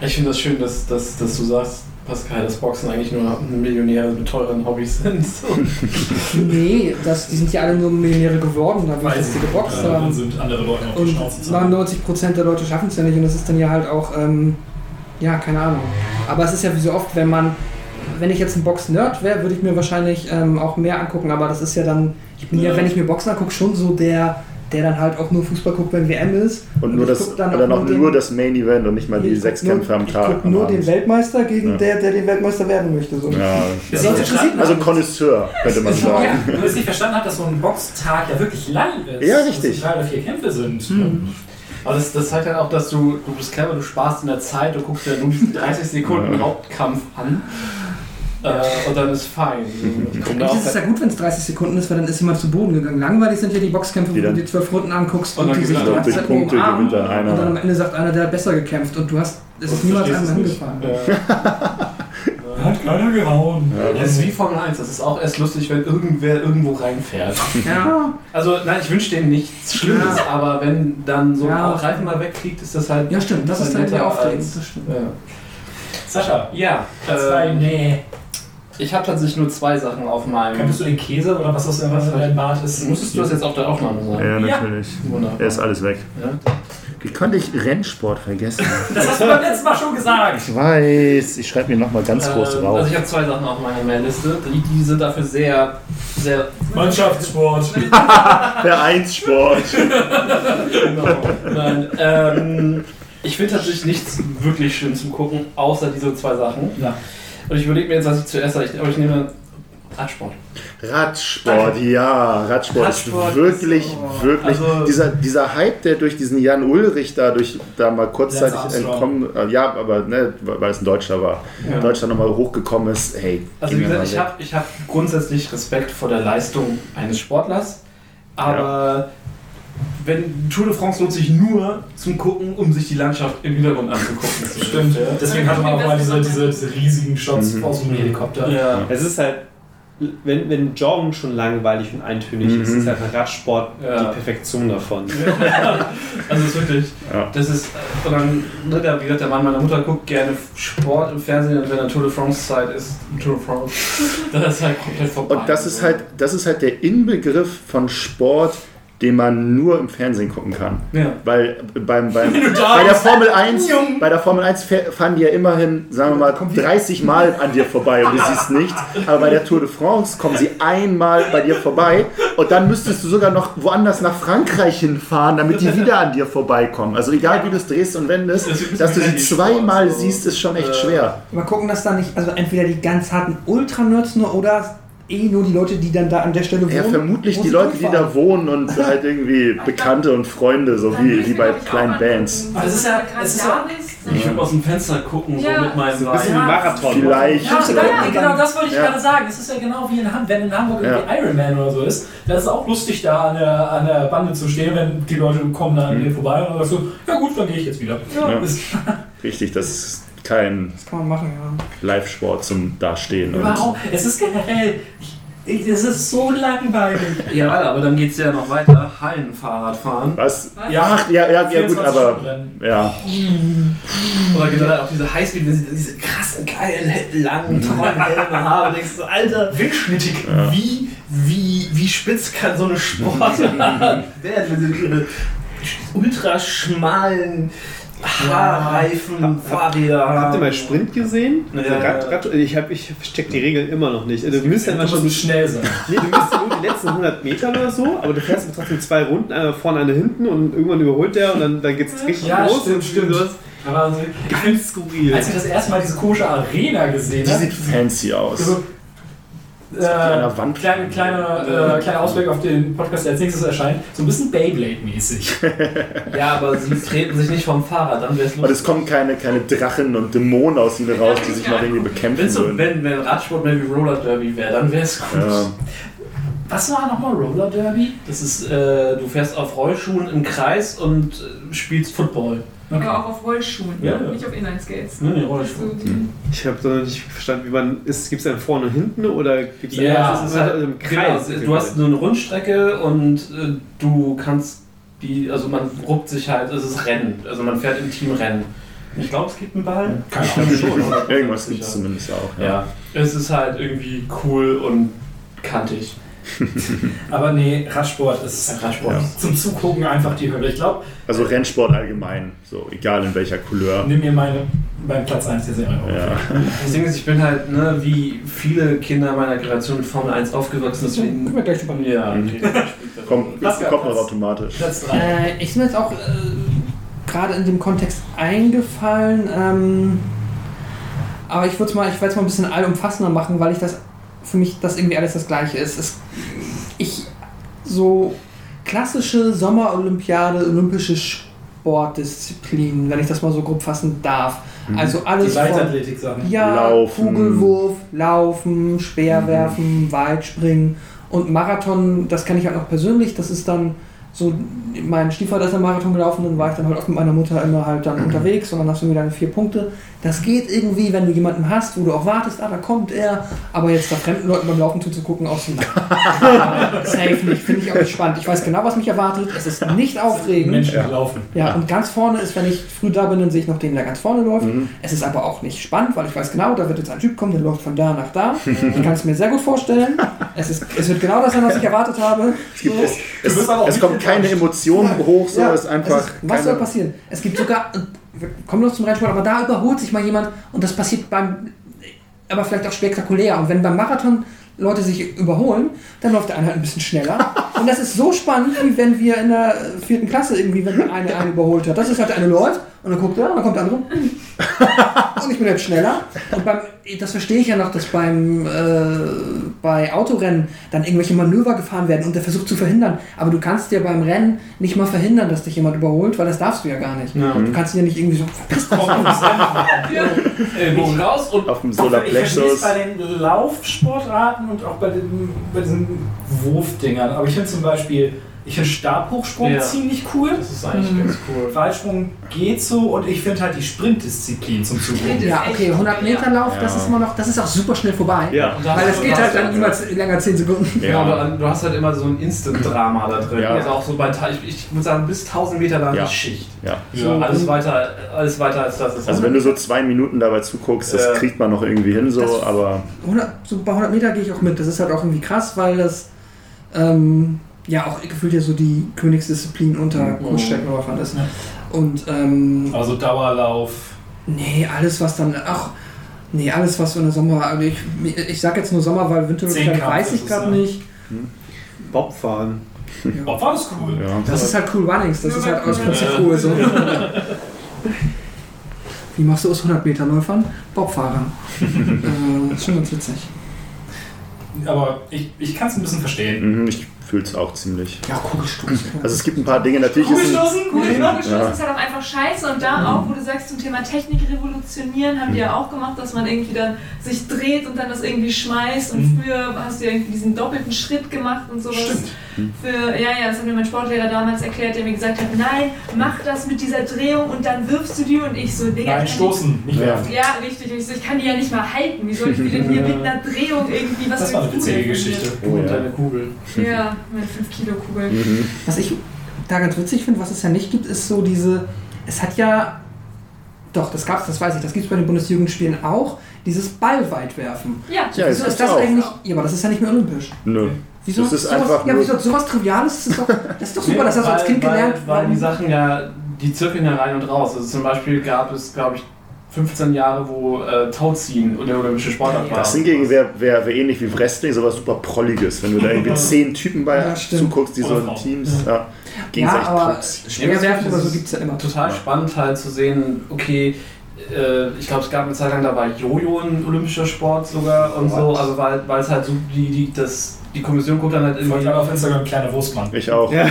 Ich finde das schön, dass, dass, dass du sagst, Pascal, dass Boxen eigentlich nur Millionäre mit teuren Hobbys sind. Nee, das, die sind ja alle nur Millionäre geworden, dadurch, dass sie geboxt dann haben. sind andere Leute auf die Schnauze zu hauen. 99% der Leute schaffen es ja nicht und das ist dann ja halt auch, ähm, ja, keine Ahnung. Aber es ist ja wie so oft, wenn man, wenn ich jetzt ein Box-Nerd wäre, würde ich mir wahrscheinlich ähm, auch mehr angucken, aber das ist ja dann, ich bin ja, Ja. wenn ich mir Boxen angucke, schon so der, der dann halt auch nur Fußball guckt, wenn WM ist. Und nur ich das, dann oder auch noch den- nur das Main Event und nicht mal die sechs nur- Kämpfe am Tag. nur den Weltmeister gegen Ja. der, der den Weltmeister werden möchte. So. Ja, Das Sonst ist interessiert mich also nicht. Connoisseur, könnte man sagen. Ja, wenn du es nicht verstanden hast, dass so ein Boxtag ja wirklich lang ist. Ja, dass richtig. es drei oder vier Kämpfe sind. Aber das, das zeigt halt auch, dass du, du bist clever, du sparst in der Zeit, du guckst dir nur diesen 30 Sekunden Hauptkampf an. Äh, und dann ist fein. Ist es ja gut, wenn es 30 Sekunden ist, weil dann ist jemand zu Boden gegangen. Langweilig sind ja die Boxkämpfe, wo Die du dir zwölf Runden anguckst Und und, die sich die ganze. Zeit Punkte umarmen. gewinnt dann einer. Und dann am Ende sagt einer, der hat besser gekämpft und du hast, es ist niemals einem hingefallen. Ja. Hat keiner gehauen. Das ist wie Formel 1, das ist auch erst lustig, wenn irgendwer irgendwo reinfährt. Ja, Also, nein, ich wünsche denen nichts Schlimmes, Ja. aber wenn dann so ein Ja. Reifen mal wegfliegt, ist das halt. ja stimmt, das ist dann stimmt. Ja. Sascha, Ja, zwei, äh, nee. Ich habe tatsächlich nur zwei Sachen auf meinem. Könntest du den Käse oder was das in deinem Bart ist? Musstest du das jetzt auf der Aufnahme sagen? Ja, natürlich. Wunderbar. Er ist alles weg. Ja. Wie konnte ich Rennsport vergessen? Das hast du beim letzten Mal schon gesagt. Ich weiß, ich schreibe mir nochmal ganz groß Ähm, drauf. Also ich habe zwei Sachen auf meiner Mailliste. Die, die sind dafür sehr, sehr Mannschaftssport. Vereinssport. genau. Nein, ähm, ich finde tatsächlich nichts wirklich schön zum Gucken, außer diese zwei Sachen. Ja. Und ich überlege mir jetzt, was ich zuerst sage. Ich- Aber ich nehme Radsport. Radsport, ja, Radsport, Radsport ist wirklich, ist- oh, wirklich. also- dieser, dieser Hype, der durch diesen Jan Ulrich da, durch, da mal kurzzeitig entkommen, äh, ja, aber ne, weil es ein Deutscher war, Ja. in Deutschland nochmal hochgekommen ist, hey, Also wie gesagt, ich habe ich hab grundsätzlich Respekt vor der Leistung eines Sportlers, aber wenn Tour de France lohnt sich nur zum Gucken, um sich die Landschaft im Hintergrund anzugucken. Stimmt. Ja. Deswegen hatte man auch mal diese, diese, diese riesigen Shots Mhm. aus dem Helikopter. Ja. Es ist halt, wenn, wenn Joggen schon langweilig und eintönig ist, Mhm. ist halt ein Radsport Ja. die Perfektion davon. Also es ist wirklich, Ja. das ist, und dann, ne, der, wie gesagt, der Mann meiner Mutter guckt gerne Sport im Fernsehen und wenn dann Tour de France Zeit ist, Tour de France, dann ist halt komplett vorbei. Und das ist halt, das ist halt der Inbegriff von Sport, den man nur im Fernsehen gucken kann. Ja. Weil beim, beim, bei der. Formel 1, bei der Formel 1 fähr- fahren die ja immerhin, sagen wir mal, 30 Mal an dir vorbei und du siehst nichts. Aber bei der Tour de France kommen sie einmal bei dir vorbei und dann müsstest du sogar noch woanders nach Frankreich hinfahren, damit die wieder an dir vorbeikommen. Also egal wie du es drehst und wendest, dass du sie zweimal so. siehst, ist schon echt Äh, schwer. Mal gucken, dass da nicht, also entweder die ganz harten Ultra-Nerds nur oder eh nur die Leute, die dann da an der Stelle wohnen. Ja, vermutlich die Leute, die da wohnen und halt irgendwie Bekannte und Freunde, so wie, wie mir, bei kleinen. Bands. Aber das ist ja- es ist ja- Ich würde aus dem Fenster gucken, so mit meinem So ein bisschen wie. Marathon. Vielleicht. Ja, ja, genau, das wollte ich Ja. gerade sagen. Es ist ja genau wie in Hamburg, wenn in Hamburg irgendwie Ja. Ironman oder so ist, dann ist es auch lustig, da an der, an der Bande zu stehen, wenn die Leute kommen dann an dir vorbei und dann sagst du, ja gut, dann gehe ich jetzt wieder. Ja. Das, Richtig, das ist kein Das kann man machen, ja. Live-Sport zum Dastehen. Und überhaupt, es ist generell, es ist so langweilig. Ja, aber dann geht es ja noch weiter. Hallenfahrradfahren. was? Was? Ja, ja, ja, ja gut, 24 aber ja. Oder generell auch diese Highspeed, diese, diese krassen, geilen, langen, tollen gelben Haare. Denkst du, Alter, Windschnittig. Ja. wie, wie, wie spitz kann so eine Sportart werden, wenn sie ihre ultra schmalen Haarreifen, Fahrräder. Habt ihr mal Sprint gesehen? Ja, Also ja. Rad, Rad, ich hab, ich check die Regeln immer noch nicht. Also, du müsst ja Man schon schnell sein. Nee, du müsst ja nur die letzten 100 Meter oder so, aber du fährst trotzdem zwei Runden, eine vorne, eine hinten und irgendwann überholt der und dann, dann geht's richtig Ja, los. stimmt, stimmt. sowas. Aber also, Ganz skurril. als ich das erste Mal diese komische Arena gesehen Die habe, sieht fancy aus. Also, äh, an der Wand. kleine, kleine, äh, kleiner Ausblick auf den Podcast, der als nächstes erscheint. So ein bisschen Beyblade-mäßig. Ja, aber sie treten sich nicht vom Fahrrad, dann wär's Und es kommen keine, keine Drachen und Dämonen aus ihnen raus, die sich noch irgendwie bekämpfen Wenn, so, würden. wenn, wenn Radsport mehr wie Roller Derby wäre, dann wär's gut. Ja. Was war nochmal Roller Derby? Das ist, äh, du fährst auf Rollschuhen im Kreis und äh, spielst Football. Aber auch auf Rollschuhen, Ja. nicht auf Inline-Skates. Nee, nee, Rollschuhe. die- Ich habe noch nicht verstanden, wie man ist. Gibt es einen vorne und hinten oder gibt es Ja, das ist halt im Genau, Kreis? du hast so eine Rundstrecke und äh, du kannst die, also man ruppt sich halt, es ist Rennen, also man fährt im Team Rennen. Ich glaube, es gibt einen Ball. Keine Ich glaube schon. Irgendwas gibt es zumindest auch. Ja, es ist halt irgendwie cool und kantig. Aber nee, Radsport ist Radsport. Ja. zum Zugucken einfach die Hölle. Ich glaube, Also Rennsport allgemein, so egal in welcher Couleur. nimm mir meine, meinen Platz 1 der Serie. Ja. Das Ding ist, ich bin halt, ne, wie viele Kinder meiner Generation mit Formel 1 aufgewachsen, deswegen. Können wir gleich drüber. Ja, Mhm. okay. Kommt, Was gab kommt noch automatisch. Platz 3. Äh, ich bin mir jetzt auch äh, gerade in dem Kontext eingefallen. Ähm, aber ich würde es mal, ich werde es mal ein bisschen allumfassender machen, weil ich das für mich das irgendwie alles das Gleiche ist. Es, ich so klassische Sommerolympiade, olympische Sportdisziplinen, wenn ich das mal so grob fassen darf. Also Die alles von Leichtathletik-Sachen. ja, Laufen. Kugelwurf, Laufen, Speerwerfen, Weitspringen und Marathon, das kenne ich halt noch persönlich. Das ist dann so, mein Stiefvater ist einen Marathon gelaufen, dann war ich dann halt oft mit meiner Mutter immer halt dann unterwegs und dann hast du mir deine vier Punkte. Das geht irgendwie, wenn du jemanden hast, wo du auch wartest, ah, da kommt er, aber jetzt da fremden Leuten beim Laufen zuzugucken, auch so safe nicht, finde ich auch nicht spannend. Ich weiß genau, was mich erwartet, es ist nicht aufregend. Menschen Ja. laufen. Ja, und ganz vorne ist, wenn ich früh da bin, dann sehe ich noch den, der ganz vorne läuft. Mhm. Es ist aber auch nicht spannend, weil ich weiß genau, da wird jetzt ein Typ kommen, der läuft von da nach da. Ich kann es mir sehr gut vorstellen. Es, ist, es wird genau das sein, was ich erwartet habe. Es, gibt, So. es, es, es kommt keine Emotion hoch, so Ja, es ist einfach. es ist, was soll keine, passieren? Es gibt sogar, kommen noch zum Rennsport, aber da überholt sich mal jemand und das passiert beim, aber vielleicht auch spektakulär. Und wenn beim Marathon Leute sich überholen, dann läuft der eine halt ein bisschen schneller. Und das ist so spannend, wie wenn wir in der vierten Klasse irgendwie, wenn der eine einen überholt hat. Das ist halt der eine läuft und dann guckt er und dann kommt der andere. Und ich bin jetzt schneller. Und beim, das verstehe ich ja noch, dass beim, äh, bei Autorennen dann irgendwelche Manöver gefahren werden und der versucht zu verhindern. Aber du kannst ja beim Rennen nicht mal verhindern, dass dich jemand überholt, weil das darfst du ja gar nicht. Ja. Du kannst ihn ja nicht irgendwie so verpiss dich. Ellbogen raus und auf dem Solarplexus. bei den Laufsportarten und auch bei, den, bei diesen Wurfdingern. Aber ich finde zum Beispiel, ich finde Stabhochsprung Ja. ziemlich cool. das ist eigentlich Mhm. ganz cool. Weitsprung geht so und ich finde halt die Sprintdisziplin zum Zugucken. Ja, okay, 100 Meter Lauf, das Ja. ist immer noch, das ist auch super schnell vorbei. Ja. Weil es geht halt dann immer länger 10 Sekunden. Ja, aber dann, du hast halt immer so ein Instant-Drama da drin. Ja. Also auch so bei, ich, ich würde sagen, bis 1000 Meter lang Ja. Schicht. Ja. So, alles, weiter, alles weiter als das ist. Also wenn du so zwei Minuten dabei zuguckst, das Ja. kriegt man noch irgendwie hin, so, Das- aber 100, so bei 100 Meter gehe ich auch mit. Das ist halt auch irgendwie krass, weil das ähm, ja auch gefühlt ja so die Königsdisziplin unter Mhm. Kurzstreckenläufern ist. Ja. Und ähm, Also Dauerlauf. nee, alles was dann, ach, nee, alles was so in der Sommer, also ich, ich sag jetzt nur Sommer, weil Zehnkampf weiß ist ich gerade ja. nicht. Bobfahren. Oh, war das cool. ja. Das ist halt cool Runnings, das ist halt aus Prinzip Ja. cool so. Wie machst du aus 100 Meter Läufern? Bobfahrern. äh, ist schon ganz witzig. Aber ich, ich kann es ein bisschen verstehen. Mhm, ich fühle es auch ziemlich. Ja, Kugelstoß. Also es gibt ein paar Dinge, natürlich ist es, Kugelstoßen? Kugelstoßen Ja. ist halt auch einfach scheiße und da auch, wo du sagst zum Thema Technik revolutionieren, haben die ja auch gemacht, dass man irgendwie dann sich dreht und dann das irgendwie schmeißt und Mhm. früher hast du ja irgendwie diesen doppelten Schritt gemacht und sowas. Stimmt. Für, ja, ja, das hat mir mein Sportlehrer damals erklärt, der mir gesagt hat, nein, mach das mit dieser Drehung und dann wirfst du die und ich so, Digga, Nein, stoßen, nicht Ja. werfen. Ja, richtig. Und ich, so, ich kann die ja nicht mal halten. Wie soll ich die denn hier mit einer Drehung irgendwie was Das für war eine Kugel witzige? Geschichte. Du und Oh, ja. deine Kugel. Ja, meine 5 Kilo Kugel. mhm. Was ich da ganz witzig finde, was es ja nicht gibt, ist so diese. Es hat ja. Doch, das gab's, das weiß ich, das gibt es bei den Bundesjugendspielen auch, dieses Ballweitwerfen. Ja, Ja, Wieso es ist das auch. eigentlich. Ja, aber das ist ja nicht mehr olympisch. Nö. Wieso? Das ist sowas, einfach ja, wieso sowas Triviales? Das ist doch, das ist doch super, das hast du als Weil- Kind weil, gelernt. Weil die Sachen ja, die zirkeln ja rein und raus. Also zum Beispiel gab es, glaube ich, 15 Jahre, wo äh, Tauziehen und der olympische Sportart war. Das hingegen wäre wär, wär ähnlich wie Wrestling, sowas super Prolliges, wenn du da irgendwie zehn Typen bei Ja, zuguckst, die so. Teams ja. Ja, gegenseitig aber Tricks. schwer werfen oder so gibt es ja immer. Total spannend halt zu sehen, okay, äh, ich glaube, es gab eine Zeit lang, da war Jojo ein olympischer Sport sogar und so, also weil, es halt so, die, die, das, die Kommission guckt dann halt Ich irgendwie, auf Instagram kleiner Wurstmann. Ich auch. Ja.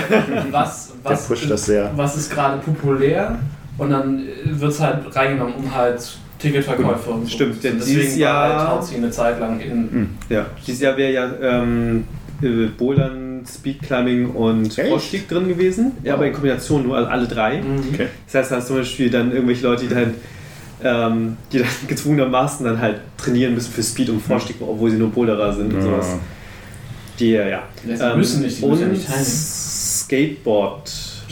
was, Der was, pusht das sehr. was ist gerade populär und dann wird es halt reingenommen, um halt Ticketverkäufe und so. Stimmt, denn Deswegen dieses war Jahr- halt Tauziehen eine Zeit lang in. Ja, dieses Jahr wäre ja ähm, äh, Bouldern, Speedclimbing und? Vorstieg drin gewesen. Ja, aber in Kombination nur alle drei. Okay. Das heißt, da hast du zum Beispiel dann irgendwelche Leute, die dann, ähm, die dann gezwungenermaßen dann halt trainieren müssen für Speed und Vorstieg, obwohl sie nur Boulderer sind und Ja. sowas. Die, ja. Ja, sie müssen nicht, die und müssen ja nicht teilnehmen. Skateboard.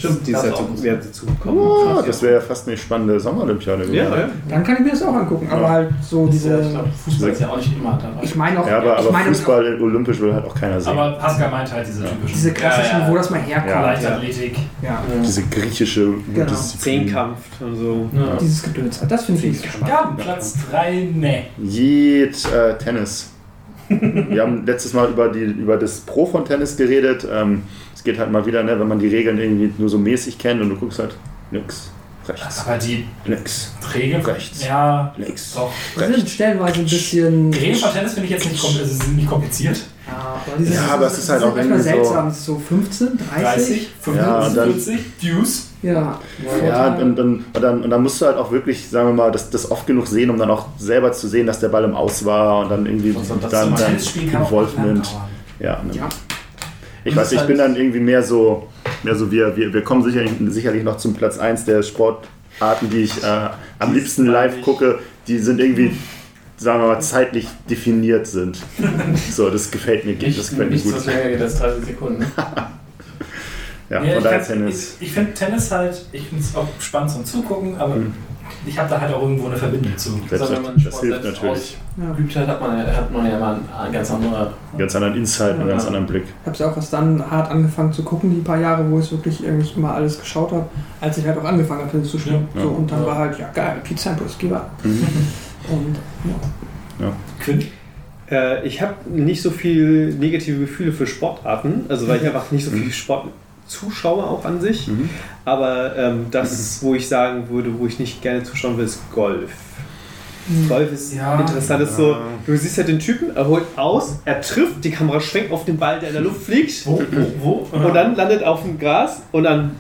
Stimmt, die ist auch. wäre dazu gekommen. Oh, Krass, das wäre ja fast eine spannende Sommerolympiade. ja. Ja, ja. Dann kann ich mir das auch angucken. Aber halt so Ja, ich diese. glaube, Fußball ist ja auch nicht immer dabei. Ich meine auch. Ja, aber, ich aber meine Fußball olympisch will halt auch keiner sehen. Aber Pascal meint halt diese typischen. Diese klassischen, Ja, ja. wo das mal herkommt. Ja. Leichtathletik. Ja. Diese griechische Genau. Zehnkampf und so. Ja. Dieses Gedöns. Das finde ich spannend. Ja, Platz 3, ne. Jed äh, Tennis. Wir haben letztes Mal über, die, über das Pro von Tennis geredet. Ähm, es geht halt mal wieder, ne, wenn man die Regeln irgendwie nur so mäßig kennt und du guckst halt links, rechts, Aber die links, Regeln. Rechts. Ja, links, doch. Die sind rechts. stellenweise ein bisschen. Die Regeln von Tennis finde ich jetzt nicht, kom also, nicht kompliziert. Ja, aber, dieses, Ja, aber es ist halt auch manchmal irgendwie so- seltsam. Es ist so 15, 30. 30, Ja, und dann- 45, Deuce. Ja. Ja, und, und, und, dann, und dann musst du halt auch wirklich, sagen wir mal, das, das oft genug sehen, um dann auch selber zu sehen, dass der Ball im Aus war und dann irgendwie Und so, dann, So ein dann lang Involvement. dauern. Ja, ne. Ja. Ich weiß, ich halt- bin dann irgendwie mehr so, mehr so wir, wir, wir kommen sicherlich, sicherlich noch zum Platz 1 der Sportarten, die ich äh, am liebsten live gucke. Die sind irgendwie, sagen wir mal, zeitlich definiert sind. So, das gefällt mir, das Nicht, gefällt mir nicht gut. so länger geht als 30 Sekunden. Ja, Ja, von daher Tennis. Ich, ich finde Tennis halt, ich finde es auch spannend zum Zugucken, aber Mhm. Ich habe da halt auch irgendwo eine Verbindung zu. Selbst, Also wenn man das Sport hilft selbst natürlich. Ja. Geübt hat, hat man, ja- hat man ja mal einen ganz anderen. Ganz anderen Insight, einen ganz Ja. anderen Blick. Ich habe es auch erst dann hart angefangen zu gucken, die paar Jahre, wo ich wirklich irgendwie immer alles geschaut habe, als ich halt auch angefangen habe, zu spielen. Ja. So, und dann Ja. war halt, ja geil, Pete Sampras, geh mal. Mhm. Und ja. Quinn? Äh, ich habe nicht so viel negative Gefühle für Sportarten, also weil ich einfach nicht so viel Sport zuschaue auch an sich. Mhm. Aber ähm, das, wo ich sagen würde, wo ich nicht gerne zuschauen will, ist Golf. Golf ist Ja. interessant. Ist so, du siehst halt den Typen, er holt aus, er trifft, die Kamera schwenkt auf den Ball, der in der Luft fliegt. Wo, wo, wo? Und dann landet er auf dem Gras und dann.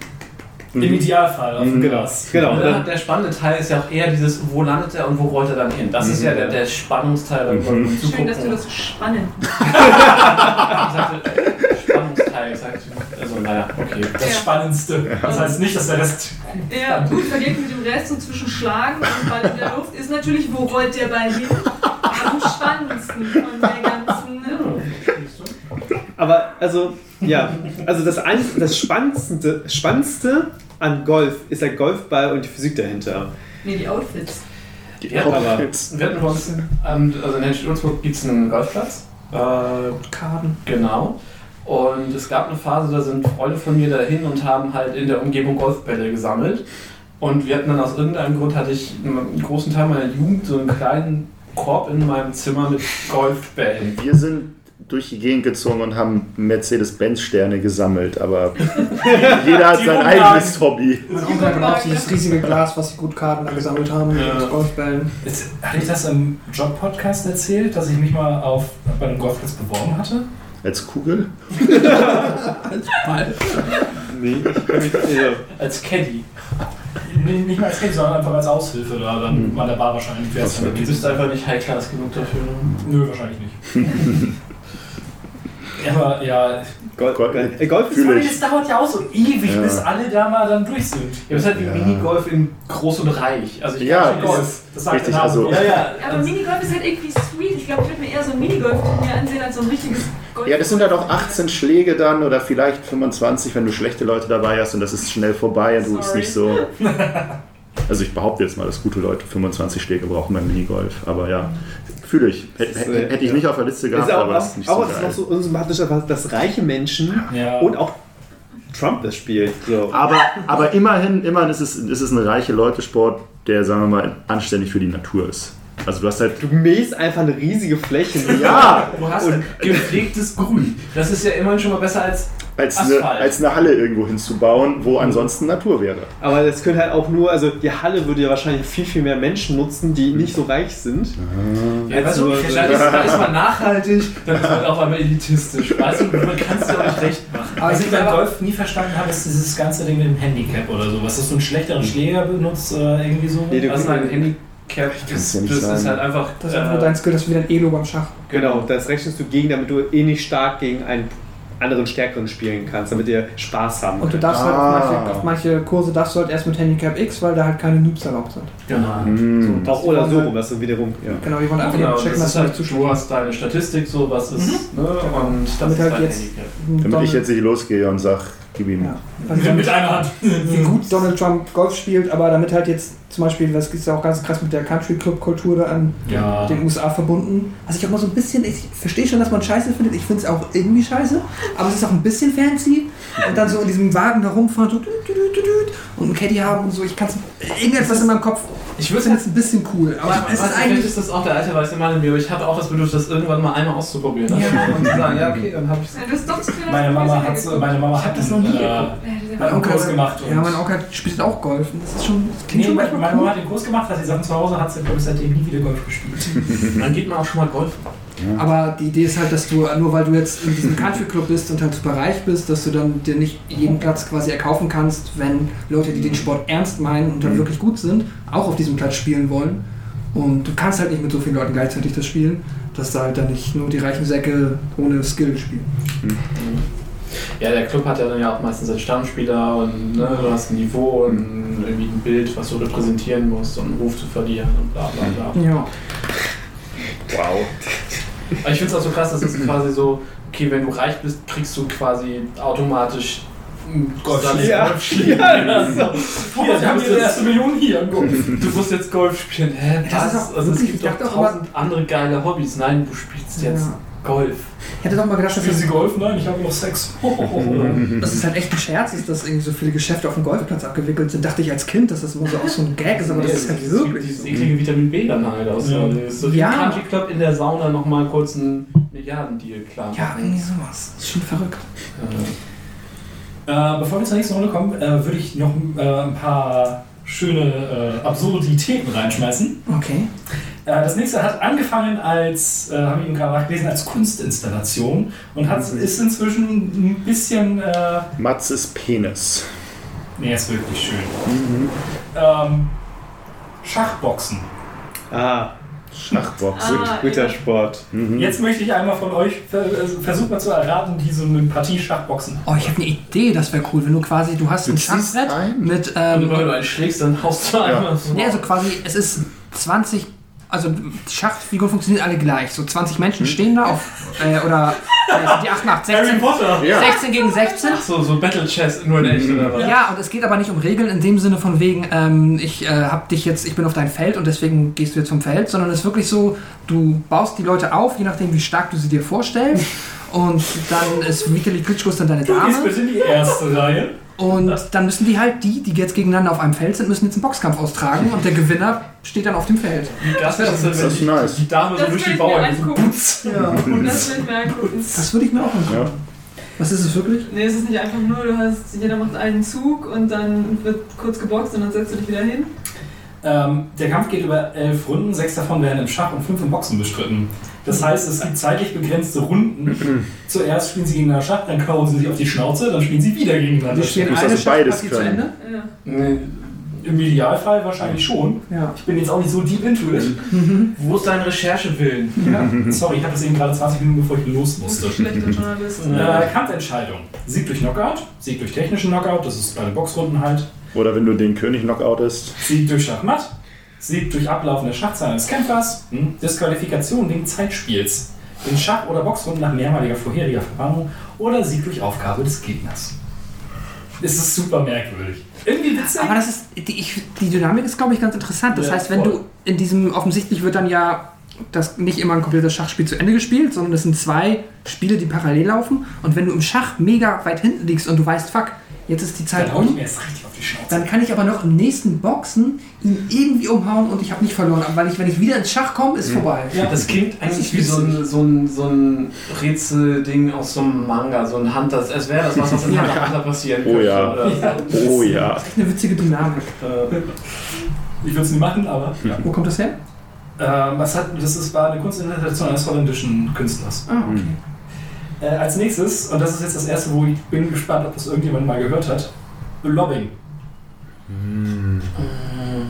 Im Idealfall auf dem Mhm. Glas. Genau. Und Und dann, der spannende Teil ist ja auch eher dieses, wo landet er und wo rollt er dann hin. Das ist ja der, der Spannungsteil beim Mhm. beim Schön, dass du das so spannend Ich sagte, Spannungsteil, ich naja, okay. Das Ja. Spannendste. Das heißt nicht, dass der Rest. Ja, gut, verglichen mit dem Rest und zwischen Schlagen und Ball in der Luft ist natürlich, wo rollt der Ball hin? Am spannendsten von der ganzen. aber also, ja, also das, ein, das Spannendste, Spannendste an Golf ist der Golfball und die Physik dahinter. Nee, die Outfits. Die Ja, aber- Outfits. Wir hatten bei uns, ähm, also in Henschel-Ulzburg gibt es einen Golfplatz. Äh, Karten. Genau. Und es gab eine Phase, da sind Freunde von mir dahin und haben halt in der Umgebung Golfbälle gesammelt. Und wir hatten dann aus irgendeinem Grund, hatte ich einen großen Teil meiner Jugend so einen kleinen Korb in meinem Zimmer mit Golfbällen. Wir sind durch die Gegend gezogen und haben Mercedes-Benz-Sterne gesammelt, aber jeder hat sein Umlagen. eigenes Hobby. Mein Onkel hat auch dieses riesige Glas, was die gut Karten da gesammelt haben, Ja. mit Golfbällen. Hatte ich das im Job-Podcast erzählt, dass ich mich mal auf, bei einem Golfplatz beworben hatte? Als Kugel? Nee, ich kann mich, Als Caddy. Nee, nicht mal als Kind, sondern einfach als Aushilfe da dann mal der Bar wahrscheinlich wäre es dann Du bist einfach nicht High-Class genug dafür. Ne? Nö, wahrscheinlich nicht. Aber ja, Golf, Golf- äh, Golf ist ich. das dauert ja auch so ewig, Ja. bis alle da mal dann durch sind. Ja, das ist halt wie Ja. Minigolf in groß und reich. Also ich Ja, schon Golf. Golf. Das sagt Richtig, also- ja, ja. Aber Minigolf ist halt irgendwie sweet. Ich glaube, ich würde mir eher so ein Minigolf-Turnier ansehen als so ein richtiges Golf. Ja, das sind halt auch 18 Schläge dann oder vielleicht 25, wenn du schlechte Leute dabei hast und das ist schnell vorbei und du bist nicht so. Also ich behaupte jetzt mal, dass gute Leute 25 Schläge brauchen beim Minigolf, aber ja, fühle ich. Hätte, äh, hätte ich ja. nicht auf der Liste ist gehabt, ja auch, aber es ist nicht auch, so auch, ist geil. noch so unsympathisch, dass reiche Menschen Ja. und auch Trump das spielt. So. Aber, aber immerhin, immerhin ist es, ist es ein reiche Leute-Sport, der, sagen wir mal, anständig für die Natur ist. Also du hast halt. Du mähst einfach eine riesige Fläche. Ja! Du hast gepflegtes Grün. Das ist ja immerhin schon mal besser als Als eine, Asphalt. als eine Halle irgendwo hinzubauen, wo ansonsten Natur wäre. Aber das können halt auch nur, also die Halle würde ja wahrscheinlich viel, viel mehr Menschen nutzen, die nicht so reich sind. Ja, weißt du, Also, da ist, da ist man nachhaltig, dann ist man auf einmal elitistisch. Weißt du, man kann es ja auch nicht recht machen. Aber Was ich beim Golf nie verstanden habe, ist dieses ganze Ding mit dem Handicap oder so. Was ist so einen schlechteren Schläger benutzt oder irgendwie so? Nee, du- Was ein Handicap kann's ist, ja das ist halt einfach. Das ist einfach nur dein Skill, das ist wie dein Elo beim Schach. Genau, das rechnest du gegen, damit du eh nicht stark gegen einen anderen Stärkeren spielen kannst, damit ihr Spaß haben Und du darfst halt Ah. auf manche, auf manche Kurse darfst du halt erst mit Handicap X, weil da halt keine Noobs erlaubt sind. Genau. Hm. Auch oder so rum, das ist wiederum. Ja. Genau, die wollen einfach Genau, das checken, ist dass du halt, nicht zu du schwach hast deine Statistik, so was ist, ne? Und das Damit ist halt dein jetzt- Handicap. Damit ich jetzt nicht losgehe und sage, gib ihm. Ja. Also, mit einer Hand. wie gut Donald Trump Golf spielt, aber damit halt jetzt zum Beispiel, das ist ja auch ganz krass mit der Country Club Kultur da an Ja. den USA verbunden. Was ich auch mal so ein bisschen, ich verstehe schon, dass man scheiße findet, ich finde es auch irgendwie scheiße, aber es ist auch ein bisschen fancy und dann so in diesem Wagen da rumfahren so, und ein Caddy haben und so, ich kann es, irgendetwas in meinem Kopf, ich würde es jetzt ein bisschen cool, aber Aber es ist vielleicht eigentlich, ist das auch der alte weiße Mann in mir, aber ich hatte auch das Bedürfnis, das irgendwann mal einmal auszuprobieren. Ja. Und zu sagen, ja, okay, dann habe ich es. Ja, Meine Mama hat geguckt. meine Mama hat das noch nie äh. Ja, Mein Onkel Kurs gemacht. ja, mein Onkel spielt auch Golf und das ist schon, das klingt Nee, schon manchmal meine. Mama hat den Kurs gemacht, hat die Sachen zu Hause, hat sie, glaube ich, seitdem nie wieder Golf gespielt. Dann geht man auch schon mal Golf. Aber die Idee ist halt, dass du, nur weil du jetzt in diesem Country Club bist und halt super reich bist, dass du dann dir nicht jeden Platz quasi erkaufen kannst, wenn Leute, die den Sport ernst meinen und dann wirklich gut sind, auch auf diesem Platz spielen wollen. Und du kannst halt nicht mit so vielen Leuten gleichzeitig das spielen, dass da halt dann nicht nur die reichen Säcke ohne Skill spielen. Ja, der Club hat ja dann ja auch meistens seine Stammspieler und ne, du hast ein Niveau und irgendwie ein Bild, was du repräsentieren musst und einen Ruf zu verlieren und bla bla bla. Ja. Wow. Aber ich finde es auch so krass, das ist quasi so, okay, wenn du reich bist, kriegst du quasi automatisch einen Golfschläger. Ja. Golfschläger. Ja, so. Hier, sie haben ihre erste Million hier. Golf. Du musst jetzt Golf spielen. Hä? Das Was? ist auch also es gibt doch tausend andere geile Hobbys. Nein, du spielst jetzt Ja. Golf. Ich hätte doch mal gedacht, dass Für das, sie Golf? Nein, ich habe noch Sex. dass es halt echt ein Scherz ist, dass irgendwie so viele Geschäfte auf dem Golfplatz abgewickelt sind. Dachte ich als Kind, dass das immer so auch so ein Gag ist, aber das ist halt wirklich dieses so. eklige Vitamin B dann halt aus. Ja. So, wie Ja. Country Club in der Sauna nochmal kurz einen Milliardendeal klar. Ja, irgendwie sowas. Das ist schon verrückt. Äh, Äh, bevor wir zur nächsten Runde kommen, äh, würde ich noch äh, ein paar schöne äh, Absurditäten reinschmeißen. Okay. Äh, das nächste hat angefangen als, äh, habe ich eben gerade nachgelesen, als Kunstinstallation und hat, ist inzwischen ein bisschen, äh, Matzes Penis. nee, ist wirklich schön. Ähm, Schachboxen. Ah, Schachboxen. Ah, guter ja. Sport. Mhm. Jetzt möchte ich einmal von euch, ver also versucht mal zu erraten, wie so eine Partie Schachboxen. Oh, ich habe eine Idee, das wäre cool, wenn du quasi, du hast Du ein Schachbrett ein? mit, und ähm, wenn du einen schlägst, dann haust du einmal so. nee, also quasi, es ist 20, also Schachfiguren funktionieren alle gleich, so 20 Menschen stehen da auf, äh, oder äh, die 8 nach 16, Potter! Ja. 16 gegen 16. Ach so, so Battle Chess, nur in echt oder was? Ja, und es geht aber nicht um Regeln in dem Sinne von wegen, ähm, ich äh, hab dich jetzt, ich bin auf dein Feld und deswegen gehst du jetzt vom Feld, sondern es ist wirklich so, du baust die Leute auf, je nachdem wie stark du sie dir vorstellst. Und dann ist Vitali Klitschko dann deine Du gehst Dame. bitte in die erste Reihe. Und dann müssen die halt, die, die jetzt gegeneinander auf einem Feld sind, müssen jetzt einen Boxkampf austragen und der Gewinner steht dann auf dem Feld. Das denn, wenn Das ist nice. die Dame so Das durch die Bauern putz. Das will ich mir angucken. Das würde ich mir auch angucken. Ja. Was ist es wirklich? Nee, es ist nicht einfach nur, du hast, jeder macht einen Zug und dann wird kurz geboxt und dann setzt du dich wieder hin. Ähm, der Kampf geht über elf Runden, sechs davon werden im Schach und fünf im Boxen bestritten. Das heißt, es gibt zeitlich begrenzte Runden. Zuerst spielen sie gegeneinander Schach, dann kauen sie sich auf die Schnauze, dann spielen sie wieder gegeneinander Schach. spielen eine also beides zu können. Ende. Ja. Nee. Im Idealfall wahrscheinlich schon. Ja. Ich bin jetzt auch nicht so deep into it. Wo ist dein Recherchewillen? Sorry, ich hatte das eben gerade 20 Minuten, bevor ich los musste. Schlechter Journalist. Äh, Kampfentscheidung. Sieg durch Knockout, Sieg durch technischen Knockout, das ist bei den Boxrunden halt. Oder wenn du den König knockoutest. Sieg durch Schachmatt, Sieg durch Ablaufen der Schachzeit eines Kämpfers, hm, Disqualifikation wegen Zeitspiels, in Schach- oder Boxrunden nach mehrmaliger vorheriger Verbannung oder Sieg durch Aufgabe des Gegners. Es ist super merkwürdig. Irgendwie witzig. Aber das ist, die, ich, die Dynamik ist, glaube ich, ganz interessant. Das Ja, heißt, wenn voll. du in diesem, offensichtlich wird dann ja das nicht immer ein komplettes Schachspiel zu Ende gespielt, sondern es sind zwei Spiele, die parallel laufen. Und wenn du im Schach mega weit hinten liegst und du weißt, fuck, jetzt ist die Zeit Dann hau ich um. Die Schnauze. Dann kann ich aber noch im nächsten Boxen ihn irgendwie umhauen und ich habe nicht verloren. Weil ich, wenn ich wieder ins Schach komme, ist vorbei. Ja, das klingt Das eigentlich ist wie so ein, so ein, so ein Rätselding aus so einem Manga, so ein Hunter. Es wäre das was, in Hunter x Hunter passieren Oh könnte. ja. Oder so. Oh ja. Echt eine witzige Dynamik. Äh, Ich würde es nie machen, aber. Ja. Wo kommt das her? Ähm, was hat, das ist, war eine Kunstinterpretation eines holländischen Künstlers. Ah, okay. Äh, als nächstes, und das ist jetzt das erste, wo ich bin gespannt, ob das irgendjemand mal gehört hat: Lobbing.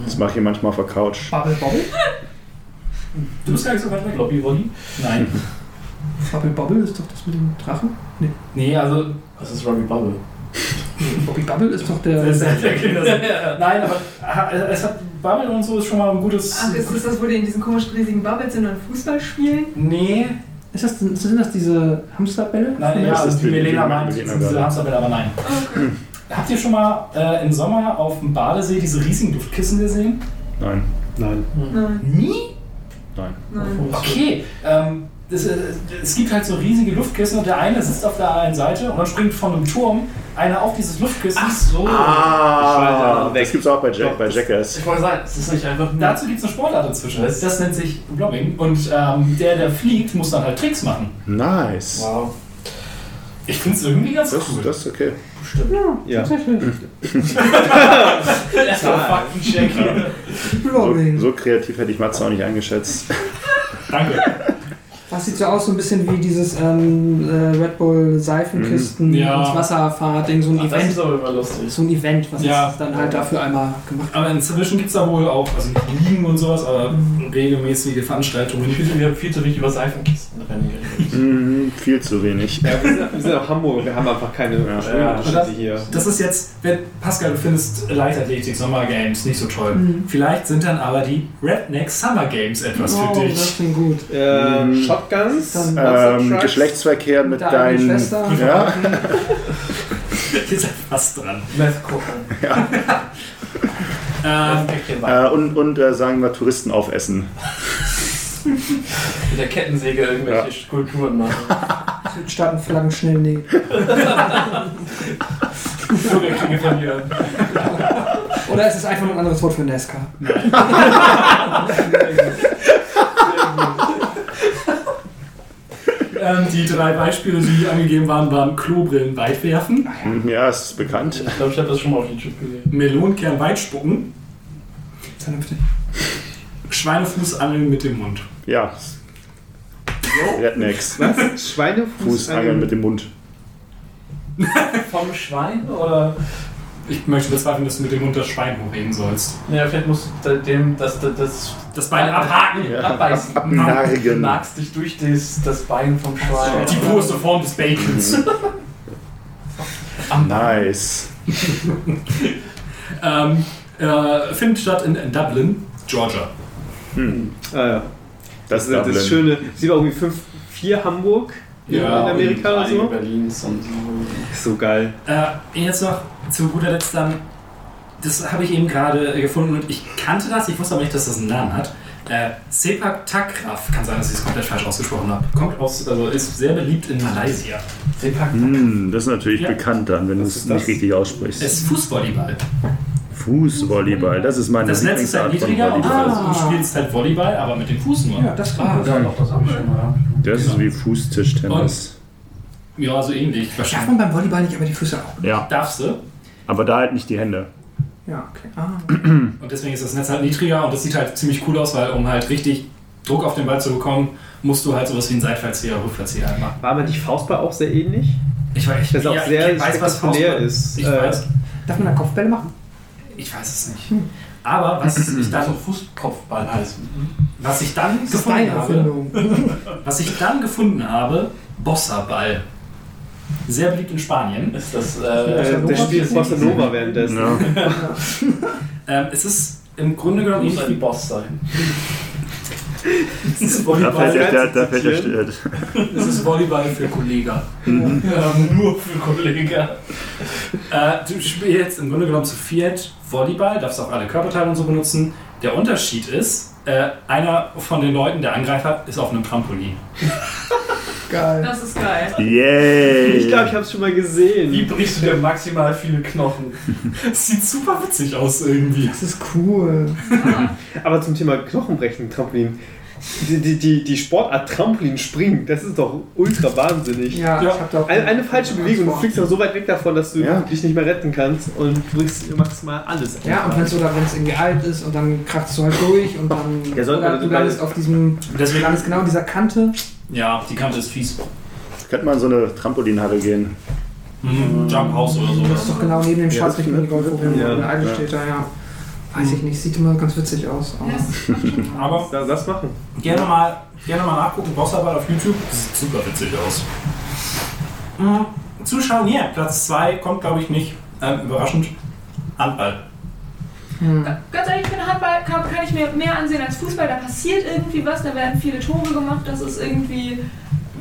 Das mache ich manchmal auf der Couch. Bubble Bobble? Du bist gar nicht so weit weg, Lobby Wolli? Nein. Bubble Bobble ist doch das mit dem Drachen? Nee. Nee, also. das ist Robbie Bubble. Bobby Bubble ist doch der. Das ist der Kindersinn. Nein, aber es hat Bubble und so ist schon mal ein gutes. Ach, ist das das, wo die in diesen komischen riesigen Bubbles sind und Fußball spielen? Nee, Ist das, sind das diese Hamsterbälle? nein, ja, Das also ist die die- Melena meint, diese Hamsterbälle, aber nein. Okay. Habt ihr schon mal äh, im Sommer auf dem Badesee diese riesigen Luftkissen gesehen? Nein, Nein. Nein, Nie? nein. nein. Okay. Ähm, das, äh, es gibt halt so riesige Luftkissen und der eine sitzt auf der einen Seite und dann springt von einem Turm einer auf dieses Luftkissen. Ach so. Ah, das gibt's auch bei, Jack, bei Jackass. Ich wollte sagen, es ist nicht einfach nur. Dazu gibt es eine Sportart inzwischen. Das, das nennt sich Blobbing. Und ähm, der, der fliegt, muss dann halt Tricks machen. Nice. Wow. Ich finde es irgendwie ganz Das, cool. das ist okay. Bestimmt. Ja. Tatsächlich. Erstmal Faktencheck. Blobbing. So kreativ hätte ich Matze auch nicht eingeschätzt. Danke. Das sieht so aus, so ein bisschen wie dieses ähm, äh, Red Bull Seifenkisten Mhm. Ja. ins Wasserfahrt-Ding, so ein Ach, das Event. ist aber immer lustig. So ein Event, was Ja. ist dann halt dafür einmal gemacht Aber inzwischen gibt es da wohl auch, also nicht Ligen und sowas, aber regelmäßige Veranstaltungen. Ich finde, wir haben viel zu wenig über Seifenkistenrennen geredet. Mhm, viel zu wenig. Ja, wir, sind, wir sind auch Hamburg, wir haben einfach keine Ja. Schwimmunterschiede hier. Das ist jetzt, wenn Pascal, du findest Leichtathletik, Sommer Games nicht so toll. Mhm. Vielleicht sind dann aber die Redneck Summer Games etwas oh, für das dich. klingt gut. Äh, Mhm. Shotguns, Dann- Monster Ähm. Geschlechtsverkehr mit eigenen deinen. Schwester. Ja? Ihr seid fast dran. Meth gucken. Ähm, Päckchen Äh, und und äh, sagen wir Touristen aufessen. Mit der Kettensäge irgendwelche Skulpturen machen. Südstaatenflaggen schnell nähen. Bürgerkriege verlieren. Oder ist es einfach nur ein anderes Wort für NASCAR? Ähm, die drei Beispiele, die angegeben waren, waren Klobrillen weit werfen, Ja, es ist bekannt. Ich glaube, ich habe das schon mal auf YouTube gesehen. Melonenkern weit spucken, Vernünftig. Schweinefußangeln mit dem Mund. Ja. Rednecks. Was? Schweinefußangeln Fußangeln mit dem Mund. Vom Schwein oder? Ich möchte bezweifeln, dass du mit dem Mund das Schwein hochheben sollst. Ja, vielleicht musst du dem das, das, das Das Bein abhaken. Ja. abbeißen. Ab- Du abnagen. magst dich durch das, das Bein vom Schwein. Die purste Form des Bacons. Am Nice. ähm, äh, findet statt in Dublin, Georgia. Hm. Ah, ja. Das ist Das, Dublin. das schöne, sie war irgendwie 5, 4 Hamburg in Amerika oder so. Berlins und so. Ist so geil. Äh, jetzt noch zu guter Letzt dann, das habe ich eben gerade gefunden und ich kannte das, ich wusste aber nicht, dass das einen Namen hat. Äh, Sepak Takraf, kann sein, dass ich es komplett falsch ausgesprochen habe. Kommt aus, also ist sehr beliebt in Malaysia. Seepack. Hm, das ist natürlich Ja. bekannt dann, wenn du es nicht richtig aussprichst. Es ist Fußvolleyball. Fußvolleyball, das ist meine Das Netz ist halt Lieblingsart von niedriger und Volleyball. du spielst halt Volleyball, aber mit den Fuß nur. Ja, das Ah, ja, gut. doch, das habe ich schon mal. Das ist wie Fußtischtennis. Ja, so ähnlich. Darf man beim Volleyball nicht, aber die Füße auch. Ja, darfst du. aber da halt nicht die Hände. Ja, okay. Ah. Und deswegen ist das Netz halt niedriger und das sieht halt ziemlich cool aus, weil um halt richtig Druck auf den Ball zu bekommen, musst du halt sowas wie einen Seitfallzieher, Rückfallzieher halt machen. War aber nicht Faustball auch sehr ähnlich? Ich weiß, ich, Das auch ja, sehr ich weiß, was Faustball ist. Ich Äh, weiß, Darf man da Kopfbälle machen? Ich weiß es nicht. Aber was ich dann, so Fußkopfball heißen. was ich dann Das gefunden habe, was ich dann gefunden habe, Bossa-Ball. Sehr beliebt in Spanien. Ist das. Äh, der spielt Bossa Nova währenddessen. Ja. Ähm, es ist im Grunde genommen muss ein wie Boss sein. es ist Volleyball. da fällt der. Es ist Volleyball für Kollega. Ähm, nur für Kollegen. Äh, du spielst im Grunde genommen zu viert Volleyball, darfst auch alle Körperteile und so benutzen. Der Unterschied ist, äh, einer von den Leuten, der Angreifer, ist auf einem Trampolin. Geil. Das ist geil. Yay! Ich glaube, ich habe es schon mal gesehen. Wie brichst du dir maximal viele Knochen? Es sieht super witzig aus irgendwie. Das ist cool. Aber zum Thema Knochenbrechen, Trampolin. Die, die, die, die Sportart Trampolin springen, das ist doch ultra wahnsinnig. Ja, Ja. ich hab da auch Eine, eine falsche Bewegung, du fliegst auch so weit weg davon, dass du Ja. dich nicht mehr retten kannst und du brichst, du machst mal alles. Ja, und wenn es oder wenn es irgendwie alt ist und dann krachtst du halt durch und dann Ja, soll- oder du landest auf diesem, Deswegen, landest genau an dieser Kante. Ja, die Kante ist fies. Könnte mal in so eine Trampolinhalle gehen. Mhm. Jump House oder Das sowas. ist doch genau neben dem Ja, schwarzen das- Minigolf, wo ja. in der Alten Ja. steht da, ja. Weiß ich nicht, sieht immer ganz witzig aus. aber- das. Aber Da, das machen. gerne mal, gerne mal nachgucken, Bossarbeit auf YouTube. Das sieht super witzig aus. Mhm. Zuschauer, hier, Platz 2 kommt, glaube ich, nicht. Ähm, überraschend. Handball. Hm. Ganz ehrlich, ich finde Handball kann, kann ich mir mehr ansehen als Fußball. Da passiert irgendwie was, da werden viele Tore gemacht. Das ist irgendwie.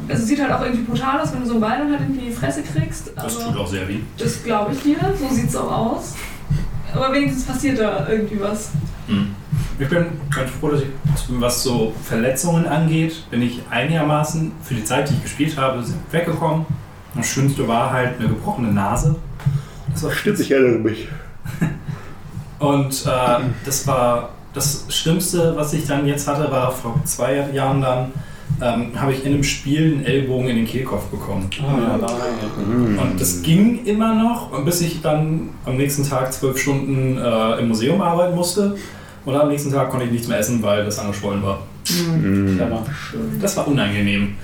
Also es sieht halt auch irgendwie brutal aus, wenn du so einen Ball dann halt irgendwie in die Fresse kriegst. Das Aber tut auch sehr weh. das glaube ich dir, so sieht es auch aus. Aber wenigstens passiert da irgendwie was. Mhm. Ich bin ganz froh, dass ich, was so Verletzungen angeht, bin ich einigermaßen für die Zeit, die ich gespielt habe, weggekommen. Das Schlimmste war halt eine gebrochene Nase. Das war Stimmt, ich erinnere mich. Und äh, das war das Schlimmste, was ich dann jetzt hatte, war vor zwei Jahren dann, ähm, habe ich in einem Spiel einen Ellbogen in den Kehlkopf bekommen. Oh ja, nein. Und das ging immer noch, und bis ich dann am nächsten Tag zwölf Stunden äh, im Museum arbeiten musste. Und am nächsten Tag konnte ich nichts mehr essen, weil das angeschwollen war. Hm. Mhm. Das war unangenehm.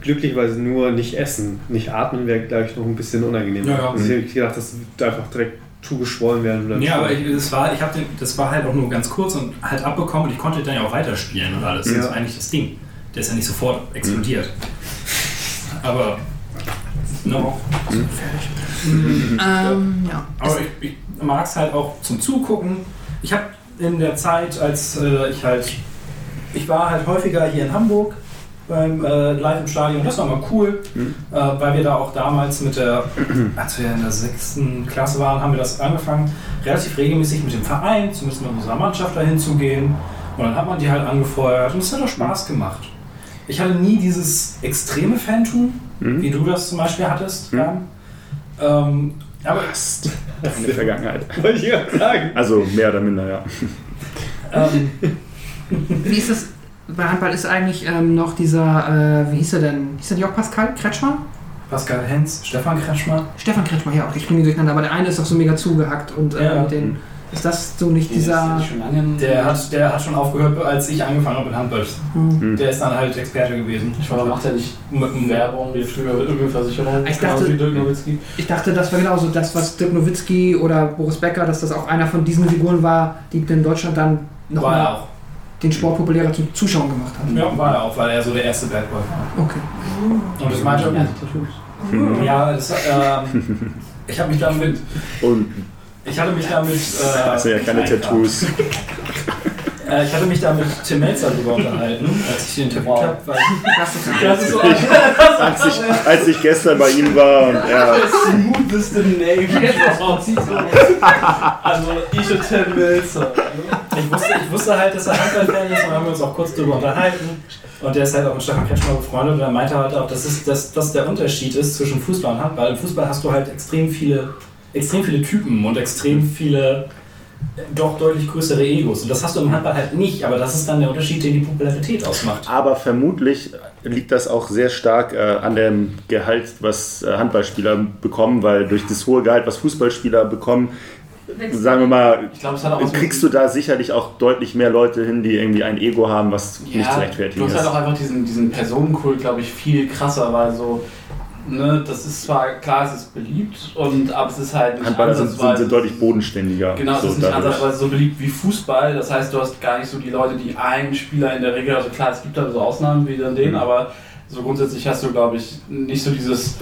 Glücklicherweise nur nicht essen. Nicht atmen wäre, glaube ich, noch ein bisschen unangenehm. Ja, ja. Also ich hätte gedacht, das wird einfach direkt zugeschwollen werden. Oder Ja, aber ich, das, war, ich hab den, das war halt auch nur ganz kurz und halt abbekommen und ich konnte dann ja auch weiterspielen und alles. Das Ja. ist eigentlich das Ding. Der ist ja nicht sofort explodiert. Aber, no. Ähm, ja. Aber ich, ich mag es halt auch zum Zugucken. Ich habe in der Zeit, als äh, ich halt, ich war halt häufiger hier in Hamburg beim äh, Live im Stadion. Das war mal cool, Mhm. äh, weil wir da auch damals mit der, als wir in der sechsten Klasse waren, haben wir das angefangen, relativ regelmäßig mit dem Verein, zumindest mit unserer Mannschaft dahin zu gehen. Und dann hat man die halt angefeuert und es hat auch Spaß gemacht. Ich hatte nie dieses extreme Phantom, Mhm. wie du das zum Beispiel hattest. Mhm. Ähm, aber In der Vergangenheit. Wollte ich gerade sagen. Also mehr oder minder, ja. ähm, Wie ist das? Bei Handball ist eigentlich ähm, noch dieser, äh, wie hieß er denn? Hieß er nicht auch Pascal Kretschmer? Pascal Hens, Stefan Kretschmer. Stefan Kretschmer, ja, okay, ich bringe die durcheinander, aber der eine ist doch so mega zugehackt und äh, Ja. den, ist das so nicht dieser. schon lange. Der hat, der hat schon aufgehört, als ich angefangen habe mit Handball. Hm. Der ist dann halt Experte gewesen. Ich war, macht er nicht Mit dem Werbung wie früher Ölversicherung? Ich dachte- wie Dirk Nowitzki. Ich dachte, das war genauso das, was Dirk Nowitzki oder Boris Becker, dass das auch einer von diesen Figuren war, die in Deutschland dann War er nochmal auch. Den Sport populärer zum Zuschauen gemacht haben. Ja, war er auch, weil er so der erste Bad Boy war. Okay. Und das meinte er. Tattoos. Ja, das, ähm, ich habe mich damit, Und ich hatte mich damit, äh, sind ja keine Tattoos. Äh, ich hatte mich da mit Tim Melzer drüber unterhalten, als ich den interviewt habe, weil Klassiker. das ist so Als ich, als ich gestern bei ihm war und er. smootheste Name. also, ich und Tim Milzer. Ich wusste, ich wusste halt, dass er Handball-Fan ist und haben wir uns auch kurz darüber unterhalten. Und der ist halt auch mit Stefan Kretschmer befreundet und er meinte halt auch, dass, es, dass, dass der Unterschied ist zwischen Fußball und Handball. Im Fußball hast du halt extrem viele, extrem viele Typen und extrem viele doch deutlich größere Egos. Und das hast du im Handball halt nicht, aber das ist dann der Unterschied, den die Popularität ausmacht. Aber vermutlich liegt das auch sehr stark äh, an dem Gehalt, was äh, Handballspieler bekommen, weil durch das hohe Gehalt, was Fußballspieler bekommen, sagen wir mal, Ich glaube, es hat auch was mit- kriegst du da sicherlich auch deutlich mehr Leute hin, die irgendwie ein Ego haben, was nicht zu rechtfertigen du hast halt ist. auch einfach diesen, diesen Personenkult, glaube ich, viel krasser, weil so, ne, das ist zwar, klar, es ist beliebt, und, aber es ist halt nicht Handballer sind, sind, sind deutlich bodenständiger. Genau, es so ist nicht dadurch. ansatzweise so beliebt wie Fußball. Das heißt, du hast gar nicht so die Leute, die einen Spieler in der Regel, also klar, es gibt da so Ausnahmen wie dann den, Mhm. aber so grundsätzlich hast du, glaube ich, nicht so dieses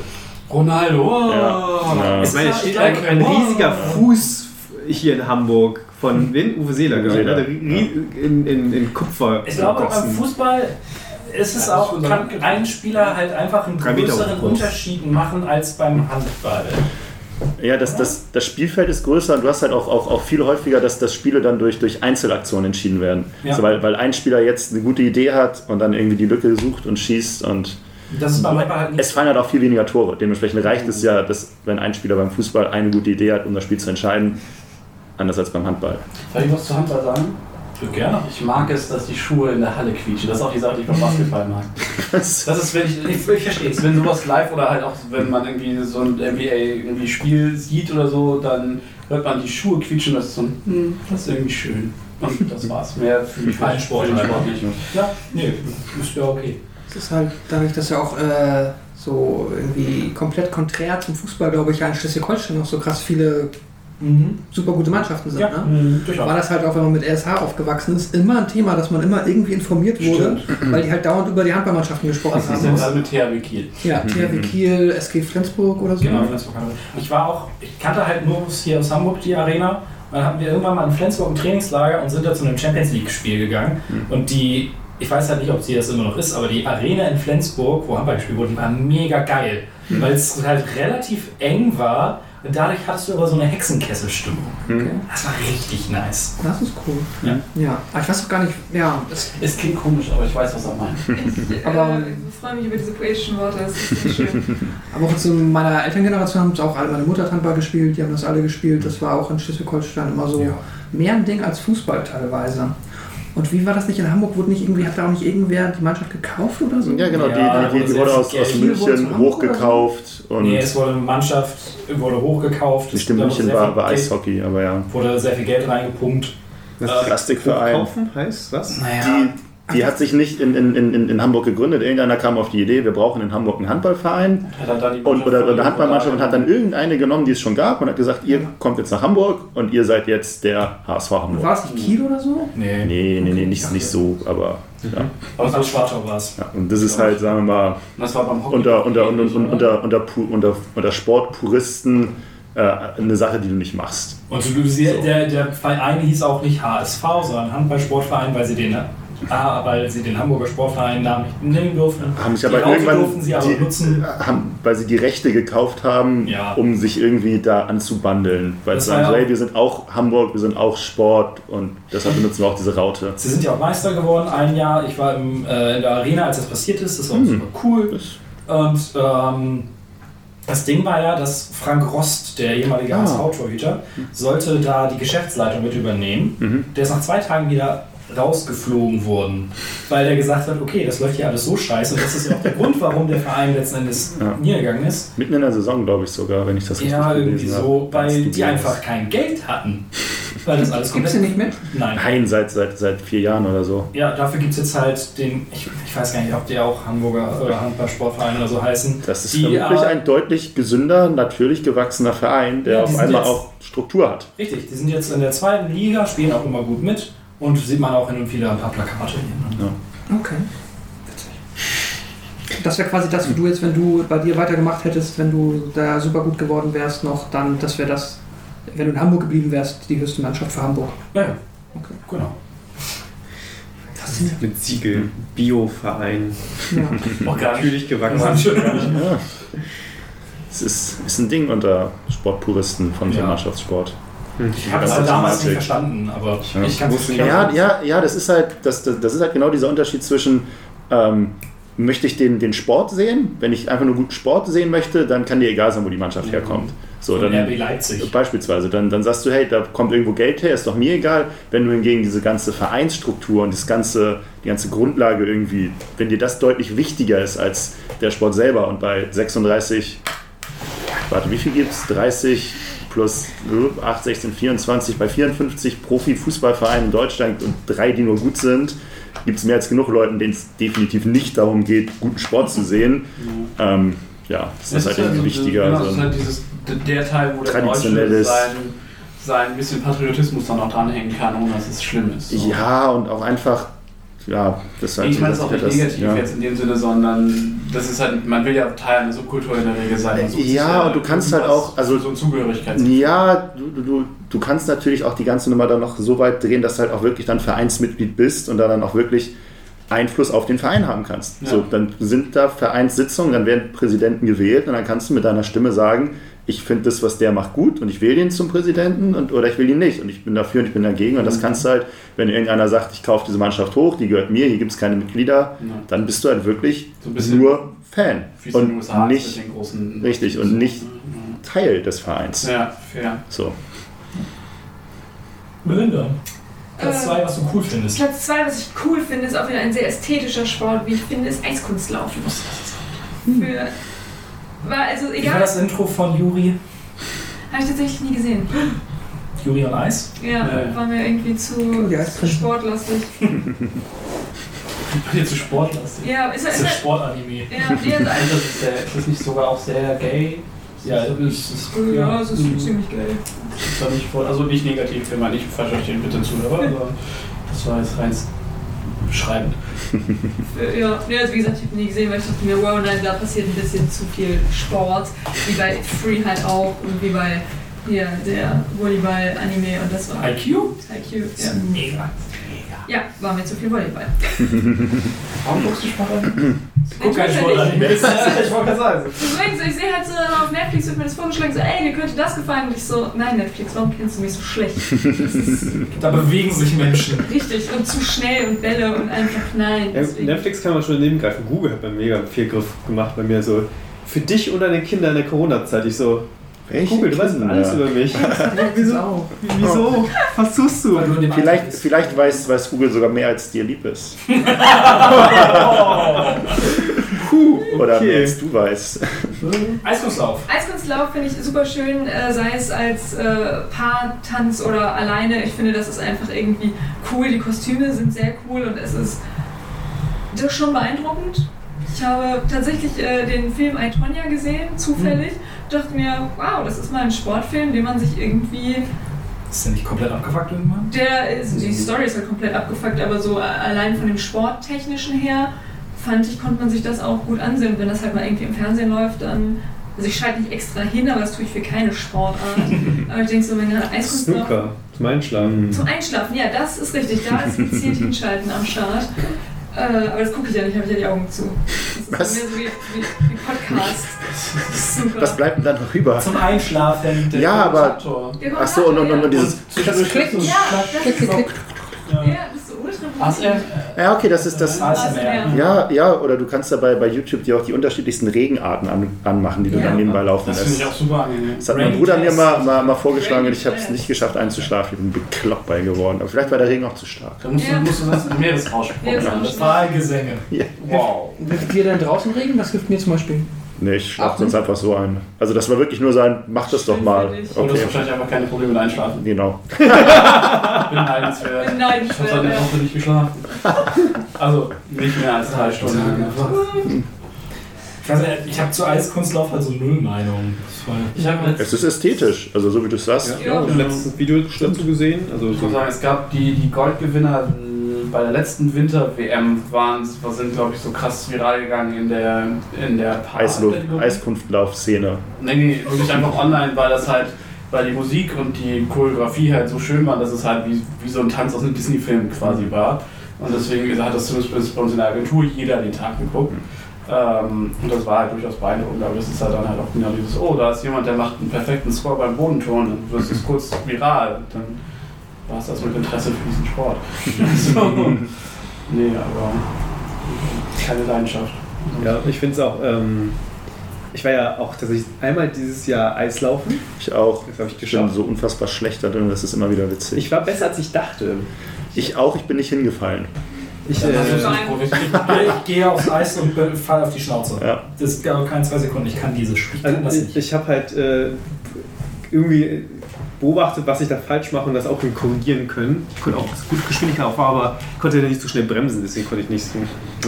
Ronaldo. Oh, Ja. Ja. Ich meine, es steht ein, ein oh. riesiger Fuß hier in Hamburg von wen? Uwe Seeler, Uwe. Seeler, ne? In, in, in Kupfer. Ich glaube, beim gegossen. Fußball ist es auch, kann ein Spieler halt einfach einen größeren. Unterschied machen als beim Handball. Ja, das, das, das Spielfeld ist größer und du hast halt auch, auch, auch viel häufiger, dass, dass Spiele dann durch, durch Einzelaktionen entschieden werden. Ja. Also weil, weil ein Spieler jetzt eine gute Idee hat und dann irgendwie die Lücke sucht und schießt und Das ist beim Handball halt nicht Es fallen halt auch viel weniger Tore. Dementsprechend reicht es ja, dass, wenn ein Spieler beim Fußball eine gute Idee hat, um das Spiel zu entscheiden, anders als beim Handball. Soll ich was zu Handball sagen? Gerne. Ich mag es, dass die Schuhe in der Halle quietschen. Das ist auch die Sache, die ich beim Basketball mag. Das ist, wenn ich, ich, ich verstehe es, wenn sowas live oder halt auch, wenn man irgendwie so ein NBA-Spiel sieht oder so, dann hört man die Schuhe quietschen, das ist so ein, hm, das ist irgendwie schön. Und das war's. Mehr für mich Kein Sport, für den. Sport nicht. Ja, nee, ist ja okay. Es ist halt dadurch, dass ja auch äh, so irgendwie komplett konträr zum Fußball, glaube ich, ja in Schleswig-Holstein noch so krass viele Mhm. super gute Mannschaften sind. Ja, Ne? mhm. War das halt auch, wenn man mit RSH aufgewachsen ist, immer ein Thema, dass man immer irgendwie informiert wurde, weil die halt dauernd über die Handballmannschaften gesprochen Das ist jetzt haben. mit THW Kiel. Ja, THW Kiel, SG Flensburg oder so. Genau, Flensburg. Ich war auch, ich kannte halt nur hier aus Hamburg die Arena. Dann hatten wir irgendwann mal in Flensburg ein Trainingslager und sind da zu einem Champions League-Spiel gegangen. Und die, ich weiß halt nicht, ob sie das immer noch ist, aber die Arena in Flensburg, wo Handball gespielt wurde, war mega geil. Weil es halt relativ eng war und dadurch hattest du aber so eine Hexenkesselstimmung. Okay. Das war richtig nice. Das ist cool. Ja. ja. Aber ich weiß auch gar nicht, ja, es, Es klingt komisch, aber ich weiß, was er meint. Ich Aber- äh, freue mich über diese poetischen Worte, das ist schön. aber auch zu meiner Elterngeneration haben es auch alle, meine Mutter hat Handball gespielt, die haben das alle gespielt. Das war auch in Schleswig-Holstein immer so Ja. mehr ein Ding als Fußball teilweise. Und wie war das nicht in Hamburg? Wurde nicht irgendwie, hat da auch nicht irgendwer die Mannschaft gekauft oder so? Ja, genau, Ja, die, die, die, wurde das aus, aus München hochgekauft und Nee, es wurde eine Mannschaft, wurde hochgekauft. Stimme wurde München war, Geld- Eishockey, aber ja. Wurde sehr viel Geld reingepumpt. Was Äh, Plastikverein. Kaufen heißt was? Naja, Die, hat sich nicht in, in, in, in Hamburg gegründet. Irgendeiner kam auf die Idee, wir brauchen in Hamburg einen Handballverein Hat er dann die und, oder, oder eine Handballmannschaft und hat dann irgendeine genommen, die es schon gab und hat gesagt, ihr kommt jetzt nach Hamburg und ihr seid jetzt der HSV Hamburg. war es nicht Kiel oder so? nee. Nee, nee, nee, nicht, nicht so, aber ja. Aber war Schwartau war es. ja. Und das ist halt, sagen wir mal, unter, unter, unter, Sportpuristen äh, eine Sache, die du nicht machst. Und du, der, der Verein hieß auch nicht HSV, sondern Handballsportverein, weil sie den, ah, weil sie den Hamburger Sportverein Namen nicht nehmen durften. Haben sich die aber Raute irgendwann, durften sie aber die, nutzen. haben, weil sie die Rechte gekauft haben, Ja. um sich irgendwie da anzubandeln. Weil Das sie sagen, ja hey, wir sind auch Hamburg, wir sind auch Sport und deshalb benutzen wir auch diese Raute. Sie sind ja auch Meister geworden, ein Jahr. Ich war im, äh, in der Arena, als das passiert ist. Das war Hm. super cool. Und ähm, das Ding war ja, dass Frank Rost, der ehemalige Ah. HSV-Torhüter, sollte da die Geschäftsleitung mit übernehmen. Mhm. Der ist nach zwei Tagen wieder rausgeflogen worden, weil der gesagt hat, okay, das läuft hier alles so scheiße. Und das ist ja auch der Grund, warum der Verein letzten Endes Ja. niedergegangen ist. Mitten in der Saison, glaube ich sogar, wenn ich das richtig Ja, irgendwie so, habe. weil die einfach kein Geld hatten. Weil das alles Gibt es komplett... nicht mehr? Nein. Nein, seit, seit, seit vier Jahren oder so. Ja, dafür gibt es jetzt halt den, ich, ich weiß gar nicht, ob die auch Hamburger äh, Handballsportverein oder so heißen. Das ist Die, vermutlich äh, ein deutlich gesünder, natürlich gewachsener Verein, der Ja, auf einmal jetzt- auch Struktur hat. Richtig, die sind jetzt in der zweiten Liga, spielen auch immer gut mit und sieht man auch hin und wieder ein paar Plakate hier. Ne? Okay. Witzig. Das wäre quasi das, wo du jetzt, wenn du bei dir weitergemacht hättest, wenn du da super gut geworden wärst, noch dann, das wäre das, wenn du in Hamburg geblieben wärst, die höchste Mannschaft für Hamburg. Ja, ja, Okay. genau. Faszinierend. Mit Siegel, Bioverein, Ja. Auch gar nicht. natürlich gewachsen. Ja. Es ist, ist ein Ding unter Sportpuristen von Ja. Mannschaftssport. Ich habe es Das halt ist damals nicht verstanden, aber Ja. ich kann es Ja, ja, ja, das ist halt, das, das, das ist halt genau dieser Unterschied zwischen, ähm, möchte ich den, den Sport sehen? Wenn ich einfach nur guten Sport sehen möchte, dann kann dir egal sein, wo die Mannschaft herkommt. So, Von dann, RB Leipzig. Beispielsweise, dann, dann sagst du, hey, da kommt irgendwo Geld her, ist doch mir egal. Wenn du hingegen diese ganze Vereinsstruktur und das ganze, die ganze Grundlage irgendwie, wenn dir das deutlich wichtiger ist als der Sport selber und bei 36, warte, wie viel gibt es? 30 plus äh, 8, 16, 24, bei 54 Profi-Fußballvereinen in Deutschland und drei, die nur gut sind, gibt es mehr als genug Leuten, denen es definitiv nicht darum geht, guten Sport zu sehen. Ähm, ja, das ist halt irgendwie so- wichtiger. Genau, so das ist halt dieses, der Teil, wo der Deutsche sein, sein bisschen Patriotismus dann auch dranhängen kann, ohne dass es schlimm ist. So. Ja, und auch einfach, ja, das ist halt Ich meine es auch nicht negativ ja. jetzt in dem Sinne, sondern das ist halt, man will ja Teil einer Subkultur in der Regel sein. Ja, und du kannst halt auch- also- so ein Zugehörigkeits. Ja, du, du, du kannst natürlich auch die ganze Nummer dann noch so weit drehen, dass du halt auch wirklich dann Vereinsmitglied bist und da dann auch wirklich Einfluss auf den Verein haben kannst. Ja. So, dann sind da Vereinssitzungen, dann werden Präsidenten gewählt und dann kannst du mit deiner Stimme sagen, ich finde das, was der macht, gut und ich will den zum Präsidenten und, oder ich will ihn nicht und ich bin dafür und ich bin dagegen. Und das kannst du halt, wenn irgendeiner sagt, ich kaufe diese Mannschaft hoch, die gehört mir, hier gibt es keine Mitglieder, Ja. dann bist du halt wirklich So ein bisschen nur Fan und USA nicht mit den großen. richtig und nicht Teil des Vereins. Ja, fair. So. Melinda. Platz Äh, 2, was du cool findest. Platz 2, was ich cool finde, ist auch wieder ein sehr ästhetischer Sport, wie ich finde, ist Eiskunstlaufen. Für, war also Wie war egal, das Intro von Juri? habe ich tatsächlich nie gesehen. Juri on Eis? Ja, Ja. war mir irgendwie zu, Ja, zu sportlastig. Hier zu sportlastig. Ja, ist, Das ist, ist ein ist, Sportanime. ja, ja, Eigentlich ist, das sehr, ist das nicht sogar auch sehr gay? Ja, das ist. ja, es ist Mhm. ziemlich geil. Das ist doch nicht voll, also nicht negativ gemeint, ich verstehe bitte zu, aber aber das war jetzt rein beschreibend. Ja, ja, also wie gesagt, ich habe nie gesehen, weil ich dachte mir, wow, nein, da passiert ein bisschen zu viel Sport. Wie bei Free halt auch und wie bei hier der Volleyball-Anime und das war IQ? IQ. Das Ja. ist mega. Ja, war mir zu viel Volleyball. Warum guckst du Sport an? Guck kein Natürlich. Sportanime. ich wollte gerade sagen. Deswegen, so, ich sehe halt so auf Netflix wird mir das vorgeschlagen, so, ey, dir könnte das gefallen. Und ich so, nein, Netflix, warum kennst du mich so schlecht? Ist Da bewegen sich Menschen. richtig und zu schnell und Bälle und einfach nein. Deswegen. Netflix kann man schon daneben greifen. Google hat mir mega viel Griff gemacht bei mir so. Für dich und deine Kinder in der Corona-Zeit. Ich so, Welche Google, du weißt alles über mich. Wieso? auch. Wieso? Was tust du? Vielleicht, vielleicht weiß, weiß Google sogar mehr, als dir lieb ist. Puh, Oder mehr okay. als du weißt. Eiskunstlauf. Eiskunstlauf finde ich super schön, äh, sei es als äh, Paartanz oder alleine. Ich finde, das ist einfach irgendwie cool. Die Kostüme sind sehr cool und es ist das ist schon beeindruckend. Ich habe tatsächlich äh, den Film I, Tonya gesehen, zufällig. Dachte mir, wow, das ist mal ein Sportfilm, den man sich irgendwie. Ist der nicht komplett abgefuckt irgendwann? Der ist, die Story ist halt komplett abgefuckt, aber so allein von dem Sporttechnischen her fand ich, konnte man sich das auch gut ansehen. Und wenn das halt mal irgendwie im Fernsehen läuft, dann. Also ich schalte nicht extra hin, aber das tue ich für keine Sportart. aber ich denke so, wenn der Eiskunstlauf Snooker zum Einschlafen. zum Einschlafen, ja, das ist richtig. Da ist gezielt hinschalten am Start. Äh, aber das gucke ich ja nicht, habe ich ja die Augen zu. Das ist Was? mehr so wie, wie, wie Podcast. Super. Was bleibt denn da noch über? Zum Einschlafen. Der Ja, aber- Kommentator. Der Achso, und, und, und, und dieses. Zwischendurch Klicken. Ja, das Klick, ist klick, so. klick. Ja. Ja, das ASR. Ja, okay, das ist das. ASMR. Ja, ja, oder du kannst dabei bei YouTube dir auch die unterschiedlichsten Regenarten an, anmachen, die du Ja. dann nebenbei laufen Das finde lässt. ich auch super angenehm. Das hat mein Rain Bruder mir Jazz. mal, mal, mal vorgeschlagen und ich habe es nicht geschafft einzuschlafen. Ich bin bekloppt bei geworden. Aber vielleicht war der Regen auch zu stark. Da musst du, Ja. musst du das Meeresrausch probieren. Meeresrausch. Wahlgesänge. Wow. Hilft dir denn draußen Regen? Das hilft mir zum Beispiel. Nee, ich schlafe sonst einfach so ein. Also das war wirklich nur sein, mach das doch mal. Für Und du hast Okay, wahrscheinlich einfach keine Probleme mit Einschlafen. genau. Ich habe Beneidenswert, seit einer ja. Woche nicht geschlafen. Also nicht mehr als drei Stunden. Ich weiß nicht, ich habe zu Eiskunstlauf halt so null Meinung. Ich habe jetzt Es ist ästhetisch, also so wie du es sagst. Ja, ich habe letztes Video dazu gesehen. Also Ich so muss sagen, es gab die, die Goldgewinner bei der letzten Winter-WM, waren, sind glaube ich so krass viral gegangen in der, in der Eiskunftlauf-Szene. Nee, nee, wirklich einfach online, weil das halt, weil die Musik und die Choreografie halt so schön waren, dass es halt wie, wie so ein Tanz aus einem Disney-Film quasi war. Und deswegen hat das zumindest bei uns in der Agentur jeder den Tag geguckt. Ähm, und das war halt durchaus beeindruckend, aber das ist halt dann halt auch genau dieses, oh, da ist jemand, der macht einen perfekten Score beim Bodenturnen, dann wird es kurz viral. Dann war es das mit Interesse für diesen Sport. so. Nee, aber keine Leidenschaft. Ja, ich finde es auch. Ähm, ich war ja auch tatsächlich einmal dieses Jahr Eislaufen. Ich auch. Das habe ich Ich bin geschafft. so unfassbar schlecht da drin, das ist immer wieder witzig. Ich war besser als ich dachte. Ich auch, ich bin nicht hingefallen. Ich, äh, profitiert. Ich gehe aufs Eis und fall auf die Schnauze. Ja. Das dauert keine zwei Sekunden. Ich kann dieses Spiel. Ich also, nicht. ich, ich habe halt äh, irgendwie beobachtet, was ich da falsch mache und das auch korrigieren können. Ich konnte auch gut Geschwindigkeit auf, aber ich konnte nicht so schnell bremsen, deswegen konnte ich nicht so.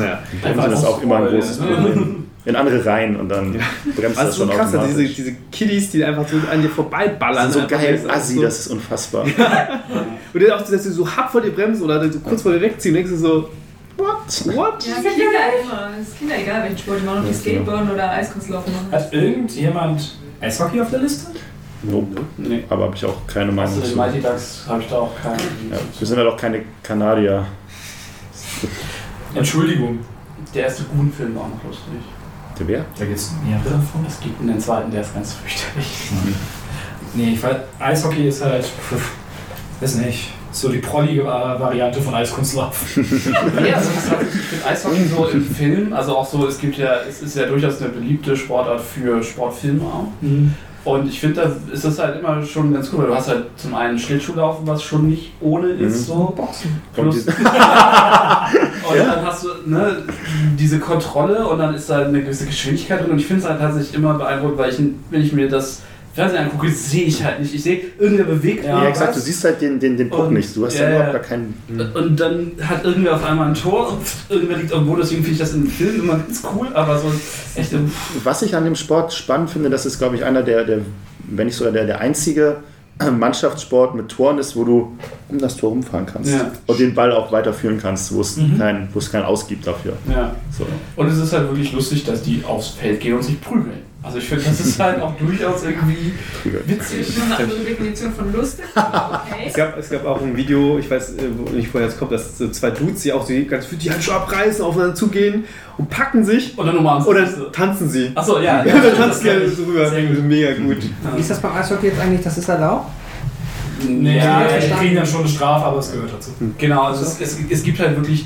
Naja. Bremsen ist auch immer ein großes Ja. Problem. In andere Rein und dann Ja. bremst das Also so schon krass, diese, automatisch. diese Kiddies, die einfach so an dir vorbeiballern. Das so geil das ist assi, so- das ist unfassbar. Und dann auch, dass sie so hart vor dir bremsen oder so kurz vor dir wegziehen, denkst du so, what? What? Ja, Kinder immer. Es ist Kinder egal, welchen Sport die machen, ob die Ja. Skateboarden oder Eiskunstlaufen machen. Hat irgendjemand Eishockey auf der Liste? Nope. Nee. Aber habe ich auch keine Meinung den zu. Mighty Ducks habe ich da auch keinen. Ja, wir sind ja doch keine Kanadier. Entschuldigung. Der erste Goon-Film war auch noch lustig. Der wer? Da gibt es mehrere davon. Es gibt einen zweiten, der ist ganz fürchterlich. Nee, ich weiß, Eishockey ist halt, weiß nicht, so die prollige Va- Variante von Eiskunstlauf. Nee, also ich finde Eishockey so im Film, also auch so, es gibt ja, es ist ja durchaus eine beliebte Sportart für Sportfilme auch. Und ich finde, da ist das halt immer schon ganz cool, weil du hast halt zum einen Schlittschuhlaufen, was schon nicht ohne ist, so. Boxen. Plus, und dann hast du ne, diese Kontrolle und dann ist da eine gewisse Geschwindigkeit drin. Und ich finde es halt tatsächlich immer beeindruckend, weil ich, wenn ich mir das Fernsehen angucke, sehe ich halt nicht. Ich sehe, irgendwer bewegt Ja, Ja, exakt, du siehst halt den, den, den Puck Und- nicht. Du hast ja, überhaupt gar keinen. Und dann hat irgendwer auf einmal ein Tor und irgendwer liegt irgendwo, deswegen finde ich das im Film immer ganz cool, aber so echt Was ich an dem Sport spannend finde, das ist, glaube ich, einer der, der wenn nicht sogar der, der einzige Mannschaftssport mit Toren ist, wo du um das Tor rumfahren kannst Ja. und den Ball auch weiterführen kannst, wo es Mhm. kein, wo es keinen Aus gibt dafür. Ja. So. Und es ist halt wirklich lustig, dass die aufs Feld gehen und sich prügeln. Also ich finde, das ist halt auch durchaus irgendwie witzig. Schon eine andere Definition von lustig. aber Okay. Es gab, es gab auch ein Video, ich weiß äh, wo- nicht, woher es kommt, dass so zwei Dudes, die auch so ganz für die Handschuhe abreißen, aufeinander zugehen und packen sich Und dann und dann tanzen sie. Achso, ja. Ja, dann tanzen die halt so rüber. Sehr gut. Mega gut. Wie ist das beim Eishockey jetzt eigentlich? Das ist erlaubt? Nee, Ja, die kriegen dann schon eine Strafe, aber es gehört dazu. Genau, also es, es, es gibt halt wirklich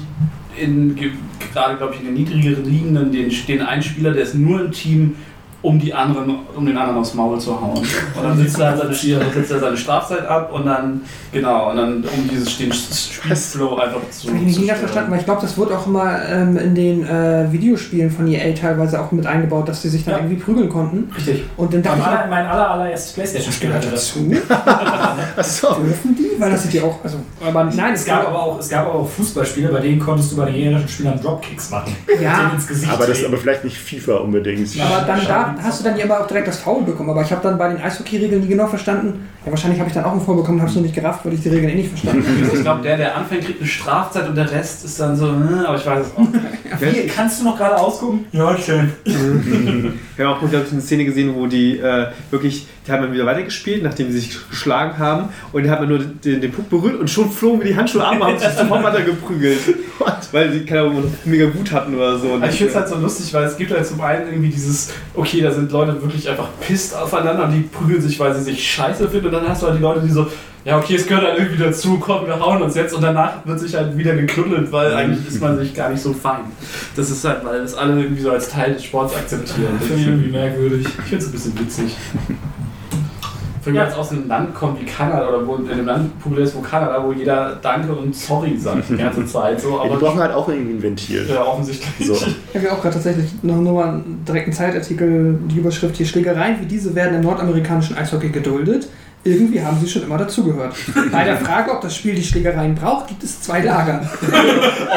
in, ge- gerade, glaube ich, in den niedrigeren Ligen dann den, den einen Spieler, der ist nur im Team, um die anderen, um den anderen aufs Maul zu hauen. Und dann sitzt er seine, dann sitzt er seine Strafzeit ab und dann, genau, und dann um dieses den Spielflow einfach zu. Hab ich nicht zu ganz verstanden, weil ich glaube, das wurde auch immer ähm, in den äh, Videospielen von EA teilweise auch mit eingebaut, dass die sich dann Ja. irgendwie prügeln konnten. Richtig. Und dann dachte Mein, ich, mein aller, allererstes Playstation-Spiel hatte das. dazu Achso. dürfen die? Weil das sind ja auch, also, aber nein, Es gab, aber auch, es gab aber auch Fußballspiele, bei denen konntest du bei den gegnerischen Spielern Dropkicks machen. Ja. Aber das ist aber vielleicht nicht FIFA unbedingt. Aber dann da hast du dann ja aber auch direkt das Foul bekommen. Aber ich habe dann bei den Eishockey-Regeln nie genau verstanden. Ja, wahrscheinlich habe ich dann auch ein Foul bekommen, habe es nur nicht gerafft, weil ich die Regeln eh nicht verstanden habe. Also ich glaube, der, der anfängt, kriegt eine Strafzeit und der Rest ist dann so, äh, aber ich weiß es auch nicht. Wie, kannst du noch gerade ausgucken? Ja, schön. Wir haben auch, glaube ich, eine Szene gesehen, wo die äh, wirklich, die haben dann wieder weitergespielt, nachdem sie sich geschlagen haben. Und die haben dann nur den, den Puck berührt und schon flogen wir die Handschuhe ab und haben sich sofort weiter geprügelt. Weil sie keine Ahnung, mega Wut hatten oder so. Also ich finde es halt so lustig, weil es gibt halt zum einen irgendwie dieses, okay, da sind Leute wirklich einfach pisst aufeinander und die prügeln sich, weil sie sich scheiße finden und dann hast du halt die Leute, die so, ja okay, es gehört halt irgendwie dazu, komm, wir hauen uns jetzt und danach wird sich halt wieder geknuddelt, weil eigentlich ist man sich gar nicht so fein. Das ist halt, weil das alle irgendwie so als Teil des Sports akzeptieren. Finde ich irgendwie merkwürdig. Ich finde es ein bisschen witzig. Wenn man jetzt aus einem Land kommt wie Kanada oder wo in einem Land populär ist, wo Kanada, wo jeder Danke und Sorry sagt die ganze Zeit. So, Ja, die aber brauchen halt auch irgendwie ein Ventil. ja, offensichtlich. So. Ich habe ja auch gerade tatsächlich noch nur mal einen direkten Zeitartikel, die Überschrift hier, Schlägereien wie diese werden im nordamerikanischen Eishockey geduldet. Irgendwie haben sie schon immer dazugehört. Bei der Frage, ob das Spiel die Schlägereien braucht, gibt es zwei Lager.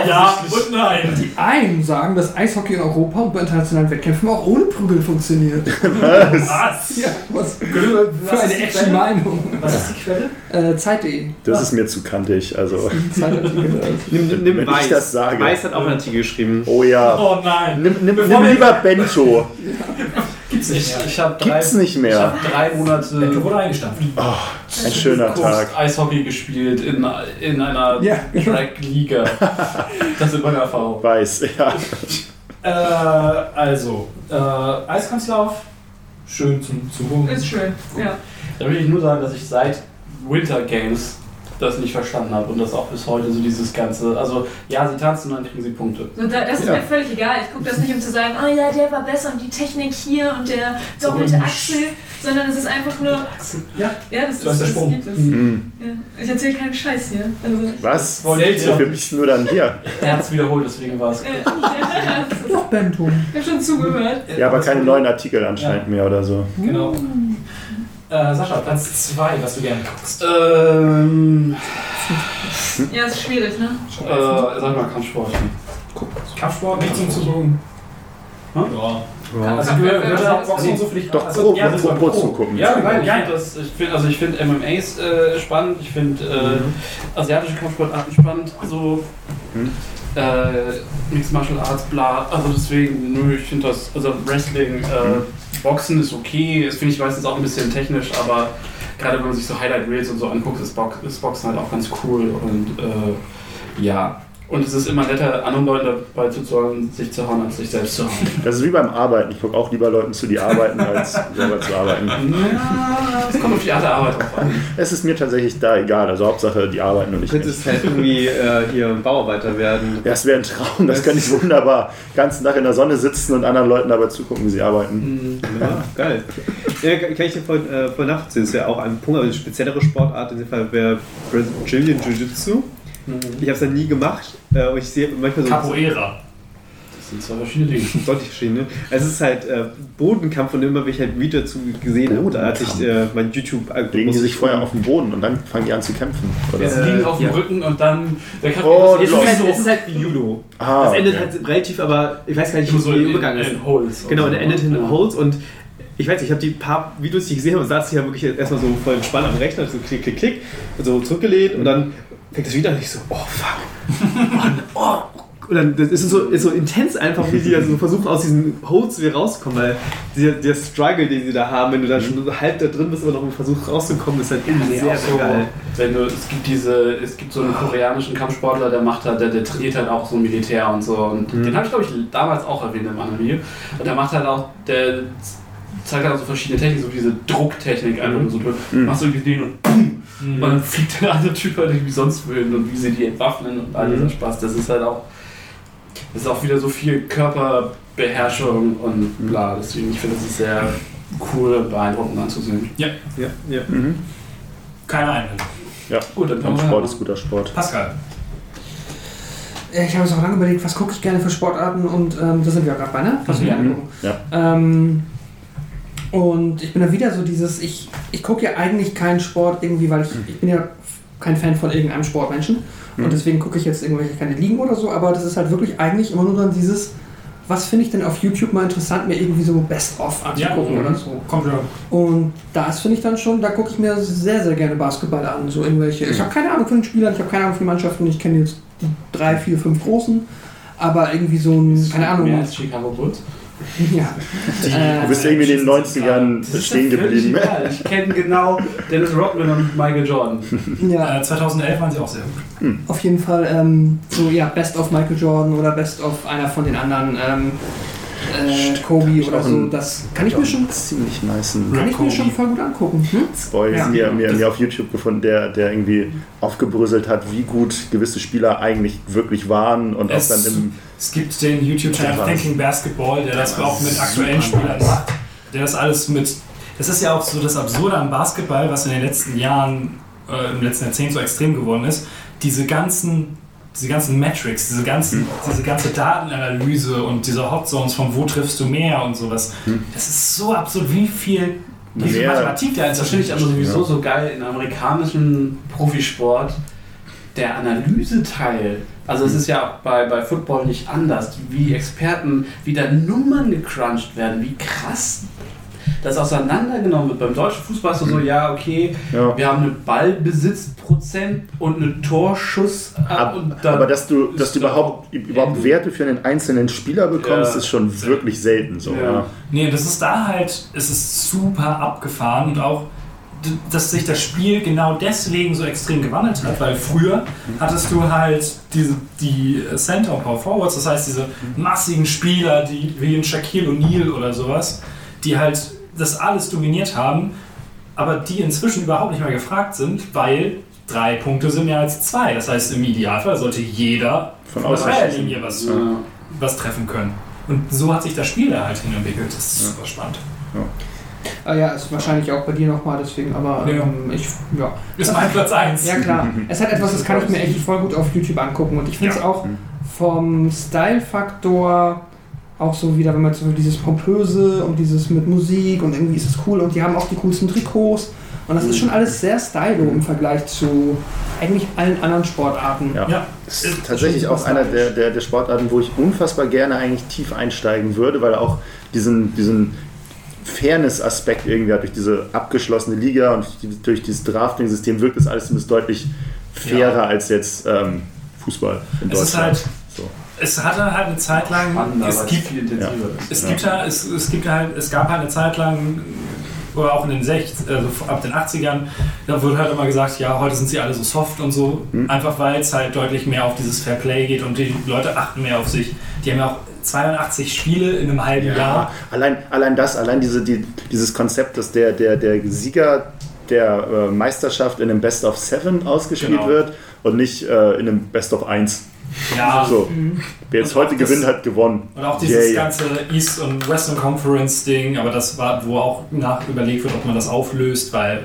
Ja und nein. Die einen sagen, dass Eishockey in Europa und bei internationalen Wettkämpfen auch ohne Prügel funktioniert. Was? Ja, was für Was ist eine echte? Meinung. Was ist die Quelle? Äh, Zeit.de. Das ist mir zu kantig. Also. Nimm, nimm, Wenn ich Weiß. das sage. Weiß hat auch einen Artikel geschrieben. oh ja. Oh nein. Nimm, nimm, nimm lieber Bento. Gibt's nicht Ich, mehr. ich habe drei, Gibt's nicht ich mehr. hab drei Monate Der wurde eingestampft. Ein schöner Tag. Eishockey gespielt in, in einer Ja. Track-Liga. Das sind meine Erfahrungen. Weiß, ja. Äh, also, äh, Eiskunstlauf. Schön zum Zugucken. Ist schön, ja. Da will ich nur sagen, dass ich seit Winter Games das nicht verstanden habe und das auch bis heute so dieses ganze. Also, ja, sie tanzen und dann kriegen sie Punkte. So, da, das ist Ja. mir völlig egal. Ich gucke das nicht, um zu sagen, oh ja, der war besser und die Technik hier und der doppelte Achsel, sondern es ist einfach nur. Ja. Ja, das, So ist, der das Sprung. gibt es. Hm. Ja. Ich erzähle keinen Scheiß hier. Also, Was? Seltsam. Für mich nur dann hier. Er hat es wiederholt, deswegen war es. Doch, Bento. ich habe schon zugehört. Ja, aber keine neuen Artikel anscheinend mehr oder so. Genau. Äh, Sascha, Platz 2, was du gerne guckst. Ähm. Ja, ist schwierig, ne? Äh, sag mal Kampfsport. Kampfsport, nicht zum Zugucken. Hm? Ja. Also, gehört gehört auch Boxen und so für dich? Doch, also, pro, ja, pro, pro, pro. zugucken. Ja, Nein, ich ja. finde das, ich find, also ich finde MMAs äh, spannend, ich finde äh, asiatische Kampfsportarten spannend, so Mhm. äh, Mixed Martial Arts, bla, also deswegen, nö, ich finde das, also Wrestling, äh, Boxen ist okay, das finde ich meistens auch ein bisschen technisch, aber gerade wenn man sich so Highlight Reels und so anguckt, ist, Box, ist Boxen halt auch ganz cool und äh, ja, Und es ist immer netter, anderen Leuten dabei zuzuhören, sich zu hauen, als sich selbst zu hauen. Das ist wie beim Arbeiten. Ich gucke auch lieber Leuten zu, die arbeiten, als selber zu arbeiten. Ja, es kommt auf die Art der Arbeit drauf an. Es ist mir tatsächlich da egal. Also Hauptsache, die arbeiten und ich nicht. könntest halt irgendwie äh, hier ein Bauarbeiter werden. Ja, es wäre ein Traum, das kann ich wunderbar. Ganzen Tag in der Sonne sitzen und anderen Leuten dabei zugucken, wie sie arbeiten. Ja, geil. Ja, kann kann ich dir voll, äh, voll nachvollziehen. Das ist ja auch ein Punkt, aber eine speziellere Sportart in dem Fall wäre Brazilian Jiu-Jitsu. Ich habe es ja nie gemacht. Äh, und ich sehe manchmal so Capoeira. Das sind zwei verschiedene Dinge. deutlich verschiedene. Es ist halt äh, Bodenkampf und immer, wenn ich halt Video dazu gesehen habe, da hat sich äh, mein youtube Legen die sich vorher auf den Boden und dann fangen die an zu kämpfen. Oder? Sie Äh, liegen auf dem ja. Rücken und dann der Oh, Es ist, halt, es ist halt wie Judo. Ah, es endet okay. halt relativ, aber ich weiß gar nicht, wie so der Übergang ist. in Holes. Genau, der endet in Ja. Holds und ich weiß nicht, ich habe die paar Videos, die ich gesehen habe, saß ich ja wirklich erstmal so voll entspannt am Rechner, so klick, klick, klick, und so zurückgelehnt und dann fängt das wieder ich so, oh fuck. Mann, oh. Und dann das ist so, ist so intens einfach, wie sie da so versuchen, aus diesen Holds wieder rauszukommen, weil der, der Struggle, den sie da haben, wenn du da schon so halb da drin bist, aber noch versuchst rauszukommen, ist halt Nee, sehr, auch so, sehr geil. wenn du, es gibt diese, es gibt so einen koreanischen Kampfsportler, der macht halt, der, der trainiert halt auch so Militär und so. Und Mhm. den habe ich, glaube ich, damals auch erwähnt im Video. Und der macht halt auch, der zeigt halt auch so verschiedene Techniken, so diese Drucktechnik einfach nur so drüber. Mhm. Machst du irgendwie den und BUM! Und dann fliegt der andere Typ halt irgendwie sonst wohin und wie sie die entwaffnen und all dieser Mhm. Spaß. Das ist halt auch, das ist auch wieder so viel Körperbeherrschung und bla. Deswegen, ich finde, das ist sehr cool und beeindruckend anzusehen. Ja, ja. Mhm. Keine Einwände. Ja, Gut, dann wir Kampfsport weitermachen. ist guter Sport. Pascal. Ich habe jetzt auch lange überlegt, was gucke ich gerne für Sportarten und ähm, da sind wir ja gerade bei, ne? Was wir Mhm. gerne gucken. Ja. Ähm, und ich bin da wieder so dieses, ich, ich gucke ja eigentlich keinen Sport irgendwie, weil ich, ich bin ja kein Fan von irgendeinem Sportmenschen Mhm. und deswegen gucke ich jetzt irgendwelche keine Ligen oder so, aber das ist halt wirklich eigentlich immer nur dann dieses, was finde ich denn auf YouTube mal interessant, mir irgendwie so Best-of anzugucken Ja, oder mhm. so. Kommt ja. Und das finde ich dann schon, da gucke ich mir sehr, sehr gerne Basketball an. So irgendwelche. Ich habe keine Ahnung von den Spielern, ich habe keine Ahnung von den Mannschaften, ich kenne jetzt die drei, vier, fünf großen. Aber irgendwie so ein, keine Ahnung. Mehr als Chicago Bulls. Ja. Du bist irgendwie in den 90ern stehen geblieben. Ich kenne genau Dennis Rodman und Michael Jordan. ja, Äh, 2011 waren sie auch sehr gut. auf jeden Fall ähm, so, ja, Best of Michael Jordan oder Best of einer von den anderen, ähm, äh, Kobe oder auch so. Das kann ich mir schon, ziemlich nice. kann ich mir schon voll gut angucken. Hm? Boy, Ja. mir, mir, mir auf YouTube gefunden, der, der irgendwie aufgebröselt hat, wie gut gewisse Spieler eigentlich wirklich waren und auch Es- dann im. Es gibt den YouTube-Channel Thinking Basketball, der das auch mit aktuellen Spielern macht. Der das alles mit. Das ist ja auch so das Absurde am Basketball, was in den letzten Jahren, äh, im letzten Jahrzehnt so extrem geworden ist. Diese ganzen, diese ganzen Metrics, diese, ganzen, diese ganze Datenanalyse und diese Hot Zones von wo triffst du mehr und sowas. Das ist so absurd, wie viel, wie viel Mathematik da Das finde ich aber sowieso so geil in amerikanischen Profisport. Der Analyseteil, also es ist ja auch bei, bei Football nicht anders, wie Experten, wie da Nummern gecrunched werden, wie krass das auseinandergenommen wird. Beim deutschen Fußball ist es so, ja, okay, Ja. wir haben eine Ballbesitzprozent und eine Torschuss Ab, und aber dass du, dass du überhaupt, überhaupt. Werte für einen einzelnen Spieler bekommst, Ja. ist schon wirklich selten so. Ja. Ja. Nee, das ist da halt, es ist super abgefahren und auch, dass sich das Spiel genau deswegen so extrem gewandelt hat, weil früher hattest du halt diese, die Center und Power Forwards, das heißt diese massigen Spieler, die wie ein Shaquille O'Neal oder sowas, die halt das alles dominiert haben, aber die inzwischen überhaupt nicht mehr gefragt sind, weil drei Punkte sind mehr als zwei. Das heißt, im Idealfall sollte jeder Von von der Dreierlinie was, Ja. was treffen können. Und so hat sich das Spiel da halt hin entwickelt. Das ist super spannend. Ah ja, ist wahrscheinlich auch bei dir nochmal, deswegen, aber Ja. ähm, ich, ja. Ist mein Platz 1. Ja klar, es hat etwas, das kann ich mir echt voll gut auf YouTube angucken und ich finde es Ja. auch vom Style-Faktor auch so wieder, wenn man so dieses Pompöse und dieses mit Musik und irgendwie ist es cool und die haben auch die coolsten Trikots und das ist schon alles sehr stylo im Vergleich zu eigentlich allen anderen Sportarten. Ja. Ja. Das ist tatsächlich auch einer der, der, der Sportarten, wo ich unfassbar gerne eigentlich tief einsteigen würde, weil er auch diesen, diesen Fairness-Aspekt irgendwie hat. Durch diese abgeschlossene Liga und durch dieses Drafting-System wirkt das alles zumindest deutlich fairer Ja. als jetzt ähm, Fußball in Es ist Deutschland. halt- so. Es hatte halt eine Zeit lang, Spannender, es gibt, viel intensiver ist. es gibt halt, es, es gibt halt, es gab halt eine Zeit lang oder auch in den 60 also ab den 80ern, da wurde halt immer gesagt, ja, heute sind sie alle so soft und so, Hm. einfach weil es halt deutlich mehr auf dieses Fair Play geht und die Leute achten mehr auf sich. Die haben ja auch 82 Spiele in einem halben Ja, Jahr. allein, allein das, allein diese, die, dieses Konzept, dass der, der, der Sieger der äh, Meisterschaft in einem Best of Seven ausgespielt Genau. wird und nicht äh, in einem Best of 1. Ja, So, wer jetzt heute das- gewinnt, hat gewonnen. Und auch dieses Yay. ganze East- und Western Conference-Ding, aber das war, wo auch nach überlegt wird, ob man das auflöst, weil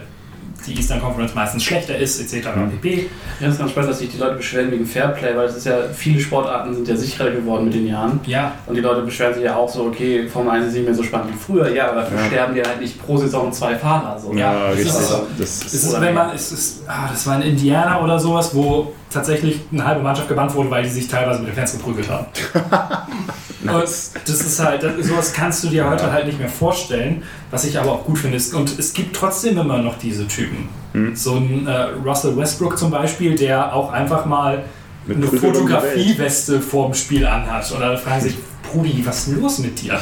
die Eastern Conference meistens schlechter ist, etc. pp. Ja, das ist ganz spannend, dass sich die Leute beschweren wegen Fairplay, weil es ist ja, viele Sportarten sind ja sicherer geworden mit den Jahren. Ja, Und die Leute beschweren sich ja auch so, okay, Formel 1 ist nicht mehr so spannend wie früher. Ja, aber dafür Ja. sterben ja halt nicht pro Saison zwei Fahrer. So. Ja, das richtig. ist so. Das es ist, wenn man, es ist, ah, das war in Indiana oder sowas, wo tatsächlich eine halbe Mannschaft gebannt wurde, weil die sich teilweise mit den Fans geprügelt haben. Und das ist halt, das, sowas kannst du dir heute halt nicht mehr vorstellen, was ich aber auch gut finde. ist- Und es gibt trotzdem immer noch diese Typen. Hm. So ein äh, Russell Westbrook zum Beispiel, der auch einfach mal Mit eine. Fotografieweste vorm Spiel anhat. Und dann fragen sich, Brudi, was ist denn los mit dir?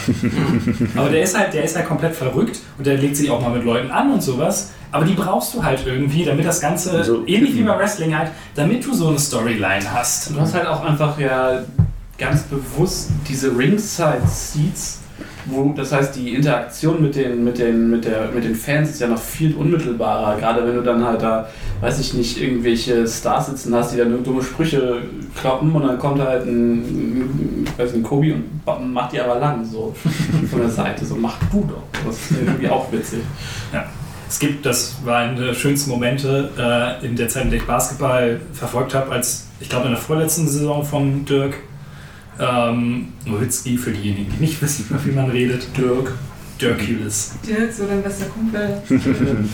aber der ist halt, der ist halt komplett verrückt und der legt sich auch mal mit Leuten an und sowas. Aber die brauchst du halt irgendwie, damit das Ganze, So ähnlich wie Typen. bei Wrestling halt, damit du so eine Storyline hast. Du hast halt auch einfach ja ganz bewusst diese Ringside-Seats, wo, das heißt, die Interaktion mit den, mit, den, mit, der, mit den Fans ist ja noch viel unmittelbarer. Gerade wenn du dann halt da, weiß ich nicht, irgendwelche Stars sitzen hast, die dann dumme Sprüche kloppen und dann kommt halt ein, ich weiß nicht, Kobi und macht die aber lang so von der Seite. So, mach du doch. Das ist irgendwie auch witzig. Es gibt, das war eine der schönsten Momente äh, in der Zeit, in der ich Basketball verfolgt habe, als ich glaube in der vorletzten Saison von Dirk ähm, Nowitzki, für diejenigen, die nicht wissen, über wie man redet, Dirk. Dirk Hewlis. Dirk, so dein bester Kumpel.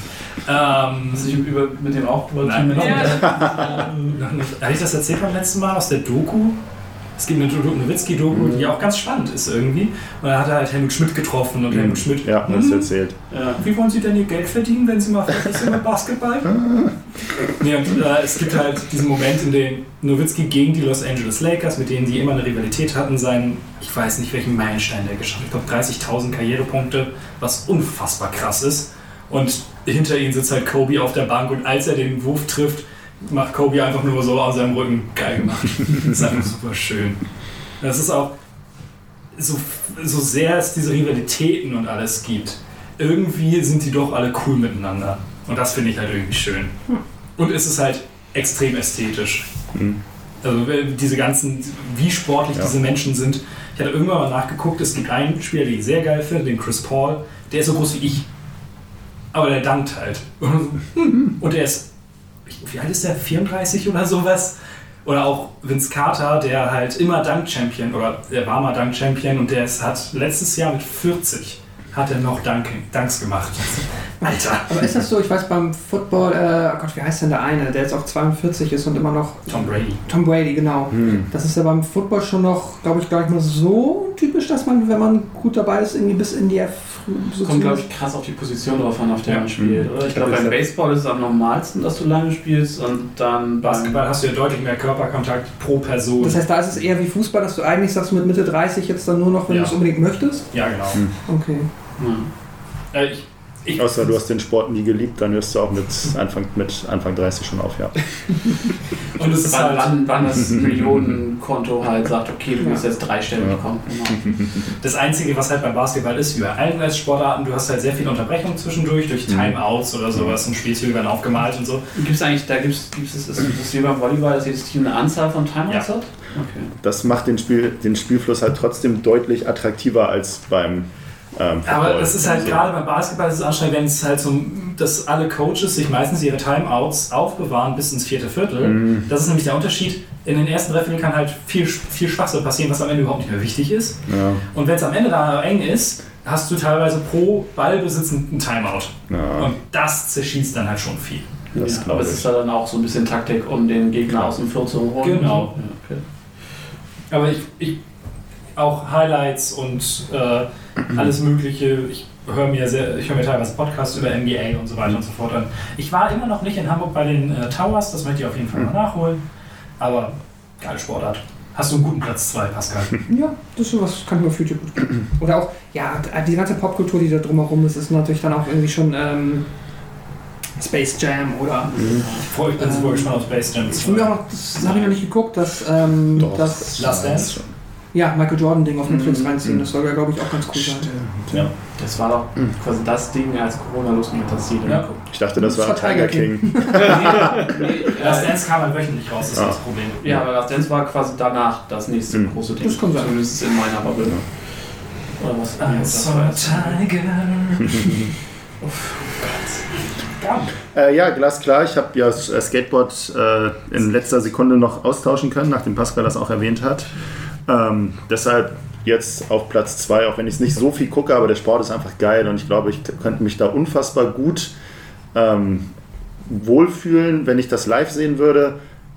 Ähm, Hast du dich über, mit dem auch über Nein. Team Ja. Habe ich das erzählt beim letzten Mal aus der Doku? Es gibt eine Do- Nowitzki-Doku, die auch ganz spannend ist irgendwie. Und da hat er halt Helmut Schmidt getroffen und Helmut Schmidt. Ja, das "Hm, erzählt. Ja. Wie wollen Sie denn Ihr Geld verdienen, wenn Sie mal fertig sind mit Basketball? nee, und, äh, es gibt halt diesen Moment, in dem Nowitzki gegen die Los Angeles Lakers, mit denen sie immer eine Rivalität hatten, seinen, ich weiß nicht welchen Meilenstein der geschafft hat, ich glaube 30.000 Karrierepunkte, was unfassbar krass ist. Und hinter ihnen sitzt halt Kobe auf der Bank und als er den Wurf trifft, macht Kobe einfach nur so aus seinem Rücken geil gemacht. Das ist einfach super schön. Das ist auch so, so sehr es diese Rivalitäten und alles gibt, irgendwie sind die doch alle cool miteinander. Und das finde ich halt irgendwie schön. Und es ist halt extrem ästhetisch. Mhm. Also äh, diese ganzen, wie sportlich Ja. diese Menschen sind. Ich hatte irgendwann mal nachgeguckt, es gibt einen Spieler, den ich sehr geil finde, den Chris Paul. Der ist so groß wie ich. Aber der dankt halt. Und er ist, wie alt ist der? 34 oder sowas? Oder auch Vince Carter, der halt immer Dunk-Champion, oder er war mal Dunk-Champion und der ist, hat letztes Jahr mit 40 hat er noch Dunk, Dunks gemacht. Alter. Aber ist das so, ich weiß beim Football, äh, oh Gott, wie heißt denn der eine, der jetzt auch 42 ist und immer noch Tom Brady. Tom Brady, genau. Hm. Das ist ja beim Football schon noch, glaube ich, gar nicht mal so typisch, dass man, wenn man gut dabei ist, irgendwie bis in die F Kommt, glaube ich, krass auf die Position drauf an, auf der Ja. man spielt, oder? Ich glaube, beim Baseball ist es am normalsten, dass du lange spielst und dann Basketball hast du ja deutlich mehr Körperkontakt pro Person. Das heißt, da ist es eher wie Fußball, dass du eigentlich sagst, mit Mitte 30 jetzt dann nur noch, wenn Ja. du es unbedingt möchtest. ja, genau. Okay. Ja. Äh, ich, ich, Außer du hast den Sport nie geliebt, dann hörst du auch mit Anfang, mit Anfang 30 schon auf, ja. und es ist halt, wann, wann das Millionenkonto halt sagt, okay, du bist jetzt dreistellig Ja. kommen. Genau. Das Einzige, was halt beim Basketball ist, wie bei allen US-Sportarten, du hast halt sehr viel Unterbrechung zwischendurch durch Mhm. Timeouts oder sowas und Spielzüge werden aufgemalt und so. Gibt es eigentlich, da gibt es, ist es ist es wie beim Volleyball, dass jedes Team eine Anzahl von Timeouts Ja. hat? Okay. Das macht den, Spiel, den Spielfluss halt trotzdem deutlich attraktiver als beim ähm, Aber das ist halt Also, gerade beim Basketball ist es anstrengend, wenn es halt so, dass alle Coaches sich meistens ihre Timeouts aufbewahren bis ins vierte Viertel. Mhm. Das ist nämlich der Unterschied. In den ersten drei Vierteln kann halt viel, viel Schwachsinn passieren, was am Ende überhaupt nicht mehr wichtig ist. Ja, Und wenn es am Ende da eng ist, hast du teilweise pro Ballbesitz ein Timeout. ja. Und das zerschießt dann halt schon viel. Das ja, aber es ist da dann auch so ein bisschen Taktik, um den Gegner aus dem Flow zu holen. Genau. Ja, okay. Aber ich, ich auch Highlights und äh, alles Mögliche. Ich höre mir sehr, ich höre mir teilweise Podcasts über NBA und so weiter und so fort an. Ich war immer noch nicht in Hamburg bei den äh, Towers, das möchte ich auf jeden Fall mal nachholen. Aber geile Sportart. hast du einen guten Platz 2, Pascal. Ja, das ist sowas, kann ich mir auf YouTube gut gucken. Oder auch, ja, die ganze Popkultur, die da drumherum ist, ist natürlich dann auch irgendwie schon ähm, Space Jam oder. Ich bin super gespannt auf Space Jam Ich finde auch, noch- das habe ich noch nicht geguckt, dass ähm, Doch. das Last Dance. Ja, Michael Jordan-Ding auf Netflix Mhm. reinziehen. Das soll ja, glaube ich, auch ganz cool sein. Ja. Das war doch Mhm. quasi das Ding, als Corona losging, hat das jeder Ja. Ich dachte, das war Das war Tiger Tiger King. Last Dance kam halt wöchentlich raus, das ist Ja. das Problem. Ja, aber Last Dance war quasi danach das nächste Mhm. große Ding. Das kann sein. Zumindest in meiner Bubble. Oder was? I das saw war a jetzt- tiger. Äh, ja, glasklar. Ich habe ja das äh, Skateboard äh, in letzter Sekunde noch austauschen können, nachdem Pascal das auch erwähnt hat. Ähm, deshalb jetzt auf Platz 2, auch wenn ich es nicht so viel gucke, aber der Sport ist einfach geil und ich glaube, ich könnte mich da unfassbar gut ähm, wohlfühlen, wenn ich das live sehen würde.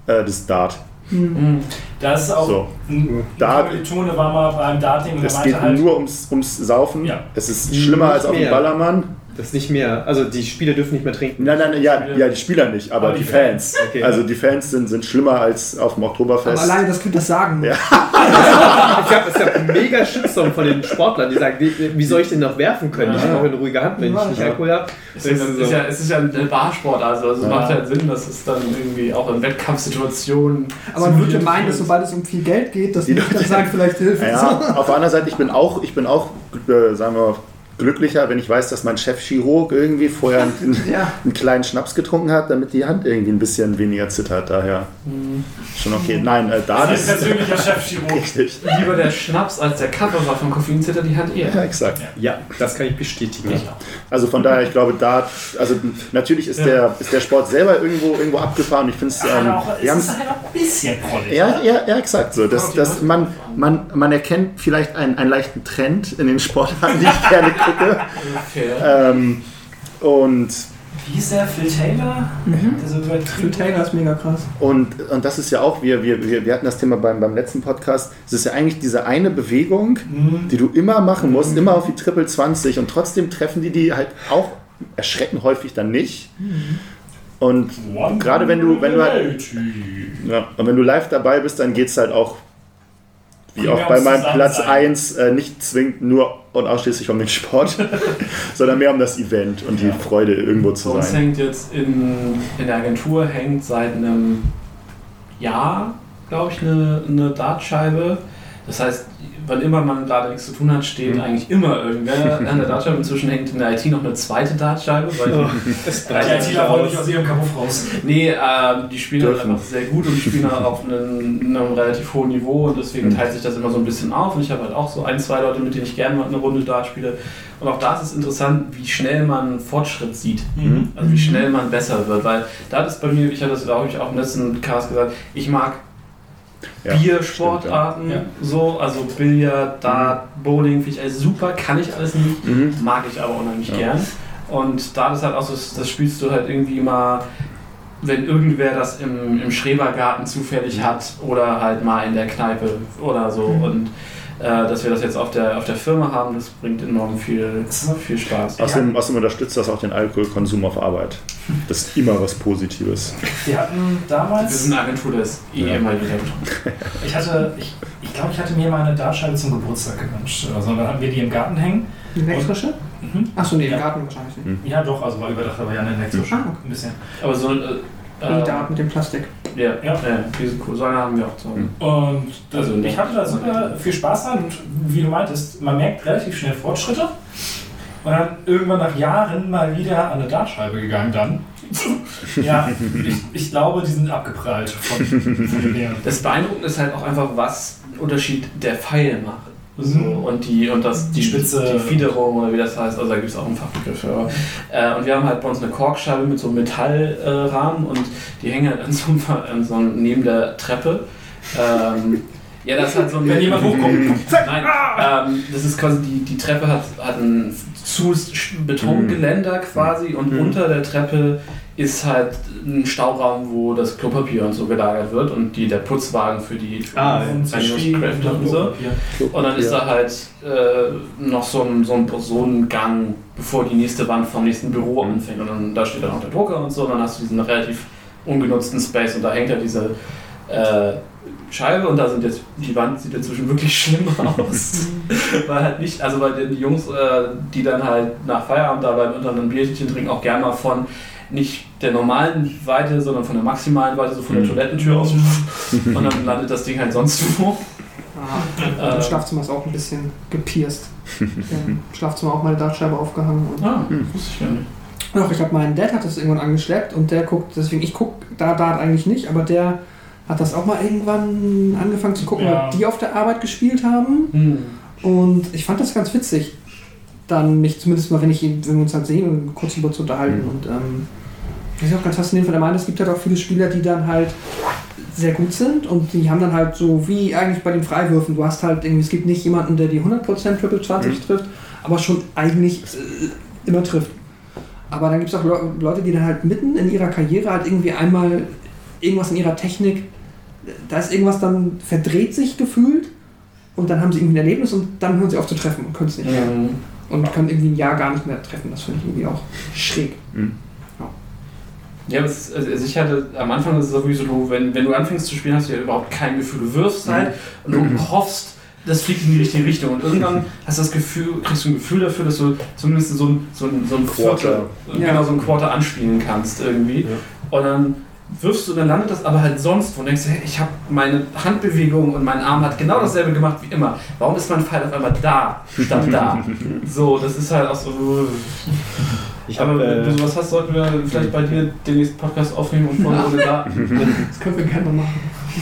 Äh, das Dart. Mhm. Das ist auch So. ein Dart- Kommilitone war mal beim Darting und er Es geht halt, nur ums, ums Saufen. Ja. Es ist schlimmer als auf dem. Ballermann. Das nicht mehr. Also die Spieler dürfen nicht mehr trinken. Nein, nein, ja, ja, die Spieler nicht, aber, Aber die die Fans. Okay. Also die Fans sind, sind schlimmer als auf dem Aber Oktoberfest. alleine, dass du das sagen musst. Ja. Es es gab einen mega Shitstorm von den Sportlern, die sagen, wie, wie soll ich den noch werfen können? Ich brauche eine ruhige Hand, wenn ich nicht Ja. Alkohol habe. Es ist, es, ist ja, es ist ja ein Barsport, also es Ja. macht halt Sinn, dass es dann irgendwie auch in Wettkampfsituationen. Aber man würde meinen, dass sobald es um viel Geld geht, dass Die Leute Leute- sagen, vielleicht Hilfe. Ja, auf der anderen Seite, ich bin auch, ich bin auch äh, sagen wir mal, glücklicher, wenn ich weiß, dass mein Chefchirurg irgendwie vorher einen, Ja. einen kleinen Schnaps getrunken hat, damit die Hand irgendwie ein bisschen weniger zittert. Daher schon okay. Nein, äh, da sein ist persönlicher Chefchirurg. richtig. Lieber der Schnaps als der Cover war vom Koffein zittert die Hand eher. Ja, exakt. Ja, das kann ich bestätigen. Also von daher, ich glaube, da, also natürlich ist, Ja. der, ist der Sport selber irgendwo, irgendwo abgefahren. Ich finde es, ähm, wir es haben ist halt auch ein bisschen prollig. Ja, ja, ja, exakt so. Das, das, man, man, man erkennt vielleicht einen, einen leichten Trend in den Sportarten, die ich gerne gucke. Fair. Ähm, und, Wie hieß der? Phil Taylor? Der so Phil. Taylor ist mega krass. und, und das ist ja auch, wir, wir, wir hatten das Thema beim, beim letzten Podcast, es ist ja eigentlich diese eine Bewegung, Mhm. die du immer machen musst, immer auf die Triple 20 und trotzdem treffen die die halt auch erschreckend häufig dann nicht. Und One gerade wenn du- wenn du halt-. Ja, und wenn du live dabei bist, dann geht es halt auch, wie auch bei meinem. Platz 1, äh, nicht zwingend nur und ausschließlich um den Sport, sondern mehr um das Event und die Freude, irgendwo zu Bei uns sein. hängt jetzt in, in der Agentur hängt seit einem Jahr, glaube ich, eine, eine Dartscheibe. Das heißt, wann immer man gerade nichts zu tun hat, steht Mhm. eigentlich immer irgendwer an der Dartscheibe. Inzwischen hängt in der IT noch eine zweite Dartscheibe, weil Oh, die, ITler wollen nicht aus ihrem Kabuff raus. nee, ähm, die spielen halt einfach sehr gut und die spielen halt auf einem, einem relativ hohen Niveau und deswegen Mhm. teilt sich das immer so ein bisschen auf und ich habe halt auch so ein, zwei Leute, mit denen ich gerne mal eine Runde Dart spiele. Und auch da ist es interessant, wie schnell man Fortschritt sieht. Mhm. Also wie schnell man besser wird, weil da ist bei mir, ich hatte das glaube ich auch im letzten Cast gesagt, ich mag Ja, Biersportarten, stimmt, so, also Billard, Dart, Bowling, finde ich alles super, kann ich alles nicht, Mhm. mag ich aber unheimlich Ja. gern. Und da ist halt auch so, das spielst du halt irgendwie mal, wenn irgendwer das im, im Schrebergarten zufällig hat oder halt mal in der Kneipe oder so. Und äh, dass wir das jetzt auf der, auf der Firma haben, das bringt enorm viel, viel Spaß. Außerdem, außerdem unterstützt das auch den Alkoholkonsum auf Arbeit. Das ist immer was Positives. Wir hatten Wir damals, sind eine Agentur, das ist eh Ja. ich hatte, ich, ich glaube, ich hatte mir mal eine Dartscheibe zum Geburtstag gewünscht. Also dann hatten wir die im Garten hängen. Eine elektrische? Mhm. Achso, nee, im Ja. Garten wahrscheinlich nicht. Ja, doch, also war überdacht, aber ja eine elektrische. Ah, okay. Ein bisschen. Aber so äh, Die äh, Dart mit dem Plastik. Ja, Ja. ja. die sind cool. So eine haben wir auch zu Hause. Und Also, ne? ich hatte da super viel Spaß dran und wie du meintest, man merkt relativ schnell Fortschritte. Und dann irgendwann nach Jahren mal wieder an eine Dartscheibe gegangen dann. ja, ich, ich glaube, die sind abgeprallt von, von den. Das Beeindruckende ist halt auch einfach, was Unterschied der Pfeil macht. So, Mhm. und die und das Die Spitze. die Fiederung oder wie das heißt, also da gibt es auch einen Fachbegriff. Aber, äh, und wir haben halt bei uns eine Korkscheibe mit so einem Metallrahmen äh, und die hängen halt an so, einem, an so neben der Treppe. Ähm, ja, das ist halt so ein. Wenn jemand hochkommt, Nein, ähm, das ist quasi die, die Treppe hat, hat ein zu Betongeländer quasi und Mhm. unter der Treppe ist halt ein Stauraum, wo das Klopapier und so gelagert wird und die, der Putzwagen für die Ah, die und so. Und dann ist da halt äh, noch so ein, so, ein, so ein Gang, bevor die nächste Wand vom nächsten Büro Mhm. anfängt. Und dann, da steht dann auch der Drucker und so. Und dann hast du diesen relativ ungenutzten Space und da hängt ja diese äh, Scheibe und da sind jetzt, die Wand sieht inzwischen wirklich schlimm aus. weil halt nicht, also weil die Jungs, äh, die dann halt nach Feierabend da bleiben und dann ein Bierchen trinken, auch gerne mal von nicht der normalen Weite, sondern von der maximalen Weite, so von der Mhm. Toilettentür aus. und dann landet das Ding halt sonst wo. Ah, Äh. Im Schlafzimmer ist auch ein bisschen gepierst. Im Schlafzimmer auch meine Dartscheibe aufgehangen. Und Ah, wusste ich gar nicht. Doch, ich habe meinen Dad hat das irgendwann angeschleppt und der guckt, deswegen ich guck da Dart eigentlich nicht, aber der hat das auch mal irgendwann angefangen zu gucken, Ja. weil die auf der Arbeit gespielt haben. Hm. Und ich fand das ganz witzig, dann mich zumindest mal, wenn, ich ihn, wenn wir uns halt sehen und kurz darüber zu unterhalten. Mhm. Und ähm, das ist auch ganz faszinierend, weil er meint, es gibt halt auch viele Spieler, die dann halt sehr gut sind und die haben dann halt so wie eigentlich bei den Freiwürfen, du hast halt irgendwie, es gibt nicht jemanden, der die 100% Triple 20 Mhm. trifft, aber schon eigentlich äh, immer trifft. Aber dann gibt es auch Le Leute, die dann halt mitten in ihrer Karriere halt irgendwie einmal irgendwas in ihrer Technik, da ist irgendwas dann verdreht sich gefühlt und dann haben sie irgendwie ein Erlebnis und dann hören sie auf zu treffen und können es nicht mehr. Mhm. Und können irgendwie ein Jahr gar nicht mehr treffen. Das finde ich irgendwie auch schräg. Ja, aber es ist, also ich hatte am Anfang ist es sowieso, du, wenn, wenn du anfängst zu spielen, hast du ja überhaupt kein Gefühl. Du wirfst halt und du hoffst, das fliegt in die richtige Richtung. Und irgendwann hast du das Gefühl, kriegst du ein Gefühl dafür, dass du zumindest so ein, so ein, so ein Quarter. Viertel, Ja. genau so ein Quarter anspielen kannst irgendwie. Und dann wirfst du, dann landet das aber halt sonst wo und denkst, hey, ich habe meine Handbewegung und mein Arm hat genau dasselbe gemacht wie immer. Warum ist mein Pfeil auf einmal da, statt da? So, das ist halt auch so. Ich aber habe wenn du äh, sowas hast, sollten wir vielleicht bei dir den nächsten Podcast aufnehmen und vorne ohne da. Das können wir gerne machen.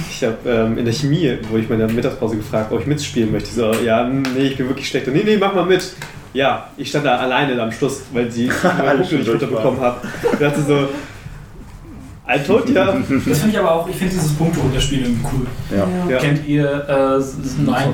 ich hab, ähm, in der Chemie, wo ich meine Mittagspause gefragt, ob ich mitspielen möchte. So, ja, nee, ich bin wirklich schlecht. Und nee, nee, mach mal mit. Ja, ich stand da alleine am Schluss, weil sie Alle Punkte nicht runterbekommen hat. Ich dachte so, I told ya. Das finde ich aber auch, ich finde dieses Punkte runterspielen irgendwie cool. Ja. Ja. Kennt ihr äh, Nein.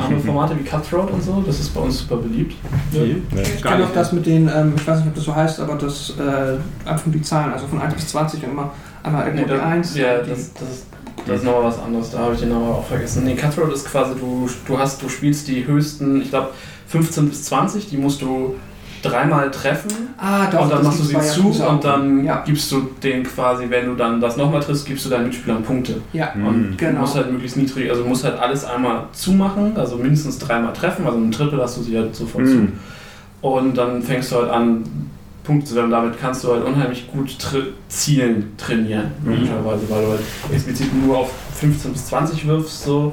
andere Formate wie Cutthroat und so? Das ist bei uns super beliebt. Nee. Ich kenne auch das mit den, ähm, ich weiß nicht, ob das so heißt, aber das äh, einfach nur die Zahlen, also von 1 bis 20 und immer einmal Nee, irgendwo die da, 1. ja, die, das, das, ist- das ist nochmal was anderes. Da habe ich den Namen aber auch vergessen. Nee, Cutthroat ist quasi, du, du, hast, du spielst die höchsten, ich glaube 15 bis 20, die musst du dreimal treffen. ah, doch, und dann machst du sie zu und dann Ja, gibst du den quasi, wenn du dann das nochmal triffst, gibst du deinen Mitspielern Punkte. ja. Und du Genau. musst halt möglichst niedrig, also du musst halt alles einmal zumachen, also mindestens dreimal treffen, also ein Triple hast du sie halt sofort zu. Mhm. Und dann fängst du halt an, Punkte zu werden. Damit kannst du halt unheimlich gut tra zielen trainieren, Mhm. logischerweise, weil du halt explizit nur auf 15 bis 20 wirfst. So.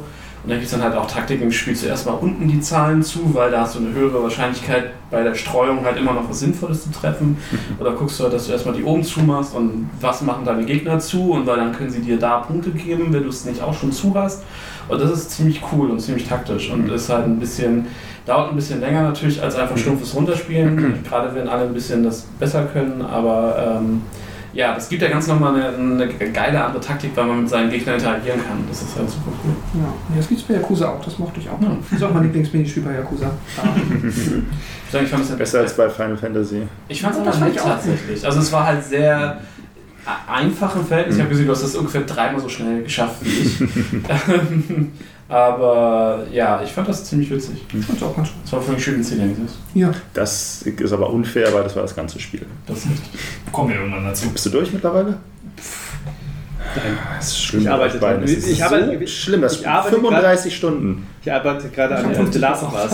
Und dann gibt es dann halt auch Taktiken, spielst du erstmal unten die Zahlen zu, weil da hast du eine höhere Wahrscheinlichkeit bei der Streuung halt immer noch was Sinnvolles zu treffen. Oder guckst du halt, dass du erstmal die oben zumachst und was machen deine Gegner zu? Und weil dann können sie dir da Punkte geben, wenn du es nicht auch schon zu hast. Und das ist ziemlich cool und ziemlich taktisch und ist halt ein bisschen, dauert ein bisschen länger natürlich als einfach stumpfes Runterspielen, gerade wenn alle ein bisschen das besser können, aber ähm, ja, das gibt ja ganz nochmal eine, eine geile andere Taktik, weil man mit seinen Gegnern interagieren kann. Das ist halt super cool. Ja, das gibt es bei Yakuza auch, das mochte ich auch. Ja. Das ist auch mein Lieblingsminispiel bei Yakuza. Ich fand es Besser als bei Final Fantasy. Ich fand es aber auch tatsächlich. Also es war halt sehr a- einfach im Verhältnis. Ich habe gesehen, du hast das ungefähr dreimal so schnell geschafft wie ich. Aber ja, ich fand das ziemlich witzig. Ich fand's auch ganz gut. Es war für mich schön inszeniert. Ja, Das ist aber unfair, weil das war das ganze Spiel. Das ist richtig. Kommen wir irgendwann dazu. Bist du durch mittlerweile? Nein. Das ist schlimm. Ich arbeite dran. Ich so arbeite- schlimm. Das ich arbeite 35 Stunden. Ich arbeite gerade an Ich der The Last of Us.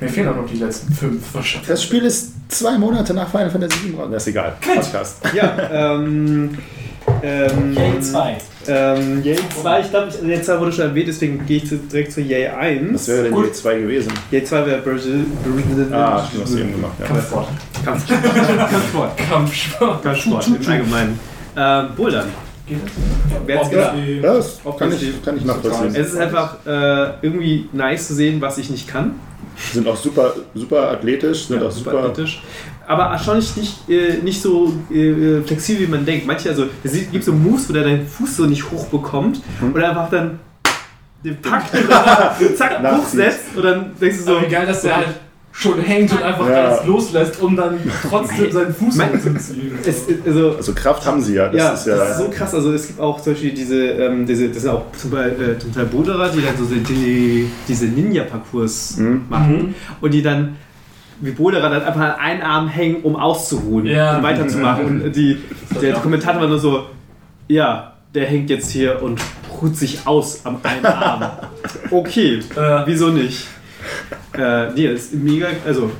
Mir fehlen auch noch die letzten fünf wahrscheinlich. Das Spiel ist zwei Monate nach Final Fantasy 7 raus. Das ist egal. Podcast. Ja, ähm. ähm Yay 2. Ähm, Yay 2, ich glaube, also Yay 2 wurde schon erwähnt, deswegen gehe ich zu, direkt zu Yay 1. Was wäre denn Gut. die 2 gewesen? Yay 2 wäre Brazil. Ah, du hast eben gemacht. Ja. Kampfsport. Kampfsport. Kampfsport. Kampfsport. Kampfsport im Allgemeinen. Ähm, Bouldern. Geht das? Wer hat's gesagt? Ja, das kann ich, kann ich nachvollziehen. Es ist einfach äh, irgendwie nice zu sehen, was ich nicht kann. Sind auch super, super athletisch, sind Ja, auch super. athletisch. Aber erstaunlich nicht, äh, nicht so äh, flexibel, wie man denkt. Manche, also es gibt so Moves, wo der deinen Fuß so nicht hoch bekommt Mhm. oder einfach dann den packt oder zack, Nachzieht. hochsetzt und dann denkst du so. So wie geil, dass der halt schon hängt und einfach Ja. alles loslässt, um dann trotzdem seinen Fuß hochzuziehen. Also, Also Kraft haben sie ja. Das ja, ist ja. das ist so krass. Also es gibt auch zum Beispiel diese, ähm, diese das sind auch zum Beispiel, äh, zum Teil die dann so die, diese Ninja-Parcours Mhm. machen und die dann wie Boulderer dann einfach an einen Arm hängen, um auszuruhen Ja. und weiterzumachen. Und die, der Kommentator war nur so, ja, der hängt jetzt hier und ruht sich aus am einen Arm. Okay, Äh, wieso nicht? Äh, nee, das ist mega, also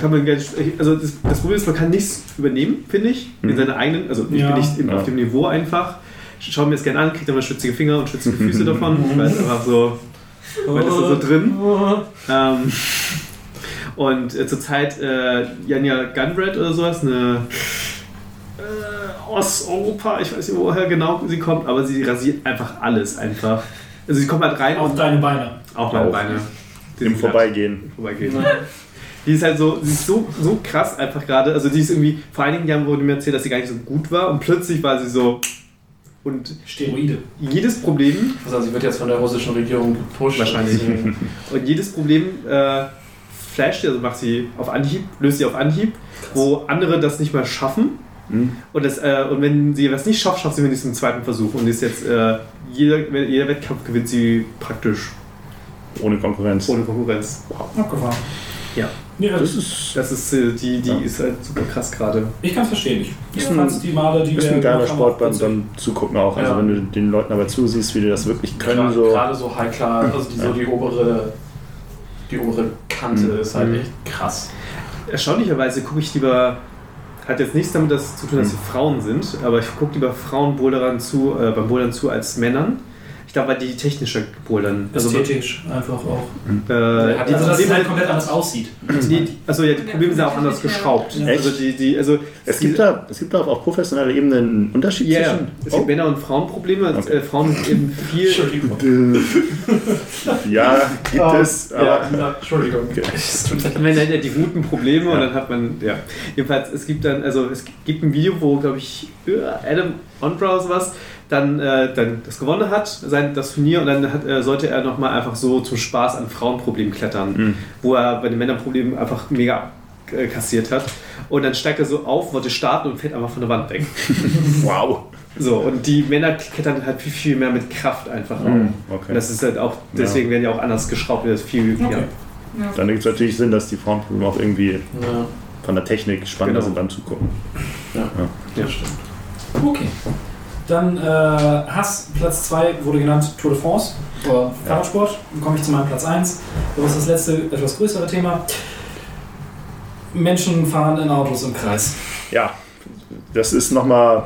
kann man ganz, also das, das Problem ist, man kann nichts übernehmen, finde ich, in Mhm. seine eigenen, also ich Ja. bin nicht Ja. auf dem Niveau einfach. Ich schaue mir das gerne an, dann mal schwitzige Finger und schwitzige Füße davon. Ich weiß einfach so, was ist da so drin? Ähm, und äh, zurzeit äh, Janja Gunbrad oder sowas, eine äh, Osteuropa, ich weiß nicht, woher genau sie kommt, aber sie rasiert einfach alles einfach. Also sie kommt halt rein Auf und deine Beine. auch meine Auch. Beine. Die Im sind Vorbeigehen. vorbeigehen. Die ist halt so, sie ist so, so krass einfach gerade. Also die ist irgendwie, vor einigen Jahren wurde mir erzählt, dass sie gar nicht so gut war und plötzlich war sie so. Und Steroide. jedes Problem, Also sie wird jetzt von der russischen Regierung gepusht. Wahrscheinlich. deswegen- und jedes Problem äh, flasht sie, also macht sie auf Anhieb, löst sie auf Anhieb, wo andere das nicht mal schaffen. Mhm. Und, das, äh, und wenn sie das nicht schafft, schafft sie wenigstens einen zweiten Versuch. Und ist jetzt, äh, jeder, jeder Wettkampf gewinnt sie praktisch Ohne Konkurrenz. ohne Konkurrenz. Abgefahren. Ja. Ja, Das das ist, Das ist, äh, die, die Ja. ist halt super krass gerade. ich kann es verstehen. Ich, Ist ein- die Male, die ist ein geiler Sport beim, beim Zugucken auch. Also Ja. wenn du den Leuten aber zusiehst, wie die das wirklich können, Gerade so. gerade so High Class, also die, so die obere, die obere Kante Mhm. ist halt Mhm. echt krass. Erstaunlicherweise gucke ich lieber, hat jetzt nichts damit das zu tun, dass sie Frauen sind, aber ich gucke lieber Frauen Bouldern zu, äh, beim Bouldern zu als Männern. Glaube, weil die technischer bouldern. Also, äh, Ästhetisch einfach auch. die, Also, Also, dass es halt komplett anders aussieht. die, also ja, die Probleme sind auch anders geschraubt. Ja. Also die, die, also Es gibt da, es gibt da auf professioneller Ebene einen Unterschied ja. zwischen. es gibt Männer- und Frauenprobleme. Also, Okay. Äh, Frauen sind eben viel. Entschuldigung. Ja, gibt Oh, es, aber. ja, na, Entschuldigung. Okay. Man nennt ja die guten Probleme und Ja. dann hat man, ja. Jedenfalls, es gibt dann, also es gibt ein Video, wo, glaube ich, Adam Ondra oder sowas dann, äh, dann das gewonnen hat, sein, das Turnier, und dann hat, äh, sollte er nochmal einfach so zum Spaß an Frauenproblemen klettern, Mhm. wo er bei den Männerproblemen einfach mega äh, kassiert hat. Und dann steigt er so auf, wollte starten und fällt einfach von der Wand weg. Wow. So, und die Männer klettern halt viel, viel mehr mit Kraft einfach auch. Mhm, Und Okay. das ist halt auch, deswegen werden ja auch anders geschraubt, das viel, Okay. ja. Ja. Dann gibt es natürlich Sinn, dass die Frauenprobleme auch irgendwie Ja, von der Technik spannender Genau. sind beim Zugucken. ja. Ja. das stimmt. Okay. Dann äh, Hass, Platz 2 wurde genannt Tour de France oder Fahrradsport. Dann komme ich zu meinem Platz 1. Das ist das letzte, etwas größere Thema. Menschen fahren in Autos im Kreis. Ja, das ist nochmal.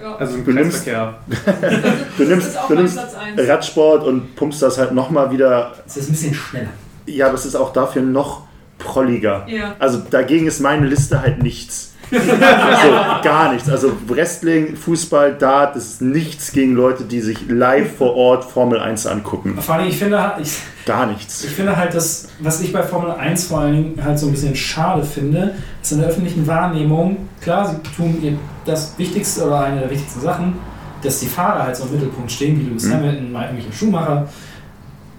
Ja. Also Du nimmst-. Du das nimmst, ist auch du nimmst Platz 1. Radsport und pumpst das halt nochmal wieder. Es ist ein bisschen schneller. Ja, aber es ist auch dafür noch prolliger. Ja. Also dagegen ist meine Liste halt nichts. Also gar nichts. Also Wrestling, Fußball, Dart, das ist nichts gegen Leute, die sich live vor Ort Formel 1 angucken. Vor allem, ich finde, ich, Gar nichts. ich finde halt, das, was ich bei Formel 1 vor allen Dingen halt so ein bisschen schade finde, ist in der öffentlichen Wahrnehmung, klar, sie tun ihr das Wichtigste oder eine der wichtigsten Sachen, dass die Fahrer halt so im Mittelpunkt stehen, wie Lewis Mhm. Hamilton, Michael Schumacher.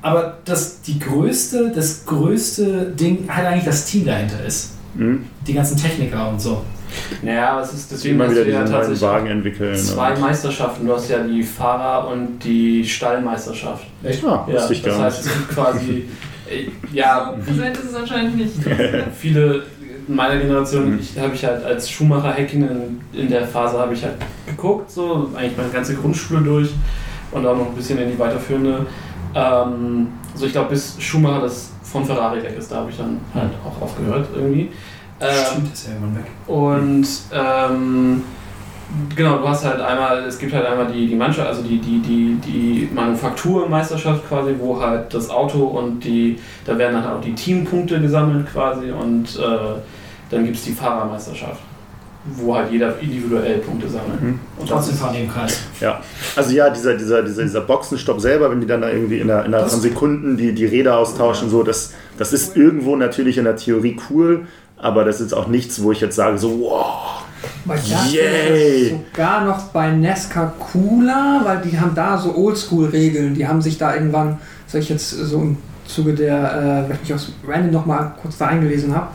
Aber dass die größte, das größte Ding halt eigentlich das Team dahinter ist. Hm? Die ganzen Techniker und so. Naja, es ist deswegen, Immer dass wieder wir ja diesen neuen tatsächlich Wagen entwickeln. zwei Meisterschaften. Du hast ja die Fahrer- und die Stallmeisterschaft. Echt? Ah, Ja, wusste ich das gar heißt, nicht. es gibt quasi, äh, ja, So präsent ist es anscheinend nicht. viele in meiner Generation, Mhm. ich habe ich halt als Schumacher Häkkinen in der Phase habe ich halt geguckt, so eigentlich meine ganze Grundschule durch und auch noch ein bisschen in die weiterführende. Ähm, so ich glaube bis Schumacher das von Ferrari weg ist, da habe ich dann halt auch aufgehört irgendwie. Ähm, Stimmt, ist ja irgendwann weg. und ähm, genau, du hast halt einmal, es gibt halt einmal die, die Mannschaft, also die, die, die, die Manufakturmeisterschaft quasi, wo halt das Auto und die, da werden dann auch die Teampunkte gesammelt quasi und äh, dann gibt es die Fahrermeisterschaft, wo halt jeder individuell Punkte sammelt. Mhm. Und Trotzdem fahren die im Kreis. Also ja, dieser, dieser, dieser, dieser Boxenstopp selber, wenn die dann da irgendwie innerhalb Das- von Sekunden die, die Räder austauschen, so, das, das ist irgendwo natürlich in der Theorie cool, aber das ist auch nichts, wo ich jetzt sage, so, wow, Weil das Yay! ist sogar noch bei Nesca cooler, weil die haben da so Oldschool-Regeln. Die haben sich da irgendwann, sag ich jetzt so im Zuge der, äh, wenn ich mich aus Random noch mal kurz da eingelesen habe,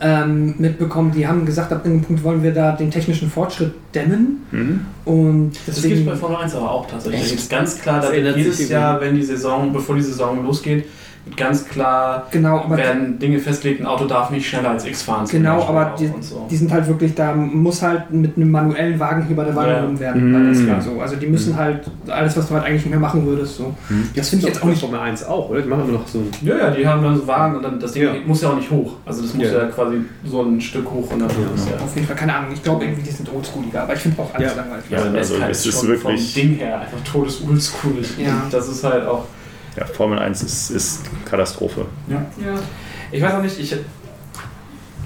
ähm, mitbekommen, die haben gesagt, ab irgendeinem Punkt wollen wir da den technischen Fortschritt dämmen. Mhm. Und Das gibt es deswegen. bei Formel 1 aber auch tatsächlich. Echt? Da gibt es ganz klar, da Das wird ändert jedes Jahr, wenn die Saison, bevor die Saison losgeht, ganz klar Genau, aber werden Dinge festgelegt, ein Auto darf nicht schneller als X fahren. Genau, aber die, so. die sind halt wirklich, da muss halt mit einem manuellen Wagenheber der Wagen Ja. genommen werden. Weil das Mhm. war so. Also die müssen halt alles, was du halt eigentlich nicht mehr machen würdest. So. Mhm. Das finde ich jetzt auch nicht. Formel 1 auch, oder? Die machen immer noch so. Ja, ja, die haben dann so Wagen und dann das Ding Ja. muss ja auch nicht hoch. Also das muss ja, Ja. quasi so ein Stück hoch und dann ist ja. Auf jeden Fall, keine Ahnung. Ich glaube irgendwie, die sind oldschooliger, aber ich finde auch alles Ja. langweilig. Ja, also Nesca es ist schon wirklich- vom Ding her einfach todes oldschoolig. Ja. Das ist halt auch. Ja, Formel 1 ist, ist Katastrophe. Ja. Ich weiß auch nicht, ich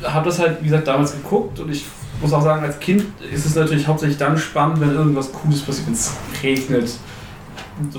habe das halt, wie gesagt, damals geguckt und ich muss auch sagen, als Kind ist es natürlich hauptsächlich dann spannend, wenn irgendwas Cooles passiert, wenn es regnet.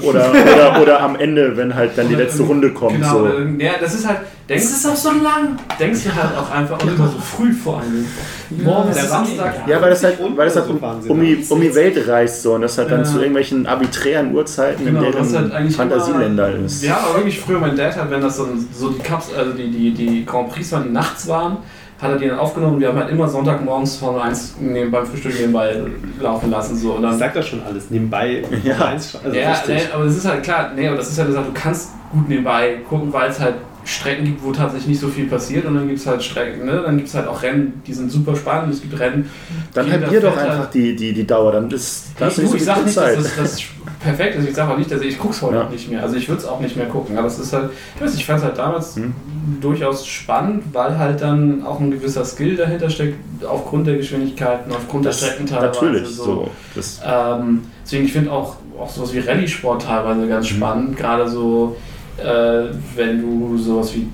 Oder, oder, oder am Ende, wenn halt dann die letzte Runde kommt. Genau, so. ja, das ist halt, denkst ist auch so lang. denkst du halt auch einfach, und immer so früh vor allem. Morgens Der der Samstag. Ja, weil das halt, weil das halt um, um, die, um die Welt reist so und das halt dann Ja. zu irgendwelchen arbiträren Uhrzeiten Genau, in das deren halt Fantasieländer immer, ist. Ja, aber wirklich früher, mein Dad hat, wenn das so, so die Cups, also die, die, die Grand Prix waren, die nachts waren, hat er die dann aufgenommen und wir haben halt immer Sonntagmorgens Formel 1 neben, beim Frühstück nebenbei laufen lassen. So. Und Ich dann, sag das schon alles. Nebenbei. Ja. Formel 1, also ja, nee, aber das ist halt klar, nee, aber das ist halt gesagt, du kannst gut nebenbei gucken, weil es halt Strecken gibt, wo tatsächlich nicht so viel passiert und dann gibt es halt Strecken, ne? Dann gibt es halt auch Rennen, die sind super spannend, es gibt Rennen. Dann halbier doch fährt halt- einfach die, die, die Dauer, dann ist das nicht du, so ich sag viel nicht, dass das, das perfekt ist. Ich sage auch nicht, dass ich, ich gucke es heute Ja. nicht mehr. Also ich würde es auch nicht mehr gucken. Aber es ist halt, ich weiß ich fand es halt damals Hm. durchaus spannend, weil halt dann auch ein gewisser Skill dahinter steckt, aufgrund der Geschwindigkeiten, aufgrund Das, der Strecken teilweise. natürlich, so. Das, Ähm, deswegen, ich finde auch, auch sowas wie Rallye-Sport teilweise ganz Mhm. spannend. Gerade so, äh, wenn du sowas wie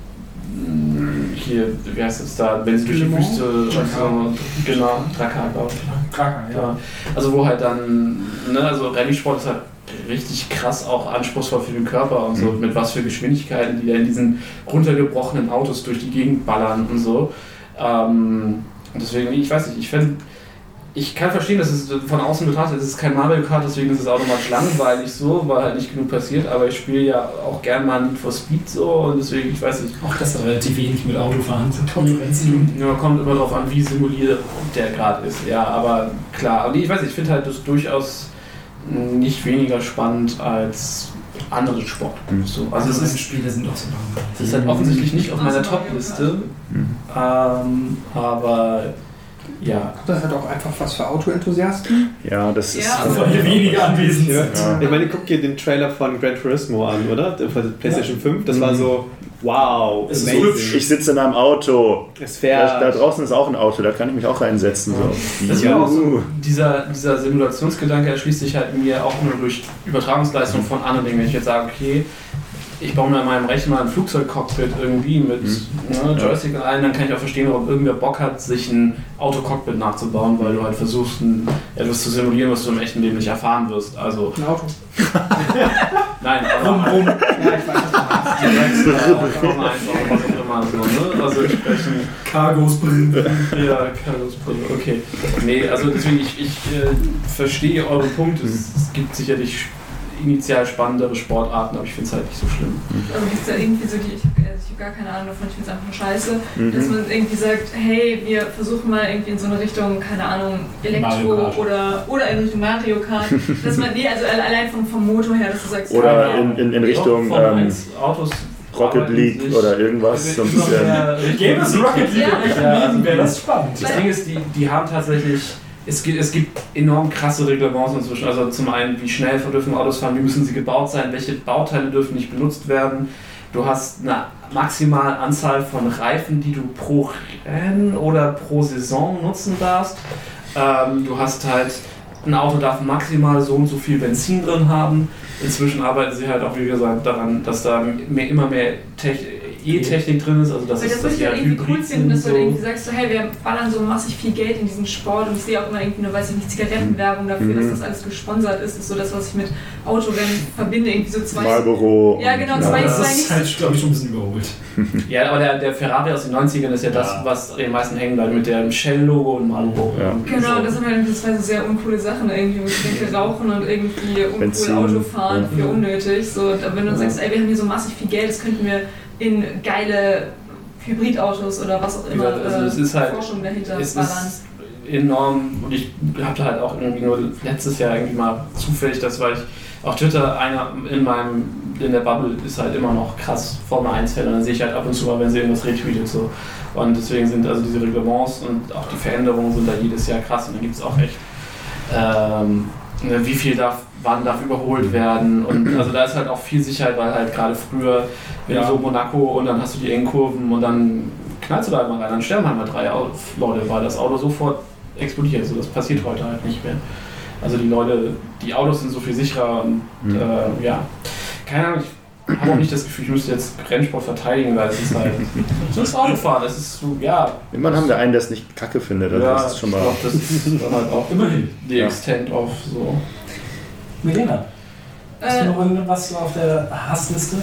mh, hier, wie heißt es da, wenn sie durch die? Wüste, also, genau, Dakar, glaube ich. Kraker, Ja. Also wo halt dann, ne, also Rallye-Sport ist halt richtig krass auch anspruchsvoll für den Körper und so, Mhm. mit was für Geschwindigkeiten die da in diesen runtergebrochenen Autos durch die Gegend ballern und so. Ähm, deswegen, ich weiß nicht, ich finde, ich kann verstehen, dass es von außen betrachtet, es ist kein Mario Kart, deswegen ist es automatisch langweilig so, weil halt nicht genug passiert, aber ich spiele ja auch gern mal Need for Speed so und deswegen, ich weiß nicht, Auch das hat relativ wenig mit Autofahren zu tun. ja, kommt immer darauf an, wie simuliert der gerade ist. Ja, aber klar. Und ich weiß nicht, ich finde halt das durchaus nicht weniger spannend als andere Sport. Mhm. So, also es ist, Spiele sind auch so langweilig. es ist halt offensichtlich nicht auf meiner Top-Liste. Mhm. Ähm, aber ja. Das ist halt auch einfach was für Autoenthusiasten. ja, das ist. Ja, Also hier wenige anwesend Ja. sind. Ich meine, guck dir den Trailer von Gran Turismo an, oder? Von der PlayStation 5. Das war Mhm. so, wow, Es ist amazing. hübsch. Ich sitze in einem Auto. Es Da, fährt. da draußen ist auch ein Auto, da kann ich mich auch reinsetzen. So. Das Ja. war auch so, dieser, dieser Simulationsgedanke erschließt sich halt mir auch nur durch Übertragungsleistung von anderen Dingen. Wenn ich jetzt sage, okay, ich baue mir in meinem Rechner mal ein Flugzeugcockpit irgendwie mit Mhm. ne, Joystick und allem, dann kann ich auch verstehen, warum irgendwer Bock hat, sich ein Autocockpit nachzubauen, weil du halt versuchst, ein, etwas zu simulieren, was du im echten Leben nicht erfahren wirst. Also, Ein Auto. nein, aber Rum, rum. Ja, ich weiß, was du meinst. direkt Formel 1 oder was auch immer so, ne? Also entsprechend Cargos bringen. Ja, Carlos Brille, okay. Nee, also deswegen, ich, ich äh, verstehe euren Punkt. Es, es gibt sicherlich initial spannendere Sportarten, aber ich finde es halt nicht so schlimm. Also gibt es da irgendwie so die, ich habe also ich hab gar keine Ahnung davon, ich finde es einfach nur scheiße, dass Mhm. man irgendwie sagt, hey, wir versuchen mal irgendwie in so eine Richtung, keine Ahnung, Elektro oder, oder in Richtung Mario Kart, dass man, nee, also alle- allein vom, vom Motor her, dass du sagst, Oder ja, in, in, in Richtung ähm, 1 Autos Rocket League oder irgendwas. So ein bisschen. es Rocket League Ja. echten Ja, also wäre das spannend. Das Ding ist, die, die haben tatsächlich, es gibt, es gibt enorm krasse Reglements inzwischen. Also zum einen, wie schnell dürfen Autos fahren, wie müssen sie gebaut sein, welche Bauteile dürfen nicht benutzt werden. Du hast eine maximale Anzahl von Reifen, die du pro Rennen oder pro Saison nutzen darfst. Ähm, du hast halt, ein Auto darf maximal so und so viel Benzin drin haben. Inzwischen arbeiten sie halt auch, wie gesagt, daran, dass da mehr, immer mehr Tech- E-Technik drin ist, also dass, Weil das dass würde ich halt irgendwie cool finden, dass sind. du So. irgendwie sagst, so, hey, wir ballern so massig viel Geld in diesen Sport und ich sehe auch immer irgendwie nur, weiß ich nicht, Zigarettenwerbung dafür, Mhm. dass das alles gesponsert ist. Das ist so das, was ich mit Autorennen verbinde, irgendwie so zwei... Marlboro. Ja, genau, und- zwei- Das zwei- ist halt, glaube ich, schon ein bisschen überholt. Ja, aber der, der Ferrari aus den 90ern ist ja das, Ja. was den meisten hängen bleibt, mit dem Shell-Logo und Marlboro. Ja. Genau, So. das sind halt irgendwie zwei so sehr uncoole Sachen irgendwie, wo ich denke, rauchen und irgendwie uncool Benzin, Auto fahren ja. für unnötig. So, wenn du Ja. sagst, ey, wir haben hier so massig viel Geld, das könnten wir in geile Hybridautos oder was auch immer also es ist halt- Forschung dahinter es ballern. ist enorm und ich habe halt auch irgendwie nur letztes Jahr irgendwie mal zufällig, das weil ich auf Twitter einer in meinem in der Bubble ist halt immer noch krass Formel 1 Fan und dann sehe ich halt ab und zu mal, wenn sie irgendwas retweetet so und deswegen sind also diese Reglements und auch die Veränderungen sind da jedes Jahr krass und dann gibt es auch echt ähm, wie viel darf wann darf überholt werden und also da ist halt auch viel Sicherheit, weil halt gerade früher wenn Ja. du so Monaco und dann hast du die engen Kurven und dann knallst du da mal rein, dann sterben halt mal drei Leute, weil das Auto sofort explodiert. So, das passiert heute halt nicht mehr. Also die Leute, die Autos sind so viel sicherer und Mhm. äh, ja, keine Ahnung, ich habe auch nicht das Gefühl, ich müsste jetzt Rennsport verteidigen, weil es ist halt so ist Autofahren, es ist so, ja, Immerhin haben wir einen, der es nicht kacke findet. Ja das ist schon mal. ich glaub, das ist dann halt auch Immerhin. die Ja. Extent of so. Milena, hast du Äh, noch irgendwas auf der Hassliste?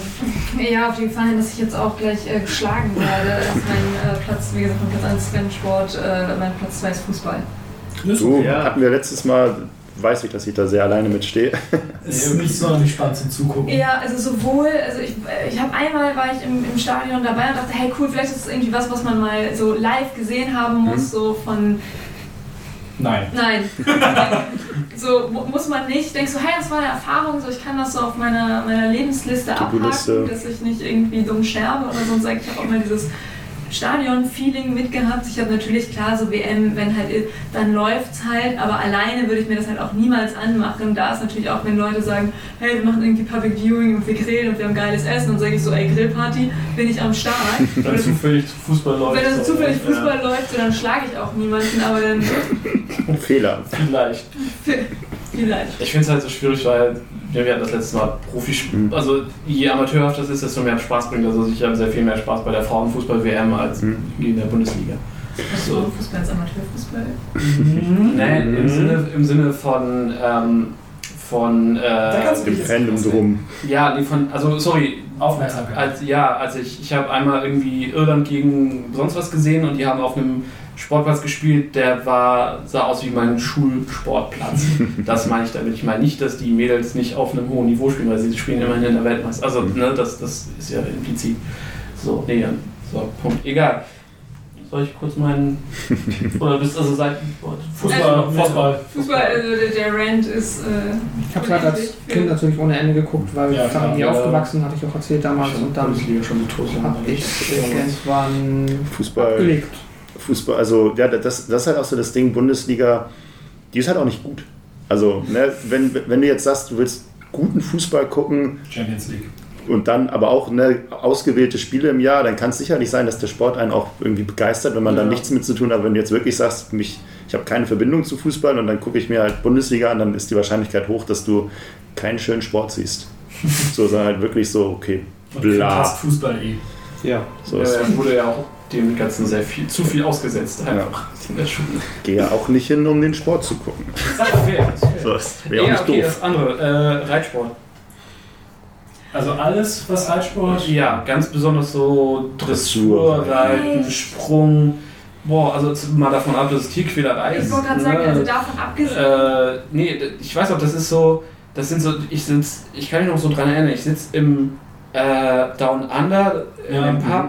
ja, auf die Gefahr, dass ich jetzt auch gleich äh, geschlagen werde, ist mein äh, Platz, wie gesagt, mein Platz 1 Rennsport, äh, mein Platz 2 ist Fußball. Du, Ja. hatten wir letztes Mal, weiß ich, dass ich da sehr alleine mitstehe. Ist nicht sonderlich spannend zum Zugucken. Ja, also sowohl, also ich, äh, ich habe einmal war ich im, im Stadion dabei und dachte, hey cool, vielleicht ist es irgendwie was, was man mal so live gesehen haben muss, so von, Nein. nein, so mu- muss man nicht. Denkst so, hey, das war eine Erfahrung, so ich kann das so auf meiner, meiner Lebensliste abhaken, dass ich nicht irgendwie dumm sterbe oder so und sage, ich habe auch mal dieses Stadion-Feeling mitgehabt. Ich habe natürlich klar so WM, wenn halt dann läuft's halt, aber alleine würde ich mir das halt auch niemals anmachen. Da ist natürlich auch, wenn Leute sagen, hey, wir machen irgendwie Public Viewing und wir grillen und wir haben geiles Essen, dann sage ich so, ey, Grillparty, bin ich am Start. Wenn zufällig Fußball läuft. Wenn das zufällig ja. Fußball läuft, so, dann schlage ich auch niemanden, aber dann Fehler. Vielleicht. vielleicht. Ich finde es halt so schwierig, weil ja, wir hatten das letzte Mal Profispiel. Mhm. Also je amateurhaft das ist, desto mehr Spaß bringt. Also ich habe sehr viel mehr Spaß bei der Frauenfußball-WM als Mhm. in der Bundesliga. So, Fußball ist Amateurfußball. Nee, im Mhm. Sinne, im Sinne von ähm, von Da kannst äh, du Im Fandom drum. ja, nee, von also sorry, Aufmerksamkeit. als ja, also ich, ich habe einmal irgendwie Irland gegen sonst was gesehen und die haben auf einem Sportplatz gespielt, der war, sah aus wie mein Schulsportplatz. das meine ich damit. Ich meine nicht, dass die Mädels nicht auf einem hohen Niveau spielen, weil sie spielen immerhin in der Weltmeister. Also, ne, das, das ist ja implizit. So, nee, so, Punkt. Egal. Soll ich kurz meinen. Oder bist also seit. Fußball, Also, Fußball. Fußball, also der, Rand ist. Äh, Ich habe es halt als Kind natürlich ohne Ende geguckt, weil Ja, ich klar. Familie Ja. aufgewachsen, hatte ich auch erzählt damals. Ich hab Und dann Bundesliga schon die Toast habe ich irgendwann Fußball. abgelegt. Fußball, also ja, das, das ist halt auch so das Ding, Bundesliga, die ist halt auch nicht gut. Also, ne, wenn, wenn du jetzt sagst, du willst guten Fußball gucken Champions League. und dann aber auch ne, ausgewählte Spiele im Jahr, dann kann es sicherlich sein, dass der Sport einen auch irgendwie begeistert, wenn man dann Ja. nichts mit zu tun hat. Wenn du jetzt wirklich sagst, mich, ich habe keine Verbindung zu Fußball und dann gucke ich mir halt Bundesliga an, dann ist die Wahrscheinlichkeit hoch, dass du keinen schönen Sport siehst. so, sondern halt wirklich so, okay, Und bla. Fußball eh. Ja. So, Ja, wurde ja auch dem Ganzen sehr viel, zu viel ausgesetzt. Einfach in der Schule. gehe ja auch nicht hin, um den Sport zu gucken. Sag doch fair. So, das wäre auch Ja, nicht okay, doof. das andere. Äh, Reitsport. Also alles, was Reitsport. Ja, ganz besonders so Dressur, Dressur. Reiten, Echt? Sprung. Boah, also mal davon ab, dass es Tierquälerei ist. ich wollte gerade sagen, ne? also davon abgesehen. Äh, nee, ich weiß auch, das ist so, das sind so, ich sitz, ich kann mich noch so dran erinnern, ich sitze im äh, Down Under, in Ja, dem mhm. Pub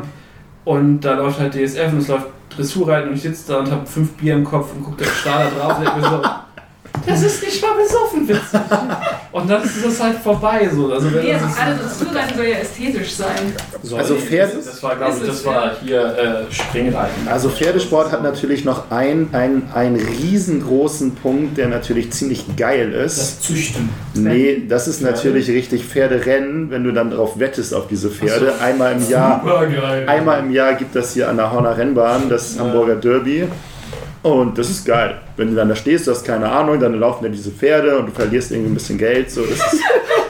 und da läuft halt DSF und es läuft Dressurreiten und ich sitze da und habe fünf Bier im Kopf und gucke der Star da drauf und denk mir so, das ist nicht mal besoffen witzig. Und dann ist es halt vorbei so. Also, wenn nee, das also ist- gerade Dressurreiten soll ja ästhetisch sein. Also Pferde, das war, glaube ich, das war hier äh, Springreiten. Also Pferdesport hat natürlich noch einen, einen, einen riesengroßen Punkt, der natürlich ziemlich geil ist. Das Züchten. Nee, das ist natürlich richtig Pferderennen, wenn du dann drauf wettest auf diese Pferde. Einmal im Jahr, Super geil. einmal im Jahr gibt das hier an der Horner Rennbahn, das Hamburger Derby. Und das ist geil. Wenn du dann da stehst, du hast keine Ahnung, dann laufen da diese Pferde und du verlierst irgendwie ein bisschen Geld. So, das ist,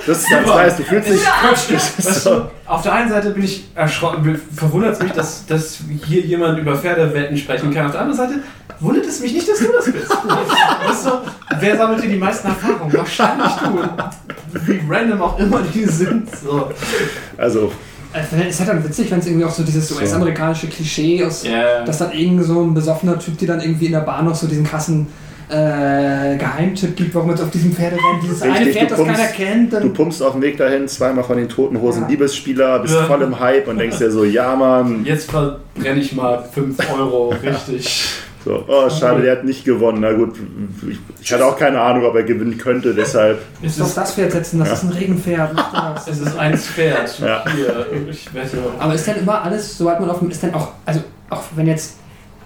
das ist ganz nice. Du fühlst dich. Ist Weißt du, auf der einen Seite bin ich erschrocken, verwundert es mich, dass, dass hier jemand über Pferdewetten sprechen kann. Auf der anderen Seite wundert es mich nicht, dass du das bist. weißt du, wer sammelt hier die meisten Erfahrungen? Wahrscheinlich du. Wie random auch immer die sind. So. Also, Es ist halt dann witzig, wenn es irgendwie auch so dieses So. US-amerikanische Klischee aus, Yeah. dass dann irgend so ein besoffener Typ, die dann irgendwie in der Bahn noch so diesen krassen äh, Geheimtipp gibt, warum es auf diesem Pferderennen dieses Richtig, eine Pferd, das keiner kennt. Du pumpst auf dem Weg dahin zweimal von den Toten Hosen Ja. Liebesspieler, bist Ja. voll im Hype und denkst dir so, ja Mann, Jetzt verbrenne ich mal 5 Euro, richtig. so, oh schade, der hat nicht gewonnen. Na gut, ich, ich hatte auch keine Ahnung, ob er gewinnen könnte, deshalb. Ist, das Pferd setzen, das ist ein Regenpferd. es ist ein Pferd. Ja. Hier, ich. Aber ist dann immer alles, sobald man auf dem, ist dann auch, also auch wenn jetzt,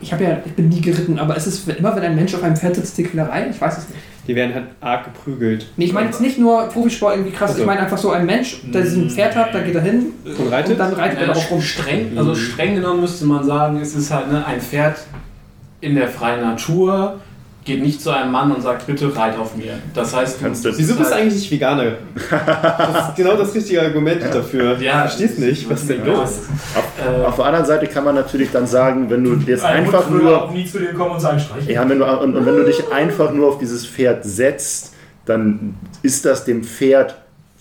ich habe ja, ich bin nie geritten, aber ist es immer, wenn ein Mensch auf einem Pferd sitzt, die Quälerei? Ich weiß es nicht. Die werden halt arg geprügelt. Nee, ich meine jetzt nicht nur Profisport irgendwie krass, Also. ich meine einfach so ein Mensch, der ein Pferd hat, da geht er hin Und reitet? und dann reitet er Ja, darauf rum. streng, also streng genommen müsste man sagen, es ist halt ne, ein Pferd in der freien Natur, geht nicht zu einem Mann und sagt, bitte reit auf mir. Das heißt, Kannst du- Wieso bist du eigentlich nicht Veganer? Das ist genau das richtige Argument dafür. Ja, ich versteh's nicht. Was ist denn los? Äh, Auf der anderen Seite kann man natürlich dann sagen, wenn du jetzt Ein einfach Hund würde nur auch nie zu dir kommen und sagen, streich. Ja, wenn du, und, und wenn du dich einfach nur auf dieses Pferd setzt, dann ist das dem Pferd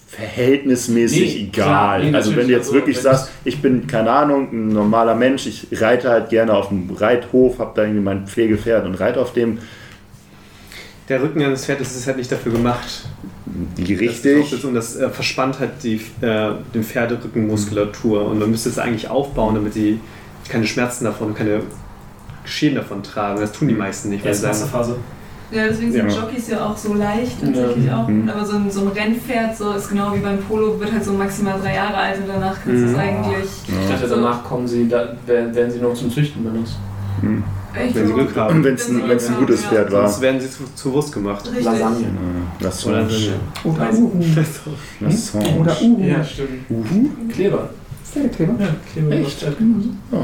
verhältnismäßig Nee, egal. klar, nee, also wenn du jetzt also wirklich sagst, ich bin, keine Ahnung, ein normaler Mensch, ich reite halt gerne auf dem Reithof, habe da irgendwie mein Pflegepferd und reite auf dem Der Rücken eines Pferdes ist halt nicht dafür gemacht. Auch richtig. das, und das äh, verspannt halt die, äh, den Pferderückenmuskulatur. Und man müsste es eigentlich aufbauen, damit die keine Schmerzen davon, keine Schäden davon tragen. Das tun die meisten nicht. Erste sagen, Phase. Ja, deswegen sind Ja. Jockeys ja auch so leicht tatsächlich Ja. auch. Mhm. Aber so ein, so ein Rennpferd so ist genau wie beim Polo, wird halt so maximal drei Jahre alt und danach kannst du es Mhm. eigentlich. ich dachte, danach kommen sie, da, werden, sie noch zum Züchten benutzt. Echt wenn sie Glück haben. Wenn es ein, ein gutes Ja. Pferd war. Sonst werden sie zu, zu Wurst gemacht. Richtig. Lasagne. Das Oder Uhu. Das Songe. Oder Uhu. Ja, stimmt. Kleber. Pferdekleber. Ja, Kleber. Echt? Echt? Oh.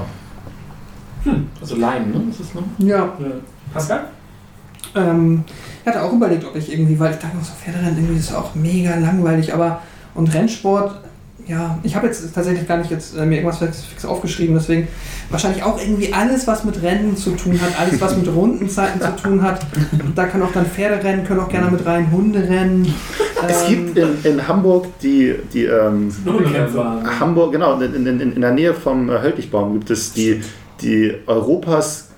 Hm. Also Leim, ne? Ist das noch? Ja. Ja. Pascal? Ähm, ich hatte auch überlegt, ob ich irgendwie, weil ich dachte, so Pferderennen irgendwie ist auch mega langweilig, aber und Rennsport, ja, ich habe jetzt tatsächlich gar nicht jetzt äh, mir irgendwas fix, aufgeschrieben, deswegen wahrscheinlich auch irgendwie alles, was mit Rennen zu tun hat, alles, was mit Rundenzeiten zu tun hat. Da kann auch dann Pferderennen, können auch gerne mit rein Hunderennen. Es Ähm, gibt in, in Hamburg die, die ähm. Hamburg, genau, in, in, in der Nähe vom äh, Höltigbaum gibt es die, die Europas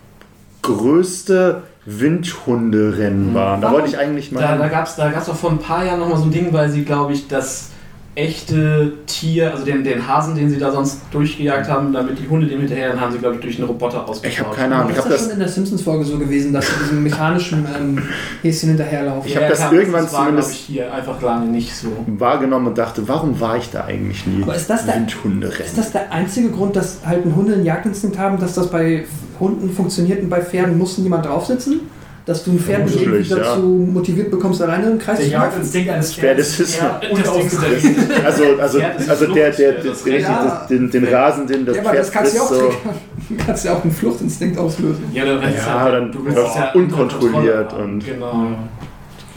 größte Windhunderennbahn. Da Warum? wollte ich eigentlich mal. Da, da gab es da gab's auch vor ein paar Jahren nochmal so ein Ding, weil sie, glaube ich, das echte Tier, also den, den Hasen, den sie da sonst durchgejagt haben, damit die Hunde dem hinterher, dann haben sie, glaube ich, durch einen Roboter ausgetauscht. Ich hab keine Ahnung. ist ich hab das das- schon in der Simpsons-Folge so gewesen, dass sie diesem mechanischen ähm, Häschen hinterherlaufen? Ich hab das irgendwann das war, zumindest- ich, hier einfach lange nicht so. wahrgenommen und dachte, warum war ich da eigentlich nie? Aber ist das der- Windhunderennen. Ist das der einzige Grund, dass halt ein Hunde einen Jagdinstinkt haben, dass das bei Hunden funktioniert und bei Pferden muss niemand drauf sitzen? Dass du ein Pferd nicht irgendwie ja. dazu motiviert bekommst, alleine im Kreis Der zu laufen? Jagdinstinkt eines Pferdes ist- Das der- Also, also, also der, der, der, das der, Ja. den, den Rasen, den das Ja, aber Pferd das kannst du ja auch so. kannst ja auch einen Fluchtinstinkt auslösen. Ja, dann, Ja, halt- dann du es ja unkontrolliert und- Genau.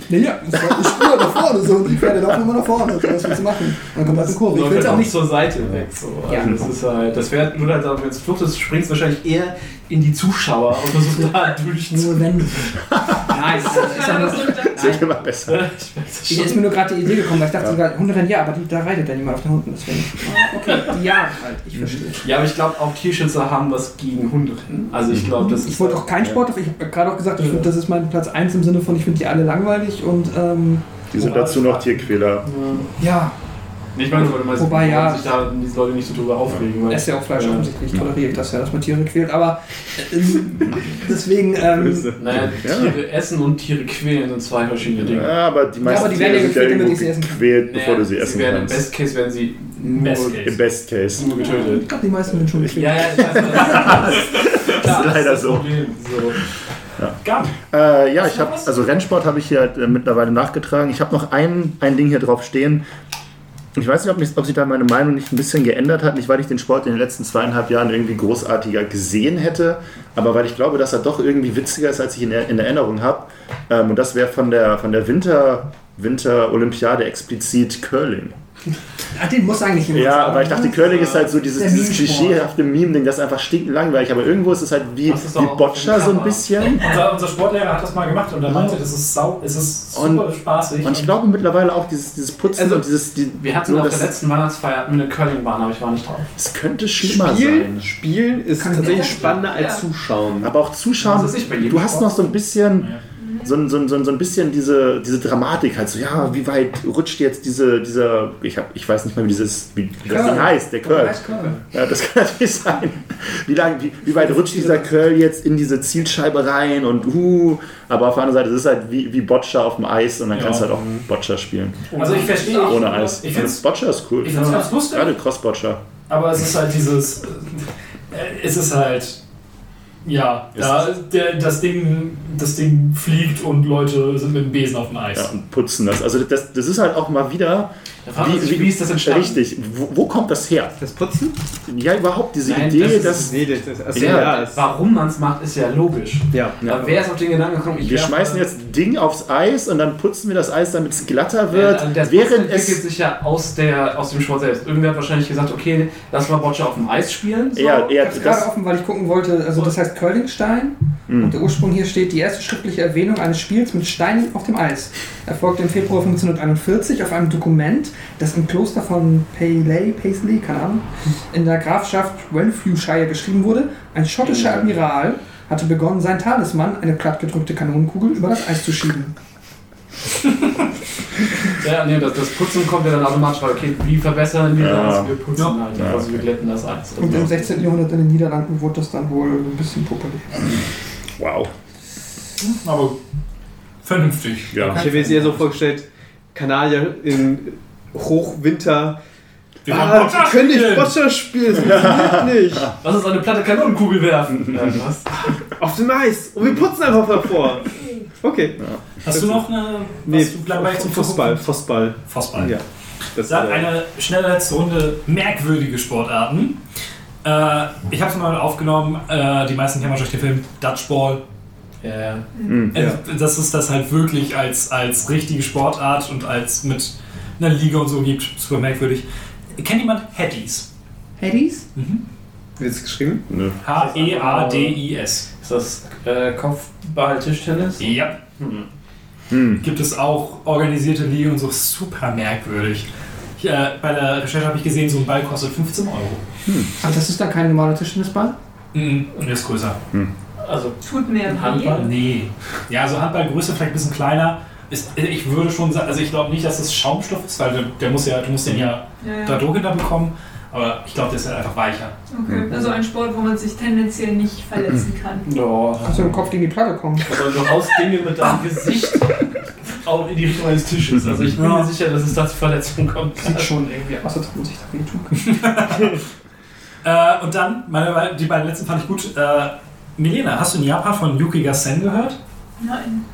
Naja, ich spüre nach vorne so und die Pferde laufen immer nach vorne. So, was willst du machen? Dann kommt halt eine Kurve. Ich will es halt auch nicht zur Seite weg. So. Ja. Also das ist halt, das Pferd, nur halt, wenn es Flucht ist, springst du wahrscheinlich eher in die Zuschauer und versuchst da durchzu. nur wenn. Nein, ist ja Das wird immer besser. Ich Mir ist mir nur gerade die Idee gekommen, weil ich dachte sogar, Hunderennen, ja, aber die, da reitet ja niemand auf den Hunden. Deswegen. Ah, Okay, die halt. Ich verstehe. Ja, aber ich glaube, auch Tierschützer haben was gegen Hunderennen. Also ich glaube, das ist. Ich wollte auch keinen Sport, ich habe gerade auch gesagt, ich find, das ist mein Platz 1 im Sinne von, ich finde die alle langweilig und ähm, Die sind dazu noch Tierquäler. ja, Ich meine, weil man Wobei, ja. sich da diese Leute nicht so drüber aufregen. Weil ess ja auch Fleisch Ja. offensichtlich, toleriere ich das ja, dass man Tiere quält, aber ähm, deswegen, ähm, Naja, Ja. Tiere essen und Tiere quälen sind zwei verschiedene Dinge. Ja, aber die meisten aber die werden ja Tiere sind ja gequält, damit ich sie essen kann. gequält, bevor du sie essen werden, Im kannst. Best Case werden sie Best Case. Im Best Case. nur getötet. ich glaube, die meisten sind schon gequält. Ja, ja, ich weiß, das ist, klar, ist leider das so. Gabi. Äh, ja, ich habe also Rennsport habe ich hier halt, äh, mittlerweile nachgetragen. Ich habe noch ein, ein Ding hier drauf stehen. Ich weiß nicht, ob, mich, ob sich da meine Meinung nicht ein bisschen geändert hat. Nicht, weil ich den Sport in den letzten zweieinhalb Jahren irgendwie großartiger gesehen hätte, aber weil ich glaube, dass er doch irgendwie witziger ist, als ich ihn in Erinnerung habe. Ähm, und das wäre von der, von der Winter, Winter-Olympiade explizit Curling. Ach, den muss eigentlich jemand Ja, aber ich dachte? Curling ist halt so dieses, dieses klischeehafte Meme-Ding, das ist einfach stinklangweilig. Aber irgendwo ist es halt wie, Das wie Boccia so ein bisschen. Unser, unser Sportlehrer hat das mal gemacht und er meinte, das ist sau, es ist super Und- spaßig. Und ich glaube mittlerweile auch dieses, dieses Putzen Also, und dieses. Die, Wir hatten so, auf das, der letzten Weihnachtsfeier hatten wir eine Curlingbahn, aber ich war nicht drauf. Es könnte schlimmer Spielen, sein. Spielen ist Kann ich tatsächlich spannender als Ja. Zuschauen. Aber auch zuschauen, du hast noch so ein bisschen. So, ein, so, ein, so, ein, so ein bisschen diese, diese Dramatik halt so, ja, wie weit rutscht jetzt diese, dieser, ich, hab, ich weiß nicht mehr, wie, dieses, wie, wie das. Ding heißt, der Curl. Curl. Ja, das kann natürlich sein. Wie, lang, wie, wie weit rutscht dieser Curl jetzt in diese Zielscheibe rein und uh, aber auf der anderen Seite, es ist halt wie, wie Boccia auf dem Eis und dann Ja. kannst du halt auch Boccia spielen. Also ich verstehe auch, Ohne Eis. Ich finde es Boccia ist cool. ich find's ganz lustig, Gerade Cross-Boccia. aber es ist halt dieses. äh, Es ist halt. Ja, da, der, das, Ding, das Ding fliegt und Leute sind mit dem Besen auf dem Eis. Ja, und putzen das. Also das, das ist halt auch mal wieder. Man sich, wie ist das entstanden? Richtig. Wo, wo kommt das her? Das Putzen? Ja, überhaupt diese Nein, Idee, das ist- dass Nee, das, das, also, Ja, ja, das, Warum man es macht, ist ja logisch. ja. Aber wer ist auf den Gedanken gekommen? Ich wir schmeißen jetzt Ding aufs Eis und dann putzen wir das Eis, damit es glatter wird, Ja, der während entwickelt es sich ja aus, der, aus dem Sport selbst. Irgendwer hat wahrscheinlich gesagt, okay, lass mal Boccia auf dem Eis spielen. So. eher, Ich eher habe es gerade das. offen, weil ich gucken wollte, also das heißt Curlingstein Hm. und der Ursprung hier steht, die erste schriftliche Erwähnung eines Spiels mit Steinen auf dem Eis erfolgte im Februar 1541 auf einem Dokument, das im Kloster von Paisley, Paisley, keine Ahnung, in der Grafschaft Renfrewshire geschrieben wurde. Ein schottischer Admiral hatte begonnen, sein Talisman, eine plattgedrückte Kanonenkugel, über das Eis zu schieben. Ja, nee, das, das Putzen kommt ja dann automatisch, weil, okay, wie verbessern wir Ja. das? Wir putzen Ja. halt, Ja. also wir glätten das Eis. Und im Also, 16. Jahrhundert in den Niederlanden wurde das dann wohl ein bisschen populär. Wow. Aber vernünftig. Ja. Ich habe mir jetzt eher so vorgestellt, Kanadier in Hochwinter. Wir ah, wir können nicht. Boccia spielen, das funktioniert nicht. Lass uns eine platte Kanonenkugel werfen. ja, was? Auf dem Eis. Und wir putzen einfach davor. Okay. Hast du noch eine. Nee, was du langweilig zum Fußball. Fußball. Fußball. Ja. Das Dann äh, eine schnelle letzte Runde merkwürdige Sportarten. Äh, ich habe es mal aufgenommen, äh, die meisten kennen wahrscheinlich den Film Dutchball. Ja, ja. Hm. Äh, Das ist das halt wirklich als, als richtige Sportart und als mit einer Liga und so gibt. Super merkwürdig. Kennt jemand Heddies? Heddies? wird es geschrieben? E H-E-A-D-I-S. Ist das äh, Kopfball-Tischtennis? Ja. Hm. Gibt es auch organisierte Liga und so. Super merkwürdig. Ich, äh, bei der Recherche habe ich gesehen, so ein Ball kostet 15 Euro. Ach, das ist dann kein normaler Tischtennisball? Mhm. Und der ist größer. Also, Tut mir. Handball? Nee. Ja, also Handballgröße vielleicht ein bisschen kleiner. Ist, ich würde schon sagen, also ich glaube nicht, dass das Schaumstoff ist, weil der, der muss ja, du musst den ja Ja, da ja. Druck hinter bekommen. Aber ich glaube, der ist halt einfach weicher. Okay. Also ein Sport, wo man sich tendenziell nicht verletzen kann. no. Kannst du im Kopf gegen die Platte kommen? Aber du haust Dinge mit deinem Gesicht auch in die Richtung eines Tisches. Also ich bin Ja. mir sicher, dass es da zu Verletzungen kommt. Sieht schon irgendwie aus, als ob man sich da wehtun kann. Äh, und dann, meine, die beiden letzten fand ich gut. Äh, Milena, hast du in Japan von Yukiga Sen gehört? Nein.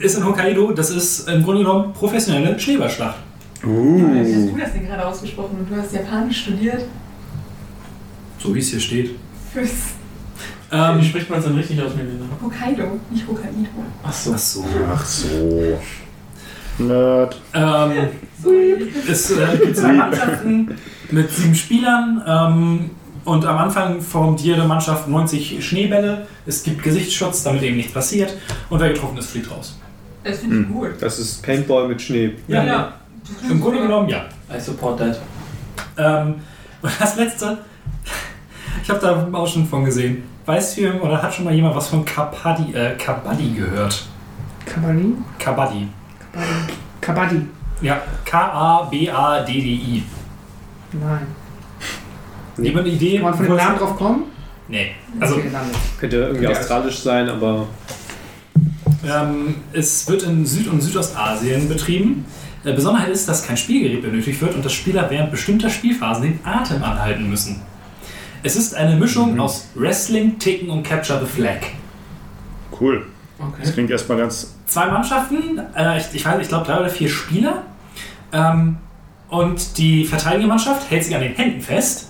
Ist in Hokkaido, das ist im Grunde genommen professionelle Schneeballschlacht. Wie hast Uh. du das denn gerade ausgesprochen? Und du hast Japanisch studiert? So wie es hier steht. Fürs Ähm, Wie spricht man es denn richtig aus, Melina? Hokkaido, nicht Hokkaido. Achso. ach so. Ach so. Nerd. Ähm, es äh, gibt zwei Mannschaften mit sieben Spielern ähm, und am Anfang formt jede Mannschaft 90 Schneebälle. Es gibt Gesichtsschutz, damit eben nichts passiert und wer getroffen ist, fliegt raus. Das finde ich Hm. gut. Das ist Paintball mit Schnee. Ja, klingt Im Grunde genommen ja. I support that. Ähm, und das letzte, ich habe da einen Ausschnitt von gesehen. Weiß hier oder hat schon mal jemand was von Kabaddi, äh, Kabaddi gehört? Kabaddi? Kabaddi. Kabaddi. Ja, K-A-B-A-D-D-I. Nein. Jemand eine Idee? Kann man von dem Namen drauf kommen? Nee. Also, okay. Könnte irgendwie Ja. australisch sein, aber Ähm, es wird in Süd- und Südostasien betrieben. Äh, Besonderheit ist, dass kein Spielgerät benötigt wird und dass Spieler während bestimmter Spielphasen den Atem anhalten müssen. Es ist eine Mischung aus Wrestling, Ticken und Capture the Flag. Cool. Das Okay. klingt erstmal ganz. Zwei Mannschaften, äh, ich, ich weiß, ich glaube drei oder vier Spieler. Ähm, und die verteidigende Mannschaft hält sich an den Händen fest.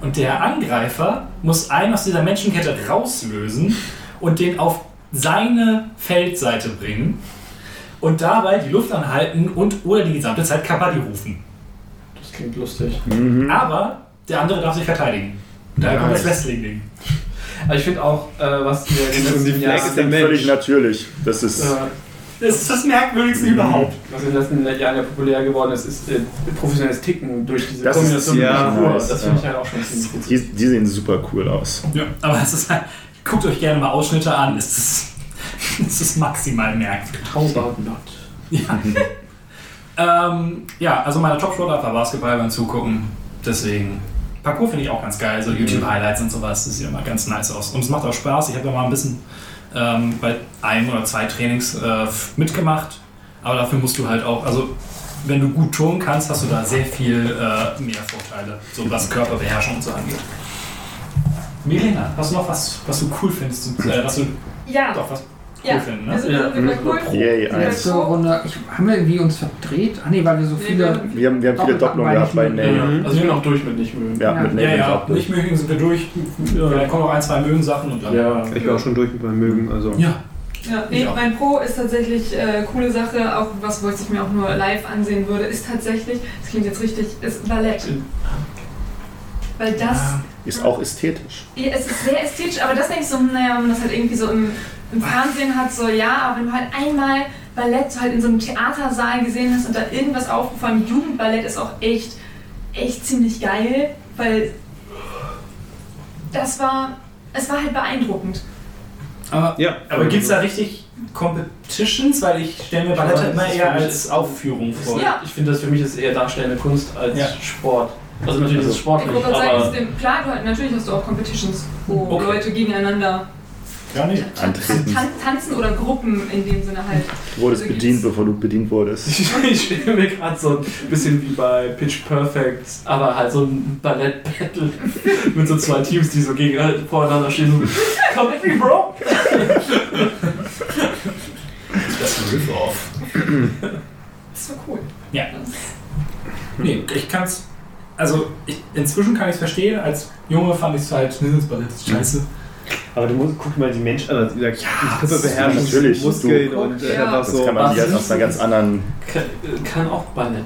Und der Angreifer muss einen aus dieser Menschenkette rauslösen und den auf seine Feldseite bringen. Und dabei die Luft anhalten und oder die gesamte Zeit Kabaddi rufen. Das klingt lustig. Mhm. Aber der andere darf sich verteidigen. Daher kommt das. Wrestling-Ding. Aber ich finde auch, äh, was wir in den die letzten Jahren, ist völlig natürlich. Das ist. äh, Das ist das Merkwürdigste überhaupt. was in den letzten Jahren ja populär geworden ist, ist äh, professionelles Ticken durch diese Das ist- Kombination mit ja, Parkour. nice, Das finde ich ja. halt auch schon ziemlich witzig. Die, die sehen super cool aus. Ja, aber es ist halt, guckt euch gerne mal Ausschnitte an. Es ist Es ist maximal merkwürdig. How about not? Ja. ähm, ja, also meine Top-Sportart war Basketball beim Zugucken. Deswegen. Parkour finde ich auch ganz geil, so YouTube-Highlights und sowas. Das sieht immer ganz nice aus. Und es macht auch Spaß. Ich habe ja mal ein bisschen ähm, bei ein oder zwei Trainings äh, mitgemacht. Aber dafür musst du halt auch, also wenn du gut turnen kannst, hast du da sehr viel äh, mehr Vorteile, so was Körperbeherrschung und so angeht. Milena, hast du noch was, was du cool findest? Äh, was du Ja, doch was cool ja. Wir ne? sind, Ja. sind wir cool. Yay, Sind wir eins. Letzte Runde, ich, haben wir irgendwie uns verdreht? Ah nee, weil wir so viele. wir- Wir haben, wir haben viele Doppelungen gehabt bei. Ja, Mhm. also ich bin auch durch mit nicht mögen. Ja, Ja. mit Nate Ja, ja, auch durch. nicht mögen sind wir durch. Vielleicht kommen noch ein, zwei mögen Sachen und dann. Ja. Ich war auch schon durch mit meinem Mögen, also. Ja. Ja, nee, mein Pro ist tatsächlich äh, coole Sache, auch was, wo ich mir auch nur live ansehen würde, ist tatsächlich, das klingt jetzt richtig, ist Ballett. Weil das, Ist auch ästhetisch. ja, es ist sehr ästhetisch, aber das denke ich so, naja, wenn man das halt irgendwie so im, im Fernsehen hat, so ja, aber wenn du halt einmal Ballett so halt in so einem Theatersaal gesehen hast und da irgendwas aufgefallen, Jugendballett ist auch echt, echt ziemlich geil, weil das war, es war halt beeindruckend. Aber, Ja, aber gibt es da richtig Competitions? Weil ich stelle mir Ballett immer eher als Aufführung vor. Ja. Ich finde, das für mich ist eher darstellende Kunst als Ja. Sport. Also natürlich ist es Ich sportlich, wollte gerade sagen, ist- klar, du, natürlich hast du auch Competitions, wo Okay. Leute gegeneinander Gar nicht. Antreten. tan tanzen oder Gruppen in dem Sinne halt. Du wurdest Also bedient, bevor du bedient wurdest. ich, ich stelle mir gerade so ein bisschen wie bei Pitch Perfect, aber halt so ein Ballett-Battle mit so zwei Teams, die so gegen, äh, voreinander stehen. So, Come at me, Bro! Das Riff-Off. Das war cool. Ja. Das, Nee, ich kann's. Also, ich, inzwischen kann ich es verstehen. Als Junge fand ich es halt, ne, das Ballett ist scheiße. Aber du musst, guck mal die Menschen an, die, ja, natürlich. die Muskeln Du- und äh, Ja. da war Das so. kann man halt aus einer ganz anderen. Kann, kann auch Ballett.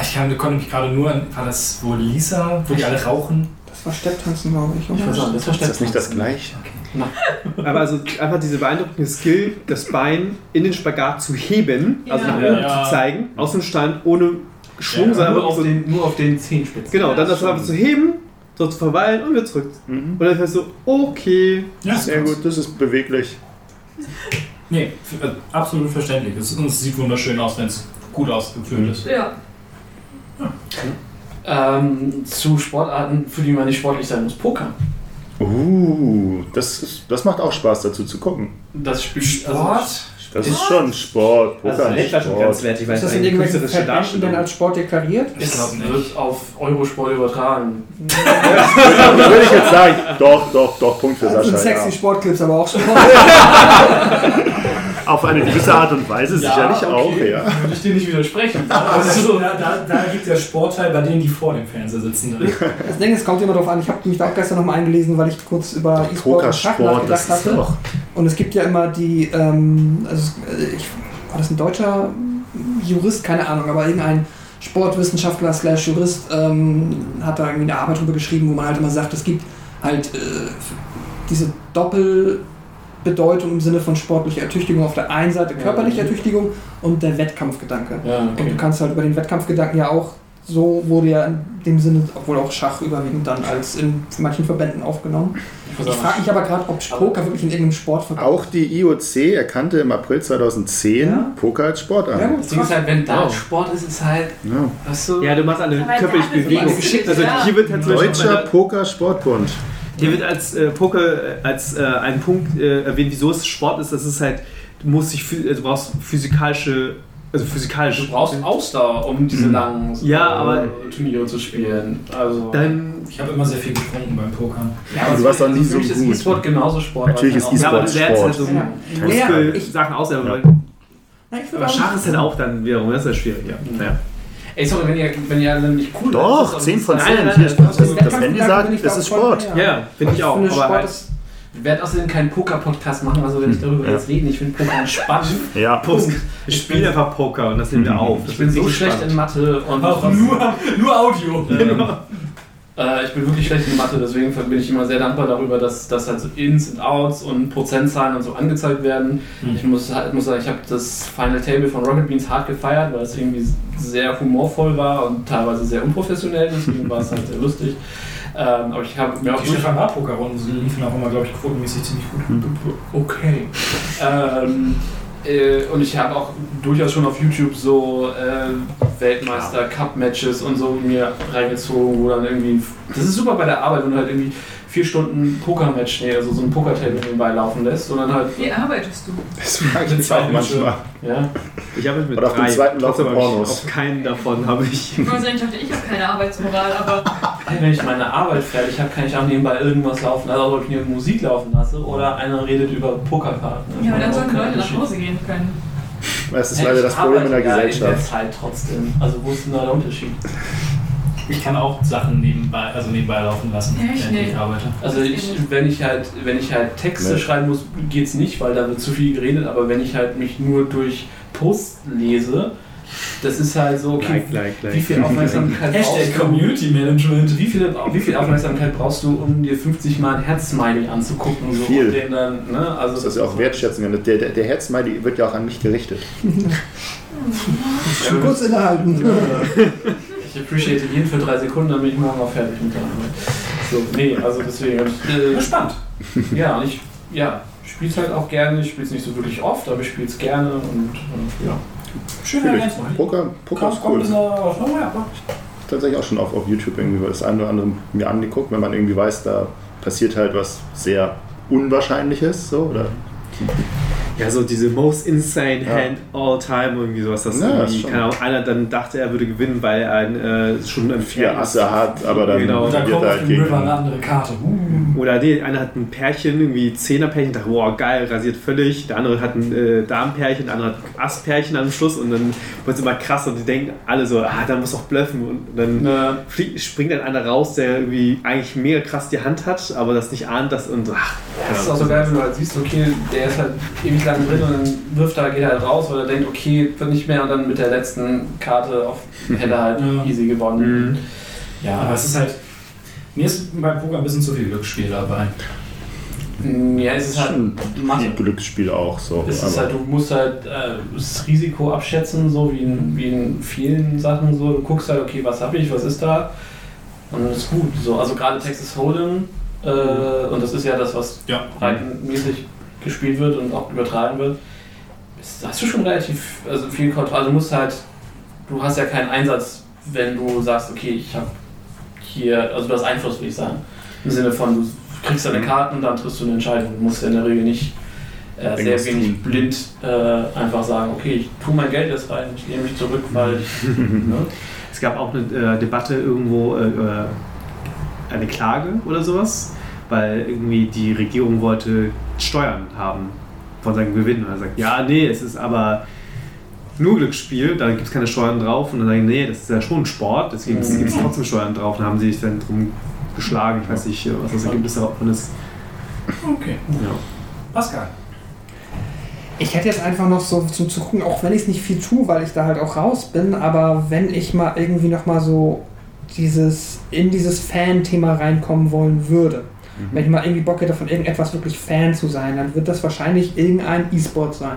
Ich kann, konnte mich gerade nur an, war das wohl Lisa, wo die alle rauchen? Das war Stepptanzen, glaube ich. Ich weiß auch, das Ist das nicht das gleiche? Aber also einfach diese beeindruckende Skill, das Bein in den Spagat zu heben, also Ja. nach oben Ja. zu zeigen, aus dem Stand, ohne Schwung, Ja, Nur auf, so. den, nur auf den Zehenspitzen. Genau, dann Ja, das einfach zu heben, so zu verweilen und wieder zurück. Mhm. Und dann fährst du, okay. Ja, Sehr gut, das ist beweglich. Nee, äh, absolut verständlich. Es, und es sieht wunderschön aus, wenn es gut ausgeführt ist. ja. Ähm, zu Sportarten, für die man nicht sportlich sein muss. Poker. Uh, das, ist, das macht auch Spaß dazu zu gucken. Das Spiel. Das ist schon Sport. Poker Also, ist echt war schon ganz Sport. wertig, weil Ist das es in irgendwelchen Verbänden denn als Sport deklariert? Ich glaube nicht. wird auf Eurosport übertragen. Würde ich jetzt sagen, doch, doch, doch, Punkt für Das sind Sascha. sexy Ja. Sportclips, aber auch Sport. Auf eine gewisse Art und Weise sicherlich auch, ja. Würde ich dir nicht widersprechen. Also, da, da, da liegt der Sportteil bei denen, die vor dem Fernseher sitzen. drin. Das Ding ist, kommt immer drauf an. Ich habe mich da auch gestern nochmal eingelesen, weil ich kurz über E-Sport und Schach nachgedacht ist hatte. doch. Und es gibt ja immer die, ähm, also äh, ich, war das ein deutscher Jurist, keine Ahnung, aber irgendein Sportwissenschaftler slash Jurist ähm, hat da irgendwie eine Arbeit drüber geschrieben, wo man halt immer sagt, es gibt halt äh, diese Doppelbedeutung im Sinne von sportlicher Ertüchtigung auf der einen Seite körperliche Ertüchtigung und der Wettkampfgedanke. Ja, Und du okay. kannst halt über den Wettkampfgedanken ja auch, so wurde ja in dem Sinne, obwohl auch Schach überwiegend dann als in manchen Verbänden aufgenommen. Ich frage mich aber gerade, ob Poker wirklich in irgendeinem Sportverband Auch die IOC erkannte im April 2010 Ja. Poker als Sport Ja, an. gut. Das Ding ist halt, wenn da Sport ist, ist halt, Ja. weißt du, Ja, du machst eine körperliche Bewegung. Also ja. hier wird halt Deutscher Poker-Sportbund. Hier wird als äh, Poker äh, als äh, ein Punkt äh, erwähnt, wieso es Sport ist. Das ist halt, du musst dich, also du brauchst physikalische, also physikalisch. du brauchst Ausdauer, um diese langen Ja, äh, aber- Turniere zu spielen. Also, Dann, Ich habe immer sehr viel getrunken beim Pokern. ja, aber du warst doch nie für so mich ist gut. E-Sport genauso Sport. Natürlich ist ja, aber du E-Sport lernst halt so Sport. Ja, ich- Muskelsachen aus, aber, auch- Schach ist halt auch dann wiederum, das ist halt schwierig, ja. Mhm. Naja. Ey, sorry, wenn ihr, wenn ihr dann nicht cool Doch, seid, 10 von 10. Nein, nein, Hier nein, steht- das Das, ist- das Handy sagt, ich das da ist Sport. Ja, finde ich auch. finde, aber Sport halt, ist, Ich werde außerdem keinen Poker-Podcast machen, also werde ich darüber Ja. jetzt reden. Ich finde Poker spannend. Ja, Punkt. wir spielen einfach Poker und das nehmen wir Mhm. auf. Ich bin so schlecht in Mathe und Auch nur, nur Audio. ähm, Äh, ich bin wirklich schlecht in Mathe, deswegen bin ich immer sehr dankbar darüber, dass, dass halt so Ins und Outs und Prozentzahlen und so angezeigt werden. Mhm. Ich muss, halt, muss sagen, ich habe das Final Table von Rocket Beans hart gefeiert, weil es irgendwie sehr humorvoll war und teilweise sehr unprofessionell, deswegen war es halt sehr lustig. Ähm, aber ich habe mir auch Die Stefan Pokerrunden liefen auch immer, glaube ich, quotenmäßig ziemlich gut. Okay. ähm, äh, und ich habe auch durchaus schon auf YouTube so äh, Weltmeister-Cup-Matches und so mir reingezogen, wo dann irgendwie. Das ist super bei der Arbeit, wenn du halt irgendwie vier Stunden Poker-Match, nee, also so ein Poker-Table nebenbei laufen lässt dann halt. Wie arbeitest du? Das frage ich auch manchmal. Ja. Ich habe mit Oder auf dem drei. zweiten Lauf Pornos. Auf keinen davon habe ich. Ich muss sagen, ich dachte, ich habe keine Arbeitsmoral, aber Hey, wenn ich meine Arbeit fertig habe, kann ich auch nebenbei irgendwas laufen, also ob ich mir Musik laufen lasse oder einer redet über Pokerkarten. ja, aber dann macht Leute nach. Hause gehen können. Das ist Hey, leider das Problem in der ja In der Gesellschaft. Zeit trotzdem. Also wo ist denn da der Unterschied? Ich kann auch Sachen nebenbei, also nebenbei laufen lassen, Ja, ich während ich nicht. arbeite. Also ich, wenn ich halt, wenn ich halt Texte Nee. schreiben muss, geht's nicht, weil da wird zu viel geredet, aber wenn ich halt mich nur durch Posts lese, das ist halt so, okay, Like, like, like. wie viel Aufmerksamkeit brauchst Hashtag du? Community Management. Wie viel, wie viel Aufmerksamkeit brauchst du, um dir 50 Mal ein Herz-Smiley anzugucken? So, Viel. Und dann, ne? also, Das ist ja auch Wertschätzung. Der, der, der Herzsmiley wird ja auch an mich gerichtet. Schon kurz innehalten. Ich appreciate jeden für drei Sekunden, dann bin ich morgen auch fertig mit der Arbeit. So, nee, also deswegen. Äh, Spannend. ja, und ich ja, spiele es halt auch gerne. Ich spiele es nicht so wirklich oft, aber ich spiele es gerne und, und ja. Schön Natürlich. ergänzt. Poker, Poker ist cool. Tatsächlich auch schon auf, auf YouTube irgendwie das eine oder andere mir angeguckt, wenn man irgendwie weiß, da passiert halt was sehr Unwahrscheinliches. So, oder Ja, so diese most insane Ja. hand all time irgendwie sowas. Das Ja, irgendwie, keine Ahnung, einer dann dachte, er würde gewinnen, weil er ein, äh, schon ein vier Asse hat, aber dann Genau. Und dann kommt er auf halt dem gegen. River eine andere Karte. Uh. Oder nee, einer hat ein Pärchen, irgendwie Zehnerpärchen, dachte, boah, geil, rasiert völlig. Der andere hat ein äh, Damenpärchen, der andere hat ein Asspärchen am Schluss und dann wird es immer krass und die denken alle so, ah, da muss doch bluffen. Und dann Ja. fliegt, springt dann einer raus, der irgendwie eigentlich mega krass die Hand hat, aber das nicht ahnt, dass und ach, Das ist auch so geil, wenn du halt siehst, okay, der ist halt ewig lang drin und dann wirft er, geht er halt raus, weil er denkt, okay, wird nicht mehr und dann mit der letzten Karte auf hätte er halt Ja. easy gewonnen. Mhm. Ja, aber es ist halt. Mir ist beim Poker ein bisschen zu viel Glücksspiel dabei. Ja, es ist halt ein Glücksspiel auch so. Es ist halt, du musst halt äh, das Risiko abschätzen, so wie in, wie in vielen Sachen. So. Du guckst halt, okay, was habe ich, was ist da? Und das ist gut. So. Also gerade Texas Hold'em, äh, und das ist ja das, was Ja. breitenmäßig gespielt wird und auch übertragen wird, ist, hast du schon relativ also viel Kontrolle. Also du musst halt, du hast ja keinen Einsatz, wenn du sagst, okay, ich habe hier, also du hast Einfluss, würde ich sagen. Im Sinne von, du kriegst deine Mhm. Karten dann triffst du eine Entscheidung. Du musst ja in der Regel nicht äh, sehr wenig tun. blind äh, einfach sagen, okay, ich tue mein Geld jetzt rein, ich lehne mich zurück, weil ich, ne? Es gab auch eine äh, Debatte irgendwo, äh, äh, eine Klage oder sowas, weil irgendwie die Regierung wollte Steuern haben von seinem Gewinn. Und er sagt, ja, nee, es ist aber nur Glücksspiel, da gibt es keine Steuern drauf. Und dann sagen, nee, das ist ja schon Sport, deswegen Mhm. gibt es trotzdem Steuern drauf. Und dann haben sie sich dann drum geschlagen. Ich weiß nicht, was das Ergebnis davon ist. Okay. Ja. Pascal. Ich hätte jetzt einfach noch so zum zu gucken, auch wenn ich es nicht viel tue, weil ich da halt auch raus bin, aber wenn ich mal irgendwie noch mal so dieses in dieses Fan-Thema reinkommen wollen würde, wenn ich mal irgendwie Bock hätte, von irgendetwas wirklich Fan zu sein, dann wird das wahrscheinlich irgendein E-Sport sein.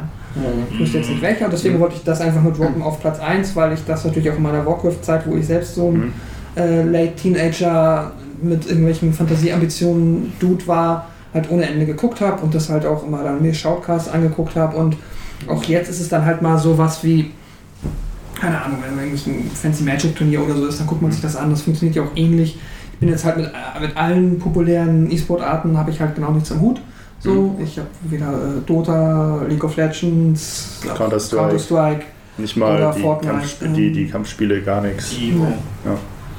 Ich wüsste jetzt nicht welcher, und deswegen wollte ich das einfach nur droppen auf Platz 1, weil ich das natürlich auch in meiner Warcraft-Zeit, wo ich selbst so ein Mhm. äh, Late Teenager mit irgendwelchen Fantasieambitionen Dude war, halt ohne Ende geguckt habe und das halt auch immer dann mir Shoutcasts angeguckt habe und auch jetzt ist es dann halt mal sowas wie keine Ahnung, wenn irgendwas ein Fancy Magic Turnier oder so ist, dann guckt man sich das an, das funktioniert ja auch ähnlich. Ich bin jetzt halt mit, äh, mit allen populären E-Sport-Arten habe ich halt genau nichts am Hut. So, ich habe weder äh, Dota, League of Legends, Counter-Strike. Counter-Strike, Nicht mal Oder die, Fortnite, Kampf, ähm, die, die Kampfspiele, gar nichts. Evo.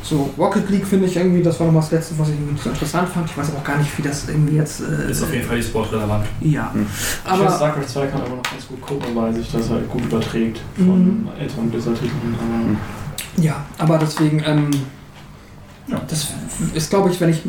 So, Rocket League finde ich irgendwie, das war nochmal das letzte, was ich irgendwie so interessant fand. Ich weiß aber auch gar nicht, wie das irgendwie jetzt. Äh, Ist auf jeden Fall die Sport relevant. Ja. Hm. Ich finde, Aber StarCraft 2 kann aber noch ganz gut gucken, weil sich das halt gut überträgt Mhm. von älteren Blizzard-Titeln. aber- ja, aber deswegen, ähm, Ja. das ist, glaube ich, wenn ich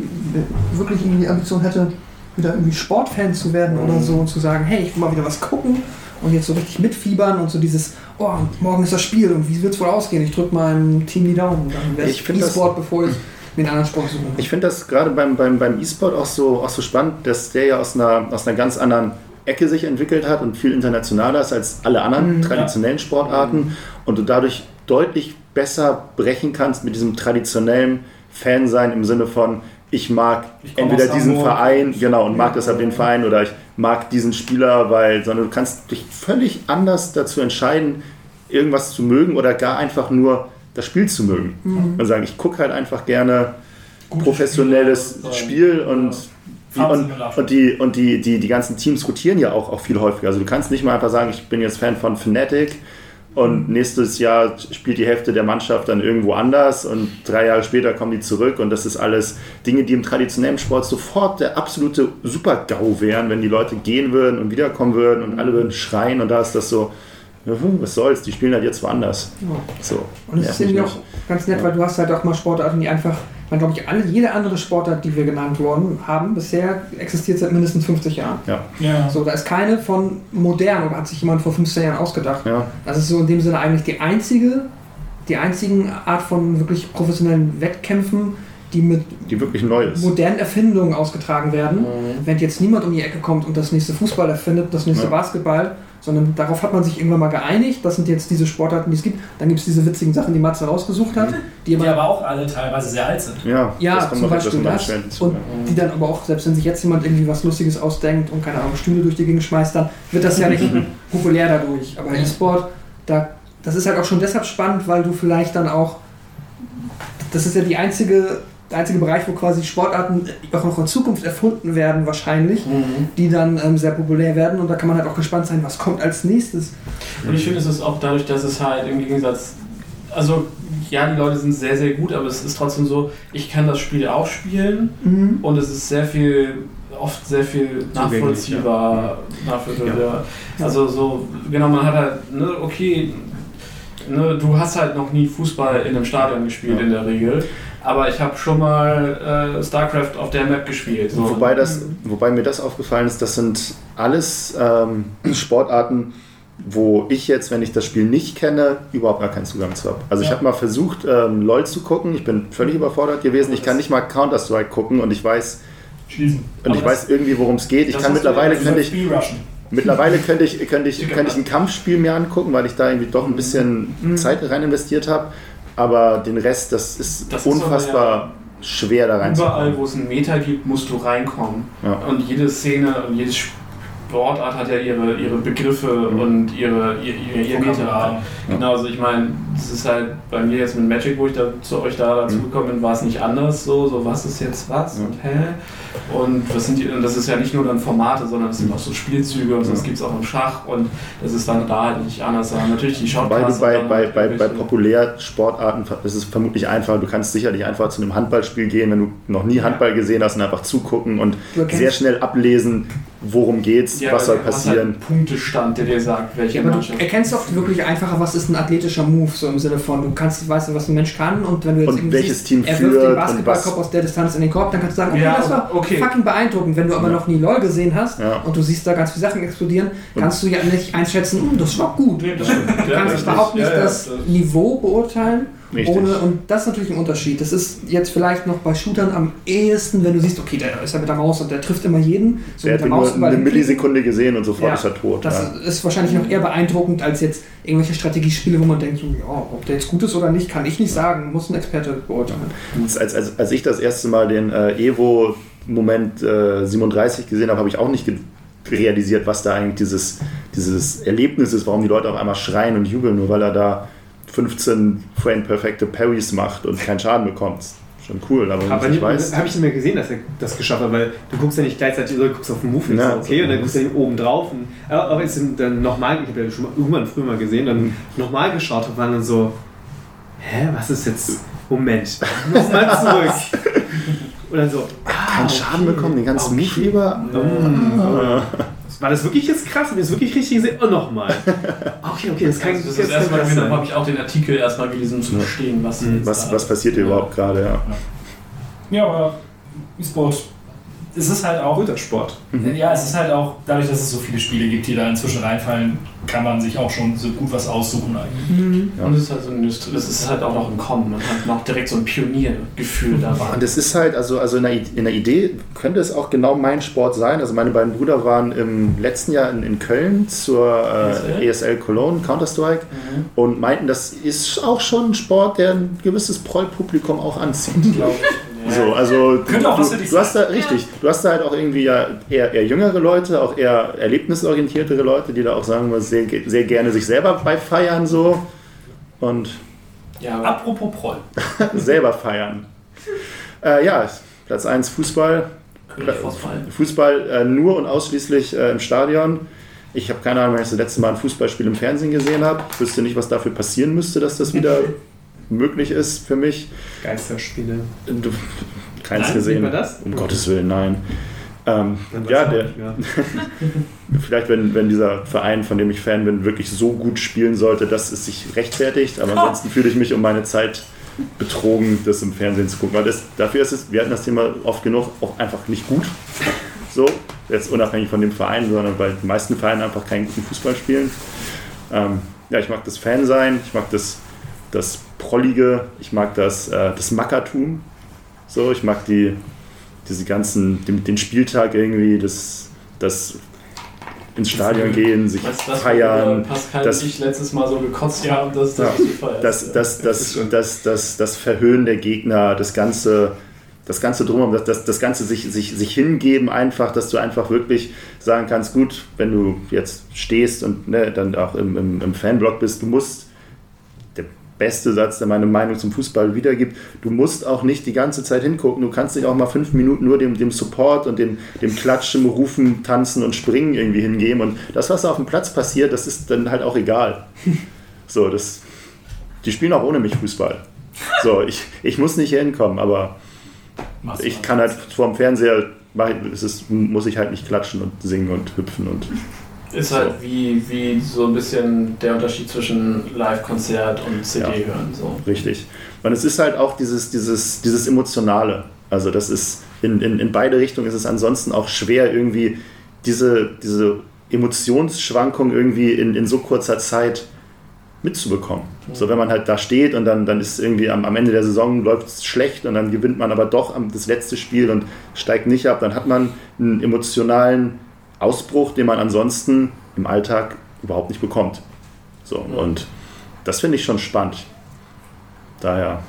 wirklich irgendwie die Ambition hätte, wieder irgendwie Sportfan zu werden oder so und zu sagen, hey, ich will mal wieder was gucken und jetzt so richtig mitfiebern und so dieses, oh, morgen ist das Spiel und wie wird es wohl ausgehen? Ich drücke meinem Team die Daumen. Dann wäre Ich E-Sport, bevor ich den anderen Sport suchen. Ich finde das gerade beim, beim, beim E-Sport auch so, auch so spannend, dass der ja aus einer, aus einer ganz anderen Ecke sich entwickelt hat und viel internationaler ist als alle anderen Mhm. traditionellen Sportarten und du dadurch deutlich besser brechen kannst mit diesem traditionellen Fansein im Sinne von ich mag Ich entweder diesen Hamburg. Verein, genau, und mag deshalb den Verein oder ich mag diesen Spieler, weil, sondern du kannst dich völlig anders dazu entscheiden, irgendwas zu mögen oder gar einfach nur das Spiel zu mögen. Und sagen, ich gucke halt einfach gerne Gute professionelles Spiele, Spiel und, die, und, und, die, und die, die, die ganzen Teams rotieren ja auch, auch viel häufiger. Also du kannst nicht mal einfach sagen, ich bin jetzt Fan von Fnatic und nächstes Jahr spielt die Hälfte der Mannschaft dann irgendwo anders und drei Jahre später kommen die zurück und das ist alles Dinge, die im traditionellen Sport sofort der absolute Super-GAU wären, wenn die Leute gehen würden und wiederkommen würden und alle würden schreien und da ist das so, hm, was soll's, die spielen halt jetzt woanders. Ja. So. Und es ist irgendwie auch ganz nett, weil du hast halt auch mal Sportarten, die einfach, man glaube ich, alle, jede andere Sportart, die wir genannt worden haben, bisher existiert seit mindestens 50 Jahren. Ja. So, da ist keine von modern oder hat sich jemand vor 15 Jahren ausgedacht. Ja, Das ist so in dem Sinne eigentlich die einzige, die einzigen Art von wirklich professionellen Wettkämpfen, die mit die wirklich neu ist. modernen Erfindungen ausgetragen werden. Wenn jetzt niemand um die Ecke kommt und das nächste Fußball erfindet, das nächste Ja. Basketball, sondern darauf hat man sich irgendwann mal geeinigt. Das sind jetzt diese Sportarten, die es gibt. Dann gibt es diese witzigen Sachen, die Matze rausgesucht hat, die Die aber auch alle teilweise sehr alt sind. Ja, Ja, zum Beispiel das. hinzu. Und die dann aber auch, selbst wenn sich jetzt jemand irgendwie was Lustiges ausdenkt und keine Ahnung, Stühle durch die Gegend schmeißt, dann wird das ja nicht populär dadurch. Aber E-Sport, da, das ist halt auch schon deshalb spannend, weil du vielleicht dann auch, das ist ja die einzige, der einzige Bereich, wo quasi Sportarten auch noch in Zukunft erfunden werden, wahrscheinlich, Mhm. die dann ähm, sehr populär werden und da kann man halt auch gespannt sein, was kommt als nächstes. Und ich finde, es ist auch dadurch, dass es halt im Gegensatz, also ja, die Leute sind sehr, sehr gut, aber es ist trotzdem so, ich kann das Spiel auch spielen Mhm. und es ist sehr viel, oft sehr viel nachvollziehbar. nachvollziehbar. Also so, genau, man hat halt, ne, okay, ne, du hast halt noch nie Fußball in einem Stadion gespielt Ja. in der Regel, aber ich habe schon mal äh, StarCraft auf der Map gespielt. So. Wobei, das, wobei mir das aufgefallen ist, das sind alles ähm, Sportarten, wo ich jetzt, wenn ich das Spiel nicht kenne, überhaupt gar keinen Zugang zu habe. Also ich Ja. habe mal versucht, ähm, LOL zu gucken. Ich bin völlig überfordert gewesen. Ich kann nicht mal Counter-Strike gucken und ich weiß, Schießen. und ich weiß irgendwie, worum es geht. Ich kann mittlerweile ja- könnte ich. Mittlerweile könnte ich, könnte, ich, könnte ich ein Kampfspiel mir angucken, weil ich da irgendwie doch ein bisschen Zeit rein investiert habe. Aber den Rest, das ist Das ist unfassbar schwer da Überall, reinzukommen. wo es einen Meter gibt, musst du reinkommen. Ja. Und jede Szene und jede Sportart hat ja ihre, ihre Begriffe Mhm. und ihre, ihr, ihr, ihr Meter. Vokabular. Genau, also ich meine, das ist halt bei mir jetzt mit Magic, wo ich da zu euch da dazu Mhm. gekommen bin, war es nicht anders so, so was ist jetzt was und hä? Und was sind die, und das ist ja nicht nur dann Formate, sondern es sind auch so Spielzüge und so, das Ja. gibt es auch im Schach und das ist dann da halt nicht anders. Aber natürlich die Shotcasts bei, bei, bei, bei irgendwelche- Populärsportarten, das ist vermutlich einfach, du kannst sicherlich einfach zu einem Handballspiel gehen, wenn du noch nie Handball gesehen hast und einfach zugucken und sehr schnell ablesen, worum geht's, Ja, was soll du hast passieren. Halt Punktestand, der dir sagt, welche Ja, aber du Mannschaft. erkennst auch wirklich einfacher, was ist ein athletischer Move, so im Sinne von, du kannst, weißt du, was ein Mensch kann und wenn du jetzt Und welches siehst, Team er führt wirft den Basketballkorb aus der Distanz in den Korb, dann kannst du sagen, okay, Ja, das war okay. fucking beeindruckend. Wenn du aber Ja. noch nie LOL gesehen hast Ja. und du siehst da ganz viele Sachen explodieren, Und- kannst du ja nicht einschätzen, "Hm, das war gut. Nee, das. Du kannst überhaupt nicht Ja, ja, das Niveau beurteilen. Richtig. Ohne, und das ist natürlich ein Unterschied. Das ist jetzt vielleicht noch bei Shootern am ehesten, wenn du siehst, okay, der ist ja mit der Maus und der trifft immer jeden. So Der mit hat ihn nur eine. Millisekunde gesehen und sofort Ja, ist er tot. Das ja. ist wahrscheinlich noch eher beeindruckend als jetzt irgendwelche Strategiespiele, wo man denkt, so, ja, ob der jetzt gut ist oder nicht, kann ich nicht sagen, muss ein Experte beurteilen. Als, als, als ich das erste Mal den äh, Evo Moment äh, 37 gesehen habe, habe ich auch nicht realisiert, was da eigentlich dieses, dieses Erlebnis ist, warum die Leute auf einmal schreien und jubeln, nur weil er da 15 frame-perfekte Parries macht und keinen Schaden bekommt. Schon cool, aber Aber nicht weiß. habe ich nicht mehr gesehen, dass er das geschafft hat, weil du guckst ja nicht gleichzeitig, du guckst auf den Move, Ja, ja, okay, und dann so. guckst du den oben drauf. Und, aber aber sind dann nochmal, ich habe ja schon mal irgendwann früher mal gesehen, dann nochmal geschaut und waren dann so, hä, was ist jetzt, Moment, nochmal zurück. Dann so, ah, Keinen Schaden okay. bekommen, den ganzen Okay. Move lieber. Mm. War das wirklich jetzt krass? Hab ich das wirklich richtig gesehen? Und nochmal. Okay, okay, das kann das ist das das habe ich auch den Artikel erstmal gelesen, um zu verstehen, was, Mhm. jetzt Was, was passiert hier Ja. überhaupt gerade? Ja. Ja, aber E-Sport es ist halt auch. Guter Sport. Ja, es ist halt auch, dadurch, dass es so viele Spiele gibt, die da inzwischen reinfallen, kann man sich auch schon so gut was aussuchen eigentlich. Ja. Und es ist halt so Industrie, das ist halt auch noch im Kommen. Man hat noch direkt so ein Pioniergefühl dabei. Und es ist halt, also, also in, der, in der Idee könnte es auch genau mein Sport sein. Also meine beiden Brüder waren im letzten Jahr in, in Köln zur äh, ESL Cologne, Counter-Strike, Mhm. und meinten, das ist auch schon ein Sport, der ein gewisses Proll-Publikum auch anzieht. glaube ich. So, also Könnte auch du, was für dich du hast da richtig, du hast da halt auch irgendwie ja eher, eher jüngere Leute, auch eher erlebnisorientiertere Leute, die da auch sagen wir sehr, sehr gerne sich selber bei feiern so und Ja, Apropos Proll. selber feiern. Äh, ja, Platz 1 Fußball. Fußball. Fußball äh, nur und ausschließlich äh, im Stadion. Ich habe keine Ahnung, wann ich das letzte Mal ein Fußballspiel im Fernsehen gesehen habe. Ich wüsste nicht, was dafür passieren müsste, dass das wieder möglich ist für mich. Geisterspiele. Du, keins Nein, gesehen. Um Gottes Willen, nein. Ähm, ja, der, vielleicht, wenn, wenn dieser Verein, von dem ich Fan bin, wirklich so gut spielen sollte, dass es sich rechtfertigt. Aber ansonsten fühle ich mich um meine Zeit betrogen, das im Fernsehen zu gucken. Weil das, dafür ist es, wir hatten das Thema oft genug, auch einfach nicht gut. So, jetzt unabhängig von dem Verein, sondern weil die meisten Vereine einfach keinen guten Fußball spielen. Ähm, ja, ich mag das Fan sein, ich mag das, das Prollige, ich mag das, äh, das Mackertum. So, ich mag die, diese ganzen, den, den Spieltag irgendwie, das, das ins Stadion gehen, sich du, das, feiern, Pascal das- ich letztes Mal so gekotzt haben, dass das zu feiern das, das, ist das, das, das, das Verhöhnen der Gegner, das ganze, das ganze drumherum, das, das, das ganze sich, sich, sich hingeben einfach, dass du einfach wirklich sagen kannst, gut, wenn du jetzt stehst und ne, dann auch im, im, im Fanblock bist, du musst, beste Satz, der meine Meinung zum Fußball wiedergibt, du musst auch nicht die ganze Zeit hingucken, du kannst dich auch mal fünf Minuten nur dem, dem Support und dem, dem Klatschen, Rufen, Tanzen und Springen irgendwie hingeben und das, was da auf dem Platz passiert, das ist dann halt auch egal. So, das, die spielen auch ohne mich Fußball. So, ich, ich muss nicht hier hinkommen, aber ich kann halt vor dem Fernseher, ist, muss ich halt nicht klatschen und singen und hüpfen und Ist halt wie, wie so ein bisschen der Unterschied zwischen Live-Konzert und CD Ja. hören. So. richtig. Und es ist halt auch dieses, dieses, dieses Emotionale. Also das ist, in, in, in beide Richtungen ist es ansonsten auch schwer, irgendwie diese, diese Emotionsschwankung irgendwie in, in so kurzer Zeit mitzubekommen. So, wenn man halt da steht und dann, dann ist irgendwie am, am Ende der Saison läuft es schlecht und dann gewinnt man aber doch am, das letzte Spiel und steigt nicht ab, dann hat man einen emotionalen Ausbruch, den man ansonsten im Alltag überhaupt nicht bekommt. So, Ja. und das finde ich schon spannend. Daher,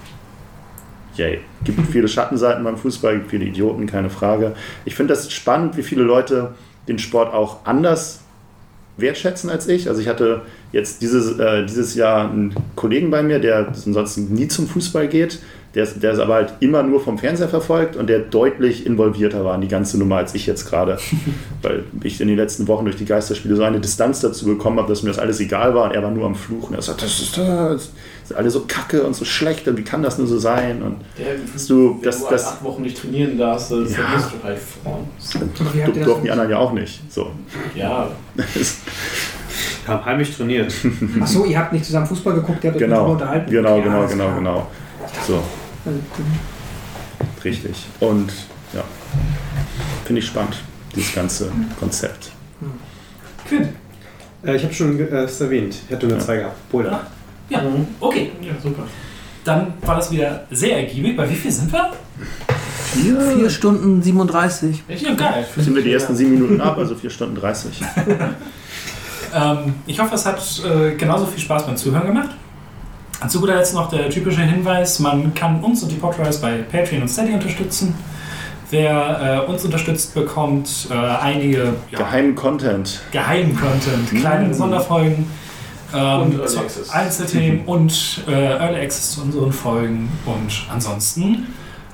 yay. Gibt viele Schattenseiten beim Fußball, gibt viele Idioten, keine Frage. Ich finde das spannend, wie viele Leute den Sport auch anders wertschätzen als ich. Also ich hatte jetzt dieses, äh, dieses Jahr einen Kollegen bei mir, der ansonsten nie zum Fußball geht, der, ist- der ist aber halt immer nur vom Fernseher verfolgt und der deutlich involvierter war in die ganze Nummer als ich jetzt gerade. Weil ich in den letzten Wochen durch die Geisterspiele so eine Distanz dazu bekommen habe, dass mir das alles egal war und er war nur am Fluchen. Er sagt, das ist, das ist alle so kacke und so schlecht und wie kann das nur so sein? Und Der, Dass du- wenn das- du das- acht Wochen nicht trainieren darfst, dann Ja. verlierst du halt Frauen. Ihr durften die das? anderen ja auch nicht. So. Ja, Haben heimlich trainiert. Achso, ihr habt nicht zusammen Fußball geguckt, ihr habt euch Genau, darüber unterhalten. genau, Okay, genau, genau, genau. So. Also, Richtig. Und ja, finde ich spannend, dieses ganze Konzept. Good. Äh, ich habe schon äh, es erwähnt. Ich hatte nur Ja. zwei gehabt. Boulder. Ja, okay. ja, super. Dann war das wieder sehr ergiebig. Bei wie viel sind wir? 4 Stunden 37. Ja, geil. Sind wir die ersten sieben Minuten ab, also 4 Stunden 30. Ähm, ich hoffe, es hat äh, genauso viel Spaß beim Zuhören gemacht. Und zu guter Letzt noch der typische Hinweis, man kann uns und die Podrise bei Patreon und Steady unterstützen. Wer äh, uns unterstützt, bekommt äh, einige ja, Geheimen Content. geheimen Content, kleine Mm. Sonderfolgen, ähm, Und Early zu Access. Einzelthemen und äh, Early Access zu unseren Folgen. Und ansonsten,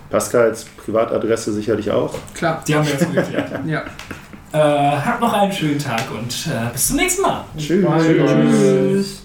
Pascals Privatadresse sicherlich auch. Klar. die haben wir jetzt geklärt. Ja. äh, habt noch einen schönen Tag und äh, bis zum nächsten Mal. Tschüss. Bye. Tschüss.